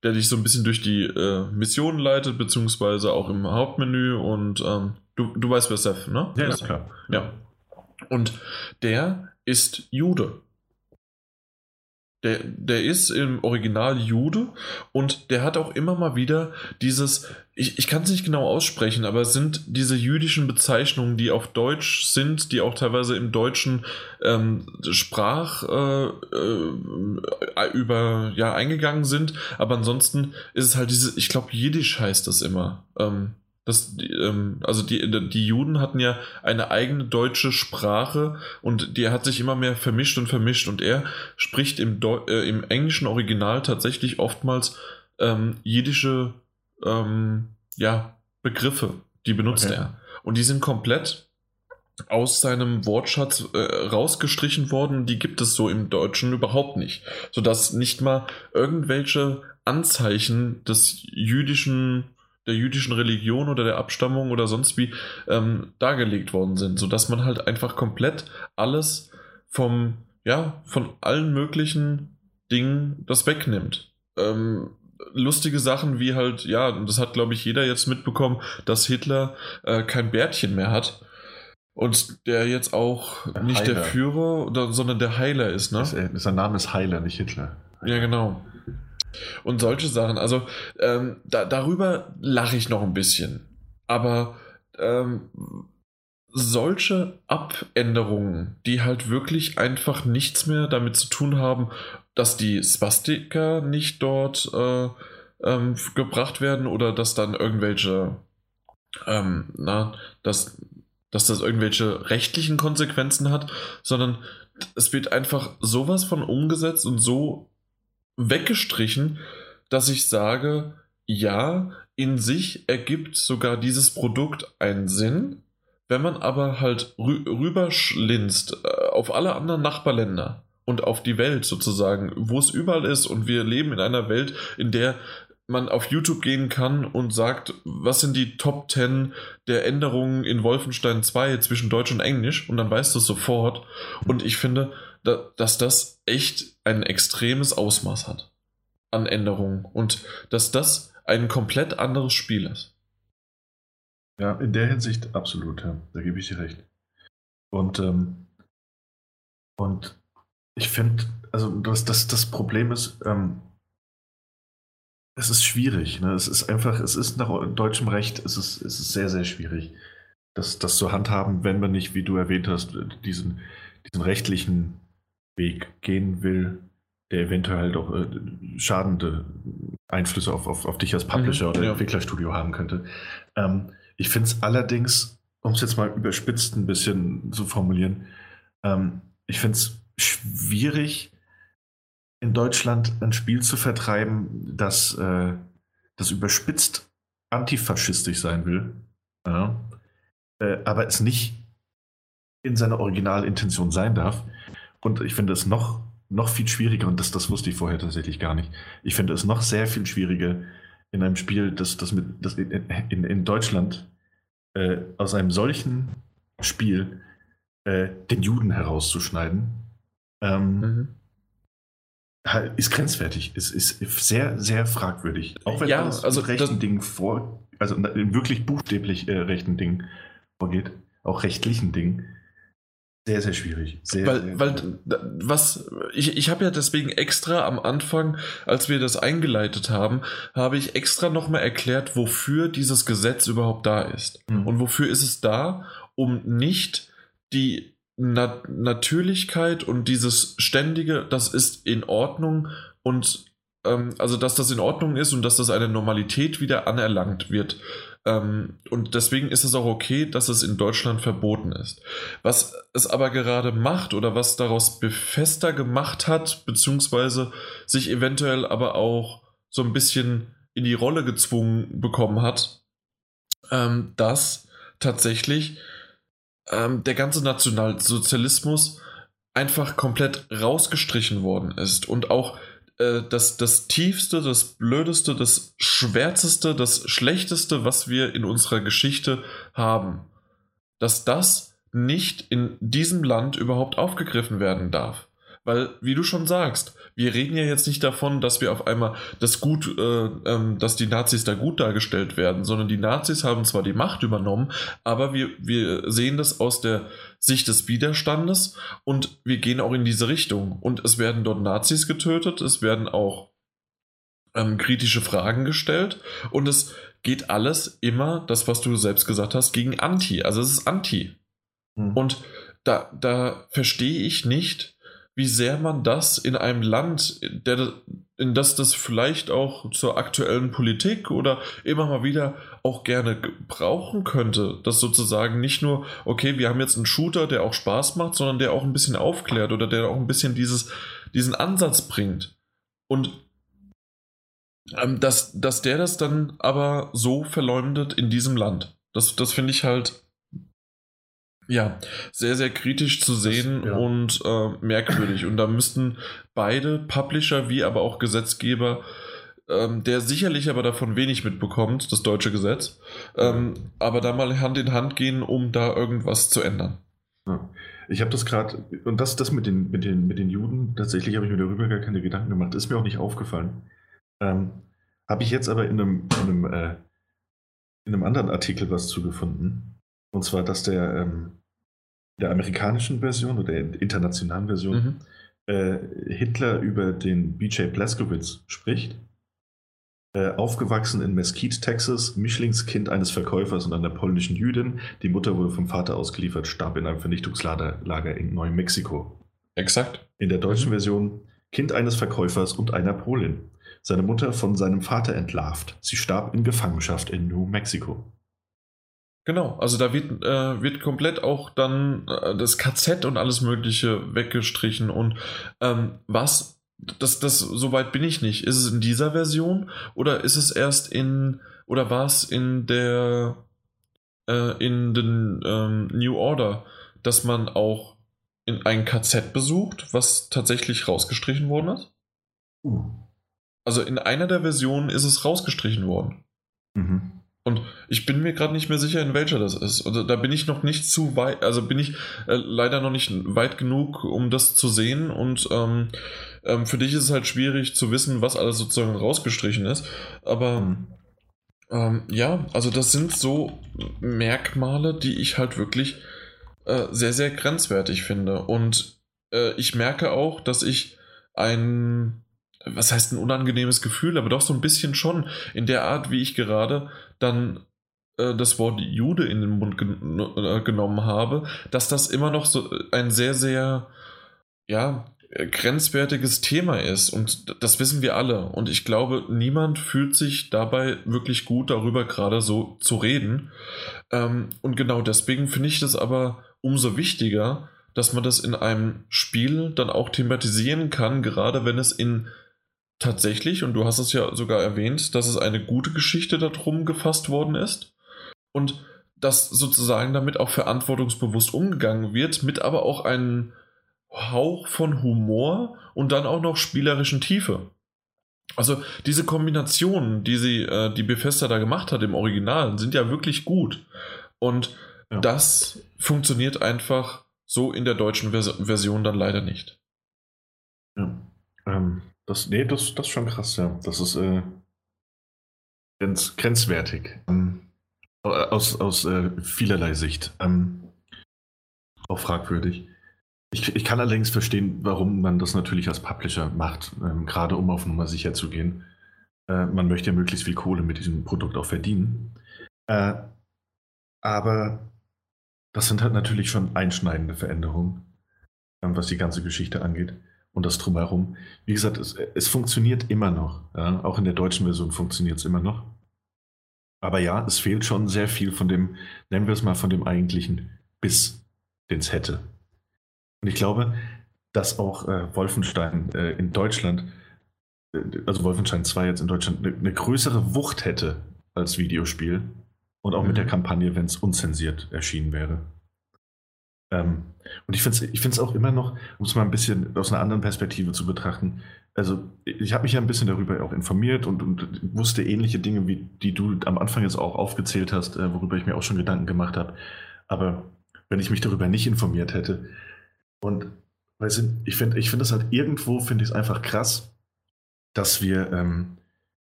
Der dich so ein bisschen durch die äh, Missionen leitet, beziehungsweise auch im Hauptmenü und ähm, du, du weißt, wer Seth, ne? Ja, ist klar. Ja. Und der ist Jude. Der, der ist im Original Jude und der hat auch immer mal wieder dieses, ich, ich kann es nicht genau aussprechen, aber es sind diese jüdischen Bezeichnungen, die auf Deutsch sind, die auch teilweise im deutschen ähm, Sprach äh, äh, über ja eingegangen sind, aber ansonsten ist es halt diese, ich glaube, Jiddisch heißt das immer. Ähm, das, ähm, also die, die Juden hatten ja eine eigene deutsche Sprache und die hat sich immer mehr vermischt und vermischt und er spricht im, Deu äh, im englischen Original tatsächlich oftmals ähm, jiddische ähm, ja, Begriffe, die benutzt okay. er. Und die sind komplett aus seinem Wortschatz äh, rausgestrichen worden, die gibt es so im Deutschen überhaupt nicht. Sodass nicht mal irgendwelche Anzeichen des jüdischen der jüdischen Religion oder der Abstammung oder sonst wie ähm, dargelegt worden sind, sodass man halt einfach komplett alles vom, ja, von allen möglichen Dingen das wegnimmt. Ähm, lustige Sachen wie halt, ja, und das hat glaube ich jeder jetzt mitbekommen, dass Hitler äh, kein Bärtchen mehr hat. Und der jetzt auch der nicht Heiler. der Führer, sondern der Heiler ist, ne? Sein Name ist Heiler, nicht Hitler. Ja, genau. Und solche Sachen. Also ähm, da, darüber lache ich noch ein bisschen. Aber ähm, solche Abänderungen, die halt wirklich einfach nichts mehr damit zu tun haben, dass die Spastika nicht dort äh, ähm, gebracht werden oder dass dann irgendwelche, ähm, na, dass, dass das irgendwelche rechtlichen Konsequenzen hat, sondern es wird einfach sowas von umgesetzt und so weggestrichen, dass ich sage, ja, in sich ergibt sogar dieses Produkt einen Sinn, wenn man aber halt rü rüberschlinzt äh, auf alle anderen Nachbarländer und auf die Welt sozusagen, wo es überall ist und wir leben in einer Welt, in der man auf YouTube gehen kann und sagt, was sind die Top 10 der Änderungen in Wolfenstein 2 zwischen Deutsch und Englisch und dann weißt du es sofort. Und ich finde, dass das echt ein extremes Ausmaß hat an Änderungen und dass das ein komplett anderes Spiel ist. Ja, in der Hinsicht absolut, ja. Da gebe ich dir recht. Und, ähm, und ich finde, also das, das, das Problem ist, ähm, es ist schwierig. Ne? Es ist einfach, es ist nach deutschem Recht, es ist, es ist sehr, sehr schwierig, das, das zu handhaben, wenn man nicht, wie du erwähnt hast, diesen, diesen rechtlichen Weg gehen will, der eventuell halt auch äh, schadende Einflüsse auf, auf, auf dich als Publisher mhm, oder. Entwicklerstudio haben könnte. Ähm, ich finde es allerdings, um es jetzt mal überspitzt ein bisschen zu formulieren, ähm, ich finde es schwierig, in Deutschland ein Spiel zu vertreiben, das, äh, das überspitzt antifaschistisch sein will, ja, äh, aber es nicht in seiner Originalintention sein darf. Und ich finde es noch, noch viel schwieriger, und das, das wusste ich vorher tatsächlich gar nicht. Ich finde es noch sehr viel schwieriger, in einem Spiel, das, das, mit, das in, in, in Deutschland äh, aus einem solchen Spiel äh, den Juden herauszuschneiden. Ähm, mhm ist grenzwertig. Es ist sehr, sehr fragwürdig. Auch wenn ja, es also rechten Dingen vor, also in wirklich buchstäblich äh, rechten Dingen vorgeht, auch rechtlichen Dingen. Sehr, sehr schwierig. Sehr, weil, sehr weil was, ich, ich habe ja deswegen extra am Anfang, als wir das eingeleitet haben, habe ich extra nochmal erklärt, wofür dieses Gesetz überhaupt da ist. Mhm. Und wofür ist es da, um nicht die Na Natürlichkeit und dieses ständige, das ist in Ordnung und ähm, also dass das in Ordnung ist und dass das eine Normalität wieder anerlangt wird. Ähm, und deswegen ist es auch okay, dass es in Deutschland verboten ist. Was es aber gerade macht oder was daraus befester gemacht hat, beziehungsweise sich eventuell aber auch so ein bisschen in die Rolle gezwungen bekommen hat, ähm, dass tatsächlich ähm, der ganze Nationalsozialismus einfach komplett rausgestrichen worden ist und auch äh, das, das Tiefste, das Blödeste, das Schwärzeste, das Schlechteste, was wir in unserer Geschichte haben, dass das nicht in diesem Land überhaupt aufgegriffen werden darf. Weil, wie du schon sagst, wir reden ja jetzt nicht davon, dass wir auf einmal das gut, äh, ähm, dass die Nazis da gut dargestellt werden, sondern die Nazis haben zwar die Macht übernommen, aber wir, wir sehen das aus der Sicht des Widerstandes und wir gehen auch in diese Richtung. Und es werden dort Nazis getötet, es werden auch ähm, kritische Fragen gestellt und es geht alles immer, das, was du selbst gesagt hast, gegen Anti. Also es ist Anti. Hm. Und da, da verstehe ich nicht, wie sehr man das in einem Land, der, in das das vielleicht auch zur aktuellen Politik oder immer mal wieder auch gerne brauchen könnte, dass sozusagen nicht nur, okay, wir haben jetzt einen Shooter, der auch Spaß macht, sondern der auch ein bisschen aufklärt oder der auch ein bisschen dieses, diesen Ansatz bringt. Und ähm, dass, dass der das dann aber so verleumdet in diesem Land. Das, das finde ich halt ja, sehr, sehr kritisch zu sehen das, ja. und äh, merkwürdig. Und da müssten beide Publisher wie aber auch Gesetzgeber, ähm, der sicherlich aber davon wenig mitbekommt, das deutsche Gesetz, ähm, aber da mal Hand in Hand gehen, um da irgendwas zu ändern. Ja. Ich habe das gerade, und das, das mit, den, mit, den, mit den Juden, tatsächlich habe ich mir darüber gar keine Gedanken gemacht, ist mir auch nicht aufgefallen. Ähm, habe ich jetzt aber in einem, in einem, äh, in einem anderen Artikel was zugefunden. Und zwar, dass der ähm, der amerikanischen Version oder der internationalen Version mhm. äh, Hitler über den BJ Blazkowicz spricht. Äh, aufgewachsen in Mesquite, Texas, Mischlingskind eines Verkäufers und einer polnischen Jüdin. Die Mutter wurde vom Vater ausgeliefert, starb in einem Vernichtungslager in Neumexiko. Exakt. In der deutschen mhm. Version Kind eines Verkäufers und einer Polin. seine Mutter von seinem Vater entlarvt. Sie starb in Gefangenschaft in New Mexico. Genau, also da wird, äh, wird komplett auch dann äh, das KZ und alles Mögliche weggestrichen. Und ähm, was, das, das, soweit bin ich nicht. Ist es in dieser Version oder ist es erst in, oder war es in der, äh, in den ähm, New Order, dass man auch in ein KZ besucht, was tatsächlich rausgestrichen worden ist? Uh. Also in einer der Versionen ist es rausgestrichen worden. Mhm. Und ich bin mir gerade nicht mehr sicher, in welcher das ist. Also da bin ich noch nicht zu weit, also bin ich äh, leider noch nicht weit genug, um das zu sehen. Und ähm, ähm, für dich ist es halt schwierig zu wissen, was alles sozusagen rausgestrichen ist. Aber mhm. ähm, ja, also das sind so Merkmale, die ich halt wirklich äh, sehr, sehr grenzwertig finde. Und äh, ich merke auch, dass ich ein was heißt ein unangenehmes Gefühl, aber doch so ein bisschen schon in der Art, wie ich gerade dann äh, das Wort Jude in den Mund gen äh, genommen habe, dass das immer noch so ein sehr, sehr, ja, grenzwertiges Thema ist. Und das wissen wir alle. Und ich glaube, niemand fühlt sich dabei wirklich gut darüber gerade so zu reden. Ähm, und genau deswegen finde ich das aber umso wichtiger, dass man das in einem Spiel dann auch thematisieren kann, gerade wenn es in tatsächlich, und du hast es ja sogar erwähnt, dass es eine gute Geschichte darum gefasst worden ist und dass sozusagen damit auch verantwortungsbewusst umgegangen wird, mit aber auch einem Hauch von Humor und dann auch noch spielerischen Tiefe. Also diese Kombinationen, die sie, äh, die Bethesda da gemacht hat im Original, sind ja wirklich gut. Und ja. das funktioniert einfach so in der deutschen Vers Version dann leider nicht. Ja. Ähm, das, nee, das, das ist schon krass, ja. Das ist äh, grenz, grenzwertig. Ähm, aus aus äh, vielerlei Sicht. Ähm, auch fragwürdig. Ich, ich kann allerdings verstehen, warum man das natürlich als Publisher macht, ähm, gerade um auf Nummer sicher zu gehen. Äh, man möchte ja möglichst viel Kohle mit diesem Produkt auch verdienen. Äh, aber das sind halt natürlich schon einschneidende Veränderungen, ähm, was die ganze Geschichte angeht und das drumherum. Wie gesagt, es, es funktioniert immer noch. Ja? Auch in der deutschen Version funktioniert es immer noch. Aber ja, es fehlt schon sehr viel von dem, nennen wir es mal, von dem eigentlichen Biss, den es hätte. Und ich glaube, dass auch äh, Wolfenstein äh, in Deutschland, äh, also Wolfenstein 2 jetzt in Deutschland, eine, eine größere Wucht hätte als Videospiel und auch mhm. mit der. Kampagne, wenn es unzensiert erschienen wäre. Ähm, und ich finde es ich auch immer noch, um es mal ein bisschen aus einer anderen Perspektive zu betrachten, also ich habe mich ja ein bisschen darüber auch informiert und, und, wusste ähnliche Dinge, wie die du am Anfang jetzt auch aufgezählt hast, äh, worüber ich mir auch schon Gedanken gemacht habe. Aber wenn ich mich darüber nicht informiert hätte und weißt du, ich finde ich find das halt irgendwo, finde ich es einfach krass, dass wir, ähm,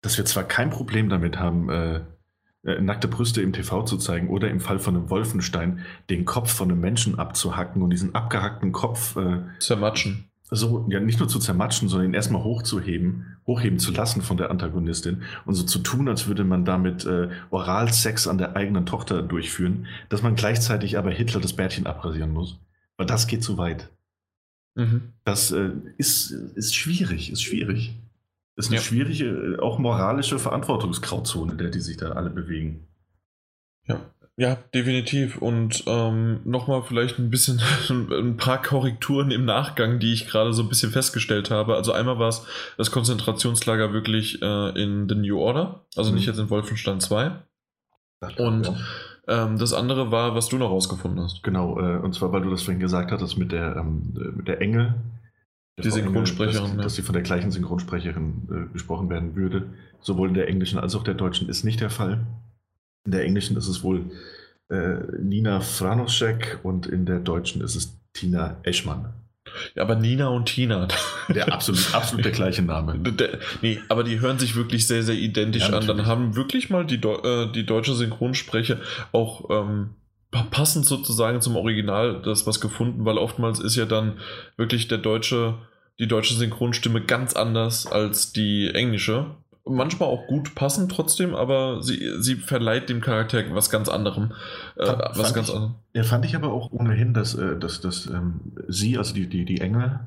dass wir zwar kein Problem damit haben, äh, äh, nackte Brüste im TV zu zeigen oder im Fall von einem Wolfenstein den Kopf von einem Menschen abzuhacken und diesen abgehackten Kopf äh, zermatschen. So, ja, nicht nur zu zermatschen, sondern ihn erstmal hochzuheben, hochheben zu lassen von der Antagonistin und so zu tun, als würde man damit äh, Oralsex an der eigenen Tochter durchführen, dass man gleichzeitig aber Hitler das Bärtchen abrasieren muss. Weil das geht zu weit. Mhm. Das äh, ist, ist schwierig, ist schwierig. Ist eine ja. schwierige, auch moralische Verantwortungsgrauzone, in der die sich da alle bewegen. Ja, ja, definitiv. Und ähm, nochmal vielleicht ein bisschen (laughs) ein paar Korrekturen im Nachgang, die ich gerade so ein bisschen festgestellt habe. Also einmal war es das Konzentrationslager wirklich äh, in The New Order, also mhm. nicht jetzt in Wolfenstein 2. Und ja. ähm, das andere war, was du noch rausgefunden hast. Genau, äh, und zwar, weil du das vorhin gesagt hattest mit der, ähm, mit der Engel, die Synchronsprecherin. Dass, dass sie von der gleichen Synchronsprecherin äh, gesprochen werden würde. Sowohl in der englischen als auch der deutschen ist nicht der Fall. In der englischen ist es wohl äh, Nina Franoschek und in der deutschen ist es Tina Eschmann. Ja, aber Nina und Tina. (laughs) Der absolut, absolut der gleiche Name. Der, nee, aber die hören sich wirklich sehr, sehr identisch ja, an. Dann haben wirklich mal die, äh, die deutsche Synchronsprecher auch ähm, passend sozusagen zum Original das was gefunden, weil oftmals ist ja dann wirklich der deutsche, die deutsche Synchronstimme ganz anders als die englische. Manchmal auch gut passend trotzdem, aber sie, sie verleiht dem Charakter was ganz anderem. Äh, fand, was ganz ich, anderem. Ja, fand ich aber auch ohnehin, dass, äh, dass, dass ähm, sie, also die, die, die Engel,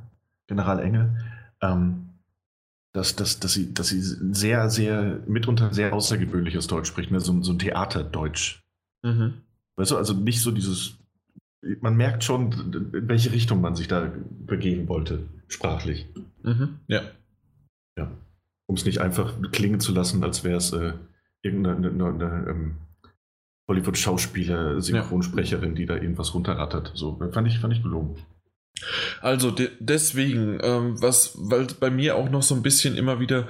General Engel, ähm, dass, dass, dass, sie, dass sie sehr, sehr, mitunter sehr außergewöhnliches Deutsch spricht, ne? so, so ein Theaterdeutsch. Mhm. Weißt du, also nicht so dieses, man merkt schon, in welche Richtung man sich da begeben wollte, sprachlich. Mhm. Ja. Ja. Um es nicht einfach klingen zu lassen, als wäre es äh, irgendeine eine, eine, ähm, Hollywood-Schauspieler, Synchronsprecherin, ja. die da irgendwas runterrattert. So, fand ich, fand ich gelungen. Also de deswegen, ähm, was, weil bei mir auch noch so ein bisschen immer wieder,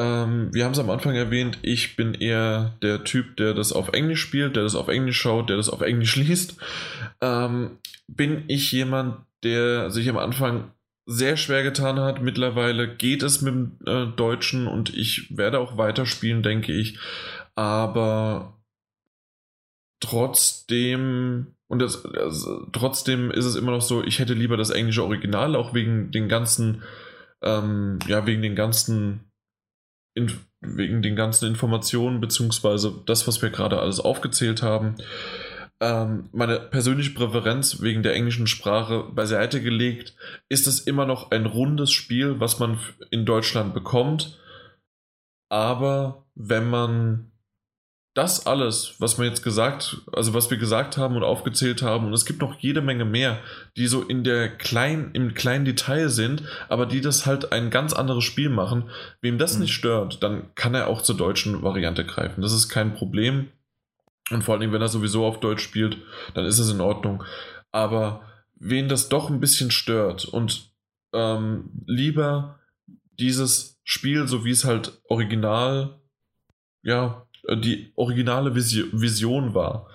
ähm, wir haben es am Anfang erwähnt, ich bin eher der Typ, der das auf Englisch spielt, der das auf Englisch schaut, der das auf Englisch (laughs) liest. Ähm, bin ich jemand, der sich am Anfang sehr schwer getan hat. Mittlerweile geht es mit dem äh, Deutschen und ich werde auch weiterspielen, denke ich. Aber trotzdem und das, also, trotzdem ist es immer noch so, ich hätte lieber das englische Original, auch wegen den ganzen, ähm, ja, wegen den ganzen, in, wegen den ganzen Informationen, beziehungsweise das, was wir gerade alles aufgezählt haben. Ähm, meine persönliche Präferenz wegen der englischen Sprache beiseite gelegt, ist es immer noch ein rundes Spiel, was man in Deutschland bekommt. Aber wenn man das alles, was wir jetzt gesagt, also was wir gesagt haben und aufgezählt haben, und es gibt noch jede Menge mehr, die so in der kleinen, im kleinen Detail sind, aber die das halt ein ganz anderes Spiel machen. Wem das mhm. nicht stört, dann kann er auch zur deutschen Variante greifen. Das ist kein Problem. Und vor allem, wenn er sowieso auf Deutsch spielt, dann ist es in Ordnung. Aber wen das doch ein bisschen stört und ähm, lieber dieses Spiel, so wie es halt original, ja, die originale Vision war,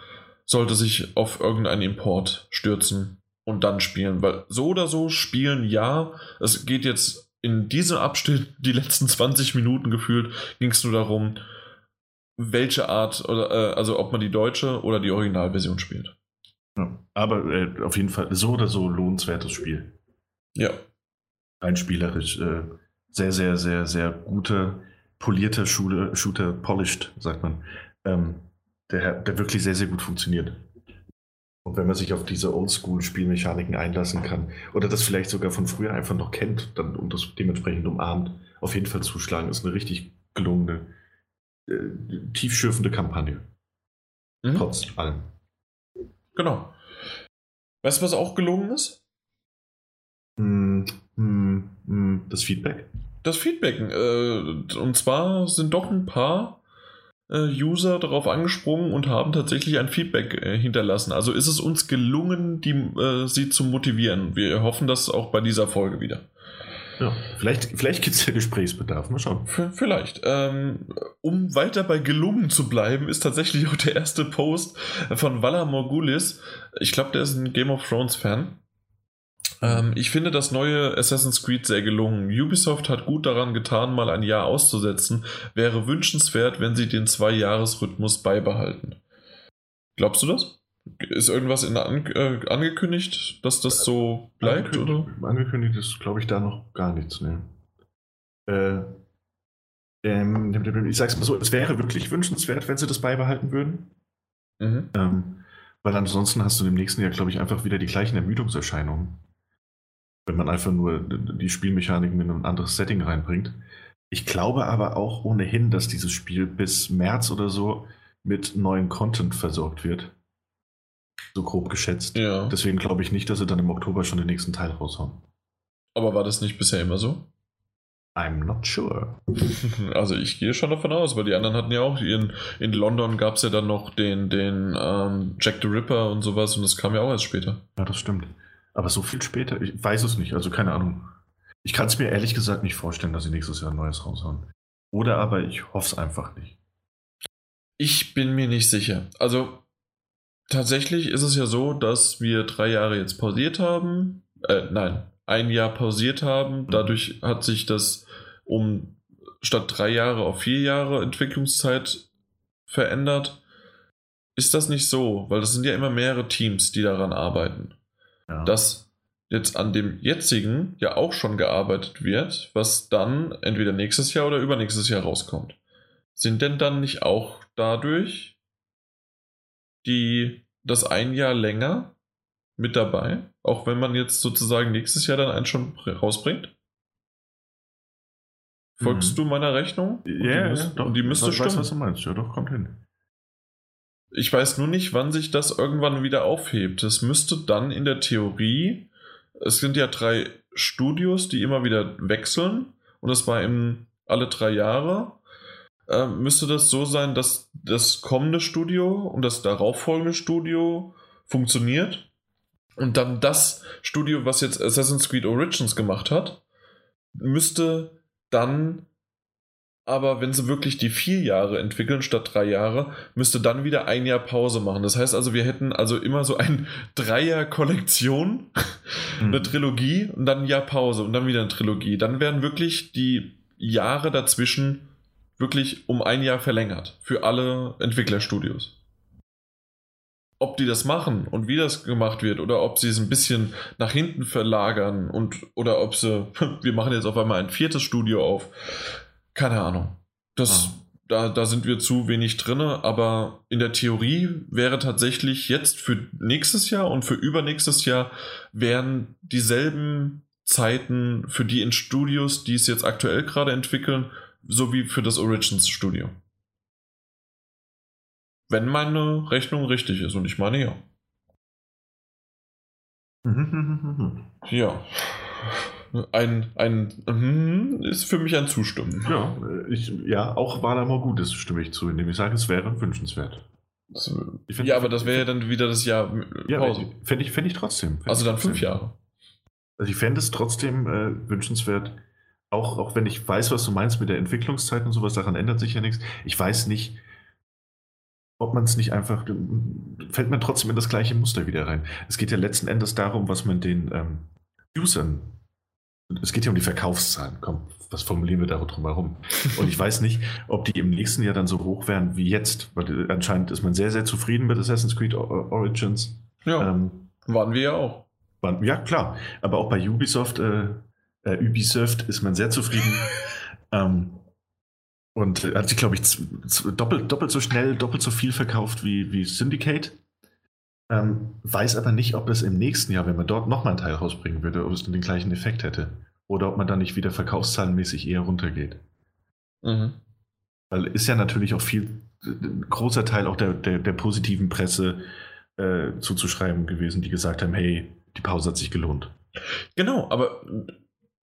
sollte sich auf irgendeinen Import stürzen und dann spielen. Weil so oder so spielen, ja, es geht jetzt in diesem Abschnitt, (laughs) die letzten 20 Minuten gefühlt, ging es nur darum, welche Art, oder, äh, also ob man die deutsche oder die Originalversion spielt. Ja, aber äh, auf jeden Fall so oder so lohnenswertes Spiel. Ja. Rein spielerisch. Äh, sehr, sehr, sehr, sehr gute polierter Shooter, Shooter polished, sagt man, ähm, der, der wirklich sehr, sehr gut funktioniert. Und wenn man sich auf diese Oldschool-Spielmechaniken einlassen kann oder das vielleicht sogar von früher einfach noch kennt dann, und das dementsprechend umarmt, auf jeden Fall zuschlagen, ist eine richtig gelungene, äh, tiefschürfende Kampagne. Mhm. Trotz allem. Genau. Weißt du, was auch gelungen ist? Mm, mm, mm, das Feedback das Feedbacken. Äh, und zwar sind doch ein paar äh, User darauf angesprungen und haben tatsächlich ein Feedback äh, hinterlassen. Also ist es uns gelungen, die, äh, sie zu motivieren. Wir hoffen das auch bei dieser Folge wieder. Ja, vielleicht, vielleicht gibt es ja Gesprächsbedarf. Mal schauen. V vielleicht. Ähm, um weiter bei gelungen zu bleiben, ist tatsächlich (laughs) auch der erste Post von Valar Morgulis. Ich glaube, der ist ein Game of Thrones Fan. Ähm, ich finde das neue Assassin's Creed sehr gelungen. Ubisoft hat gut daran getan, mal ein Jahr auszusetzen. Wäre wünschenswert, wenn sie den Zwei-Jahres-Rhythmus beibehalten. Glaubst du das? Ist irgendwas in an, äh, angekündigt, dass das so bleibt? Angekündigt, oder? angekündigt ist, glaube ich, da noch gar nichts. Ne? Äh, ähm, ich sag's mal so, es wäre wirklich wünschenswert, wenn sie das beibehalten würden. Mhm. Ähm, weil ansonsten hast du im nächsten Jahr, glaube ich, einfach wieder die gleichen Ermüdungserscheinungen wenn man einfach nur die Spielmechaniken in ein anderes Setting reinbringt. Ich glaube aber auch ohnehin, dass dieses Spiel bis März oder so mit neuen Content versorgt wird. So grob geschätzt. Ja. Deswegen glaube ich nicht, dass sie dann im Oktober schon den nächsten Teil raushauen. Aber war das nicht bisher immer so? I'm not sure. (laughs) Also ich gehe schon davon aus, weil die anderen hatten ja auch ihren, in London gab es ja dann noch den, den ähm, Jack the Ripper und sowas und das kam ja auch erst später. Ja, das stimmt. Aber so viel später, ich weiß es nicht, also keine Ahnung. Ich kann es mir ehrlich gesagt nicht vorstellen, dass sie nächstes Jahr ein neues raushauen. Oder aber ich hoffe es einfach nicht. Ich bin mir nicht sicher. Also tatsächlich ist es ja so, dass wir drei Jahre jetzt pausiert haben. Äh, nein, ein Jahr pausiert haben. Mhm. Dadurch hat sich das um statt drei Jahre auf vier Jahre Entwicklungszeit verändert. Ist das nicht so? Weil das sind ja immer mehrere Teams, die daran arbeiten ja. dass jetzt an dem jetzigen ja auch schon gearbeitet wird, was dann entweder nächstes Jahr oder übernächstes Jahr rauskommt. Sind denn dann nicht auch dadurch die das ein Jahr länger mit dabei, auch wenn man jetzt sozusagen nächstes Jahr dann einen schon rausbringt? Folgst mhm. du meiner Rechnung? Ja, ja, doch. Und die müsste stimmen. weiß, was du meinst. Ja, doch, kommt hin. Ich weiß nur nicht, wann sich das irgendwann wieder aufhebt. Es müsste dann in der Theorie, es sind ja drei Studios, die immer wieder wechseln und es war eben alle drei Jahre. Äh, müsste das so sein, dass das kommende Studio und das darauffolgende Studio funktioniert und dann das Studio, was jetzt Assassin's Creed Origins gemacht hat, müsste dann aber wenn sie wirklich die vier Jahre entwickeln statt drei Jahre, müsste dann wieder ein Jahr Pause machen. Das heißt also, wir hätten also immer so ein (laughs) Dreier-Kollektion, mhm. eine Trilogie und dann ein Jahr Pause und dann wieder eine Trilogie. Dann werden wirklich die Jahre dazwischen wirklich um ein Jahr verlängert für alle Entwicklerstudios. Ob die das machen und wie das gemacht wird oder ob sie es ein bisschen nach hinten verlagern und oder ob sie, (laughs) wir machen jetzt auf einmal ein viertes Studio auf, keine Ahnung. Das, ah. da, da sind wir zu wenig drin, aber in der Theorie wäre tatsächlich jetzt für nächstes Jahr und für übernächstes Jahr wären dieselben Zeiten für die in Studios, die es jetzt aktuell gerade entwickeln, sowie für das Origins Studio. Wenn meine Rechnung richtig ist und ich meine ja. (laughs) ja ein, ein mm, ist für mich ein Zustimmen. Ja, ich, ja auch war da mal gut, das stimme ich zu, indem ich sage, es wäre wünschenswert. Find, ja, aber das wäre ja dann wieder das Jahr ja, Pause. Fände ich, fänd ich trotzdem. Fänd also dann trotzdem. fünf Jahre. Also ich fände es trotzdem äh, wünschenswert, auch, auch wenn ich weiß, was du meinst mit der Entwicklungszeit und sowas, daran ändert sich ja nichts. Ich weiß nicht, ob man es nicht einfach, fällt man trotzdem in das gleiche Muster wieder rein. Es geht ja letzten Endes darum, was man den ähm, Usern es geht ja um die Verkaufszahlen. Komm, was formulieren wir da drum herum? Und ich weiß nicht, ob die im nächsten Jahr dann so hoch werden wie jetzt. Weil anscheinend ist man sehr, sehr zufrieden mit Assassin's Creed Origins. Ja. Ähm, waren wir ja auch. Waren, ja, klar. Aber auch bei Ubisoft, äh, äh, Ubisoft ist man sehr zufrieden. (laughs) ähm, und hat sich, glaube ich, doppelt, doppelt so schnell, doppelt so viel verkauft wie, wie Syndicate. Ähm, weiß aber nicht, ob es im nächsten Jahr, wenn man dort nochmal einen Teil rausbringen würde, ob es dann den gleichen Effekt hätte. Oder ob man dann nicht wieder verkaufszahlenmäßig eher runtergeht. Mhm. Weil ist ja natürlich auch viel, ein großer Teil auch der, der, der positiven Presse äh, zuzuschreiben gewesen, die gesagt haben, hey, die Pause hat sich gelohnt. Genau, aber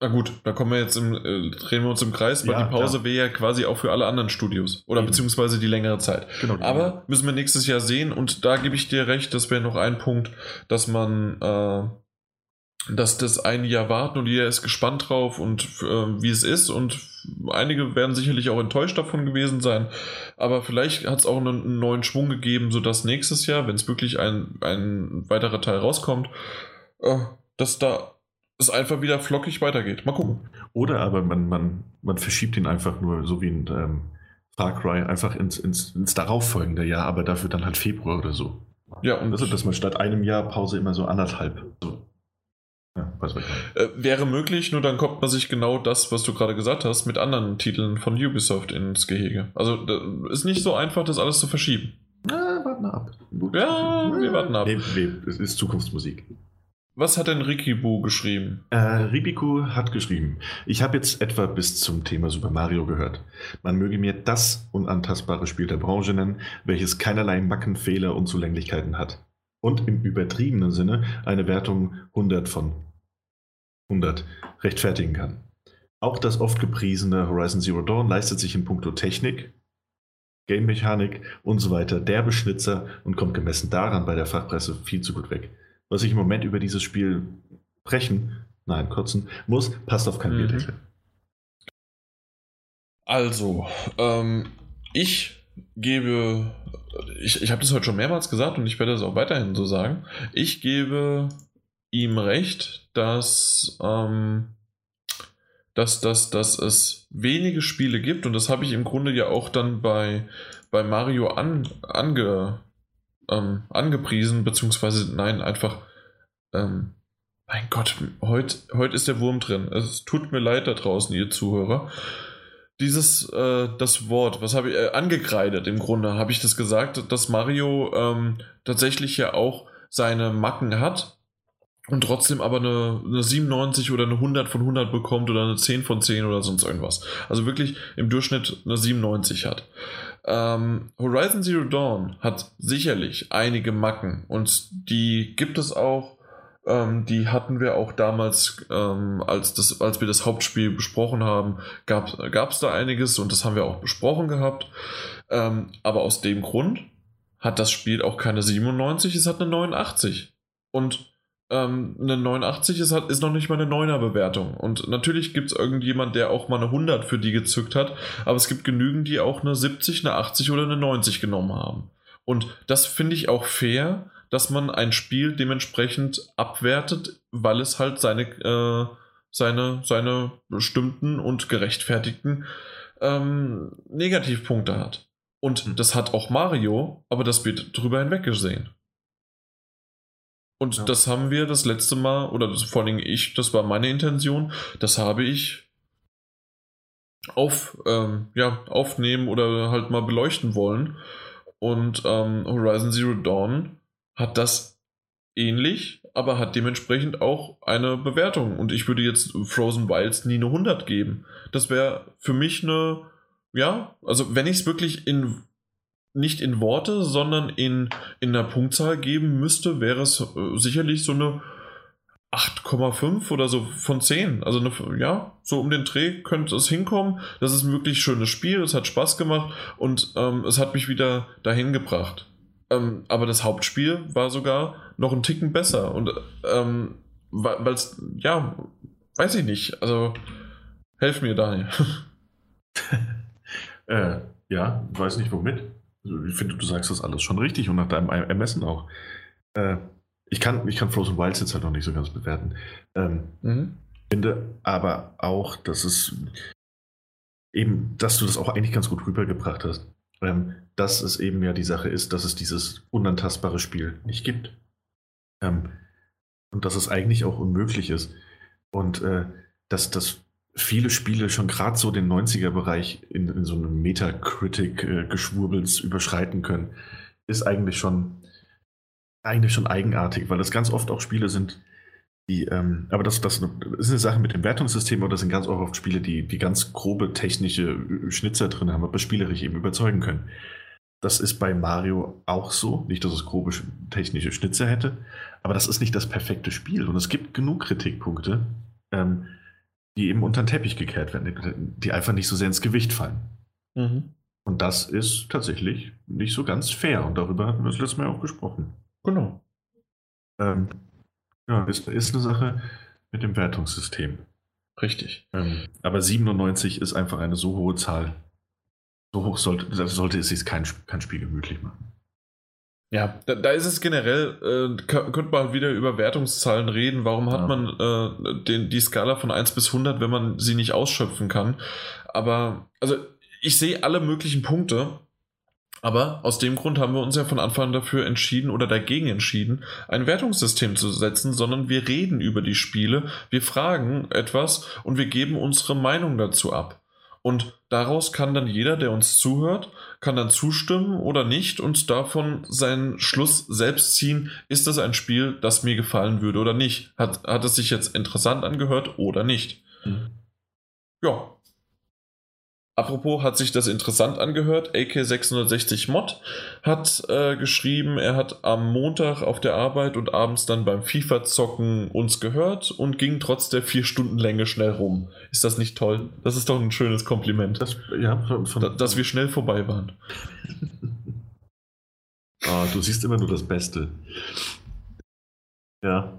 na gut, da kommen wir jetzt im, äh, drehen wir uns im Kreis, weil ja, die Pause wäre ja quasi auch für alle anderen Studios oder Eben. beziehungsweise die längere Zeit. Genau, Aber müssen wir nächstes Jahr sehen und da gebe ich dir recht, das wäre noch ein Punkt, dass man, äh, dass das ein Jahr warten und jeder ist gespannt drauf und äh, wie es ist und einige werden sicherlich auch enttäuscht davon gewesen sein, aber vielleicht hat es auch einen, einen, neuen Schwung gegeben, sodass nächstes Jahr, wenn es wirklich ein, ein weiterer Teil rauskommt, äh, dass da es einfach wieder flockig weitergeht. Mal gucken. Oder aber man, man, man verschiebt ihn einfach nur, so wie ein ähm, Far Cry, einfach ins, ins, ins darauffolgende Jahr, aber dafür dann halt Februar oder so. Ja, und also, dass man statt einem Jahr Pause immer so anderthalb. So. Ja, weiß äh, wäre möglich, nur dann kommt man sich genau das, was du gerade gesagt hast, mit anderen Titeln von Ubisoft ins Gehege. Also ist nicht so einfach, das alles zu verschieben. Na, warten ab. Ja, wir warten ab. Nee, nee, es ist Zukunftsmusik. Was hat denn Rikibu geschrieben? Äh, Ribiku hat geschrieben, ich habe jetzt etwa bis zum Thema Super Mario gehört. Man möge mir das unantastbare Spiel der Branche nennen, welches keinerlei Macken, Fehler und Zulänglichkeiten hat. Und im übertriebenen Sinne eine Wertung 100 von 100 rechtfertigen kann. Auch das oft gepriesene Horizon Zero Dawn leistet sich in puncto Technik, Game-Mechanik und so weiter derbe Schnitzer und kommt gemessen daran bei der Fachpresse viel zu gut weg was ich im Moment über dieses Spiel brechen, nein, kotzen muss, passt auf keinen mhm. Bierdeckel. Also, ähm, ich gebe, ich, ich habe das heute schon mehrmals gesagt und ich werde das auch weiterhin so sagen. Ich gebe ihm recht, dass, ähm, dass, dass, dass es wenige Spiele gibt und das habe ich im Grunde ja auch dann bei, bei Mario an, ange, ähm, angepriesen, beziehungsweise nein, einfach, ähm, mein Gott, heute heut ist der Wurm drin. Es tut mir leid da draußen, ihr Zuhörer. Dieses, äh, das Wort, was habe ich, äh, angekreidet im Grunde, habe ich das gesagt, dass Mario ähm, tatsächlich ja auch seine Macken hat und trotzdem aber eine, eine 97 oder eine 100 von 100 bekommt oder eine 10 von 10 oder sonst irgendwas. Also wirklich im Durchschnitt eine 97 hat. Ähm, Horizon Zero Dawn hat sicherlich einige Macken und die gibt es auch. Ähm, die hatten wir auch damals, ähm, als, das, als wir das Hauptspiel besprochen haben, gab es da einiges und das haben wir auch besprochen gehabt. Ähm, aber aus dem Grund hat das Spiel auch keine 97, es hat eine 89. Und ähm, eine 89 ist, halt, ist noch nicht mal eine 9er Bewertung. Und natürlich gibt es irgendjemand, der auch mal eine 100 für die gezückt hat, aber es gibt genügend, die auch eine 70, eine 80 oder eine 90 genommen haben. Und das finde ich auch fair, dass man ein Spiel dementsprechend abwertet, weil es halt seine, äh, seine, seine bestimmten und gerechtfertigten ähm, Negativpunkte hat. Und hm. das hat auch Mario, aber das wird drüber hinweggesehen. Und ja. das haben wir das letzte Mal, oder das, vor allem ich, das war meine Intention, das habe ich auf, ähm, ja, aufnehmen oder halt mal beleuchten wollen. Und ähm, Horizon Zero Dawn hat das ähnlich, aber hat dementsprechend auch eine Bewertung. Und ich würde jetzt Frozen Wilds nie eine 100 geben. Das wäre für mich eine, ja, also wenn ich es wirklich in nicht in Worte, sondern in, in einer Punktzahl geben müsste, wäre es äh, sicherlich so eine 8,5 oder so von 10. Also eine, ja, so um den Dreh könnte es hinkommen. Das ist ein wirklich schönes Spiel, es hat Spaß gemacht und ähm, es hat mich wieder dahin gebracht. Ähm, aber das Hauptspiel war sogar noch einen Ticken besser und ähm, weil es, ja, weiß ich nicht. Also, helf mir, Daniel. (laughs) äh, ja, weiß nicht womit. Ich finde, du sagst das alles schon richtig und nach deinem Ermessen auch. Äh, ich, kann, ich kann Frozen Wilds jetzt halt noch nicht so ganz bewerten. Ähm, mhm. Finde aber auch, dass es eben, dass du das auch eigentlich ganz gut rübergebracht hast. Ähm, dass es eben ja die Sache ist, dass es dieses unantastbare Spiel nicht gibt. Ähm, und dass es eigentlich auch unmöglich ist. Und äh, dass das viele Spiele schon gerade so den 90er-Bereich in, in, so einem Metacritic-Geschwurbels überschreiten können, ist eigentlich schon, eigentlich schon eigenartig, weil das ganz oft auch Spiele sind, die, ähm, aber das, das ist eine Sache mit dem Wertungssystem, aber das sind ganz oft Spiele, die, die ganz grobe technische Schnitzer drin haben, aber spielerisch eben überzeugen können. Das ist bei Mario auch so. Nicht, dass es grobe technische Schnitzer hätte, aber das ist nicht das perfekte Spiel. Und es gibt genug Kritikpunkte, ähm, die eben unter den Teppich gekehrt werden, die einfach nicht so sehr ins Gewicht fallen. Mhm. Und das ist tatsächlich nicht so ganz fair. Und darüber hatten wir das letzte Mal auch gesprochen. Genau. Ähm, ja, ist, ist eine Sache mit dem Wertungssystem. Richtig. Ähm, aber 97 ist einfach eine so hohe Zahl. So hoch sollte, sollte es sich kein, kein Spiel gemütlich machen. Ja, da, da, ist es generell, äh, könnte man wieder über Wertungszahlen reden. Warum hat ja. man äh, den, die Skala von 1 bis 100, wenn man sie nicht ausschöpfen kann? Aber, also, ich sehe alle möglichen Punkte, aber aus dem Grund haben wir uns ja von Anfang an dafür entschieden oder dagegen entschieden, ein Wertungssystem zu setzen, sondern wir reden über die Spiele, wir fragen etwas und wir geben unsere Meinung dazu ab. Und daraus kann dann jeder, der uns zuhört, kann dann zustimmen oder nicht und davon seinen Schluss selbst ziehen, ist das ein Spiel, das mir gefallen würde oder nicht. Hat, hat es sich jetzt interessant angehört oder nicht? Mhm. Ja, Apropos hat sich das interessant angehört. AK660 Mod hat äh, geschrieben, er hat am Montag auf der Arbeit und abends dann beim FIFA-Zocken uns gehört und ging trotz der vier Stunden Länge schnell rum. Ist das nicht toll? Das ist doch ein schönes Kompliment. Das, ja, von, von, da, dass wir schnell vorbei waren. oh, du siehst immer nur das Beste. Ja,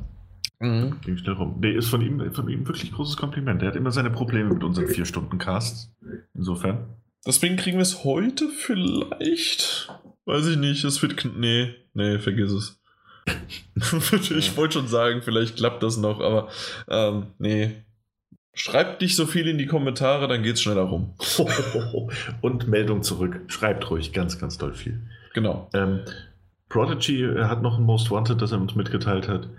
Mhm. Ging schnell rum. Nee, ist von ihm, von ihm wirklich großes Kompliment. Er hat immer seine Probleme mit unseren vier Stunden Casts. Insofern. Deswegen kriegen wir es heute vielleicht. Weiß ich nicht. Es wird. Nee, nee, vergiss es. (laughs) ich wollte schon sagen, vielleicht klappt das noch, aber ähm, nee. Schreibt nicht so viel in die Kommentare, dann geht es schneller rum. (laughs) Und Meldung zurück. Schreibt ruhig ganz, ganz toll viel. Genau. Ähm, Prodigy hat noch ein Most Wanted, das er uns mitgeteilt hat.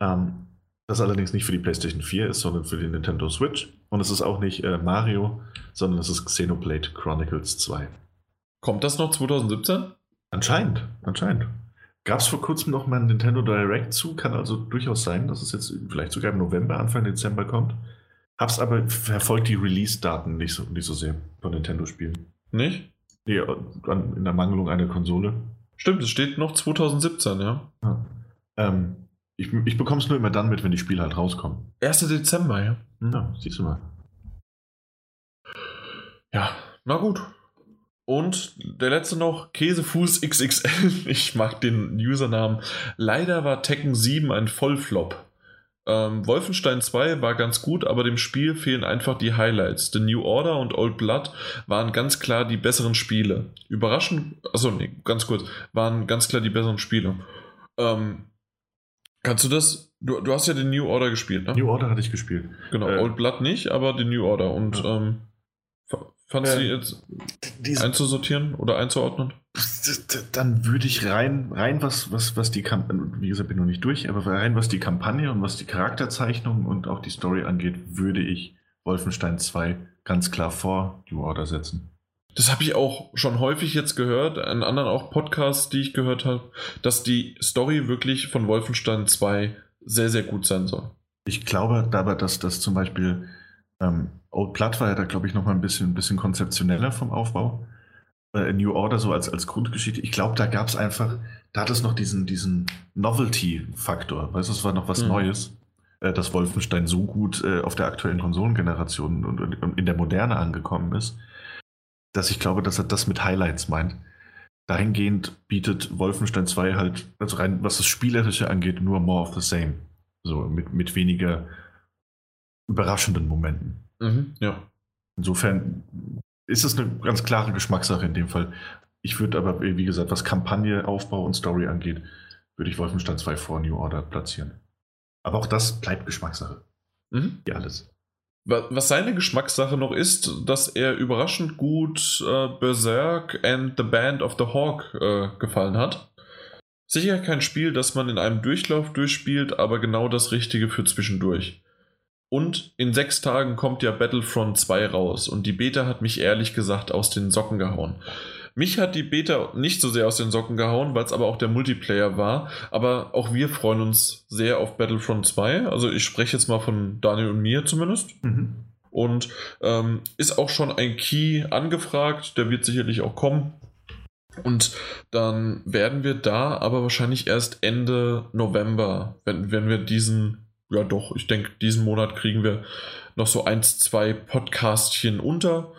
Ähm, das allerdings nicht für die PlayStation 4 ist, sondern für die Nintendo Switch. Und es ist auch nicht äh, Mario, sondern es ist Xenoblade Chronicles 2. Kommt das noch 2017? Anscheinend, anscheinend. Gab es vor kurzem noch mal ein Nintendo Direct zu, kann also durchaus sein, dass es jetzt vielleicht sogar im November, Anfang Dezember kommt. Hab's aber verfolgt die Release-Daten nicht so, nicht so sehr von Nintendo-Spielen. Nicht? Nee, in der Mangelung einer Konsole. Stimmt, es steht noch 2017, ja. Ja. Ähm, ich ich bekomme es nur immer dann mit, wenn die Spiele halt rauskommen. 1. Dezember, ja. Hm. Ja, siehst du mal. Ja, na gut. Und der letzte noch, Käsefuß XXL. (laughs) Ich mag den Usernamen. Leider war Tekken 7 ein Vollflop. Ähm, Wolfenstein 2 war ganz gut, aber dem Spiel fehlen einfach die Highlights. The New Order und Old Blood waren ganz klar die besseren Spiele. Überraschend, also nee, ganz kurz, waren ganz klar die besseren Spiele. Ähm, kannst du das? Du, du hast ja den New Order gespielt, ne? New Order hatte ich gespielt. Genau, Äh, Old Blood nicht, aber den New Order. Und Ja. ähm, fandst du Äh, jetzt Diese, einzusortieren oder einzuordnen? dann würde ich rein, rein was, was, was die Kampagne, wie gesagt, bin noch nicht durch, aber rein was die Kampagne und was die Charakterzeichnung und auch die Story angeht, würde ich Wolfenstein 2 ganz klar vor New Order setzen. Das habe ich auch schon häufig jetzt gehört, in anderen auch Podcasts, die ich gehört habe, dass die Story wirklich von Wolfenstein 2 sehr, sehr gut sein soll. Ich glaube aber, dass das zum Beispiel ähm, Old Blood war ja da, glaube ich, noch mal ein bisschen, ein bisschen konzeptioneller vom Aufbau. Äh, New Order so als, als Grundgeschichte. Ich glaube, da gab es einfach, da hat es noch diesen, diesen Novelty-Faktor. Weißt du, es war noch was Mhm. Neues, äh, dass Wolfenstein so gut äh, auf der aktuellen Konsolengeneration und, und in der Moderne angekommen ist, dass ich glaube, dass er das mit Highlights meint. Dahingehend bietet Wolfenstein 2 halt, also rein was das Spielerische angeht, nur more of the same. So mit, mit weniger überraschenden Momenten. Mhm, ja. Insofern ist es eine ganz klare Geschmackssache in dem Fall. Ich würde aber, wie gesagt, was Kampagne, Aufbau und Story angeht, würde ich Wolfenstein 2 vor New Order platzieren. Aber auch das bleibt Geschmackssache. Mhm. Wie alles. Wa- Was seine Geschmackssache noch ist, dass er überraschend gut äh, Berserk and the Band of the Hawk äh, gefallen hat. Sicher kein Spiel, das man in einem Durchlauf durchspielt, aber genau das Richtige für zwischendurch. Und in sechs Tagen kommt ja Battlefront 2 raus und die Beta hat mich ehrlich gesagt aus den Socken gehauen. Mich hat die Beta nicht so sehr aus den Socken gehauen, weil es aber auch der Multiplayer war. Aber auch wir freuen uns sehr auf Battlefront 2. Also ich spreche jetzt mal von Daniel und mir zumindest. Mhm. Und ähm, ist auch schon ein Key angefragt, der wird sicherlich auch kommen. Und dann werden wir da aber wahrscheinlich erst Ende November, wenn, wenn wir diesen, ja doch, ich denke, diesen Monat kriegen wir noch so eins, zwei Podcastchen unter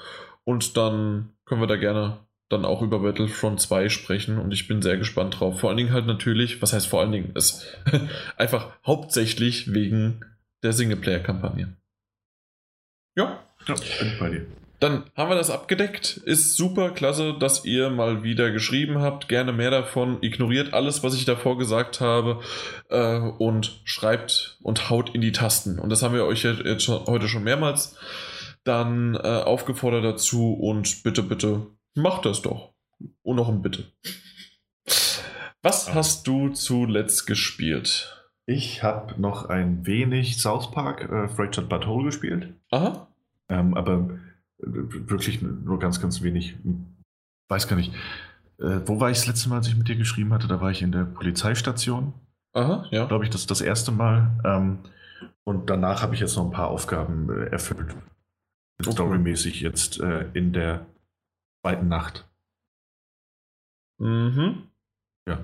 und dann können wir da gerne dann auch über Battlefront 2 sprechen und ich bin sehr gespannt drauf. Vor allen Dingen halt natürlich, was heißt vor allen Dingen, ist (laughs) einfach hauptsächlich wegen der Singleplayer-Kampagne. Ja, Ja, bin bei dir. dann haben wir das abgedeckt. Ist super klasse, dass ihr mal wieder geschrieben habt. Gerne mehr davon. Ignoriert alles, was ich davor gesagt habe äh, und schreibt und haut in die Tasten. Und das haben wir euch jetzt schon, heute schon mehrmals dann äh, aufgefordert dazu. Und bitte, bitte, macht das doch. Und noch ein Bitte. Was Ah. hast du zuletzt gespielt? Ich habe noch ein wenig South Park äh, Fractured But Whole gespielt. Aha. Ähm, aber äh, wirklich nur ganz, ganz wenig. Weiß gar nicht. Äh, wo war ich das letzte Mal, als ich mit dir geschrieben hatte? Da war ich in der Polizeistation. Aha, ja. Glaube ich, das ist das erste Mal. Ähm, und danach habe ich jetzt noch ein paar Aufgaben äh, erfüllt. Okay. Storymäßig jetzt äh, in der zweiten Nacht. Mhm. Ja.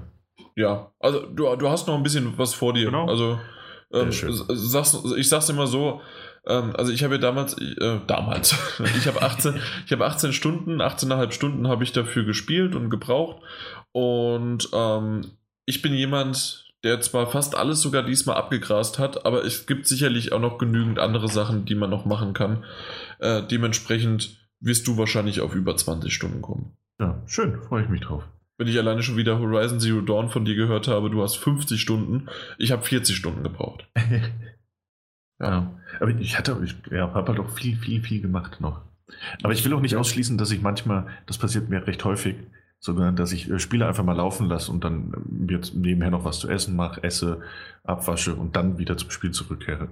Ja, also du, du hast noch ein bisschen was vor dir. Genau. Also ähm, sag's, ich sag's immer so, ähm, also ich habe ja damals, äh, damals, (laughs) ich habe 18, ich habe 18 Stunden, 18,5 Stunden habe ich dafür gespielt und gebraucht. Und ähm, ich bin jemand, der zwar fast alles sogar diesmal abgegrast hat, aber es gibt sicherlich auch noch genügend andere Sachen, die man noch machen kann. Äh, dementsprechend wirst du wahrscheinlich auf über 20 Stunden kommen. Ja, schön. Freue ich mich drauf. Wenn ich alleine schon wieder Horizon Zero Dawn von dir gehört habe, du hast 50 Stunden, ich habe 40 Stunden gebraucht. (laughs) ja. Aber ich hatte, ich ja, habe halt auch viel, viel, viel gemacht noch. Aber ich will auch nicht ausschließen, dass ich manchmal, das passiert mir recht häufig, sondern dass ich äh, Spiele einfach mal laufen lasse und dann äh, mir jetzt nebenher noch was zu essen mache, esse, abwasche und dann wieder zum Spiel zurückkehre.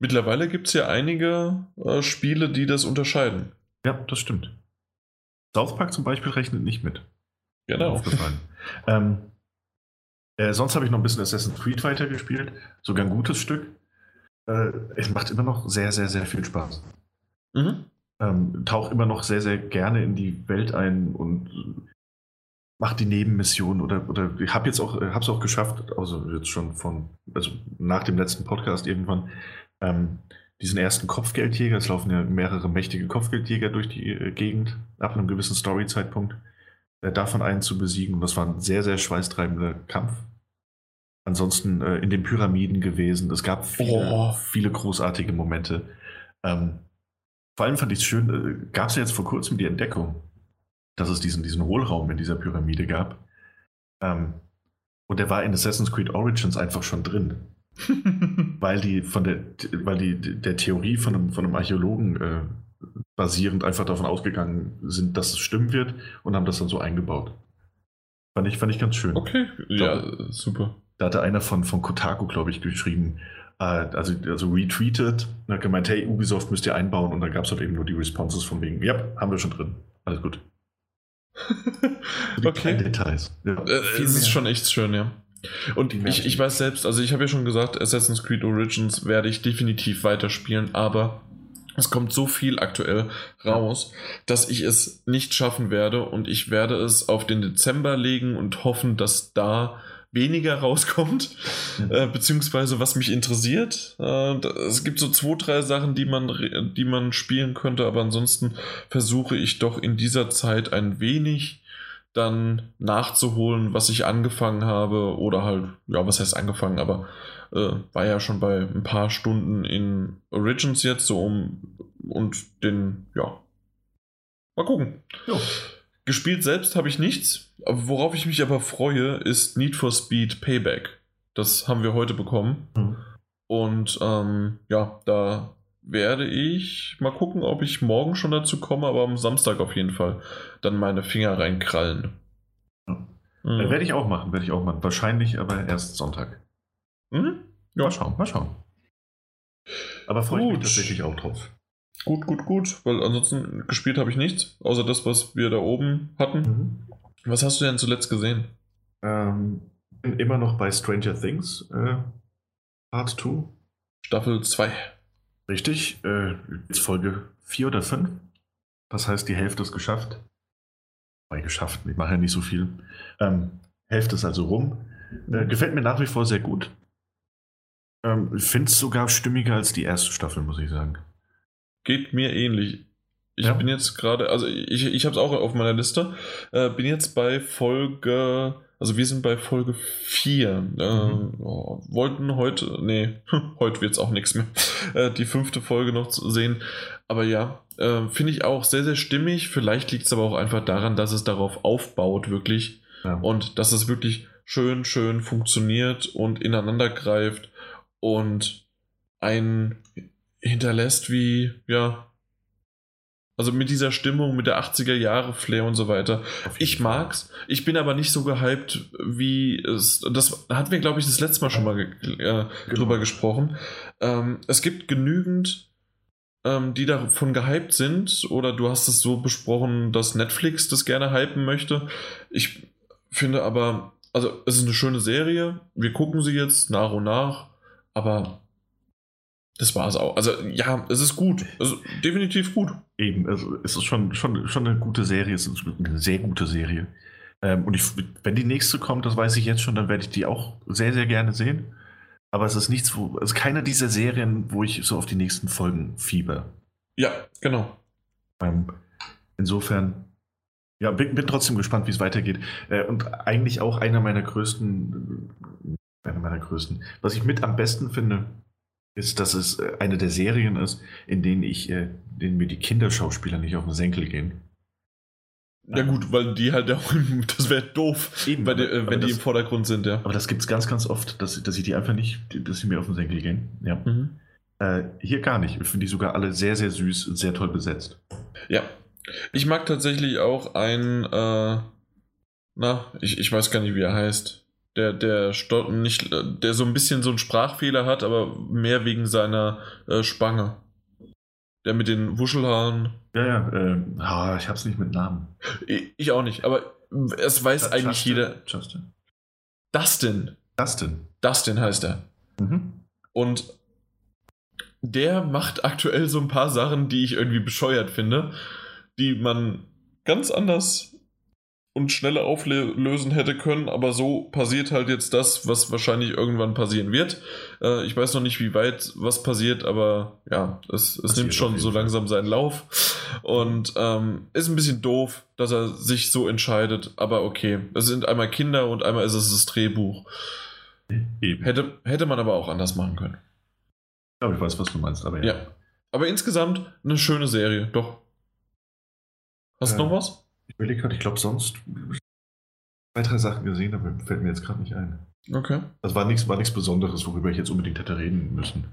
Mittlerweile gibt es ja einige äh, Spiele, die das unterscheiden. Ja, das stimmt. South Park zum Beispiel rechnet nicht mit. Genau. Aufgefallen. ähm, Äh, sonst habe ich noch ein bisschen Assassin's Creed weitergespielt. Sogar ein gutes Stück. Äh, es macht immer noch sehr, sehr, sehr viel Spaß. Mhm. Ähm, tauche immer noch sehr, sehr gerne in die Welt ein und mache die Nebenmission oder, oder ich habe jetzt auch, habe es auch geschafft, also jetzt schon von, also nach dem letzten Podcast irgendwann, ähm, diesen ersten Kopfgeldjäger, es laufen ja mehrere mächtige Kopfgeldjäger durch die äh, Gegend ab einem gewissen Story-Zeitpunkt, äh, davon einen zu besiegen. Und das war ein sehr, sehr schweißtreibender Kampf. Ansonsten äh, in den Pyramiden gewesen. Es gab viele, oh. viele großartige Momente. Ähm, vor allem fand ich es schön, äh, gab es ja jetzt vor kurzem die Entdeckung, dass es diesen, diesen Hohlraum in dieser Pyramide gab. Ähm, und der war in Assassin's Creed Origins einfach schon drin. (laughs) weil die von der, weil die der Theorie von einem, von einem Archäologen äh, basierend einfach davon ausgegangen sind, dass es stimmen wird und haben das dann so eingebaut. Fand ich, fand ich ganz schön. Okay, ja, super. Da hatte einer von, von Kotaku, glaube ich, geschrieben, äh, also, also retweetet und hat gemeint, hey, Ubisoft müsst ihr einbauen und dann gab es halt eben nur die Responses von wegen, ja, haben wir schon drin. Alles gut. (laughs) die okay. Details. Ja, äh, es ist schon echt schön, ja. Und ich, ich weiß selbst, also ich habe ja schon gesagt, Assassin's Creed Origins werde ich definitiv weiterspielen, aber es kommt so viel aktuell raus, dass ich es nicht schaffen werde und ich werde es auf den Dezember legen und hoffen, dass da weniger (laughs) rauskommt, äh, beziehungsweise was mich interessiert. Äh, es gibt so zwei, drei Sachen, die man, die man spielen könnte, aber ansonsten versuche ich doch in dieser Zeit ein wenig dann nachzuholen, was ich angefangen habe oder halt, ja, was heißt angefangen, aber äh, war ja schon bei ein paar Stunden in Origins jetzt so um und den, ja, mal gucken. Ja. Gespielt selbst habe ich nichts, worauf ich mich aber freue, ist Need for Speed Payback. Das haben wir heute bekommen. Mhm. Und ähm, ja, da werde ich mal gucken, ob ich morgen schon dazu komme, aber am Samstag auf jeden Fall dann meine Finger reinkrallen. Ja. Mhm. Werde ich auch machen, werde ich auch machen. Wahrscheinlich aber erst Sonntag. Mhm. Ja. Mal schauen, mal schauen. Aber freue ich mich tatsächlich auch drauf. Gut, gut, gut, weil ansonsten gespielt habe ich nichts, außer das, was wir da oben hatten. Mhm. Was hast du denn zuletzt gesehen? Ähm, bin immer noch bei Stranger Things, äh, Part 2. Staffel 2. Richtig, äh, jetzt Folge 4 oder 5. Das heißt, die Hälfte ist geschafft. Bei geschafft, ich mache ja nicht so viel. Ähm, Hälfte ist also rum. Äh, gefällt mir nach wie vor sehr gut. Ähm, Finde es sogar stimmiger als die erste Staffel, muss ich sagen. Geht mir ähnlich. Ich ja. bin jetzt gerade, also ich, ich habe es auch auf meiner Liste, äh, bin jetzt bei Folge also wir sind bei Folge 4. Äh, mhm. oh, wollten heute, nee, heute wird es auch nichts mehr, (laughs) äh, die fünfte Folge noch zu sehen. Aber ja, äh, finde ich auch sehr, sehr stimmig. Vielleicht liegt es aber auch einfach daran, dass es darauf aufbaut, wirklich. Ja. Und dass es wirklich schön, schön funktioniert und ineinander greift und einen hinterlässt wie, ja, also mit dieser Stimmung, mit der 80er Jahre Flair und so weiter. Ich mag's. Ich bin aber nicht so gehypt, wie es. Das hatten wir, glaube ich, das letzte Mal schon mal äh, genau. drüber gesprochen. Ähm, es gibt genügend, ähm, die davon gehypt sind, oder du hast es so besprochen, dass Netflix das gerne hypen möchte. Ich finde aber, also es ist eine schöne Serie. Wir gucken sie jetzt nach und nach, aber das war es auch. Also ja, es ist gut. Also definitiv gut. Eben, also es ist schon, schon, schon eine gute Serie. Es ist eine sehr gute Serie. Ähm, und ich, wenn die nächste kommt, das weiß ich jetzt schon, dann werde ich die auch sehr, sehr gerne sehen. Aber es ist nichts, wo, es ist keine dieser Serien, wo ich so auf die nächsten Folgen fieber. Ja, genau. Ähm, insofern, ja, bin, bin trotzdem gespannt, wie es weitergeht. Äh, und eigentlich auch einer meiner größten, einer meiner größten, was ich mit am besten finde, ist, dass es äh, eine der Serien ist, in denen ich, äh, denen mir die Kinderschauspieler nicht auf den Senkel gehen. Ja gut, weil die halt auch, das wäre doof, Eben, die, äh, wenn das, die im Vordergrund sind, ja. Aber das gibt es ganz, ganz oft, dass, dass ich die einfach nicht, dass sie mir auf den Senkel gehen. Ja. Mhm. Äh, hier gar nicht. Ich finde die sogar alle sehr, sehr süß und sehr toll besetzt. Ja. Ich mag tatsächlich auch ein, äh, na, ich, ich weiß gar nicht, wie er heißt der, der nicht, der so ein bisschen so einen Sprachfehler hat, aber mehr wegen seiner äh, Spange. Der mit den Wuschelhaaren. Ja, ja, äh, ah, ich hab's nicht mit Namen. Ich, auch nicht, aber es weiß Just, eigentlich jeder. Justin. Dustin. Dustin. Dustin heißt er. Mhm. Und der macht aktuell so ein paar Sachen, die ich irgendwie bescheuert finde, die man ganz anders und schneller auflösen hätte können, aber so passiert halt jetzt das, was wahrscheinlich irgendwann passieren wird. Äh, ich weiß noch nicht, wie weit was passiert, aber ja, es, es nimmt schon so langsam seinen Lauf und ähm, ist ein bisschen doof, dass er sich so entscheidet, aber okay. Es sind einmal Kinder und einmal ist es das Drehbuch. Eben. Hätte, hätte man aber auch anders machen können. Ich glaube, ich weiß, was du meinst, aber ja. ja. Aber insgesamt eine schöne Serie, doch. Hast du äh, noch was? Ich überlege gerade, ich glaube sonst zwei, drei Sachen gesehen, aber fällt mir jetzt gerade nicht ein. Okay. Das war nichts war Besonderes, worüber ich jetzt unbedingt hätte reden müssen.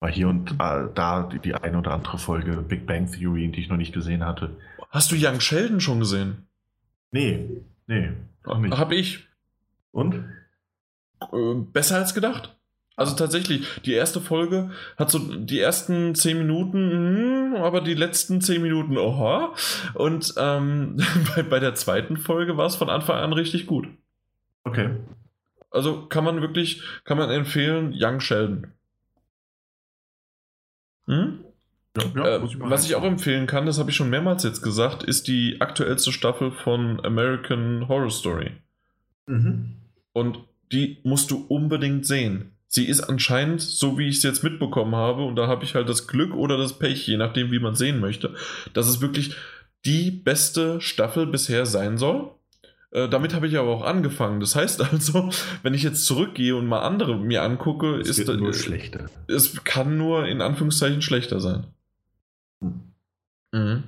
War hier und da die, die eine oder andere Folge Big Bang Theory, die ich noch nicht gesehen hatte. Hast du Young Sheldon schon gesehen? Nee, nee, auch nicht. Hab ich. Und? Äh, besser als gedacht. Also tatsächlich, die erste Folge hat so die ersten zehn Minuten, hm, aber die letzten zehn Minuten, oha. Und ähm, (laughs) bei, bei der zweiten Folge war es von Anfang an richtig gut. Okay. Also kann man wirklich, kann man empfehlen, Young Sheldon. Hm? Ja, ja, äh, ich was ich auch empfehlen kann, das habe ich schon mehrmals jetzt gesagt, ist die aktuellste Staffel von American Horror Story. Mhm. Und die musst du unbedingt sehen sie ist anscheinend, so wie ich es jetzt mitbekommen habe, und da habe ich halt das Glück oder das Pech, je nachdem, wie man sehen möchte, dass es wirklich die beste Staffel bisher sein soll. Äh, damit habe ich aber auch angefangen. Das heißt (laughs) also, wenn ich jetzt zurückgehe und mal andere mir angucke, es ist es nur schlechter. Es kann nur in Anführungszeichen schlechter sein. Hm. Mhm.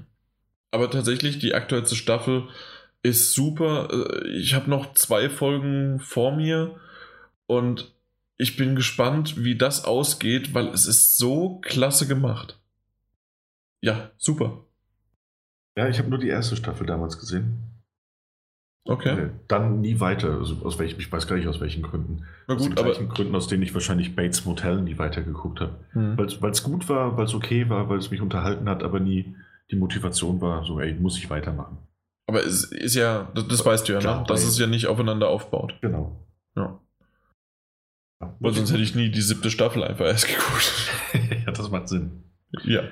Aber tatsächlich, die aktuellste Staffel ist super. Äh, ich habe noch zwei Folgen vor mir und ich bin gespannt, wie das ausgeht, weil es ist so klasse gemacht. Ja, super. Ja, ich habe nur die erste Staffel damals gesehen. Okay. Dann nie weiter. Also aus welchen, ich weiß gar nicht aus welchen Gründen. Na gut, aus den aber. Gründen, aus denen ich wahrscheinlich Bates Motel nie weitergeguckt habe. Hm. Weil es gut war, weil es okay war, weil es mich unterhalten hat, aber nie die Motivation war, so, ey, muss ich weitermachen. Aber es ist ja, das, das weißt du ja, Klar, ne? dass es ja nicht aufeinander aufbaut. Genau. Ja. Weil sonst hätte ich nie die siebte Staffel einfach erst geguckt. (laughs) ja, das macht Sinn. Ja.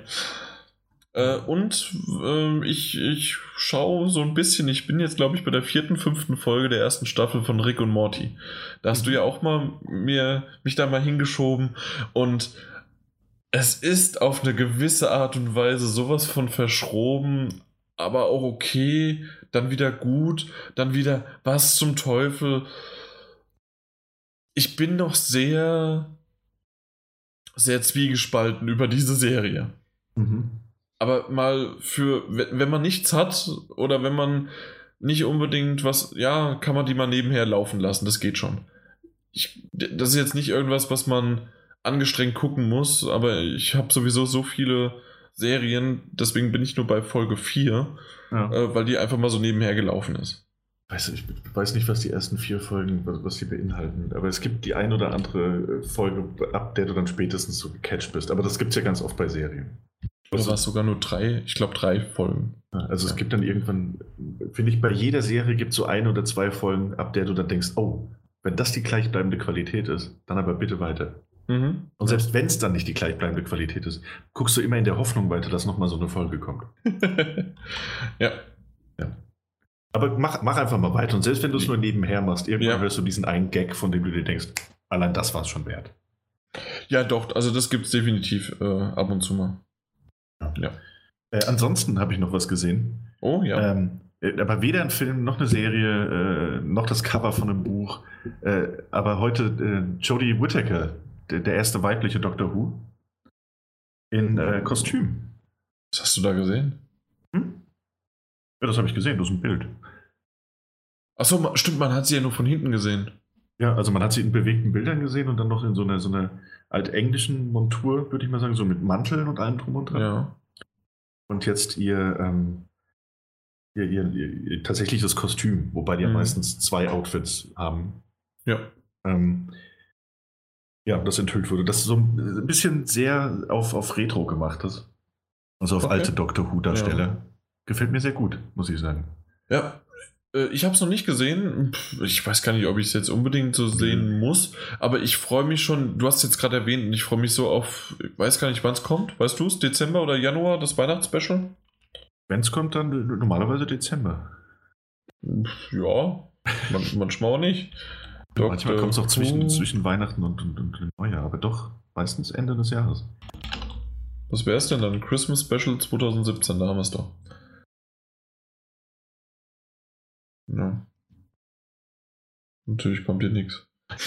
Äh, und äh, ich, ich schaue so ein bisschen, ich bin jetzt, glaube ich, bei der vierten, fünften Folge der ersten Staffel von Rick und Morty. Da hast du ja auch mal mir, mich da mal hingeschoben und es ist auf eine gewisse Art und Weise sowas von verschroben, aber auch okay, dann wieder gut, dann wieder was zum Teufel ich bin noch sehr, sehr zwiegespalten über diese Serie. Mhm. Aber mal für, wenn man nichts hat oder wenn man nicht unbedingt was, ja, kann man die mal nebenher laufen lassen, das geht schon. Ich, das ist jetzt nicht irgendwas, was man angestrengt gucken muss, aber ich habe sowieso so viele Serien, deswegen bin ich nur bei Folge 4, ja. äh, weil die einfach mal so nebenher gelaufen ist weiß, ich weiß nicht, was die ersten vier Folgen, was die beinhalten, aber es gibt die ein oder andere Folge, ab der du dann spätestens so gecatcht bist. Aber das gibt es ja ganz oft bei Serien. Oder war es sogar nur drei? Ich glaube drei Folgen. Also es gibt dann irgendwann, finde ich, bei jeder Serie gibt es so ein oder zwei Folgen, ab der du dann denkst, oh, wenn das die gleichbleibende Qualität ist, dann aber bitte weiter. Mhm. Und selbst wenn es dann nicht die gleichbleibende Qualität ist, guckst du immer in der Hoffnung weiter, dass nochmal so eine Folge kommt. (laughs) ja. Ja. Aber mach, mach einfach mal weiter. Und selbst wenn du es nur nebenher machst, irgendwann ja. hörst du diesen einen Gag, von dem du dir denkst, allein das war es schon wert. Ja, doch, also das gibt es definitiv äh, ab und zu mal. Ja. ja. Äh, ansonsten habe ich noch was gesehen. Oh, ja. Ähm, äh, aber weder ein Film noch eine Serie, äh, noch das Cover von einem Buch. Äh, aber heute äh, Jodie Whittaker, der, der, erste weibliche Doctor Who, in Kostüm. Was hast du da gesehen? Ja, das habe ich gesehen, das ist ein Bild. Achso, stimmt, man hat sie ja nur von hinten gesehen. Ja, also man hat sie in bewegten Bildern gesehen und dann noch in so einer, so einer altenglischen Montur, würde ich mal sagen, so mit Manteln und allem drum und dran. Ja. Und jetzt ihr, ähm, ihr, ihr, ihr, tatsächliches Kostüm, wobei die mhm. ja meistens zwei Outfits haben. Ja. Ähm, ja, das enthüllt wurde. Das ist so ein bisschen sehr auf, auf Retro gemacht ist. Also auf okay. alte Doctor Who-Darsteller. Ja. Gefällt mir sehr gut, muss ich sagen. Ja, Äh, ich habe es noch nicht gesehen. Ich weiß gar nicht, ob ich es jetzt unbedingt so sehen mhm. muss, aber ich freue mich schon. Du hast es jetzt gerade erwähnt und ich freue mich so auf. Ich weiß gar nicht, wann es kommt. Weißt du es? Dezember oder Januar, das Weihnachtsspecial? Wenn es kommt, dann normalerweise Dezember. Ja, man, (laughs) manchmal auch nicht. manchmal kommt es auch zwischen, zwischen Weihnachten und, und, und Neujahr, aber doch meistens Ende des Jahres. Was wäre es denn dann? Christmas Special 2017, da haben wir es doch. Ja. Natürlich kommt hier nichts. (laughs)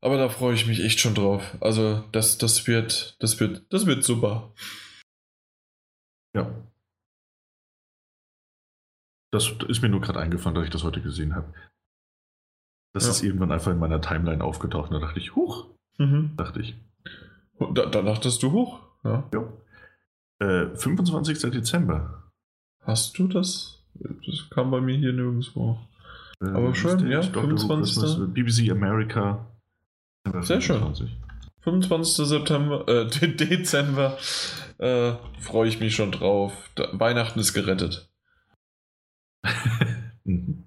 Aber da freue ich mich echt schon drauf. Also, das, das wird, das wird, das wird super. Ja. Das ist mir nur gerade eingefallen, dass ich das heute gesehen habe. Das ja. ist irgendwann einfach in meiner Timeline aufgetaucht. Da dachte ich, huch. Mhm. Dachte ich. Da, da dachtest du hoch? Ja. ja. Äh, 25. Dezember. Hast du das? Das kam bei mir hier nirgendwo. Äh, Aber schön, ja. 25. BBC America. Sehr 25. schön. 25. September, äh, (laughs) Dezember. Äh, Freue ich mich schon drauf. Da, Weihnachten ist gerettet. (laughs) Mhm.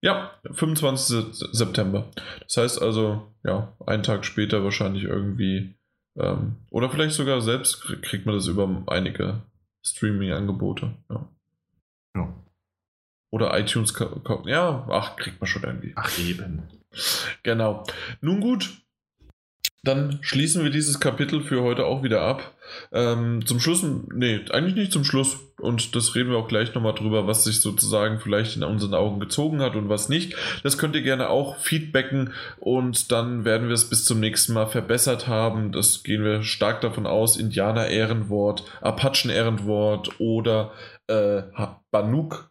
Ja, 25. September. Das heißt also, ja, einen Tag später wahrscheinlich irgendwie. Ähm, oder vielleicht sogar selbst kriegt man das über einige Streaming-Angebote. Ja. ja. Oder iTunes. Ja, ach, kriegt man schon irgendwie. Ach, eben. Genau. Nun gut, dann schließen wir dieses Kapitel für heute auch wieder ab. Ähm, zum Schluss, nee, eigentlich nicht zum Schluss. Und das reden wir auch gleich nochmal drüber, was sich sozusagen vielleicht in unseren Augen gezogen hat und was nicht. Das könnt ihr gerne auch feedbacken und dann werden wir es bis zum nächsten Mal verbessert haben. Das gehen wir stark davon aus. Indianer-Ehrenwort, Apachen-Ehrenwort oder äh, Banuk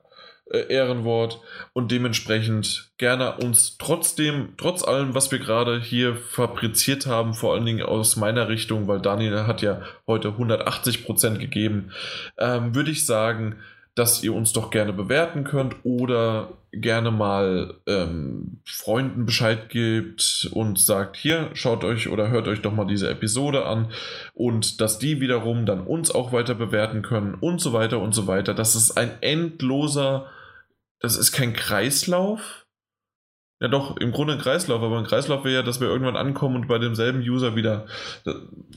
äh, Ehrenwort und dementsprechend gerne uns trotzdem, trotz allem, was wir gerade hier fabriziert haben, vor allen Dingen aus meiner Richtung, weil Daniel hat ja heute 180% gegeben, ähm, würde ich sagen, dass ihr uns doch gerne bewerten könnt oder gerne mal ähm, Freunden Bescheid gibt und sagt, hier, schaut euch oder hört euch doch mal diese Episode an und dass die wiederum dann uns auch weiter bewerten können und so weiter und so weiter. Das ist ein endloser das ist kein Kreislauf. Ja, doch, im Grunde ein Kreislauf, aber ein Kreislauf wäre ja, dass wir irgendwann ankommen und bei demselben User wieder.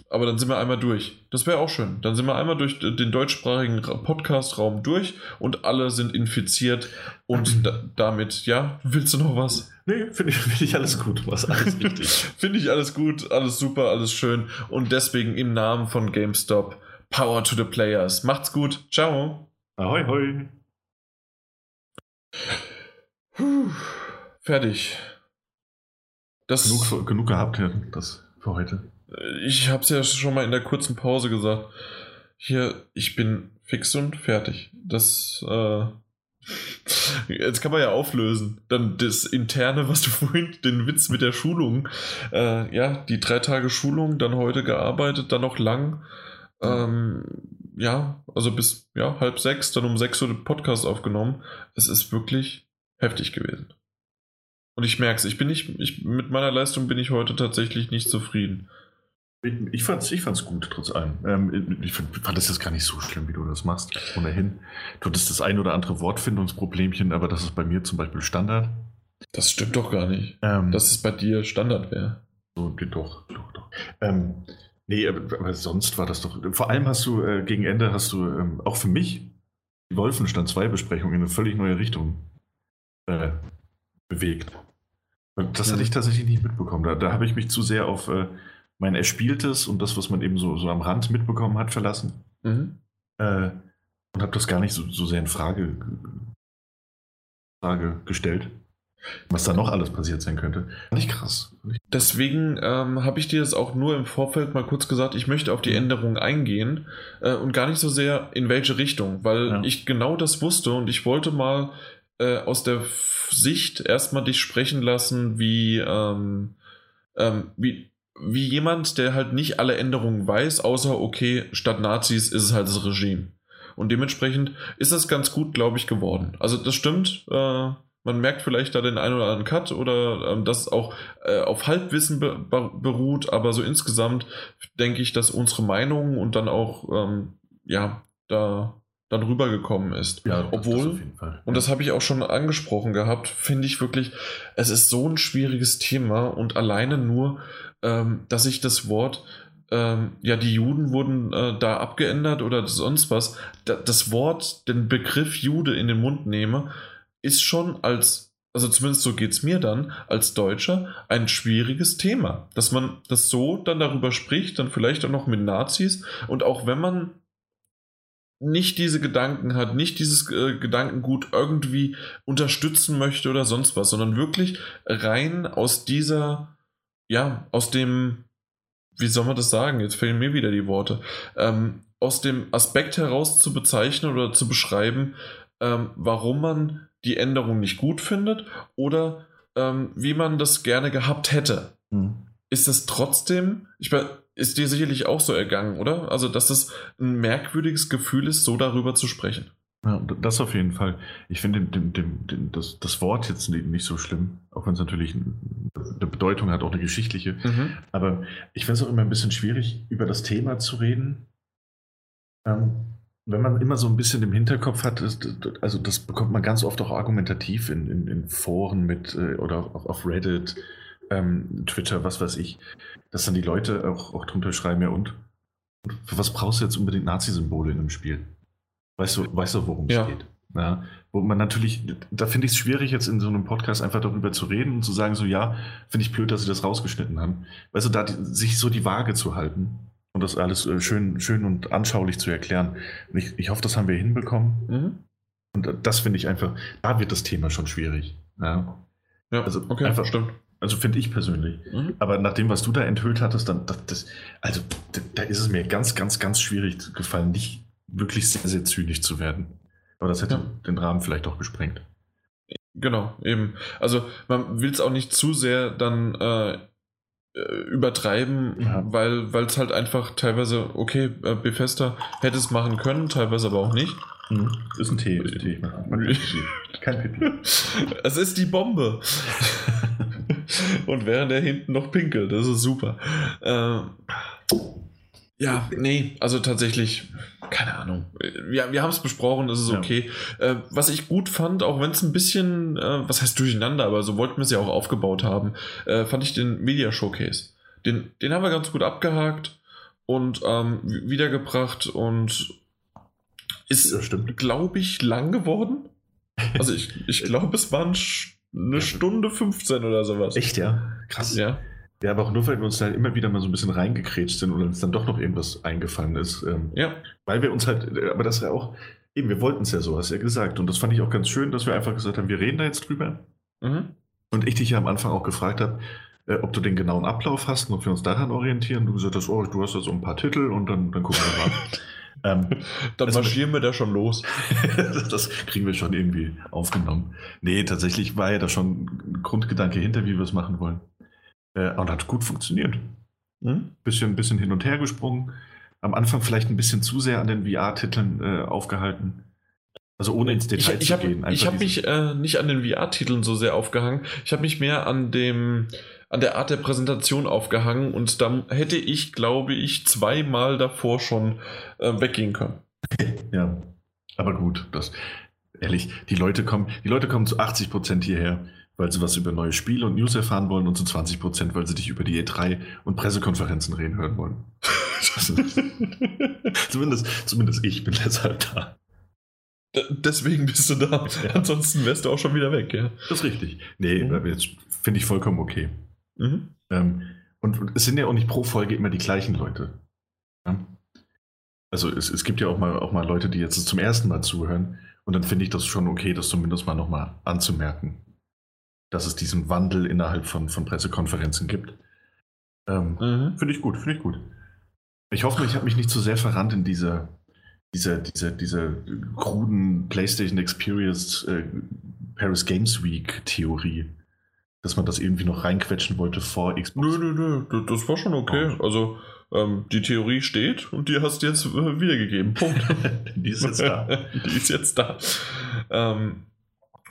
Aber dann sind wir einmal durch. Das wäre auch schön. Dann sind wir einmal durch den deutschsprachigen Podcast-Raum durch und alle sind infiziert und (clears throat) da, damit, ja, willst du noch was? Nee, finde ich, find ich alles gut. Was alles (laughs) richtig. finde ich alles gut, alles super, alles schön. Und deswegen im Namen von GameStop, Power to the Players. Macht's gut. Ciao. Ahoi, hoi. Puh, fertig. Das, genug, genug gehabt, ja, das für heute. Ich habe es ja schon mal in der kurzen Pause gesagt. Hier, ich bin fix und fertig. Das, äh, (laughs) Jetzt kann man ja auflösen. Dann das Interne, was du (laughs) vorhin, den Witz mit der Schulung. Äh, ja, die drei Tage Schulung, dann heute gearbeitet, dann noch lang. Ähm, ja, also bis ja, halb sechs, dann um sechs Uhr den Podcast aufgenommen. Es ist wirklich heftig gewesen. Und ich merke es, ich bin nicht, ich, mit meiner Leistung bin ich heute tatsächlich nicht zufrieden. Ich fand es ich fand's gut, trotz allem. Ähm, ich fand, fand das jetzt gar nicht so schlimm, wie du das machst. Ohnehin. Du hattest das ein oder andere Wortfindungsproblemchen, aber das ist bei mir zum Beispiel Standard. Das stimmt doch gar nicht. Ähm, dass es bei dir Standard wäre. So, doch, doch, doch. Ähm, Nee, aber, sonst war das doch. Vor allem hast du äh, gegen Ende hast du ähm, auch für mich die Wolfenstand 2 Besprechung in eine völlig neue Richtung äh, bewegt. Und das hatte ich tatsächlich nicht mitbekommen. Da, da habe ich mich zu sehr auf äh, mein Erspieltes und das, was man eben so, so am Rand mitbekommen hat, verlassen. Mhm. Äh, und habe das gar nicht so, so sehr in Frage, Frage gestellt. Was da noch alles passiert sein könnte. Nicht krass. Deswegen ähm, habe ich dir das auch nur im Vorfeld mal kurz gesagt, ich möchte auf die Änderungen eingehen äh, und gar nicht so sehr in welche Richtung, weil ja. ich genau das wusste und ich wollte mal äh, aus der Sicht erstmal dich sprechen lassen, wie, ähm, ähm, wie, wie jemand, der halt nicht alle Änderungen weiß, außer okay, statt Nazis ist es halt das Regime. Und dementsprechend ist das ganz gut, glaube ich, geworden. Also das stimmt. Äh, man merkt vielleicht da den einen oder anderen Cut oder ähm, dass es auch äh, auf Halbwissen be beruht, aber so insgesamt denke ich, dass unsere Meinungen und dann auch, ähm, ja, da dann rübergekommen ist. Ja, Obwohl, das auf jeden Fall. und das habe ich auch schon angesprochen gehabt, finde ich wirklich, es ist so ein schwieriges Thema und alleine nur, ähm, dass ich das Wort, ähm, ja, die Juden wurden äh, da abgeändert oder sonst was, da, das Wort, den Begriff Jude in den Mund nehme, ist schon als, also zumindest so geht es mir dann, als Deutscher, ein schwieriges Thema. Dass man das so dann darüber spricht, dann vielleicht auch noch mit Nazis und auch wenn man nicht diese Gedanken hat, nicht dieses äh, Gedankengut irgendwie unterstützen möchte oder sonst was, sondern wirklich rein aus dieser, ja, aus dem, wie soll man das sagen? Jetzt fehlen mir wieder die Worte. Ähm, aus dem Aspekt heraus zu bezeichnen oder zu beschreiben, ähm, warum man die Änderung nicht gut findet oder ähm, wie man das gerne gehabt hätte Hm. ist es trotzdem, ich mein, ist dir sicherlich auch so ergangen, oder? Also, dass es ein merkwürdiges Gefühl ist, so darüber zu sprechen. Ja, das auf jeden Fall. Ich finde den, den, den, das, das Wort jetzt ni- nicht so schlimm, auch wenn es natürlich ein- eine Bedeutung hat, auch eine geschichtliche. Aber ich finde es auch immer ein bisschen schwierig, über das Thema zu reden. Ähm, wenn man immer so ein bisschen im Hinterkopf hat, also das bekommt man ganz oft auch argumentativ in, in, in Foren mit äh, oder auch auf Reddit, ähm, Twitter, was weiß ich, dass dann die Leute auch, auch drunter schreiben, ja und? Für was brauchst du jetzt unbedingt Nazi-Symbole in einem Spiel? Weißt du, weißt du worum es Ja. geht? Ja, wo man natürlich, da finde ich es schwierig, jetzt in so einem Podcast einfach darüber zu reden und zu sagen, so ja, finde ich blöd, dass sie das rausgeschnitten haben. Weißt du, da die, sich so die Waage zu halten und das alles äh, schön, schön und anschaulich zu erklären. Und ich, ich hoffe, das haben wir hinbekommen. Mhm. Und das finde ich einfach, da wird das Thema schon schwierig. Ja. Ja, Also okay, einfach- stimmt. Also finde ich persönlich. Mhm. Aber nach dem, was du da enthüllt hattest, dann, das, das, also da, ist es mir ganz, ganz, ganz schwierig gefallen, nicht wirklich sehr, sehr zynisch zu werden. Aber das hätte Ja. den Rahmen vielleicht auch gesprengt. Genau, eben. Also, man will es auch nicht zu sehr dann äh, übertreiben, Ja. weil es halt einfach teilweise, okay, äh, Bethesda hätte es machen können, teilweise aber auch nicht. Mhm. Ist ein Tee. Ist ein Tee. (laughs) Pipi. Kein Pipi. Es ist die Bombe. (laughs) Und während er hinten noch pinkelt, das ist super. Ähm, ja, nee, also tatsächlich, keine Ahnung. Ja, wir haben es besprochen, das ist Ja. okay. Äh, was ich gut fand, auch wenn es ein bisschen, äh, was heißt durcheinander, aber so wollten wir es ja auch aufgebaut haben, äh, fand ich den Media Showcase. Den, den haben wir ganz gut abgehakt und ähm, wiedergebracht und ist, Ja, glaube ich, lang geworden. Also ich, ich (laughs) glaube, es waren eine Stunde 15 oder sowas. Echt, ja? Krass. Ja. Ja, aber auch nur, weil wir uns da immer wieder mal so ein bisschen reingekrätscht sind und uns dann doch noch irgendwas eingefallen ist. Ähm, Ja. Weil wir uns halt, äh, aber das ist ja auch, eben, wir wollten es ja so, hast du ja gesagt. Und das fand ich auch ganz schön, dass wir einfach gesagt haben, wir reden da jetzt drüber. Mhm. Und ich dich ja am Anfang auch gefragt habe, äh, ob du den genauen Ablauf hast und ob wir uns daran orientieren. Du gesagt hast, oh, du hast da so ein paar Titel und dann, dann gucken wir mal. (laughs) ähm, Dann Also- marschieren wir da schon los. (laughs) das kriegen wir schon irgendwie aufgenommen. Nee, tatsächlich war ja da schon ein Grundgedanke hinter, wie wir es machen wollen. Äh, und hat gut funktioniert. Mhm. Bisschen, bisschen hin und her gesprungen. Am Anfang vielleicht ein bisschen zu sehr an den VR-Titeln äh, aufgehalten. Also ohne ins Ich, Detail ich zu habe gehen. ich hab diese- mich äh, nicht an den VR-Titeln so sehr aufgehangen. Ich habe mich mehr an dem an der Art der Präsentation aufgehangen und dann hätte ich, glaube ich, zweimal davor schon äh, weggehen können. (laughs) Ja, aber gut, das ehrlich, die Leute kommen, die Leute kommen zu 80 Prozent hierher, weil sie was über neue Spiele und News erfahren wollen und zu 20 Prozent, weil sie dich über die E3 und Pressekonferenzen reden hören wollen. (laughs) (laughs) Zumindest, zumindest ich bin deshalb da. D- Deswegen bist du da. (laughs) Ja. Ansonsten wärst du auch schon wieder weg, ja. Das ist richtig. Nee, Mhm. finde ich vollkommen okay. Mhm. Ähm, und, und es sind ja auch nicht pro Folge immer die gleichen Leute. Ja? Also es, es gibt ja auch mal, auch mal Leute, die jetzt zum ersten Mal zuhören. Und dann finde ich das schon okay, das zumindest mal nochmal anzumerken, dass es diesen Wandel innerhalb von, von Pressekonferenzen gibt. Ähm, Mhm. finde ich gut, finde ich gut. Ich hoffe, ich habe mich nicht zu sehr verrannt in diese, diese, diese, diese kruden PlayStation Experience äh, Paris Games Week Theorie, dass man das irgendwie noch reinquetschen wollte vor Xbox. Nö, nö, nö, das war schon okay. Also, ähm, die Theorie steht und die hast du jetzt äh, wiedergegeben. Punkt. (laughs) Die ist jetzt da. (laughs) die ist jetzt da. Ähm,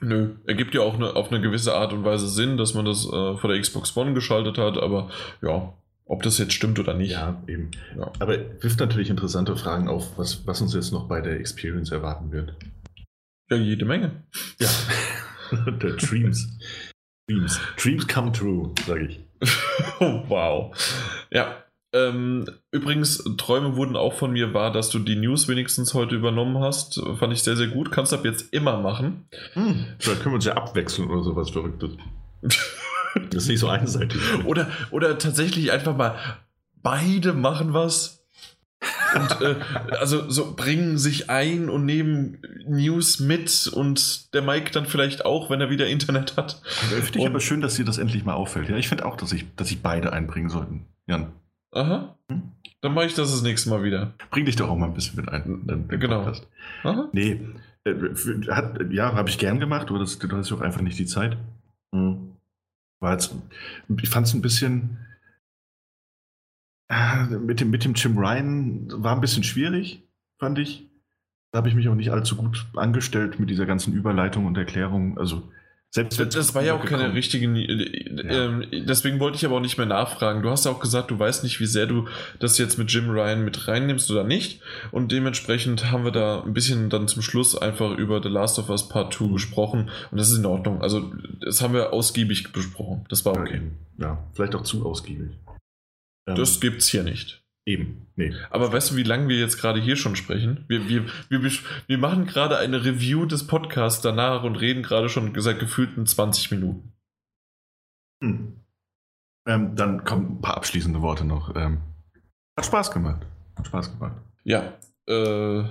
nö, ergibt ja auch eine, auf eine gewisse Art und Weise Sinn, dass man das äh, vor der Xbox One geschaltet hat, aber ja, Ob das jetzt stimmt oder nicht. Ja, eben. Ja. Aber wirft natürlich interessante Fragen auf, was, was uns jetzt noch bei der Experience erwarten wird. Ja, jede Menge. Ja. (laughs) der Dreams. Dreams. Dreams come true, sage ich. oh, (laughs) wow. Ja. Ähm, übrigens, Träume wurden auch von mir wahr, dass du die News wenigstens heute übernommen hast. Fand ich sehr, sehr gut. Kannst du ab jetzt immer machen. Hm. Vielleicht können wir uns ja abwechseln oder sowas Verrücktes. (laughs) das ist nicht so einseitig. Oder, oder tatsächlich einfach mal beide machen was. Und äh, also so bringen sich ein und nehmen News mit und der Mike dann vielleicht auch, wenn er wieder Internet hat. Finde ich aber schön, dass dir das endlich mal auffällt. Ja, ich finde auch, dass ich, dass ich beide einbringen sollten. Jan, Aha. Dann mache ich das das nächste Mal wieder. bring dich doch auch mal ein bisschen mit ein. Genau. Aha. Nee, äh, hat, ja, habe ich gern gemacht, aber das, du hast ja auch einfach nicht die Zeit. Hm. War jetzt, ich fand es ein bisschen. äh, Mit dem, mit dem Jim Ryan war ein bisschen schwierig, fand ich. Da habe ich mich auch nicht allzu gut angestellt mit dieser ganzen Überleitung und Erklärung. Also, selbst wenn Das war ja auch keine richtige. äh, Ähm, deswegen wollte ich aber auch nicht mehr nachfragen. Du hast ja auch gesagt, du weißt nicht, wie sehr du das jetzt mit Jim Ryan mit reinnimmst oder nicht. Und dementsprechend haben wir da ein bisschen dann zum Schluss einfach über The Last of Us Part 2 gesprochen. Und das ist in Ordnung. Also, das haben wir ausgiebig besprochen. Das war okay. Ja, vielleicht auch zu ausgiebig. Ähm, Das gibt's hier nicht. Eben. Nee. Aber weißt du, wie lange wir jetzt gerade hier schon sprechen? Wir, wir, wir, wir machen gerade eine Review des Podcasts danach und reden gerade schon seit gefühlten 20 Minuten. Hm. Ähm, dann kommen ein paar abschließende Worte noch. Ähm, hat Spaß gemacht. Hat Spaß gemacht. Ja, äh,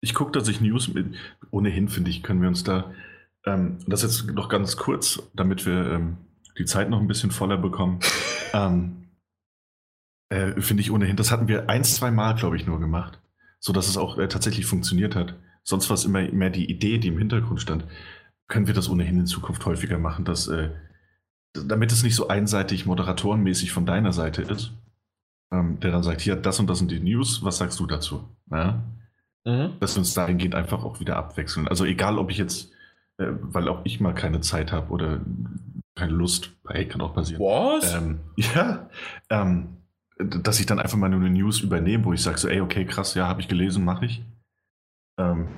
Ich gucke, dass ich News mit. Ohnehin, finde ich, können wir uns da. Ähm, das jetzt noch ganz kurz, damit wir ähm, die Zeit noch ein bisschen voller bekommen. (laughs) ähm, äh, finde ich ohnehin, das hatten wir ein, zwei Mal, glaube ich, nur gemacht. So dass es auch äh, tatsächlich funktioniert hat. Sonst war es immer mehr die Idee, die im Hintergrund stand. Können wir das ohnehin in Zukunft häufiger machen, dass, äh, damit es nicht so einseitig moderatorenmäßig von deiner Seite ist, ähm, der dann sagt, hier, das und das sind die News, was sagst du dazu? Ja? mhm. dass wir uns dahingehend einfach auch wieder abwechseln. Also egal, ob ich jetzt, äh, weil auch ich mal keine Zeit habe oder keine Lust, hey, kann auch passieren. was? Ähm, (laughs) ja, ähm, dass ich dann einfach mal nur eine News übernehme, wo ich sage so, ey, okay, krass, ja, habe ich gelesen, mache ich. Ähm,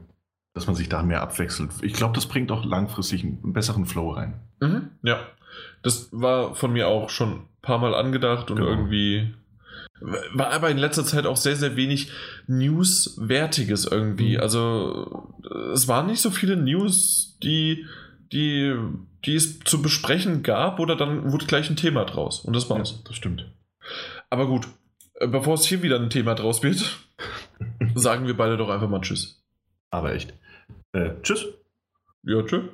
dass man sich da mehr abwechselt. Ich glaube, das bringt auch langfristig einen, besseren Flow rein. Mhm. Ja, das war von mir auch schon ein paar Mal angedacht und Genau. irgendwie war aber in letzter Zeit auch sehr, sehr wenig News-Wertiges irgendwie. Mhm. Also es waren nicht so viele News, die, die, die es zu besprechen gab oder dann wurde gleich ein Thema draus und das war's. das stimmt. Aber gut, äh, bevor es hier wieder ein Thema draus wird, (laughs) sagen wir beide doch einfach mal Tschüss. Aber echt. Äh, tschüss. Ja, tschüss.